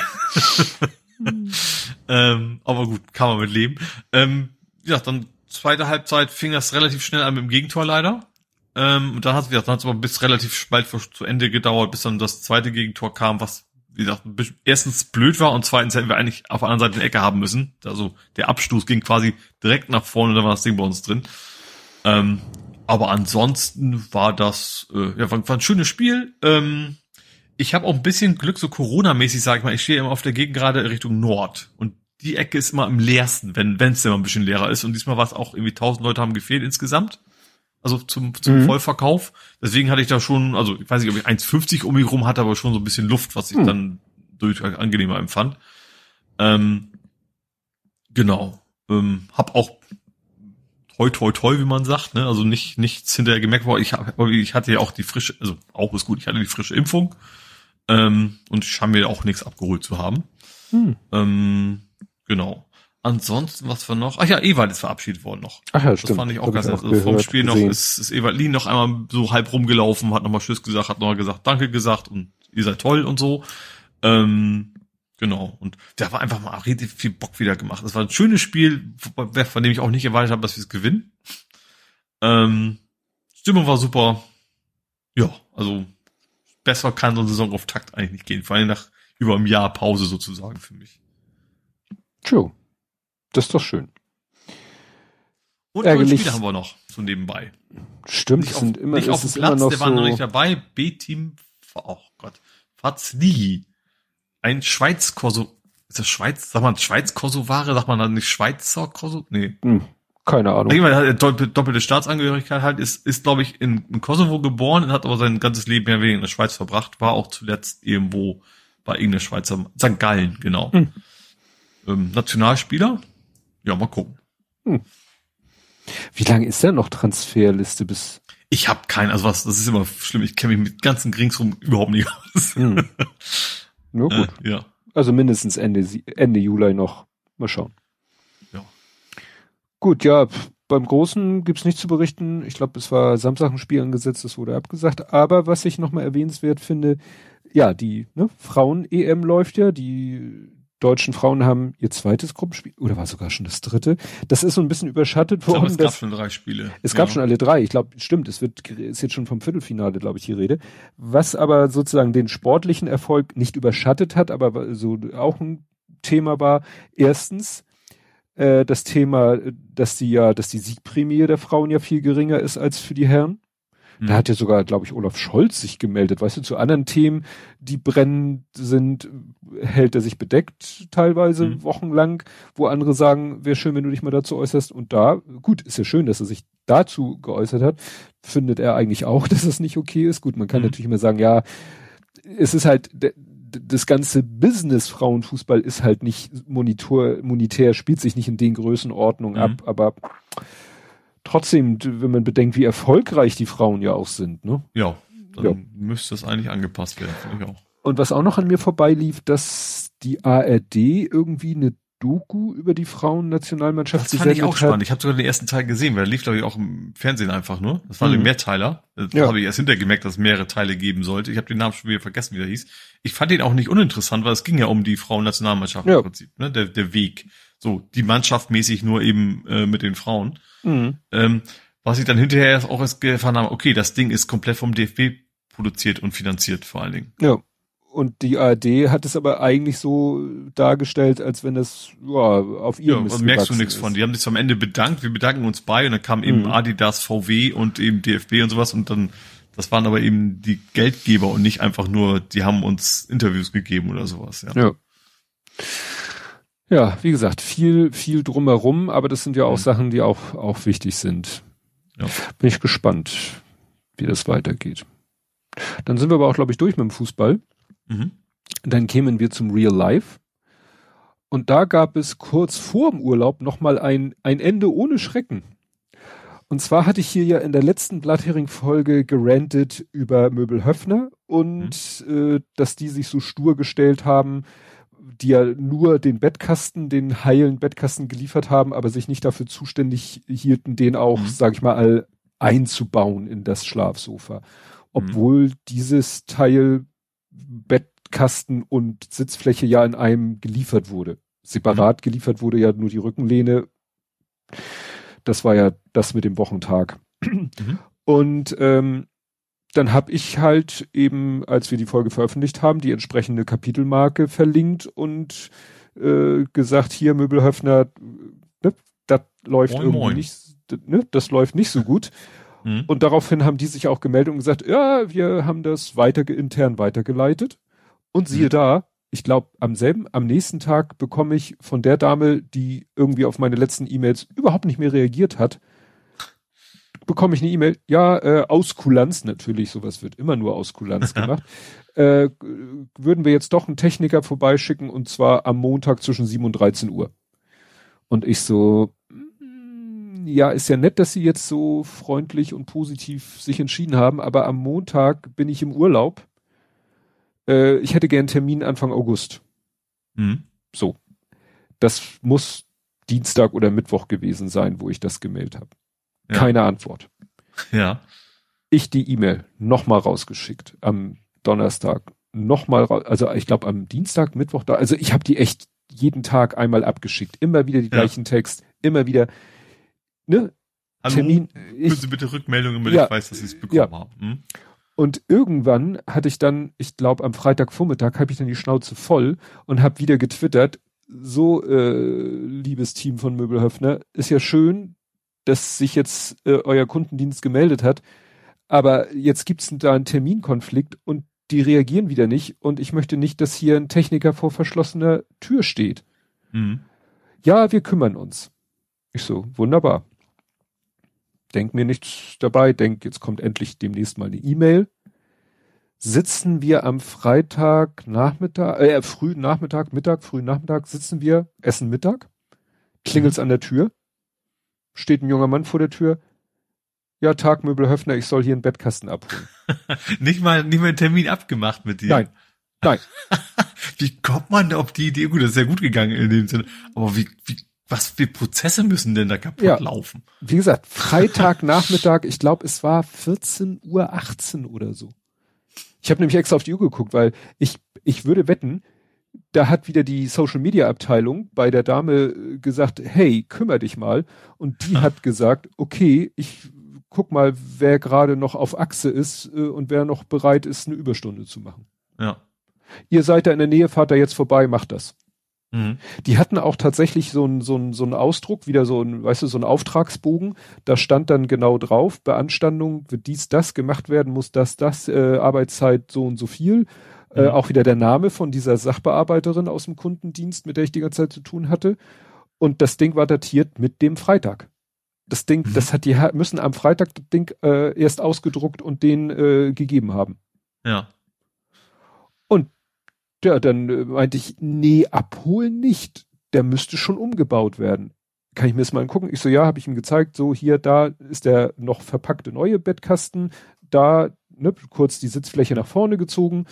ähm, aber gut, kann man mit leben. Ähm, ja, dann zweite Halbzeit fing das relativ schnell an mit dem Gegentor leider. Ähm, und dann hat es aber bis relativ bald zu Ende gedauert, bis dann das zweite Gegentor kam, was wie gesagt, erstens blöd war und zweitens hätten wir eigentlich auf der anderen Seite eine Ecke haben müssen. Also der Abstoß ging quasi direkt nach vorne, da war das Ding bei uns drin. Ähm, aber ansonsten war das äh, ja, war, war ein schönes Spiel. Ähm, ich habe auch ein bisschen Glück, so Corona-mäßig, sag ich mal. Ich stehe immer auf der Gegend gerade Richtung Nord und die Ecke ist immer am leersten, wenn es immer ein bisschen leerer ist. Und diesmal war es auch irgendwie 1000 Leute haben gefehlt insgesamt also zum, zum mhm. Vollverkauf. Deswegen hatte ich da schon, also ich weiß nicht, ob ich 1,50 um mich rum hatte, aber schon so ein bisschen Luft, was ich mhm. dann durchaus angenehmer empfand. Ähm, genau. Ähm, hab auch toi toi toi, wie man sagt, ne? Also nicht nichts hinterher gemerkt, weil ich, hab, ich hatte ja auch die frische, also auch ist gut, ich hatte die frische Impfung ähm, und ich habe mir auch nichts abgeholt zu haben. Mhm. Ähm, genau. Ansonsten, was war noch? Ach ja, Ewald ist verabschiedet worden noch. Ach ja, Das stimmt. fand ich auch Hab ganz nett. Also vom Spiel noch gesehen. ist, ist Ewald Lien noch einmal so halb rumgelaufen, hat nochmal Tschüss gesagt, hat nochmal gesagt, danke gesagt und ihr seid toll und so. Ähm, genau. Und der war einfach mal richtig viel Bock wieder gemacht. Es war ein schönes Spiel, von dem ich auch nicht erwartet habe, dass wir es gewinnen. Ähm, Stimmung war super. Ja, also besser kann so eine Saison auf Takt eigentlich nicht gehen. Vor allem nach über einem Jahr Pause sozusagen für mich. True. Das ist doch schön. Und Ärgerlich. Spiele haben wir noch so nebenbei. Stimmt, Nicht auf, sind immer, nicht auf dem Platz, der war noch so, nicht dabei. B-Team, oh Gott, Fazli. Ein Schweiz-Kosovo, ist das Schweiz, sag mal Schweiz-Kosovare, sagt man dann nicht Schweizer Kosovo? Nee. hm, keine Ahnung. Jemand hat doppel- doppelte Staatsangehörigkeit halt, ist, ist glaube ich in, in Kosovo geboren und hat aber sein ganzes Leben ja wegen in der Schweiz verbracht, war auch zuletzt irgendwo bei irgendeiner Schweizer, St. Gallen, genau. Hm. Ähm, Nationalspieler? Ja, mal gucken. Wie lange ist denn noch Transferliste bis? Ich habe keinen, also was, das ist immer schlimm, ich kenne mich mit ganzen Gringsrum überhaupt nicht aus. Hm. Na gut. Äh, ja. Also mindestens Ende, Ende Juli noch. Mal schauen. Ja. Gut, ja, beim Großen gibt's nichts zu berichten. Ich glaube, es war Samstag ein Spiel angesetzt, das wurde abgesagt. Aber was ich nochmal erwähnenswert finde, ja, die ne, Frauen-EM läuft ja, die deutschen Frauen haben ihr zweites Gruppenspiel, oder war sogar schon das dritte. Das ist so ein bisschen überschattet Ich glaube, worden. es gab schon drei Spiele. es gab ja. schon alle drei. Ich glaube, stimmt, es wird ist jetzt schon vom Viertelfinale, glaube ich, die Rede. Was aber sozusagen den sportlichen Erfolg nicht überschattet hat, aber so auch ein Thema war. Erstens äh, das Thema, dass die ja, dass die Siegprämie der Frauen ja viel geringer ist als für die Herren. Da hat ja sogar, glaube ich, Olaf Scholz sich gemeldet. Weißt du, zu anderen Themen, die brennend sind, hält er sich bedeckt teilweise Mhm. wochenlang, wo andere sagen, wäre schön, wenn du dich mal dazu äußerst. Und da, gut, ist ja schön, dass er sich dazu geäußert hat, findet er eigentlich auch, dass es nicht okay ist. Gut, man kann Mhm. natürlich immer sagen, ja, es ist halt, das ganze Business Frauenfußball ist halt nicht monitor, monetär, spielt sich nicht in den Größenordnungen Mhm. ab, aber trotzdem, wenn man bedenkt, wie erfolgreich die Frauen ja auch sind, ne? Ja, dann Ja. müsste das eigentlich angepasst werden, finde ich auch. Und was auch noch an mir vorbeilief, dass die ARD irgendwie eine Doku über die Frauennationalmannschaft Das fand ich auch gesendet spannend. Ich habe sogar den ersten Teil gesehen, weil der lief, glaube ich, auch im Fernsehen einfach nur. Das war Mhm. ein Mehrteiler. Das Ja. habe ich erst hinterher gemerkt, dass es mehrere Teile geben sollte. Ich habe den Namen schon wieder vergessen, wie der hieß. Ich fand den auch nicht uninteressant, weil es ging ja um die Frauennationalmannschaft Ja. im Prinzip, ne? Der, der Weg. So, die Mannschaft mäßig nur eben äh, mit den Frauen. Mhm. Ähm, was ich dann hinterher auch erst erfahren habe, okay, das Ding ist komplett vom DFB produziert und finanziert vor allen Dingen. Ja. Und die ARD hat es aber eigentlich so dargestellt, als wenn das ja, auf Ja, ihrem also Mist merkst du nichts ist. von. Die haben sich am Ende bedankt, wir bedanken uns bei und dann kam eben Mhm. Adidas, VW und eben DFB und sowas und dann, das waren aber eben die Geldgeber und nicht einfach nur, die haben uns Interviews gegeben oder sowas, ja. Ja. Ja, wie gesagt, viel, viel drumherum, aber das sind ja auch Mhm. Sachen, die auch, auch wichtig sind. Ja. Bin ich gespannt, wie das weitergeht. Dann sind wir aber auch, glaube ich, durch mit dem Fußball. Mhm. Dann kämen wir zum Real Life. Und da gab es kurz vor dem Urlaub nochmal ein, ein Ende ohne Schrecken. Und zwar hatte ich hier ja in der letzten Blathering-Folge gerantet über Möbel Höfner und äh, dass die sich so stur gestellt haben, die ja nur den Bettkasten, den heilen Bettkasten geliefert haben, aber sich nicht dafür zuständig hielten, den auch, Mhm. sag ich mal, einzubauen in das Schlafsofa. Obwohl dieses Teil Bettkasten und Sitzfläche ja in einem geliefert wurde. Separat geliefert wurde ja nur die Rückenlehne. Das war ja das mit dem Wochentag. Und ähm, dann habe ich halt eben, als wir die Folge veröffentlicht haben, die entsprechende Kapitelmarke verlinkt und äh, gesagt, hier Möbelhöfner, ne, das läuft Moin, irgendwie moin. nicht, ne, das läuft nicht so gut. Mhm. Und daraufhin haben die sich auch gemeldet und gesagt, ja, wir haben das weiter intern weitergeleitet. Und siehe Mhm. da, ich glaube, am selben, am nächsten Tag bekomme ich von der Dame, die irgendwie auf meine letzten E-Mails überhaupt nicht mehr reagiert hat, bekomme ich eine E-Mail, ja, äh, aus Kulanz natürlich, sowas wird immer nur aus Kulanz gemacht, äh, würden wir jetzt doch einen Techniker vorbeischicken und zwar am Montag zwischen 7 und 13 Uhr. Und ich so, mm, ja, ist ja nett, dass Sie jetzt so freundlich und positiv sich entschieden haben, aber am Montag bin ich im Urlaub. Äh, ich hätte gern einen Termin Anfang August. Mhm. So. Das muss Dienstag oder Mittwoch gewesen sein, wo ich das gemeldet habe. Ja. Keine Antwort. Ja. Ich die E-Mail nochmal rausgeschickt am Donnerstag. Nochmal, ra- also ich glaube am Dienstag, Mittwoch da. Also ich habe die echt jeden Tag einmal abgeschickt. Immer wieder die Ja. gleichen Text, immer wieder. Ne? Hallo, Termin. Können Ich, Sie bitte Rückmeldungen, damit Ja. ich weiß, dass Sie es bekommen Ja. haben. Hm? Und irgendwann hatte ich dann, ich glaube am Freitagvormittag, habe ich dann die Schnauze voll und habe wieder getwittert, so äh, liebes Team von Möbelhöfner, ist ja schön, dass sich jetzt äh, euer Kundendienst gemeldet hat, aber jetzt gibt's da einen Terminkonflikt und die reagieren wieder nicht und ich möchte nicht, dass hier ein Techniker vor verschlossener Tür steht. Hm. Ja, wir kümmern uns. Ich so, wunderbar. Denk mir nichts dabei, denk, jetzt kommt endlich demnächst mal eine E-Mail. Sitzen wir am Freitag Nachmittag, äh, früh Nachmittag, Mittag, früh Nachmittag, sitzen wir, essen Mittag, klingelt's an der Tür, steht ein junger Mann vor der Tür, ja, Tagmöbel Höfner, ich soll hier einen Bettkasten abholen. Nicht mal, nicht mal einen Termin abgemacht mit dir. Nein, nein. Wie kommt man da auf die Idee? Gut, das ist ja gut gegangen in dem Sinne. Aber wie, wie, was für Prozesse müssen denn da kaputt Ja. laufen? Wie gesagt, Freitag Nachmittag, ich glaube, es war 14 Uhr 18 oder so. Ich habe nämlich extra auf die Uhr geguckt, weil ich, ich würde wetten, da hat wieder die Social Media Abteilung bei der Dame äh, gesagt, hey, kümmere dich mal. Und die Ah. hat gesagt, okay, ich guck mal, wer gerade noch auf Achse ist äh, und wer noch bereit ist, eine Überstunde zu machen. Ja. Ihr seid da in der Nähe, fahrt da jetzt vorbei, macht das. Mhm. Die hatten auch tatsächlich so einen so einen so einen Ausdruck, wieder so ein, weißt du, so ein Auftragsbogen. Da stand dann genau drauf, Beanstandung wird dies, das gemacht werden, muss das, das, äh, Arbeitszeit so und so viel. Äh, auch wieder der Name von dieser Sachbearbeiterin aus dem Kundendienst, mit der ich die ganze Zeit zu tun hatte. Und das Ding war datiert mit dem Freitag. Das Ding, Mhm. das hat die müssen am Freitag das Ding äh, erst ausgedruckt und den äh, gegeben haben. Ja. Ja, dann äh, meinte ich, nee, abholen nicht. Der müsste schon umgebaut werden. Kann ich mir das mal angucken? Ich so, ja, habe ich ihm gezeigt, so hier, da ist der noch verpackte neue Bettkasten, da, ne, kurz die Sitzfläche nach vorne gezogen,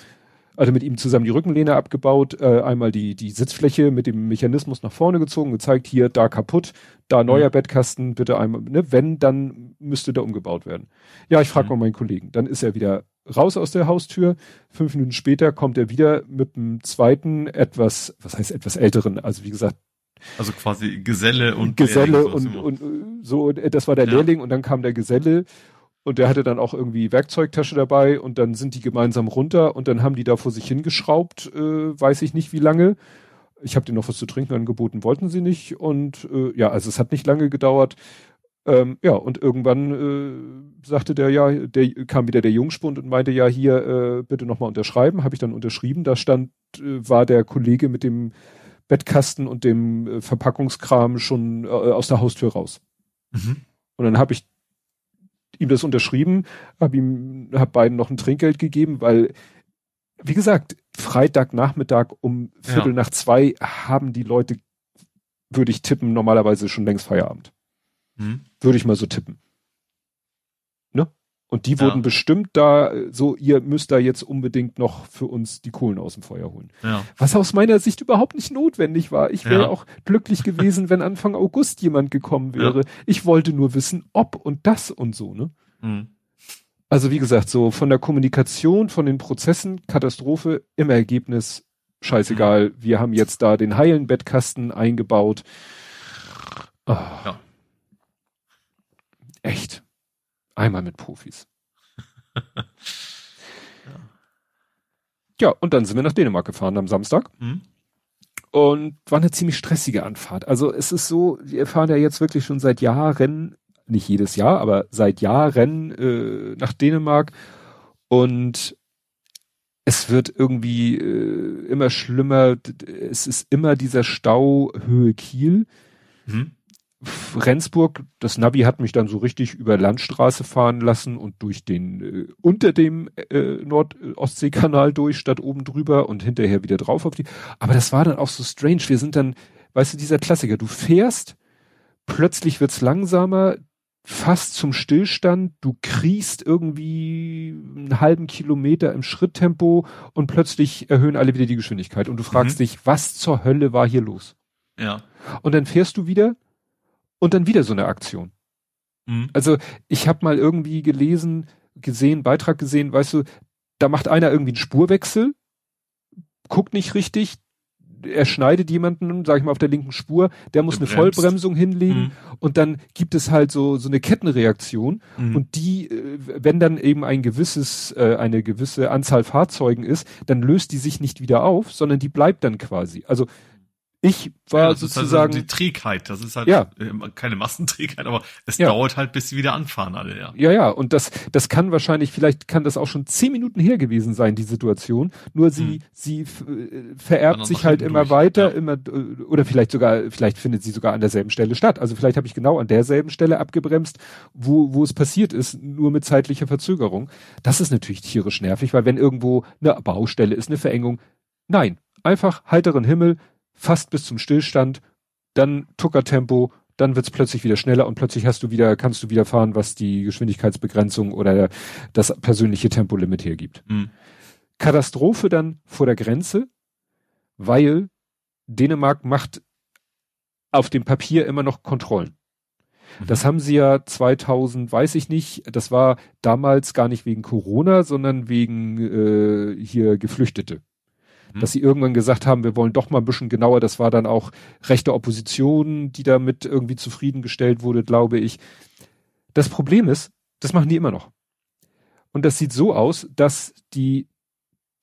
also mit ihm zusammen die Rückenlehne abgebaut, äh, einmal die, die Sitzfläche mit dem Mechanismus nach vorne gezogen, gezeigt, hier, da kaputt, da neuer Mhm. Bettkasten, bitte einmal, ne, wenn, dann müsste der umgebaut werden. Ja, ich frage Mhm. mal meinen Kollegen. Dann ist er wieder raus aus der Haustür. Fünf Minuten später kommt er wieder mit einem zweiten, etwas, was heißt etwas älteren, also wie gesagt, Also quasi Geselle und Geselle Lehrling, und, und äh, so, äh, das war der Ja. Lehrling und dann kam der Geselle und der hatte dann auch irgendwie Werkzeugtasche dabei und dann sind die gemeinsam runter und dann haben die da vor sich hingeschraubt, äh, weiß ich nicht wie lange. Ich habe denen noch was zu trinken angeboten, wollten sie nicht und äh, ja, also es hat nicht lange gedauert. Ähm, ja, und irgendwann äh, sagte der, ja, der kam wieder der Jungspund und meinte, ja, hier äh, bitte nochmal unterschreiben. Habe ich dann unterschrieben. Da stand, äh, war der Kollege mit dem Bettkasten und dem äh, Verpackungskram schon äh, aus der Haustür raus. Mhm. Und dann habe ich ihm das unterschrieben, habe ihm, habe beiden noch ein Trinkgeld gegeben, weil, wie gesagt, Freitagnachmittag um Viertel Ja. nach zwei haben die Leute, würde ich tippen, normalerweise schon längst Feierabend. Mhm. Würde ich mal so tippen. Und die Ja. wurden bestimmt da äh, so, ihr müsst da jetzt unbedingt noch für uns die Kohlen aus dem Feuer holen. Ja. Was aus meiner Sicht überhaupt nicht notwendig war. Ich wäre Ja. auch glücklich gewesen, wenn Anfang August jemand gekommen wäre. Ich wollte nur wissen, ob und das und so, ne? Mhm. Also wie gesagt, so von der Kommunikation, von den Prozessen, Katastrophe, im Ergebnis scheißegal. Wir haben jetzt da den heilen Bettkasten eingebaut. Ja. Echt. Einmal mit Profis. Ja, und dann sind wir nach Dänemark gefahren am Samstag. Mhm. Und war eine ziemlich stressige Anfahrt. Also es ist so, wir fahren ja jetzt wirklich schon seit Jahren, nicht jedes Jahr, aber seit Jahren äh, nach Dänemark. Und es wird irgendwie äh, immer schlimmer. Es ist immer dieser Stau Höhe Kiel. Mhm. Rendsburg, das Navi hat mich dann so richtig über Landstraße fahren lassen und durch den, äh, unter dem äh, Nord-Ostsee-Kanal durch, statt oben drüber und hinterher wieder drauf auf die. Aber das war dann auch so strange. Wir sind dann, weißt du, dieser Klassiker, du fährst, plötzlich wird's langsamer, fast zum Stillstand, du kriechst irgendwie einen halben Kilometer im Schritttempo und plötzlich erhöhen alle wieder die Geschwindigkeit und du fragst Mhm. dich, was zur Hölle war hier los? Ja. Und dann fährst du wieder und dann wieder so eine Aktion. Mhm. Also ich habe mal irgendwie gelesen, gesehen, Beitrag gesehen, weißt du, da macht einer irgendwie einen Spurwechsel, guckt nicht richtig, er schneidet jemanden, sag ich mal, auf der linken Spur, der muss Gebremst. eine Vollbremsung hinlegen mhm. und dann gibt es halt so so eine Kettenreaktion mhm. und die, äh, wenn dann eben ein gewisses, äh, eine gewisse Anzahl Fahrzeugen ist, dann löst die sich nicht wieder auf, sondern die bleibt dann quasi. Also ich war ja, das sozusagen ist halt die Trägheit, das ist halt ja. Äh, keine Massenträgheit, aber es ja. dauert halt, bis sie wieder anfahren alle, ja. Ja, ja, und das das kann wahrscheinlich vielleicht kann das auch schon zehn Minuten her gewesen sein die Situation, nur sie hm. sie äh, vererbt sich halt immer durch. weiter, ja. immer äh, oder vielleicht sogar vielleicht findet sie sogar an derselben Stelle statt. Also vielleicht habe ich genau an derselben Stelle abgebremst, wo wo es passiert ist, nur mit zeitlicher Verzögerung. Das ist natürlich tierisch nervig, weil wenn irgendwo eine Baustelle ist, eine Verengung, nein, einfach heiteren Himmel, fast bis zum Stillstand, dann Tuckertempo, dann wird's plötzlich wieder schneller und plötzlich hast du wieder, kannst du wieder fahren, was die Geschwindigkeitsbegrenzung oder das persönliche Tempolimit hergibt. Mhm. Katastrophe dann vor der Grenze, weil Dänemark macht auf dem Papier immer noch Kontrollen. Mhm. Das haben sie ja 2000, weiß ich nicht, das war damals gar nicht wegen Corona, sondern wegen äh, hier Geflüchtete dass sie irgendwann gesagt haben, wir wollen doch mal ein bisschen genauer. Das war dann auch rechte Opposition, die damit irgendwie zufriedengestellt wurde, glaube ich. Das Problem ist, das machen die immer noch. Und das sieht so aus, dass die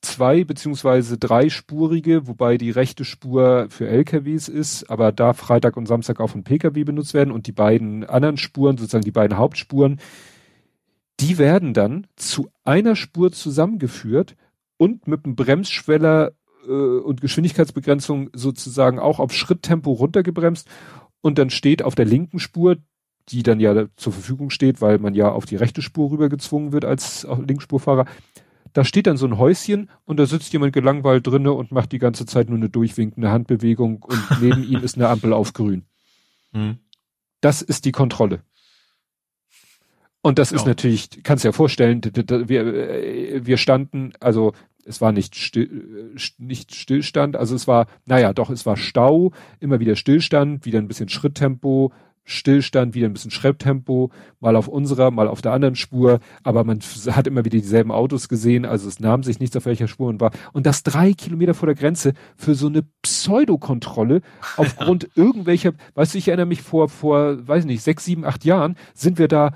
zwei beziehungsweise dreispurige, wobei die rechte Spur für LKWs ist, aber da Freitag und Samstag auch von Pkw benutzt werden und die beiden anderen Spuren, sozusagen die beiden Hauptspuren, die werden dann zu einer Spur zusammengeführt und mit einem Bremsschweller äh, und Geschwindigkeitsbegrenzung sozusagen auch auf Schritttempo runtergebremst und dann steht auf der linken Spur, die dann ja zur Verfügung steht, weil man ja auf die rechte Spur rüber gezwungen wird als Linksspurfahrer. Da steht dann so ein Häuschen und da sitzt jemand gelangweilt drinne und macht die ganze Zeit nur eine durchwinkende Handbewegung und neben ihm ist eine Ampel auf grün. Hm. Das ist die Kontrolle. Und das ja. ist natürlich, kannst dir ja vorstellen, wir, äh, wir standen, also es war nicht, still, äh, nicht Stillstand, also es war, naja, doch, es war Stau, immer wieder Stillstand, wieder ein bisschen Schritttempo, Stillstand, wieder ein bisschen Schreibtempo, mal auf unserer, mal auf der anderen Spur, aber man hat immer wieder dieselben Autos gesehen, also es nahm sich nichts auf welcher Spur und war, und das drei Kilometer vor der Grenze für so eine Pseudokontrolle aufgrund ja. irgendwelcher, weißt du, ich erinnere mich vor, vor, weiß nicht, sechs, sieben, acht Jahren sind wir da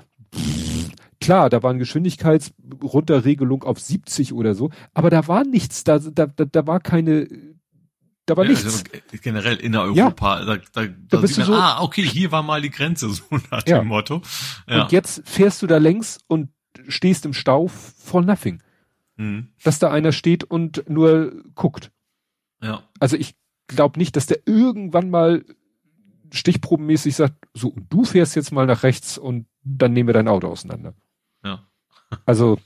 Klar, da war eine Geschwindigkeitsrunterregelung auf 70 oder so, aber da war nichts, da, da, da, da war keine, da war ja, nichts. Also generell in Europa, ja. da, da, da, da bist man, du so, ah, okay, hier war mal die Grenze, so nach ja. dem Motto. Ja. Und jetzt fährst du da längs und stehst im Stau for nothing. Mhm. Dass da einer steht und nur guckt. Ja. Also ich glaube nicht, dass der irgendwann mal stichprobenmäßig sagt, so, und du fährst jetzt mal nach rechts und dann nehmen wir dein Auto auseinander. Ja. Also,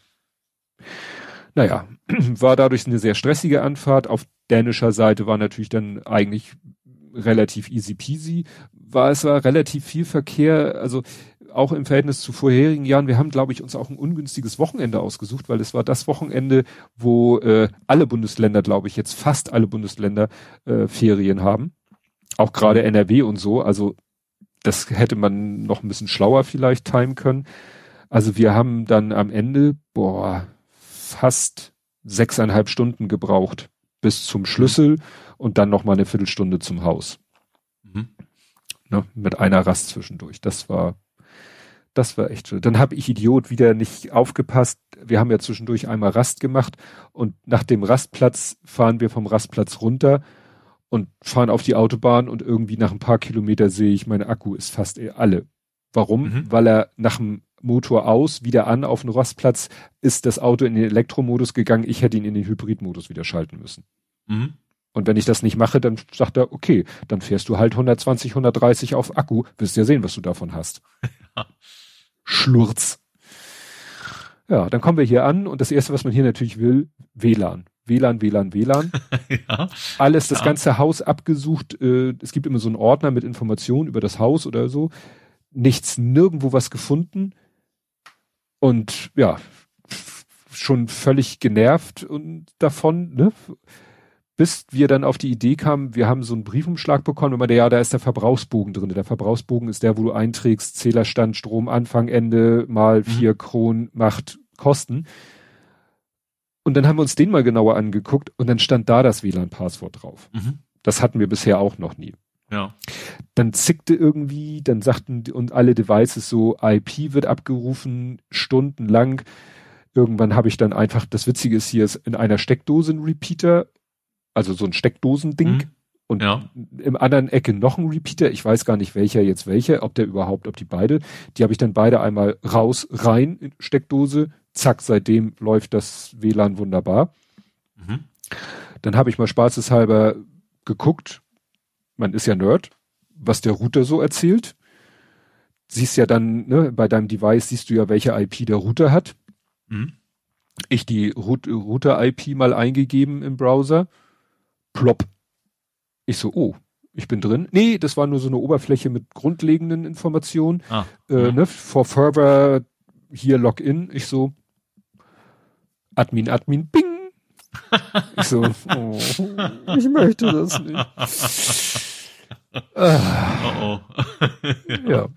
naja, war dadurch eine sehr stressige Anfahrt. Auf dänischer Seite war natürlich dann eigentlich relativ easy peasy. War es war relativ viel Verkehr, also auch im Verhältnis zu vorherigen Jahren. Wir haben, glaube ich, uns auch ein ungünstiges Wochenende ausgesucht, weil es war das Wochenende, wo äh, alle Bundesländer, glaube ich, jetzt fast alle Bundesländer äh, Ferien haben. Auch gerade NRW und so. Also das hätte man noch ein bisschen schlauer vielleicht timen können. Also wir haben dann am Ende, boah, fast sechseinhalb Stunden gebraucht bis zum Schlüssel und dann noch mal eine Viertelstunde zum Haus. Mhm. Ne, mit einer Rast zwischendurch. Das war, das war echt schön. Dann habe ich Idiot wieder nicht aufgepasst. Wir haben ja zwischendurch einmal Rast gemacht und nach dem Rastplatz fahren wir vom Rastplatz runter und fahren auf die Autobahn und irgendwie nach ein paar Kilometer sehe ich, mein Akku ist fast alle. Warum? Mhm. Weil er nach dem Motor aus, wieder an auf dem Rastplatz, ist das Auto in den Elektromodus gegangen. Ich hätte ihn in den Hybridmodus wieder schalten müssen. Mhm. Und wenn ich das nicht mache, dann sagt er, okay, dann fährst du halt 120, 130 auf Akku, wirst ja sehen, was du davon hast. Schlurz. Ja, dann kommen wir hier an und das erste, was man hier natürlich will, WLAN. WLAN, WLAN, WLAN. ja, Alles, das ja. ganze Haus abgesucht. Äh, es gibt immer so einen Ordner mit Informationen über das Haus oder so. Nichts, nirgendwo was gefunden. Und ja, schon völlig genervt und davon, ne? bis wir dann auf die Idee kamen, wir haben so einen Briefumschlag bekommen und meinte, ja, da ist der Verbrauchsbogen drin. Der Verbrauchsbogen ist der, wo du einträgst, Zählerstand, Strom, Anfang, Ende, mal mhm. vier mhm. Kronen, macht Kosten. Und dann haben wir uns den mal genauer angeguckt und dann stand da das WLAN-Passwort drauf. Mhm. Das hatten wir bisher auch noch nie. Ja. Dann zickte irgendwie, dann sagten und alle Devices so, IP wird abgerufen, stundenlang. Irgendwann habe ich dann einfach, das Witzige ist hier, ist in einer Steckdose ein Repeater, also so ein Steckdosending. Mhm. Und ja. im anderen Ecke noch ein Repeater. Ich weiß gar nicht, welcher jetzt welcher, ob der überhaupt, ob die beide. Die habe ich dann beide einmal raus, rein in Steckdose, zack, seitdem läuft das WLAN wunderbar. Mhm. Dann habe ich mal spaßeshalber geguckt, man ist ja Nerd, was der Router so erzählt. Siehst ja dann, ne, bei deinem Device siehst du ja, welche IP der Router hat. Mhm. Ich die Router-IP mal eingegeben im Browser. Plop. Ich so, oh, ich bin drin. Nee, das war nur so eine Oberfläche mit grundlegenden Informationen. Ah, äh, ne, for further hier Login. Ich so, Admin, Admin, Bing. Ich so, oh, ich möchte das nicht. oh, oh. ja.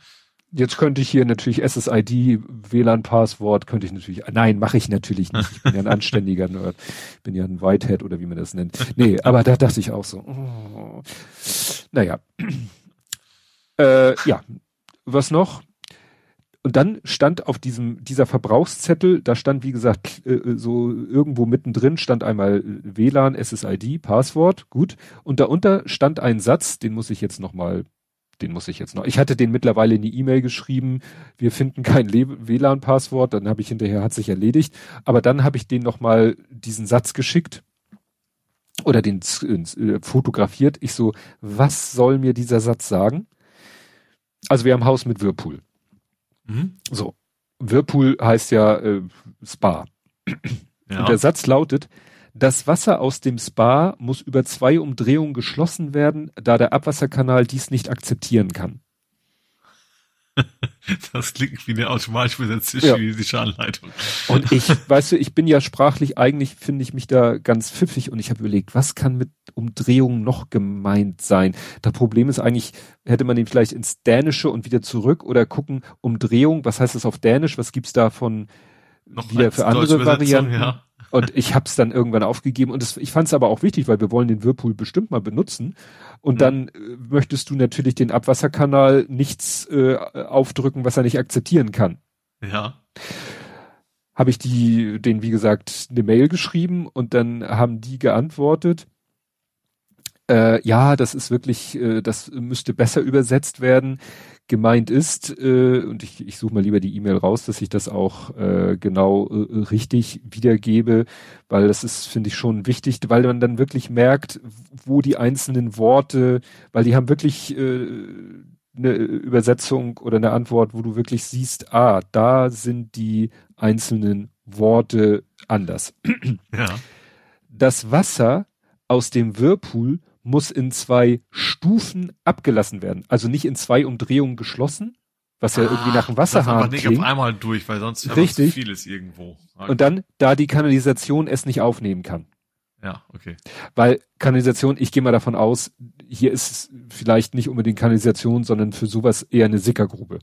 Jetzt könnte ich hier natürlich SSID, WLAN-Passwort, könnte ich natürlich, nein, mache ich natürlich nicht. Ich bin ja ein anständiger Nerd. Bin ja ein Whitehead oder wie man das nennt. Nee, aber da dachte ich auch so, oh. naja. Äh, ja, was noch? Und dann stand auf diesem, dieser Verbrauchszettel, da stand, wie gesagt, äh, äh, so irgendwo mittendrin stand einmal WLAN, SSID, Passwort, gut. Und darunter stand ein Satz, den muss ich jetzt nochmal, den muss ich jetzt noch. Ich hatte den mittlerweile in die E-Mail geschrieben, wir finden kein WLAN-Passwort, dann habe ich hinterher, hat sich erledigt. Aber dann habe ich den nochmal diesen Satz geschickt oder den äh, fotografiert. Ich so, was soll mir dieser Satz sagen? Also wir haben Haus mit Whirlpool. Mhm. So. Whirlpool heißt ja äh, Spa. Ja. Und der Satz lautet, das Wasser aus dem Spa muss über zwei Umdrehungen geschlossen werden, da der Abwasserkanal dies nicht akzeptieren kann. Das klingt wie eine automatisch besetzte ja. chinesische Anleitung. Und ich, weißt du, ich bin ja sprachlich, eigentlich finde ich mich da ganz pfiffig und ich habe überlegt, was kann mit Umdrehungen noch gemeint sein? Das Problem ist eigentlich, hätte man ihn vielleicht ins Dänische und wieder zurück oder gucken, Umdrehung, was heißt das auf Dänisch, was gibt's da von noch wieder für andere Varianten? Ja. Und ich habe es dann irgendwann aufgegeben und das, ich fand es aber auch wichtig, weil wir wollen den Whirlpool bestimmt mal benutzen. Und mhm. dann äh, möchtest du natürlich den Abwasserkanal nichts äh, aufdrücken, was er nicht akzeptieren kann. Ja. Habe ich die, den wie gesagt eine Mail geschrieben und dann haben die geantwortet äh, ja, das ist wirklich, äh, das müsste besser übersetzt werden. Gemeint ist, äh, und ich, ich suche mal lieber die E-Mail raus, dass ich das auch äh, genau äh, richtig wiedergebe, weil das ist, finde ich, schon wichtig, weil man dann wirklich merkt, wo die einzelnen Worte, weil die haben wirklich äh, eine Übersetzung oder eine Antwort, wo du wirklich siehst, ah, da sind die einzelnen Worte anders. Ja. Das Wasser aus dem Whirlpool muss in zwei Stufen abgelassen werden. Also nicht in zwei Umdrehungen geschlossen, was ja ah, irgendwie nach dem Wasserhahn aber nicht auf einmal durch, weil sonst Richtig. vieles irgendwo. Okay. Und dann, da die Kanalisation es nicht aufnehmen kann. Ja, okay. Weil Kanalisation, ich gehe mal davon aus, hier ist vielleicht nicht unbedingt Kanalisation, sondern für sowas eher eine Sickergrube.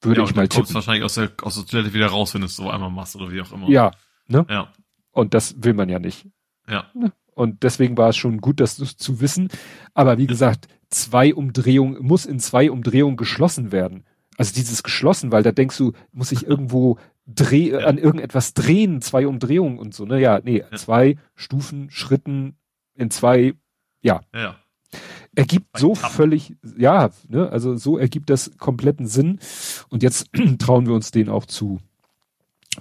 Würde ja, ich mal tippen. wahrscheinlich aus der, aus der Toilette wieder raus, wenn du es so einmal machst oder wie auch immer. Ja, ne? Ja. Und das will man ja nicht. Ja. Ne? Und deswegen war es schon gut, das zu wissen. Aber wie gesagt, zwei Umdrehungen, muss in zwei Umdrehungen geschlossen werden. Also dieses geschlossen, weil da denkst du, muss ich irgendwo dreh, ja. an irgendetwas drehen, zwei Umdrehungen und so, ne? Ja, nee, ja. zwei Stufen, Schritten in zwei, ja. ja. Ergibt Bei so Tappen. völlig, ja, ne, also so ergibt das kompletten Sinn. Und jetzt trauen wir uns den auch zu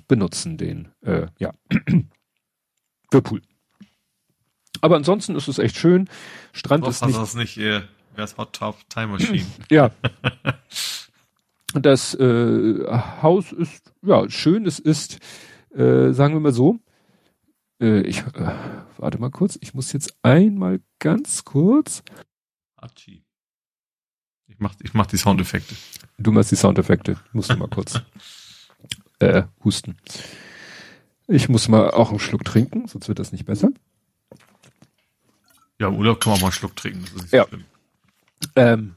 benutzen, den, äh, ja. Whirlpool. Aber ansonsten ist es echt schön. Strand ist nicht. Das nicht äh, wär's Hot Top Time Machine. ja. Das äh, Haus ist ja schön. Es ist, äh, sagen wir mal so. Äh, ich äh, warte mal kurz. Ich muss jetzt einmal ganz kurz. Hachi. Ich mach, ich mach die Soundeffekte. Du machst die Soundeffekte. Musst du mal kurz äh, husten. Ich muss mal auch einen Schluck trinken, sonst wird das nicht besser. Ja, im Urlaub kann man mal einen Schluck trinken. Das Ja. so. Ähm,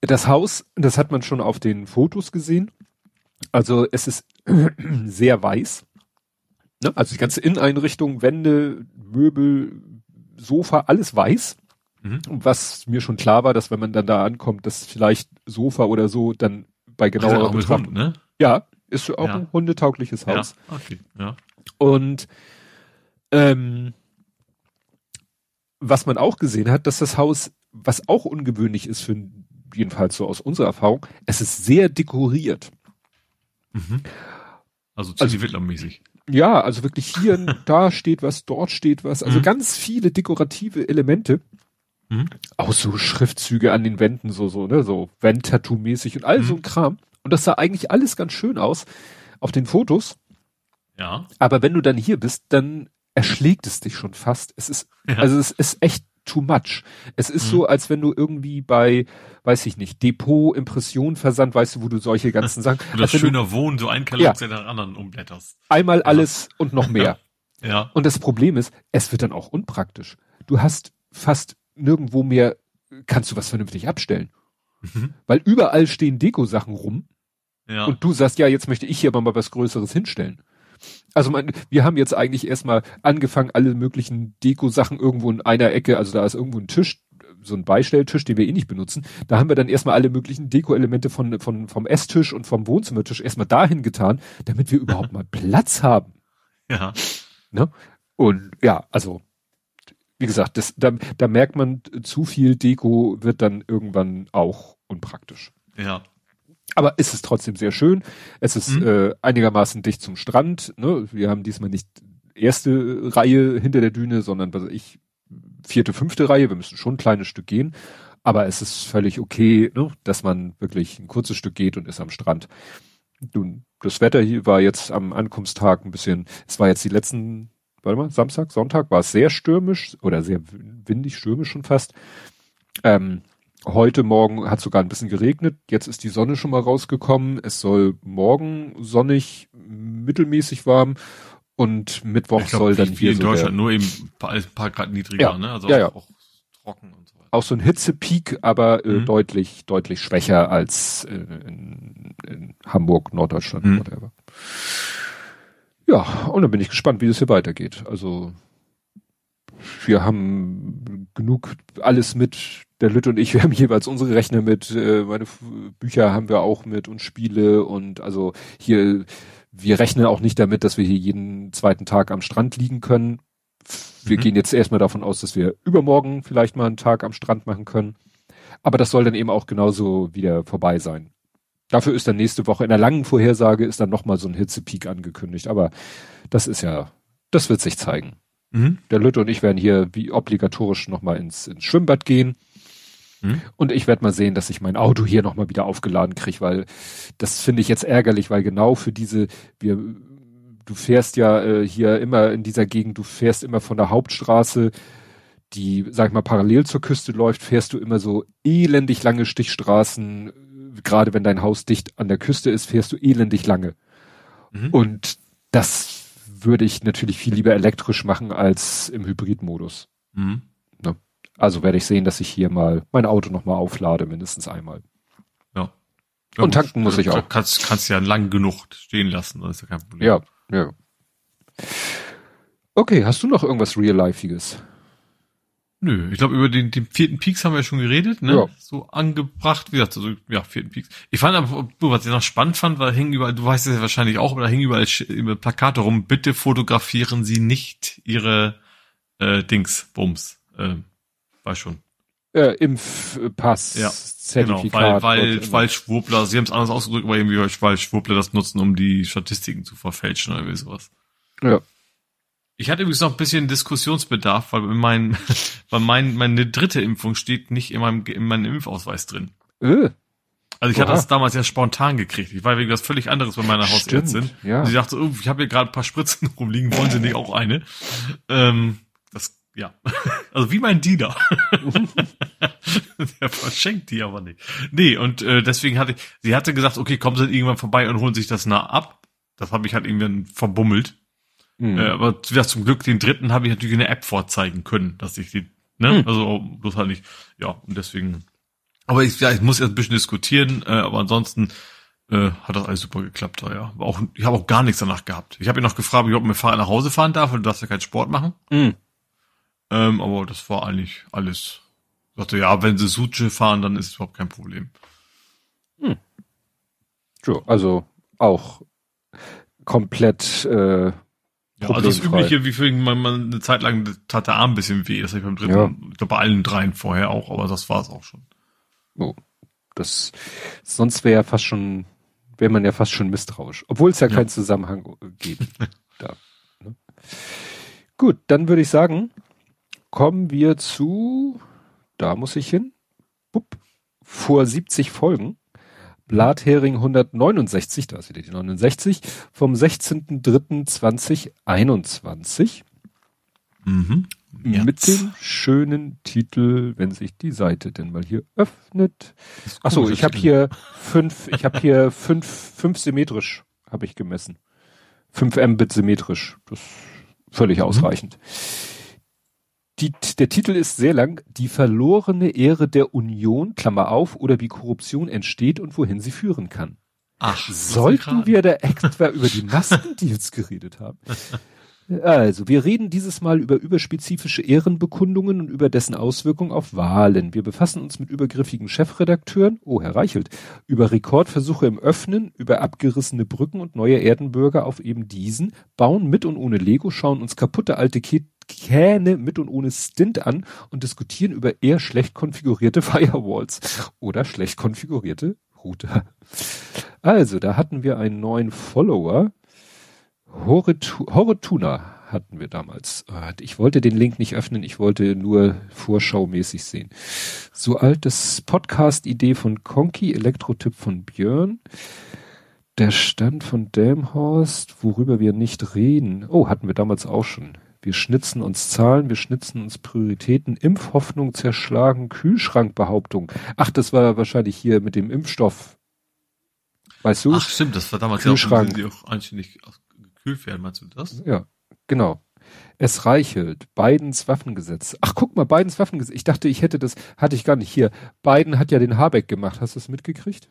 das Haus, das hat man schon auf den Fotos gesehen. Also es ist sehr weiß. Ne? Also die ganze Inneneinrichtung, Wände, Möbel, Sofa, alles weiß. Mhm. Was mir schon klar war, dass wenn man dann da ankommt, dass vielleicht Sofa oder so dann bei Genau, genauerer mit Betrachtung. Hund, ne? Ja, ist auch Ja. ein hundetaugliches Haus. Ja, okay, ja. Und ähm, was man auch gesehen hat, dass das Haus, was auch ungewöhnlich ist für jedenfalls so aus unserer Erfahrung, es ist sehr dekoriert. Mhm. Also Also- ziemlich Wittler-mäßig. Ja, also wirklich hier, da steht was, dort steht was, also Mhm. ganz viele dekorative Elemente. Mhm. Auch so Schriftzüge an den Wänden, so, so, ne, so Wandtattoo-mäßig und all so Mhm. ein Kram. Und das sah eigentlich alles ganz schön aus auf den Fotos. Ja. Aber wenn du dann hier bist, dann erschlägt es dich schon fast. Es ist, Ja. also es ist echt too much. Es ist Mhm. so, als wenn du irgendwie bei, weiß ich nicht, Depot, Impression, Versand, weißt du, wo du solche ganzen Sachen, Oder wenn du schöner Wohnen, so ein Katalog ja. den anderen umblätterst. einmal alles und noch mehr. Ja. Und das Problem ist, es wird dann auch unpraktisch. Du hast fast nirgendwo mehr, kannst du was vernünftig abstellen. Mhm. Weil überall stehen Deko-Sachen rum Ja. und du sagst, ja, jetzt möchte ich hier aber mal was Größeres hinstellen. Also man, wir haben jetzt eigentlich erstmal angefangen, alle möglichen Deko-Sachen irgendwo in einer Ecke, also da ist irgendwo ein Tisch, so ein Beistelltisch, den wir eh nicht benutzen. Da haben wir dann erstmal alle möglichen Deko-Elemente von, von, vom Esstisch und vom Wohnzimmertisch erstmal dahin getan, damit wir überhaupt mal Platz haben. ja. Ne? Und ja, also wie gesagt, das, da, da merkt man, zu viel Deko wird dann irgendwann auch unpraktisch. Ja. Aber es ist trotzdem sehr schön. Es ist Mhm. äh, einigermaßen dicht zum Strand. Ne? Wir haben diesmal nicht erste Reihe hinter der Düne, sondern was weiß ich, vierte, fünfte Reihe. Wir müssen schon ein kleines Stück gehen. Aber es ist völlig okay, ne? dass man wirklich ein kurzes Stück geht und ist am Strand. Du, das Wetter hier war jetzt am Ankunftstag ein bisschen, es war jetzt die letzten, warte mal, Samstag, Sonntag war es sehr stürmisch oder sehr windig, stürmisch schon fast. Ähm, heute Morgen hat sogar ein bisschen geregnet. Jetzt ist die Sonne schon mal rausgekommen. Es soll morgen sonnig, mittelmäßig warm und Mittwoch glaub, soll dann hier in so Deutschland, der, nur eben ein paar, ein paar Grad niedriger, Ja. ne? Also Ja, ja. auch trocken und so weiter. auch so ein Hitzepeak, aber äh, Mhm. deutlich, deutlich schwächer als äh, in, in Hamburg, Norddeutschland, Mhm. whatever. Ja, und dann bin ich gespannt, wie das hier weitergeht. Also wir haben genug alles mit. Der Lütt und ich, wir haben jeweils unsere Rechner mit, äh, meine F- Bücher haben wir auch mit und Spiele und also hier, wir rechnen auch nicht damit, dass wir hier jeden zweiten Tag am Strand liegen können. Wir Mhm. gehen jetzt erstmal davon aus, dass wir übermorgen vielleicht mal einen Tag am Strand machen können. Aber das soll dann eben auch genauso wieder vorbei sein. Dafür ist dann nächste Woche in der langen Vorhersage ist dann nochmal so ein Hitzepeak angekündigt. Aber das ist ja, das wird sich zeigen. Mhm. Der Lütte und ich werden hier wie obligatorisch nochmal ins, ins Schwimmbad gehen. Mhm. Und ich werde mal sehen, dass ich mein Auto hier nochmal wieder aufgeladen kriege, weil das finde ich jetzt ärgerlich, weil genau für diese, wir, du fährst ja äh, hier immer in dieser Gegend, du fährst immer von der Hauptstraße, die, sag ich mal, parallel zur Küste läuft, fährst du immer so elendig lange Stichstraßen, gerade wenn dein Haus dicht an der Küste ist, fährst du elendig lange. Mhm. Und das würde ich natürlich viel lieber elektrisch machen als im Hybridmodus. Mhm. Also werde ich sehen, dass ich hier mal mein Auto nochmal auflade, mindestens einmal. Ja. Und tanken muss ich auch. Kannst, kannst ja lang genug stehen lassen, das ist ja kein Problem. Ja, ja. Okay, hast du noch irgendwas Real-Lifeiges? Nö, ich glaube, über den, den vierten Peaks haben wir ja schon geredet, ne? Ja. So angebracht, wie gesagt, so, ja, vierten Peaks. Ich fand aber, was ich noch spannend fand, war, hingen überall, du weißt es ja wahrscheinlich auch, aber da hingen überall über Plakate rum, bitte fotografieren Sie nicht Ihre äh, Dings, Bums. Äh, war schon. Äh, Impfpass, Ja, Zertifikat. Genau, weil, weil, weil Schwurbler, sie haben es anders ausgedrückt, aber irgendwie, weil Schwurbler das nutzen, um die Statistiken zu verfälschen oder irgendwie sowas. Ja. Ich hatte übrigens noch ein bisschen Diskussionsbedarf, weil mein, weil mein, meine dritte Impfung steht nicht in meinem, in meinem Impfausweis drin. Äh, Also ich hatte Oha. das damals ja spontan gekriegt. Ich war wegen was völlig anderes bei meiner Hausärztin. Stimmt, ja. Und sie dachte, oh, ich habe hier gerade ein paar Spritzen rumliegen, wollen Sie nicht auch eine? Ähm, das, ja. Also wie mein Diener. Der verschenkt die aber nicht. Nee, und äh, deswegen hatte ich, sie hatte gesagt, okay, kommen Sie irgendwann vorbei und holen sich das nah ab. Das habe ich halt irgendwann verbummelt. Mhm. Äh, aber ja, zum Glück den dritten habe ich natürlich in der App vorzeigen können, dass ich die, ne, mhm. also bloß halt nicht, ja, und deswegen. Aber ich, ja, ich muss jetzt ein bisschen diskutieren, äh, aber ansonsten äh, hat das alles super geklappt, ja. Auch, ich habe auch gar nichts danach gehabt. Ich habe ihn noch gefragt, ob ich mit Fahrrad nach Hause fahren darf, weil du darfst ja keinen Sport machen. Mhm. Ähm, aber das war eigentlich alles. Ich sagte, ja, wenn sie Suche fahren, dann ist es überhaupt kein Problem. Hm. So, also auch komplett äh, ja, also das übliche, wie für man, man eine Zeit lang tat der Arm ein bisschen weh. Das habe ich beim dritten, ja. ich glaube bei allen dreien vorher auch, aber das war es auch schon. Oh, das sonst wäre ja fast schon, wäre man ja fast schon misstrauisch, obwohl es ja, ja. keinen Zusammenhang gibt. da, ne? Gut, dann würde ich sagen, kommen wir zu, da muss ich hin, Bup, vor 70 Folgen. Blathering 169, da ist wieder die 69, vom 16.03.2021. Mhm. Mit dem schönen Titel, wenn sich die Seite denn mal hier öffnet. Achso, ich habe hier fünf, ich habe hier fünf, fünf symmetrisch, habe ich gemessen. Fünf Mbit symmetrisch. Das ist völlig mhm. ausreichend. Die, der Titel ist sehr lang. Die verlorene Ehre der Union, Klammer auf, oder wie Korruption entsteht und wohin sie führen kann. Ach, sollten wir da extra über die Maskendeals geredet haben? Also, wir reden dieses Mal über überspezifische Ehrenbekundungen und über dessen Auswirkungen auf Wahlen. Wir befassen uns mit übergriffigen Chefredakteuren, oh Herr Reichelt, über Rekordversuche im Öffnen, über abgerissene Brücken und neue Erdenbürger auf eben diesen, bauen mit und ohne Lego, schauen uns kaputte alte Kähne mit und ohne Stint an und diskutieren über eher schlecht konfigurierte Firewalls oder schlecht konfigurierte Router. Also, da hatten wir einen neuen Follower. Horetuna hatten wir damals. Ich wollte den Link nicht öffnen, ich wollte nur vorschaumäßig sehen. So altes Podcast-Idee von Konki, Elektro-Tipp von Björn. Der Stand von Damhorst, worüber wir nicht reden. Oh, hatten wir damals auch schon. Wir schnitzen uns Zahlen, wir schnitzen uns Prioritäten, Impfhoffnung zerschlagen, Kühlschrankbehauptung. Ach, das war wahrscheinlich hier mit dem Impfstoff. Weißt du? Ach, stimmt, das war damals Kühlschrank. ja auch, die auch anständig gekühlt werden, meinst du das? Ja, genau. Es reichelt. Bidens Waffengesetz. Ach, guck mal, Bidens Waffengesetz. Ich dachte, ich hätte das, hatte ich gar nicht hier. Biden hat ja den Habeck gemacht. Hast du das mitgekriegt?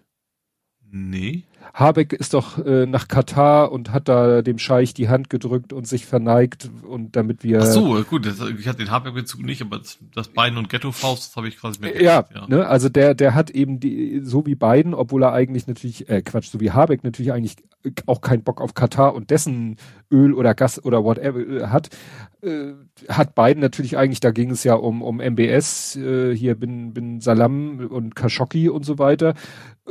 Nee. Habeck ist doch äh, nach Katar und hat da dem Scheich die Hand gedrückt und sich verneigt und damit wir. Ach so, gut, das, ich hatte den Habeck-Bezug nicht, aber das, das Bein und Ghetto-Faust, das habe ich quasi mehr ja, ja, ne, also der, der hat eben die, so wie Biden, obwohl er eigentlich natürlich, äh, Quatsch, so wie Habeck natürlich eigentlich auch keinen Bock auf Katar und dessen Öl oder Gas oder whatever äh, hat, äh, hat Biden natürlich eigentlich, da ging es ja um, um MBS, äh, hier bin, bin Salam und Khashoggi und so weiter.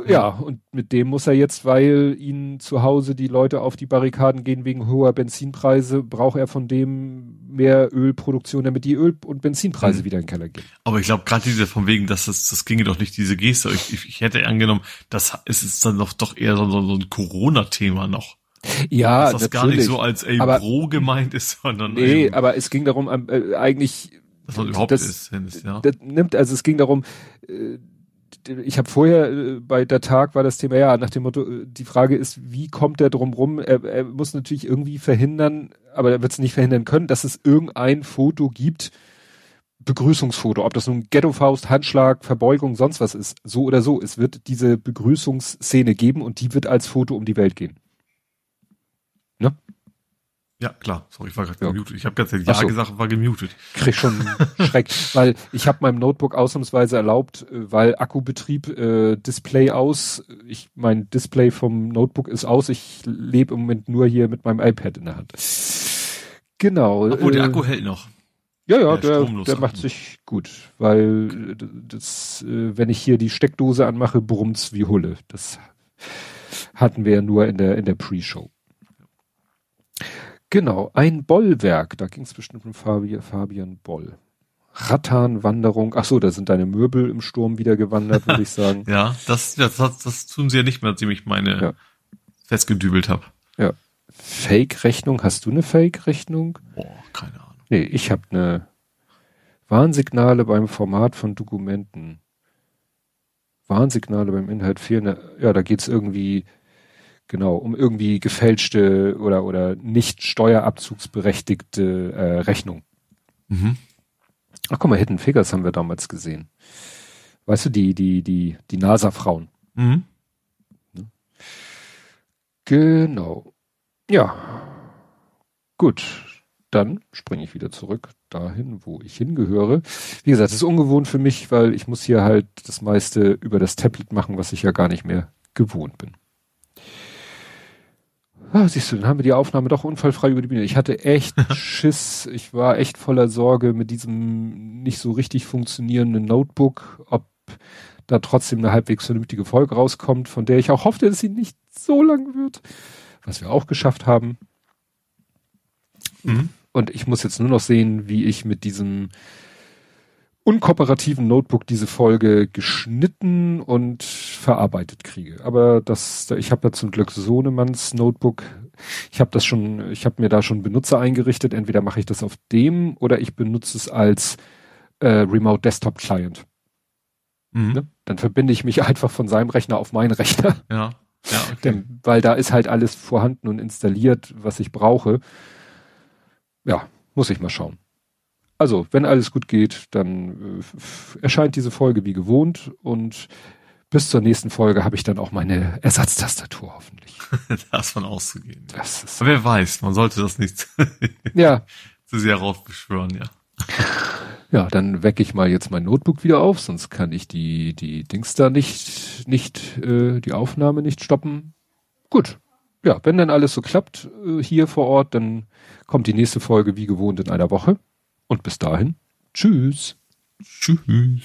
Ja, und mit dem muss er jetzt, weil ihn zu Hause die Leute auf die Barrikaden gehen wegen hoher Benzinpreise, braucht er von dem mehr Ölproduktion, damit die Öl- und Benzinpreise mhm. wieder in den Keller gehen. Aber ich glaube, gerade diese von wegen, dass das, das ginge doch nicht, diese Geste. Ich, ich, ich hätte angenommen, das ist es dann doch, doch eher so, so ein Corona-Thema noch. Ja, Dass das natürlich. gar nicht so als ey aber, Bro gemeint ist, sondern Nee, eben, aber es ging darum, äh, eigentlich dass man überhaupt das, ist, ist ja. Das nimmt, also es ging darum, äh, ich habe vorher äh, bei der Tag war das Thema ja nach dem Motto, äh, die Frage ist, wie kommt er drum rum? Er, er muss natürlich irgendwie verhindern, aber er wird es nicht verhindern können, dass es irgendein Foto gibt, Begrüßungsfoto, ob das nun Ghetto-Faust, Handschlag, Verbeugung, sonst was ist, so oder so, es wird diese Begrüßungsszene geben und die wird als Foto um die Welt gehen. Ne? Ja, klar. Sorry, ich war gerade ja. gemutet. Ich habe ganz Ja so. gesagt, war gemutet. Krieg schon Schreck, weil ich habe meinem Notebook ausnahmsweise erlaubt, äh, weil Akkubetrieb, äh, Display aus. Ich mein Display vom Notebook ist aus. Ich lebe im Moment nur hier mit meinem iPad in der Hand. Genau. Obwohl äh, der Akku hält noch. Ja, ja, der, der, der macht sich gut, weil das, äh, wenn ich hier die Steckdose anmache, brummt's wie Hulle. Das hatten wir ja nur in der in der Pre-Show. Genau, ein Bollwerk, da ging es bestimmt um Fabian, Fabian Boll. Rattanwanderung, ach so, da sind deine Möbel im Sturm wieder gewandert, würde ich sagen. ja, das, das, das, tun sie ja nicht mehr, nachdem ich meine ja. festgedübelt habe. Ja. Fake-Rechnung, hast du eine Fake-Rechnung? Boah, keine Ahnung. Nee, ich habe eine Warnsignale beim Format von Dokumenten. Warnsignale beim Inhalt fehlen. Ja, da geht's irgendwie Genau, um irgendwie gefälschte oder, oder nicht steuerabzugsberechtigte äh, Rechnung. Mhm. Ach guck mal, Hidden Figures haben wir damals gesehen. Weißt du, die, die, die, die NASA-Frauen. Mhm. Genau. Ja. Gut. Dann springe ich wieder zurück dahin, wo ich hingehöre. Wie gesagt, es ist ungewohnt für mich, weil ich muss hier halt das meiste über das Tablet machen, was ich ja gar nicht mehr gewohnt bin. Ah, siehst du, dann haben wir die Aufnahme doch unfallfrei über die Bühne. Ich hatte echt Schiss. Ich war echt voller Sorge mit diesem nicht so richtig funktionierenden Notebook, ob da trotzdem eine halbwegs vernünftige Folge rauskommt, von der ich auch hoffte, dass sie nicht so lang wird, was wir auch geschafft haben. Mhm. Und ich muss jetzt nur noch sehen, wie ich mit diesem unkooperativen Notebook diese Folge geschnitten und verarbeitet kriege. Aber das, ich habe da zum Glück Sohnemanns Notebook. Ich habe das schon, ich habe mir da schon Benutzer eingerichtet. Entweder mache ich das auf dem oder ich benutze es als äh, Remote Desktop Client. Mhm. Ne? Dann verbinde ich mich einfach von seinem Rechner auf meinen Rechner. Ja. Ja, okay. Denn, weil da ist halt alles vorhanden und installiert, was ich brauche. Ja, muss ich mal schauen. Also, wenn alles gut geht, dann äh, erscheint diese Folge wie gewohnt und bis zur nächsten Folge habe ich dann auch meine Ersatztastatur hoffentlich. da ist von auszugehen. Das ist Aber wer weiß, man sollte das nicht ja. zu sehr raufbeschwören, ja. Ja, dann wecke ich mal jetzt mein Notebook wieder auf, sonst kann ich die, die Dings da nicht, nicht, äh, die Aufnahme nicht stoppen. Gut. Ja, wenn dann alles so klappt äh, hier vor Ort, dann kommt die nächste Folge wie gewohnt in einer Woche. Und bis dahin, tschüss. Tschüss.